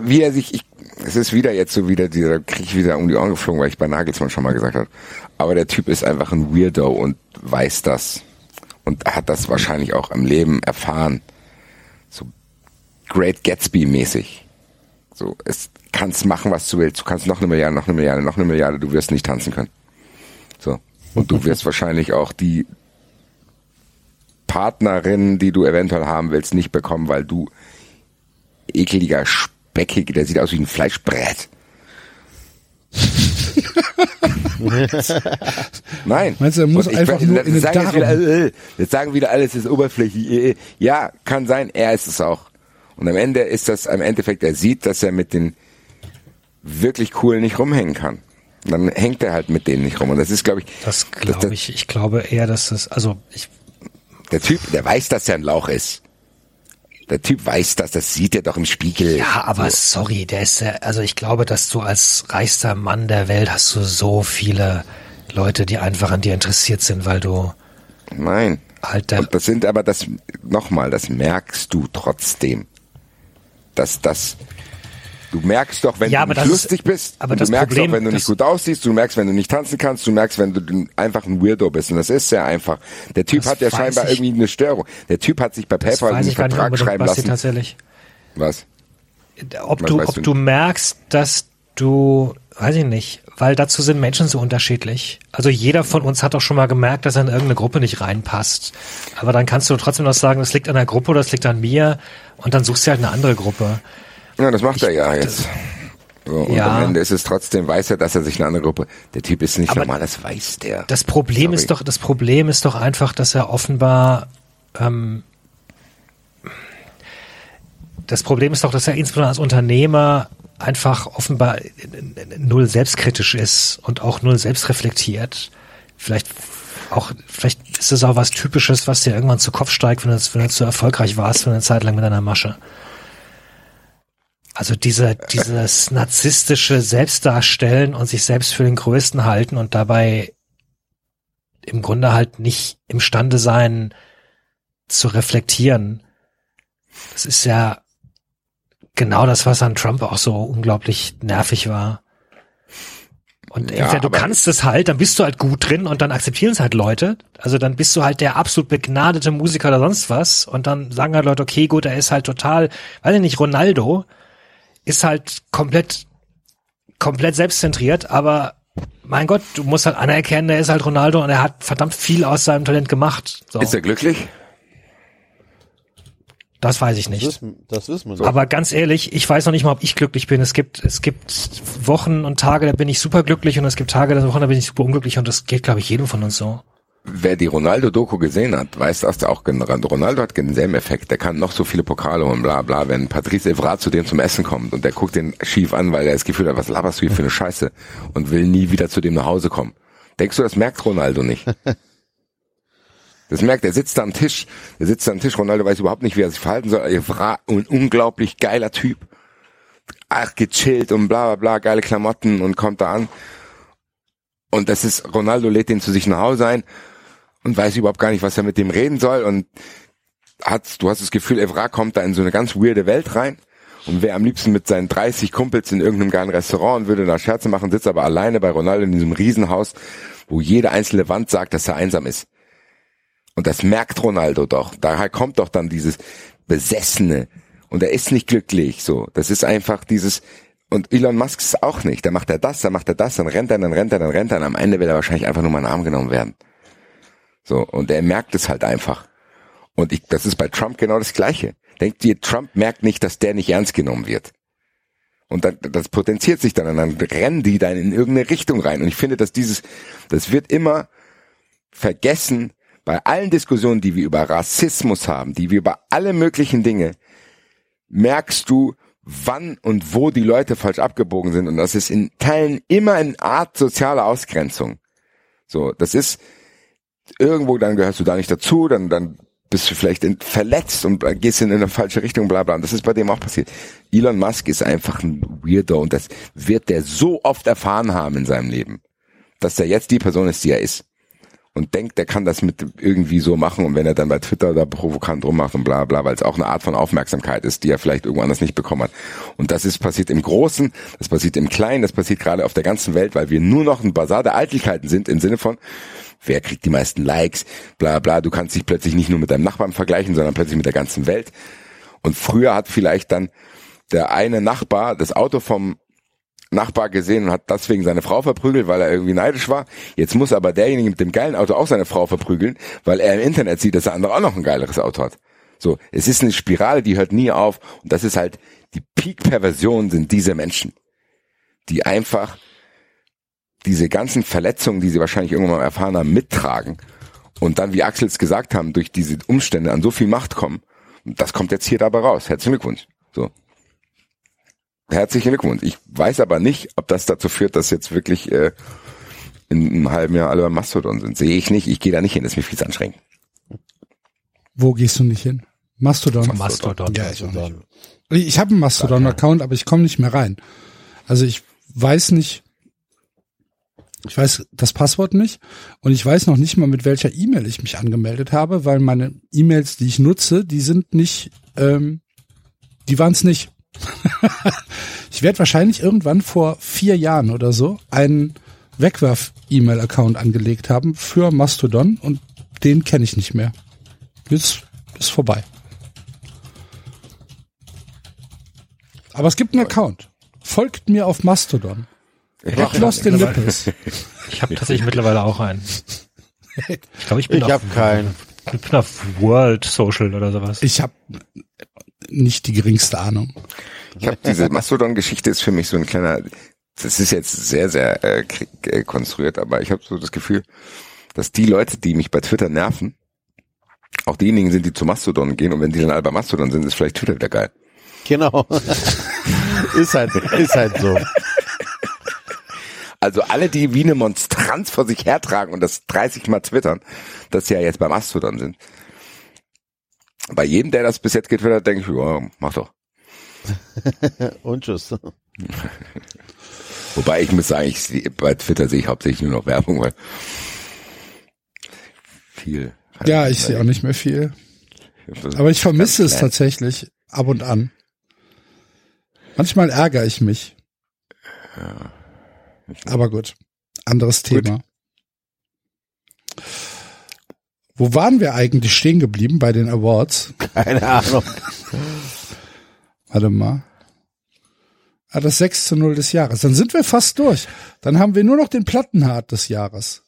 wie er sich, ich, es ist wieder jetzt so wieder, dieser krieg ich wieder um die Ohren geflogen, weil ich bei Nagelsmann schon mal gesagt habe. Aber der Typ ist einfach ein Weirdo und weiß das. Und hat das wahrscheinlich auch im Leben erfahren. So Great Gatsby-mäßig. So, es kannst machen, was du willst. Du kannst noch eine Milliarde, noch eine Milliarde, noch eine Milliarde, du wirst nicht tanzen können. So. Und du wirst wahrscheinlich auch die Partnerin, die du eventuell haben willst, nicht bekommen, weil du ekeliger, speckig, der sieht aus wie ein Fleischbrett. Nein. Meinst du, er muss ich- einfach nur jetzt in den sagen jetzt, wieder, Darm? äh, äh, jetzt sagen wieder, alles ist oberflächlich. Äh. Ja, kann sein, er ist es auch. Und am Ende ist das, im Endeffekt, er sieht, dass er mit den wirklich coolen nicht rumhängen kann. Und dann hängt er halt mit denen nicht rum. Und das ist, glaube ich, Das das- glaube ich. Ich glaube eher, dass das, also ich, der Typ, der weiß, dass er ein Lauch ist. Der Typ weiß das, das sieht er doch im Spiegel. ja, aber So. sorry, der ist, also ich glaube, dass du als reichster Mann der Welt hast du so viele Leute, die einfach an dir interessiert sind, weil du Nein. halt der, Und das sind aber das, nochmal, das merkst du trotzdem. Dass das, du merkst doch, wenn Ja, du nicht das ist- lustig bist, aber du merkst Problem- doch, wenn du nicht gut aussiehst, du merkst, wenn du nicht tanzen kannst, du merkst, wenn du einfach ein Weirdo bist. Und das ist sehr einfach. Der Typ hat ja scheinbar ich. irgendwie eine Störung. Der Typ hat sich bei PayPal einen nicht Vertrag unbedingt, schreiben Basti, lassen. tatsächlich. Was? Ob Was du, ob du du merkst, dass du, weiß ich nicht, weil dazu sind Menschen so unterschiedlich. Also jeder von uns hat doch schon mal gemerkt, dass er in irgendeine Gruppe nicht reinpasst. Aber dann kannst du trotzdem noch sagen, das liegt an der Gruppe oder das liegt an mir und dann suchst du halt eine andere Gruppe. Ja, das macht er ja jetzt. So, und Ja. am Ende ist es trotzdem, weiß er, dass er sich eine andere Gruppe, der Typ ist nicht Aber normal, das weiß der. Das Problem Sorry. ist doch, das Problem ist doch einfach, dass er offenbar, ähm, das Problem ist doch, dass er insbesondere als Unternehmer einfach offenbar null selbstkritisch ist und auch null selbstreflektiert. Vielleicht auch, vielleicht ist es auch was Typisches, was dir irgendwann zu Kopf steigt, wenn du, wenn du zu erfolgreich warst für eine Zeit lang mit deiner Masche. Also diese, dieses narzisstische Selbstdarstellen und sich selbst für den Größten halten und dabei im Grunde halt nicht imstande sein zu reflektieren. Das ist ja genau das, was an Trump auch so unglaublich nervig war. Und Ja, entweder du kannst es halt, dann bist du halt gut drin und dann akzeptieren es halt Leute. Also dann bist du halt der absolut begnadete Musiker oder sonst was und dann sagen halt Leute, okay, gut, er ist halt total, weiß ich nicht, Ronaldo ist halt komplett, komplett selbstzentriert, aber mein Gott, du musst halt anerkennen, er ist halt Ronaldo und er hat verdammt viel aus seinem Talent gemacht. So, Ist er glücklich? das weiß ich Das nicht. wissen, das wissen wir nicht. Aber ganz ehrlich, ich weiß noch nicht mal, ob ich glücklich bin. Es gibt, es gibt Wochen und Tage, da bin ich super glücklich und es gibt Tage, da Wochen, da bin ich super unglücklich und das geht, glaube ich, jedem von uns so. Wer die Ronaldo-Doku gesehen hat, weiß das auch. Ronaldo hat denselben Effekt. Der kann noch so viele Pokale und bla bla. Wenn Patrice Evra zu dem zum Essen kommt und der guckt den schief an, weil er das Gefühl hat, was laberst du hier für eine Scheiße und will nie wieder zu dem nach Hause kommen. Denkst du, das merkt Ronaldo nicht? <laughs> Das merkt, er sitzt da am Tisch, er sitzt da am Tisch, Ronaldo weiß überhaupt nicht, wie er sich verhalten soll. Evra, ein unglaublich geiler Typ. Ach, gechillt und bla bla bla, geile Klamotten und kommt da an. Und das ist, Ronaldo lädt den zu sich nach Hause ein und weiß überhaupt gar nicht, was er mit dem reden soll und hat, du hast das Gefühl, Evra kommt da in so eine ganz weirde Welt rein und wäre am liebsten mit seinen 30 Kumpels in irgendeinem geilen Restaurant und würde da Scherze machen, sitzt aber alleine bei Ronaldo in diesem Riesenhaus, wo jede einzelne Wand sagt, dass er einsam ist. Und das merkt Ronaldo doch. Daher kommt doch dann dieses Besessene. Und er ist nicht glücklich, so. Das ist einfach dieses, und Elon Musk ist auch nicht. Da macht er das, dann macht er das, dann rennt er, dann rennt er, dann rennt er, und am Ende will er wahrscheinlich einfach nur mal in den Arm genommen werden. So. Und er merkt es halt einfach. Und ich, das ist bei Trump genau das Gleiche. Denkt ihr, Trump merkt nicht, dass der nicht ernst genommen wird. Und dann, das potenziert sich dann und dann rennen die dann in irgendeine Richtung rein. Und ich finde, dass dieses, das wird immer vergessen bei allen Diskussionen, die wir über Rassismus haben, die wir über alle möglichen Dinge, merkst du, wann und wo die Leute falsch abgebogen sind. Und das ist in Teilen immer eine Art soziale Ausgrenzung. So, das ist irgendwo, dann gehörst du da nicht dazu, dann, dann bist du vielleicht in, verletzt und gehst in eine falsche Richtung, bla bla. Und das ist bei dem auch passiert. Elon Musk ist einfach ein Weirdo und das wird der so oft erfahren haben in seinem Leben, dass er jetzt die Person ist, die er ist. Und denkt, der kann das mit irgendwie so machen und wenn er dann bei Twitter da provokant rummacht und bla bla, weil es auch eine Art von Aufmerksamkeit ist, die er vielleicht irgendwo anders nicht bekommen hat. Und das ist passiert im Großen, das passiert im Kleinen, das passiert gerade auf der ganzen Welt, weil wir nur noch ein Basar der Eitelkeiten sind im Sinne von, wer kriegt die meisten Likes, bla bla, du kannst dich plötzlich nicht nur mit deinem Nachbarn vergleichen, sondern plötzlich mit der ganzen Welt. Und früher hat vielleicht dann der eine Nachbar das Auto vom Nachbar gesehen und hat deswegen seine Frau verprügelt, weil er irgendwie neidisch war. Jetzt muss aber derjenige mit dem geilen Auto auch seine Frau verprügeln, weil er im Internet sieht, dass der andere auch noch ein geileres Auto hat. So, es ist eine Spirale, die hört nie auf und das ist halt die Peak-Perversion sind diese Menschen, die einfach diese ganzen Verletzungen, die sie wahrscheinlich irgendwann mal erfahren haben, mittragen und dann, wie Axel es gesagt haben, durch diese Umstände an so viel Macht kommen. Das kommt jetzt hier dabei raus. Herzlichen Glückwunsch. So. Herzlichen Glückwunsch. Ich weiß aber nicht, ob das dazu führt, dass jetzt wirklich äh, in einem halben Jahr alle beim Mastodon sind. Sehe ich nicht. Ich gehe da nicht hin. Das ist mir viel zu anstrengend. Wo gehst du nicht hin? Mastodon. Mastodon. Ja, ich auch nicht. Ich, ich habe einen Mastodon-Account, aber ich komme nicht mehr rein. Also ich weiß nicht, ich weiß das Passwort nicht und ich weiß noch nicht mal, mit welcher E-Mail ich mich angemeldet habe, weil meine E-Mails, die ich nutze, die sind nicht, ähm, die waren es nicht. <laughs> ich werde wahrscheinlich irgendwann vor vier Jahren oder so einen Wegwerf-E-Mail-Account angelegt haben für Mastodon und den kenne ich nicht mehr. Jetzt ist vorbei. Aber es gibt einen Account. Folgt mir auf Mastodon. At Lost in Nipples. Ich habe tatsächlich mittlerweile auch einen. Ich glaube, ich bin Ich auf, habe keinen. ich bin auf World Social oder sowas. Ich habe nicht die geringste Ahnung. Ich habe diese Mastodon-Geschichte ist für mich so ein kleiner, das ist jetzt sehr, sehr äh, äh, konstruiert, aber ich habe so das Gefühl, dass die Leute, die mich bei Twitter nerven, auch diejenigen sind, die zu Mastodon gehen und wenn die dann alle bei Mastodon sind, ist vielleicht Twitter wieder geil. Genau. <laughs> ist halt, ist halt so. Also alle, die wie eine Monstranz vor sich hertragen und das 30 Mal twittern, dass sie ja jetzt bei Mastodon sind. Bei jedem, der das bis jetzt getwittert, denke ich, ja, mach doch. <laughs> Und tschüss. <laughs> Wobei ich muss sagen, ich, bei Twitter sehe ich hauptsächlich nur noch Werbung, weil viel. Ja, ich sehe auch nicht mehr viel. Aber ich vermisse es tatsächlich ab und an. Manchmal ärgere ich mich. Aber gut, anderes Thema. Wo waren wir eigentlich stehen geblieben bei den Awards? <laughs> Keine Ahnung. Warte mal. Ah, das 6 zu 0 des Jahres. Dann sind wir fast durch. Dann haben wir nur noch den Plattenhart des Jahres.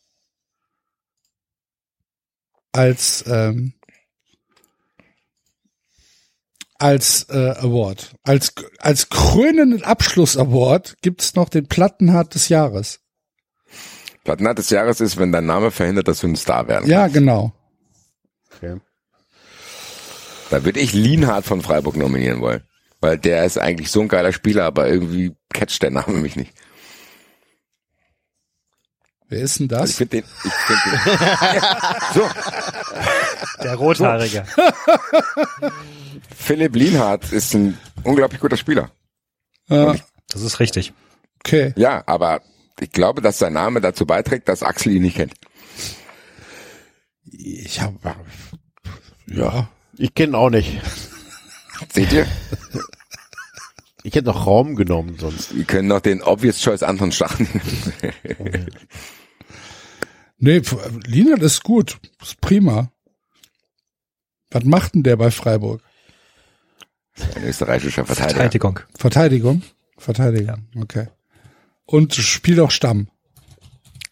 Als, ähm, als äh, Award. Als, als krönenden Abschluss-Award gibt's noch den Plattenhart des Jahres. Plattenart des Jahres ist, wenn dein Name verhindert, dass du ein Star werden Ja, genau. Okay. Da würde ich Lienhardt von Freiburg nominieren wollen. Weil der ist eigentlich so ein geiler Spieler, aber irgendwie catcht der Name mich nicht. Wer ist denn Also ich das? finde den, ich find den <laughs> so, Der Rothaarige. Philipp Lienhardt ist ein unglaublich guter Spieler. Ja, Das ist richtig. okay. Ja, aber ich glaube, dass sein Name dazu beiträgt, dass Axel ihn nicht kennt. Ich habe ja, Ich kenne auch nicht. Seht ihr? Ich hätte noch Raum genommen sonst. Wir können noch den Obvious Choice Anton Stach nehmen. <laughs> Nee, Lienert ist gut. Ist prima. Was macht denn der bei Freiburg? Ein österreichischer Verteidiger. Verteidigung. Verteidigung? Verteidigung, okay. Und spielt auch Stamm.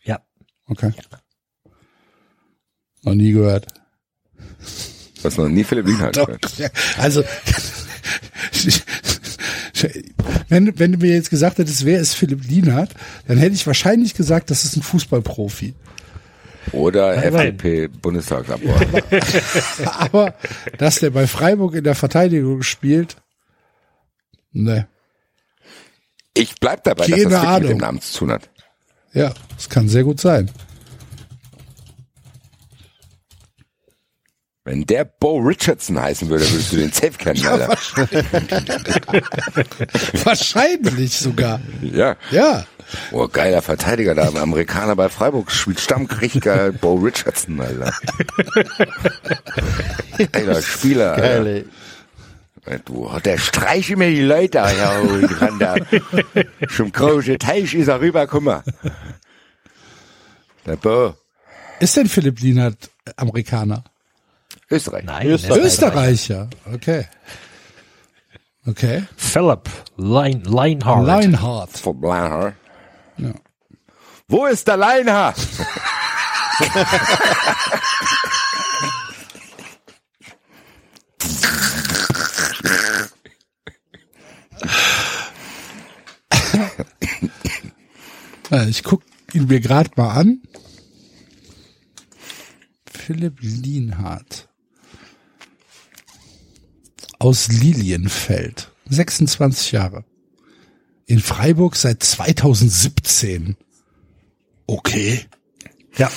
Ja. Okay. Noch nie gehört. Hast noch nie Philipp Lienhardt <laughs> gehört. also, <laughs> wenn, wenn du mir jetzt gesagt hättest, wer ist Philipp Lienhardt, dann hätte ich wahrscheinlich gesagt, das ist ein Fußballprofi. Oder. FDP-Bundestagsabgeordneter. <laughs> Aber, dass der bei Freiburg in der Verteidigung spielt, ne. Ich bleib dabei, Keine dass das wirklich mit Ahnung. dem Namen zu tun hat. Ja, das kann sehr gut sein. Wenn der Bo Richardson heißen würde, würdest du den safe kennen, Alter. <laughs> Wahrscheinlich sogar. Ja. Ja. Oh, geiler Verteidiger da, ein Amerikaner bei Freiburg, spielt Stammkrieger Bo Richardson, Alter. Geiler Spieler, Alter. Geil. Du, der streicht immer die Leute, ja, und kann da zum großen Teich ist er rüber, guck mal. Der Bo, Ist denn Philipp Lienert Amerikaner? Österreich. Nein. Österreich. Österreicher. Okay. Okay. Philip Lein, Leinhardt. Leinhardt. Von Bleinhardt. Ja. Wo ist der Leinhardt? Ich guck ihn mir gerade mal an. Philipp Lienhardt. Aus Lilienfeld. 26 Jahre. In Freiburg seit 2017. Okay. Ja.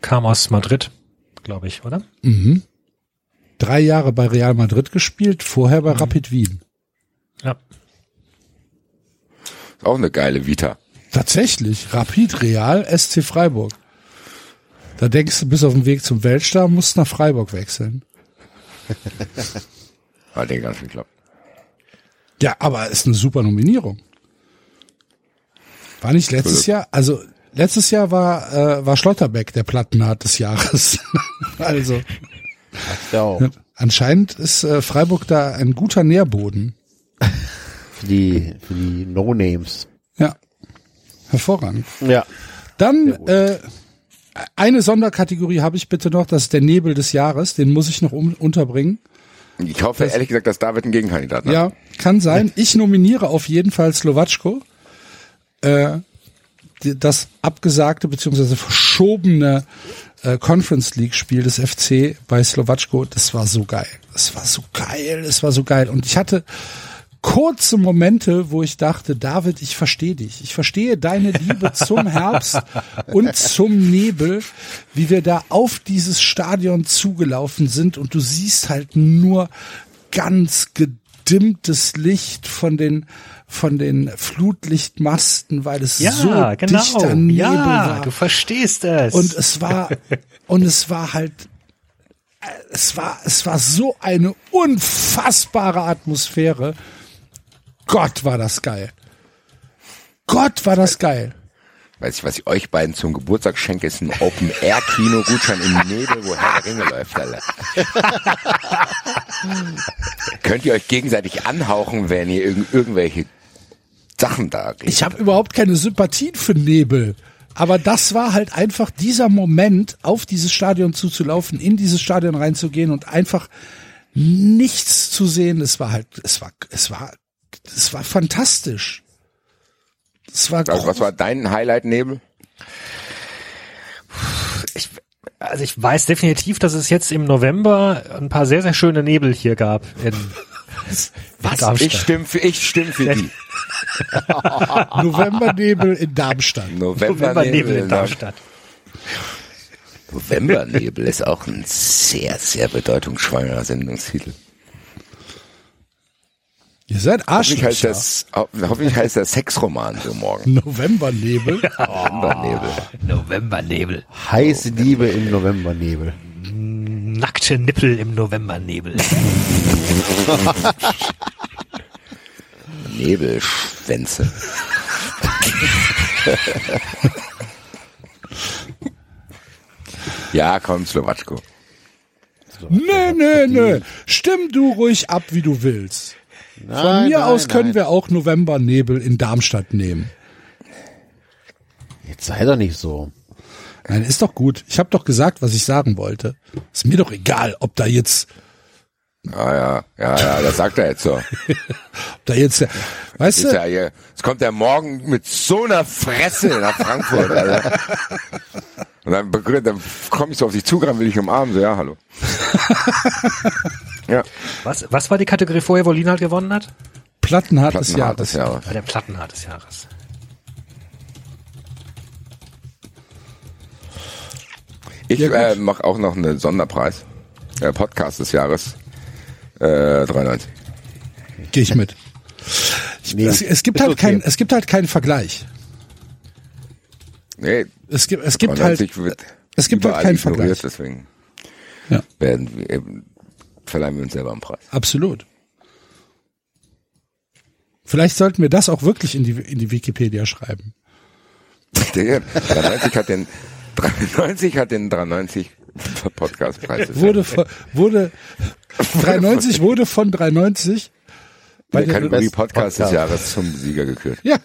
Kam aus Madrid, glaube ich, oder? Drei Jahre bei Real Madrid gespielt, vorher bei Rapid Wien. Ja. Ist auch eine geile Vita. Tatsächlich, Rapid Real, SC Freiburg. Da denkst du, bis auf den Weg zum Weltstar, musst nach Freiburg wechseln. <laughs> Hat den ganz geklappt. Ja, aber ist eine super Nominierung. War nicht letztes Jahr, also letztes Jahr war, äh, war Schlotterbeck der Plattenart des Jahres. <laughs> also Ja, auch. anscheinend ist äh, Freiburg da ein guter Nährboden. Für die, für die No-Names. Ja, hervorragend. Ja. Dann äh, eine Sonderkategorie habe ich bitte noch, das ist der Nebel des Jahres, den muss ich noch um, unterbringen. Ich hoffe ehrlich gesagt, dass David ein Gegenkandidat hat. Ja, kann sein. Ich nominiere auf jeden Fall Slowatschko. Äh, das abgesagte bzw. verschobene äh, Conference League Spiel des FC bei Slowatschko, das war so geil. Das war so geil, es war so geil. Und ich hatte kurze Momente, wo ich dachte, David, ich verstehe dich. Ich verstehe deine Liebe zum Herbst <laughs> und zum Nebel, wie wir da auf dieses Stadion zugelaufen sind und du siehst halt nur ganz gedimmtes Licht von den von den Flutlichtmasten, weil es Ja, so genau. dichter Nebel ja, war. du verstehst es. Und es war, <laughs> und es war halt, äh, es war, es war so eine unfassbare Atmosphäre. Gott, war das geil. Gott, war das geil. Weiß ich, was ich euch beiden zum Geburtstag schenke, ist ein Open-Air-Kino-Gutschein im Nebel, wo Herr der Ringe läuft, Alter. <laughs> Könnt ihr euch gegenseitig anhauchen, wenn ihr irg irgendwelche Sachen da kriegt? Ich habe überhaupt keine Sympathien für Nebel. Aber das war halt einfach dieser Moment, auf dieses Stadion zuzulaufen, in dieses Stadion reinzugehen und einfach nichts zu sehen. Es war halt, es war, es war, es war fantastisch. Es war, Also, was war dein Highlight-Nebel? ich, also ich weiß definitiv, dass es jetzt im November ein paar sehr, sehr schöne Nebel hier gab. In, Was? Darmstadt. Ich stimme für, ich stimme für die. <laughs> Novembernebel in Darmstadt. Novembernebel in Darmstadt. Novembernebel ist auch ein sehr, sehr bedeutungsschwanger Sendungstitel. Ihr seid Hoffentlich heißt Arschlöcher. das, ho- hoffentlich heißt das Sexroman so morgen. Novembernebel. <laughs> Novembernebel. Novembernebel. Heiße Liebe im Novembernebel. Nackte Nippel im Novembernebel. <laughs> Nebelschwänze. ja, komm, Slowatschko. Nö, nö, nö. Stimm du ruhig ab, wie du willst. Von Nein, mir nein, aus können nein. wir auch Novembernebel in Darmstadt nehmen. Jetzt sei doch nicht so. Nein, ist doch gut. Ich habe doch gesagt, was ich sagen wollte. Ist mir doch egal, ob da jetzt, Ah ja, ja, ja, das sagt er jetzt so. <laughs> ob da jetzt, weißt du, ja hier, jetzt kommt er morgen mit so einer Fresse nach Frankfurt, <laughs> Alter. Und dann, dann komme ich so auf dich zu, dann will ich umarmen, so, ja, hallo. <laughs> ja, Was, was war die Kategorie vorher, wo Linhard gewonnen hat? Plattenhart des Jahres. des Jahres. Bei der Plattenhart des Jahres. Ich Ja, äh, mache auch noch einen Sonderpreis. Äh, Podcast des Jahres. Äh, 93. Gehe ich mit. Ich, <laughs> Nee, es, es gibt halt okay. kein, es gibt halt keinen Vergleich. Nee, Es gibt, es gibt halt, 93 wird es gibt halt keinen Vergleich. Deswegen Ja. werden wir, eben, verleihen wir uns selber einen Preis. absolut. Vielleicht sollten wir das auch wirklich in die, in die Wikipedia schreiben. Der 93 hat den 93 hat den 93 Podcastpreis. <laughs> Wurde, von- wurde, 93 wurde von 93 bei der Kategorie Best Podcast des Podcast. Jahres zum Sieger gekürt. ja.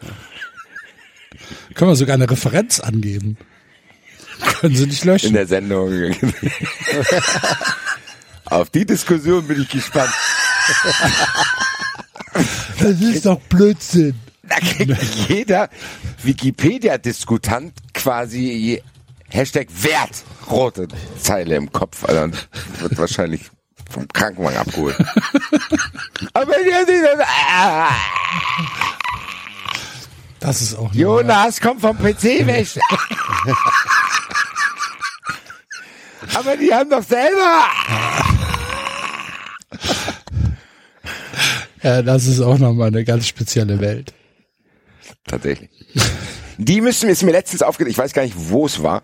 Können wir sogar eine Referenz angeben. Können Sie nicht In löschen. der Sendung. <laughs> Auf die Diskussion bin ich gespannt. <laughs> Das ist doch Blödsinn. Da kriegt jeder Wikipedia-Diskutant quasi Hashtag Wert rote Zeile im Kopf. Also wird wahrscheinlich vom Krankenwagen abgeholt. <laughs> Aber Das ist auch. Jonas kommt vom PC <laughs> weg. Aber die haben doch selber. <laughs> Ja, das ist auch nochmal eine ganz spezielle Welt. Tatsächlich. Die müssen, ist mir letztens aufgedacht, ich weiß gar nicht, wo es war,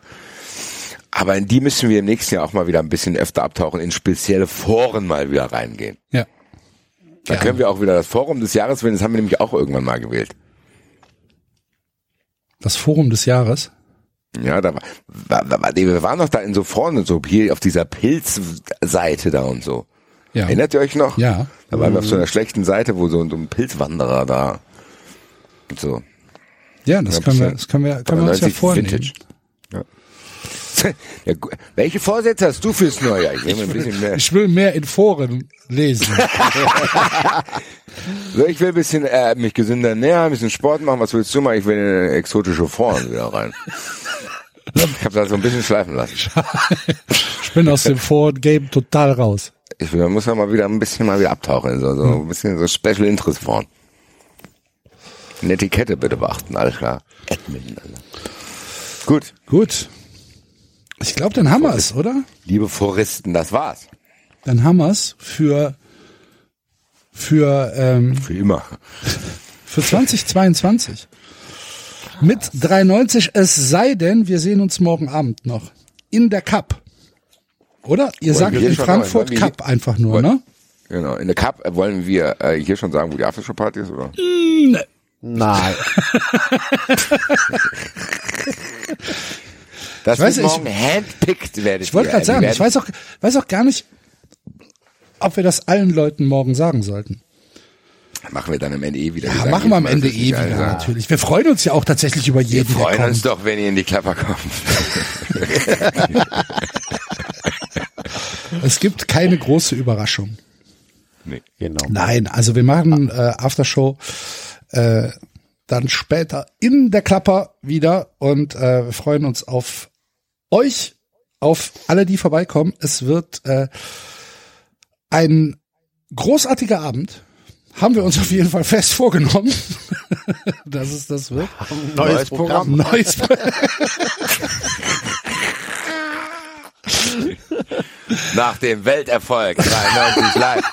aber in die müssen wir im nächsten Jahr auch mal wieder ein bisschen öfter abtauchen, in spezielle Foren mal wieder reingehen. Ja. Da können wir auch wieder das Forum des Jahres wählen, das haben wir nämlich auch irgendwann mal gewählt. Das Forum des Jahres. Ja, da war, war, war wir waren noch da in so vorne, so hier auf dieser Pilzseite da und so. Ja. Erinnert ihr euch noch? Ja. Da waren wir auf so einer schlechten Seite, wo so, ein- so ein Pilzwanderer da und so. Ja, das Ja, können wir, das können wir, können wir uns ja 93 vornehmen. Vintage. Ja. <laughs> Ja, welche Vorsätze hast du fürs neue Jahr? Ich will mehr. Ich will mehr in Foren lesen. <laughs> So, ich will ein bisschen äh, mich gesünder ernähren, ein bisschen Sport machen. Was willst du mal? Ich will in exotische Foren wieder rein. Ich habe das so ein bisschen schleifen lassen. <laughs> Ich bin aus dem Foren-Game total raus. Ich will, man muss ja mal wieder ein bisschen mal wieder abtauchen. So, so ein bisschen so Special Interest Foren. Eine Etikette bitte beachten, alles klar. Admin, also. Gut, Gut. Ich glaube, dann haben wir es, oder? liebe Foristen, das war's. Dann haben wir es für, für, ähm, Für immer. für 2022. Mit 3,90, es sei denn, wir sehen uns morgen Abend noch. In der Cup. Oder? Ihr sagt wir in Frankfurt sagen, wollen Cup einfach nur, wollen- ne? Genau. In der Cup äh, wollen wir äh, hier schon sagen, wo die Aftershow-Party ist, oder? Nein. <laughs> Das weiß wird nicht, morgen handpicked werdet Ich wollte gerade sagen, ich weiß auch, weiß auch gar nicht, ob wir das allen Leuten morgen sagen sollten. Machen wir dann am Ende eh wieder. Ja, machen wir am Ende eh wieder, sagen. natürlich. Wir freuen uns ja auch tatsächlich über Wir jeden, der freuen uns doch, wenn ihr in die Klapper kommt. <laughs> Es gibt keine große Überraschung. Genau. Nein, also wir machen äh, Aftershow äh, dann später in der Klapper wieder und äh, wir freuen uns auf euch, auf alle, die vorbeikommen. Es wird äh, ein großartiger Abend. Haben wir uns auf jeden Fall fest vorgenommen, <laughs> dass es das wird. Neues, Programm. Neues. Nach dem Welterfolg 93 live.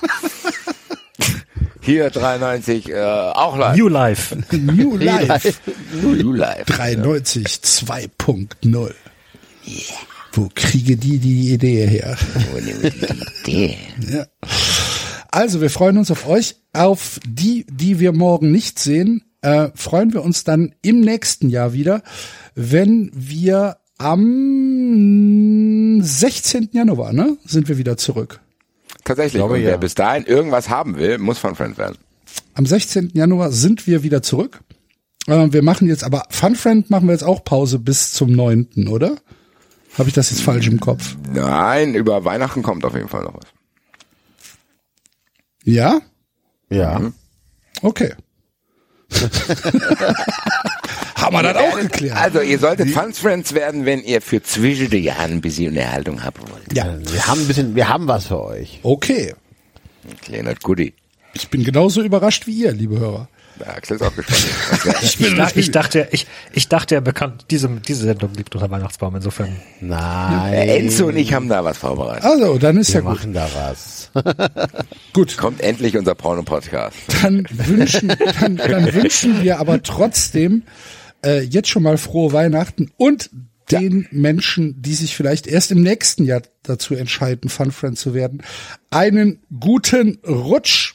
Hier 93 äh, auch live. New Life. New Life. New live. 93 2.0. Wo kriege die die Idee her? Ja. Also, wir freuen uns auf euch. Auf die, die wir morgen nicht sehen, äh, freuen wir uns dann im nächsten Jahr wieder, wenn wir am 16. Januar, ne, sind wir wieder zurück. Tatsächlich. glaube, Und wer ja. bis dahin irgendwas haben will, muss von Friends werden. Am 16. Januar sind wir wieder zurück. Äh, wir machen jetzt aber Fun Friend machen wir jetzt auch Pause bis zum 9., oder? Habe ich das jetzt falsch im Kopf? Nein, über Weihnachten kommt auf jeden Fall noch was. Ja? Ja. Okay. <laughs> Haben wir das auch geklärt? Also ihr solltet Fun Friends werden, wenn ihr für zwischen den Jahren ein bisschen Unterhaltung haben wollt. Ja. Wir haben ein bisschen, wir haben was für euch. Okay. Ein kleiner Goodie. Ich bin genauso überrascht wie ihr, liebe Hörer. Der Axel ist auch gespannt. <laughs> Das wär- Ich, ich dachte, ich, ich dachte, ja bekannt, diese, diese Sendung liegt unter Weihnachtsbaum, insofern. Nein. Äh, Enzo und ich haben da was vorbereitet. Also, dann ist wir ja gut. machen da was. <laughs> Gut. Kommt endlich unser Porno-Podcast. Dann wünschen, dann, dann <laughs> wünschen wir aber trotzdem äh, jetzt schon mal frohe Weihnachten und den Menschen, die sich vielleicht erst im nächsten Jahr dazu entscheiden, Fun Friend zu werden, einen guten Rutsch.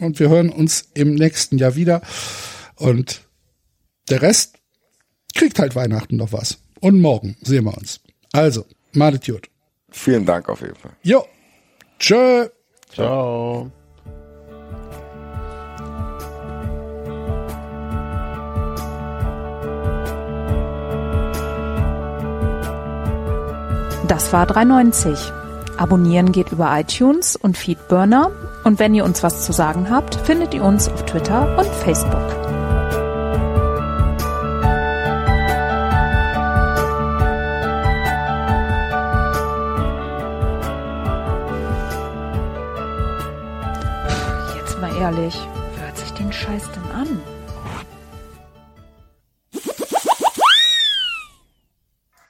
Und wir hören uns im nächsten Jahr wieder. Und der Rest kriegt halt Weihnachten noch was. Und morgen sehen wir uns. Also, malet gut. Vielen Dank auf jeden Fall. Jo. Tschö. Ciao. Das war 390. Abonnieren geht über iTunes und Feedburner. Und wenn ihr uns was zu sagen habt, findet ihr uns auf Twitter und Facebook. Jetzt mal ehrlich. Wer hat sich den Scheiß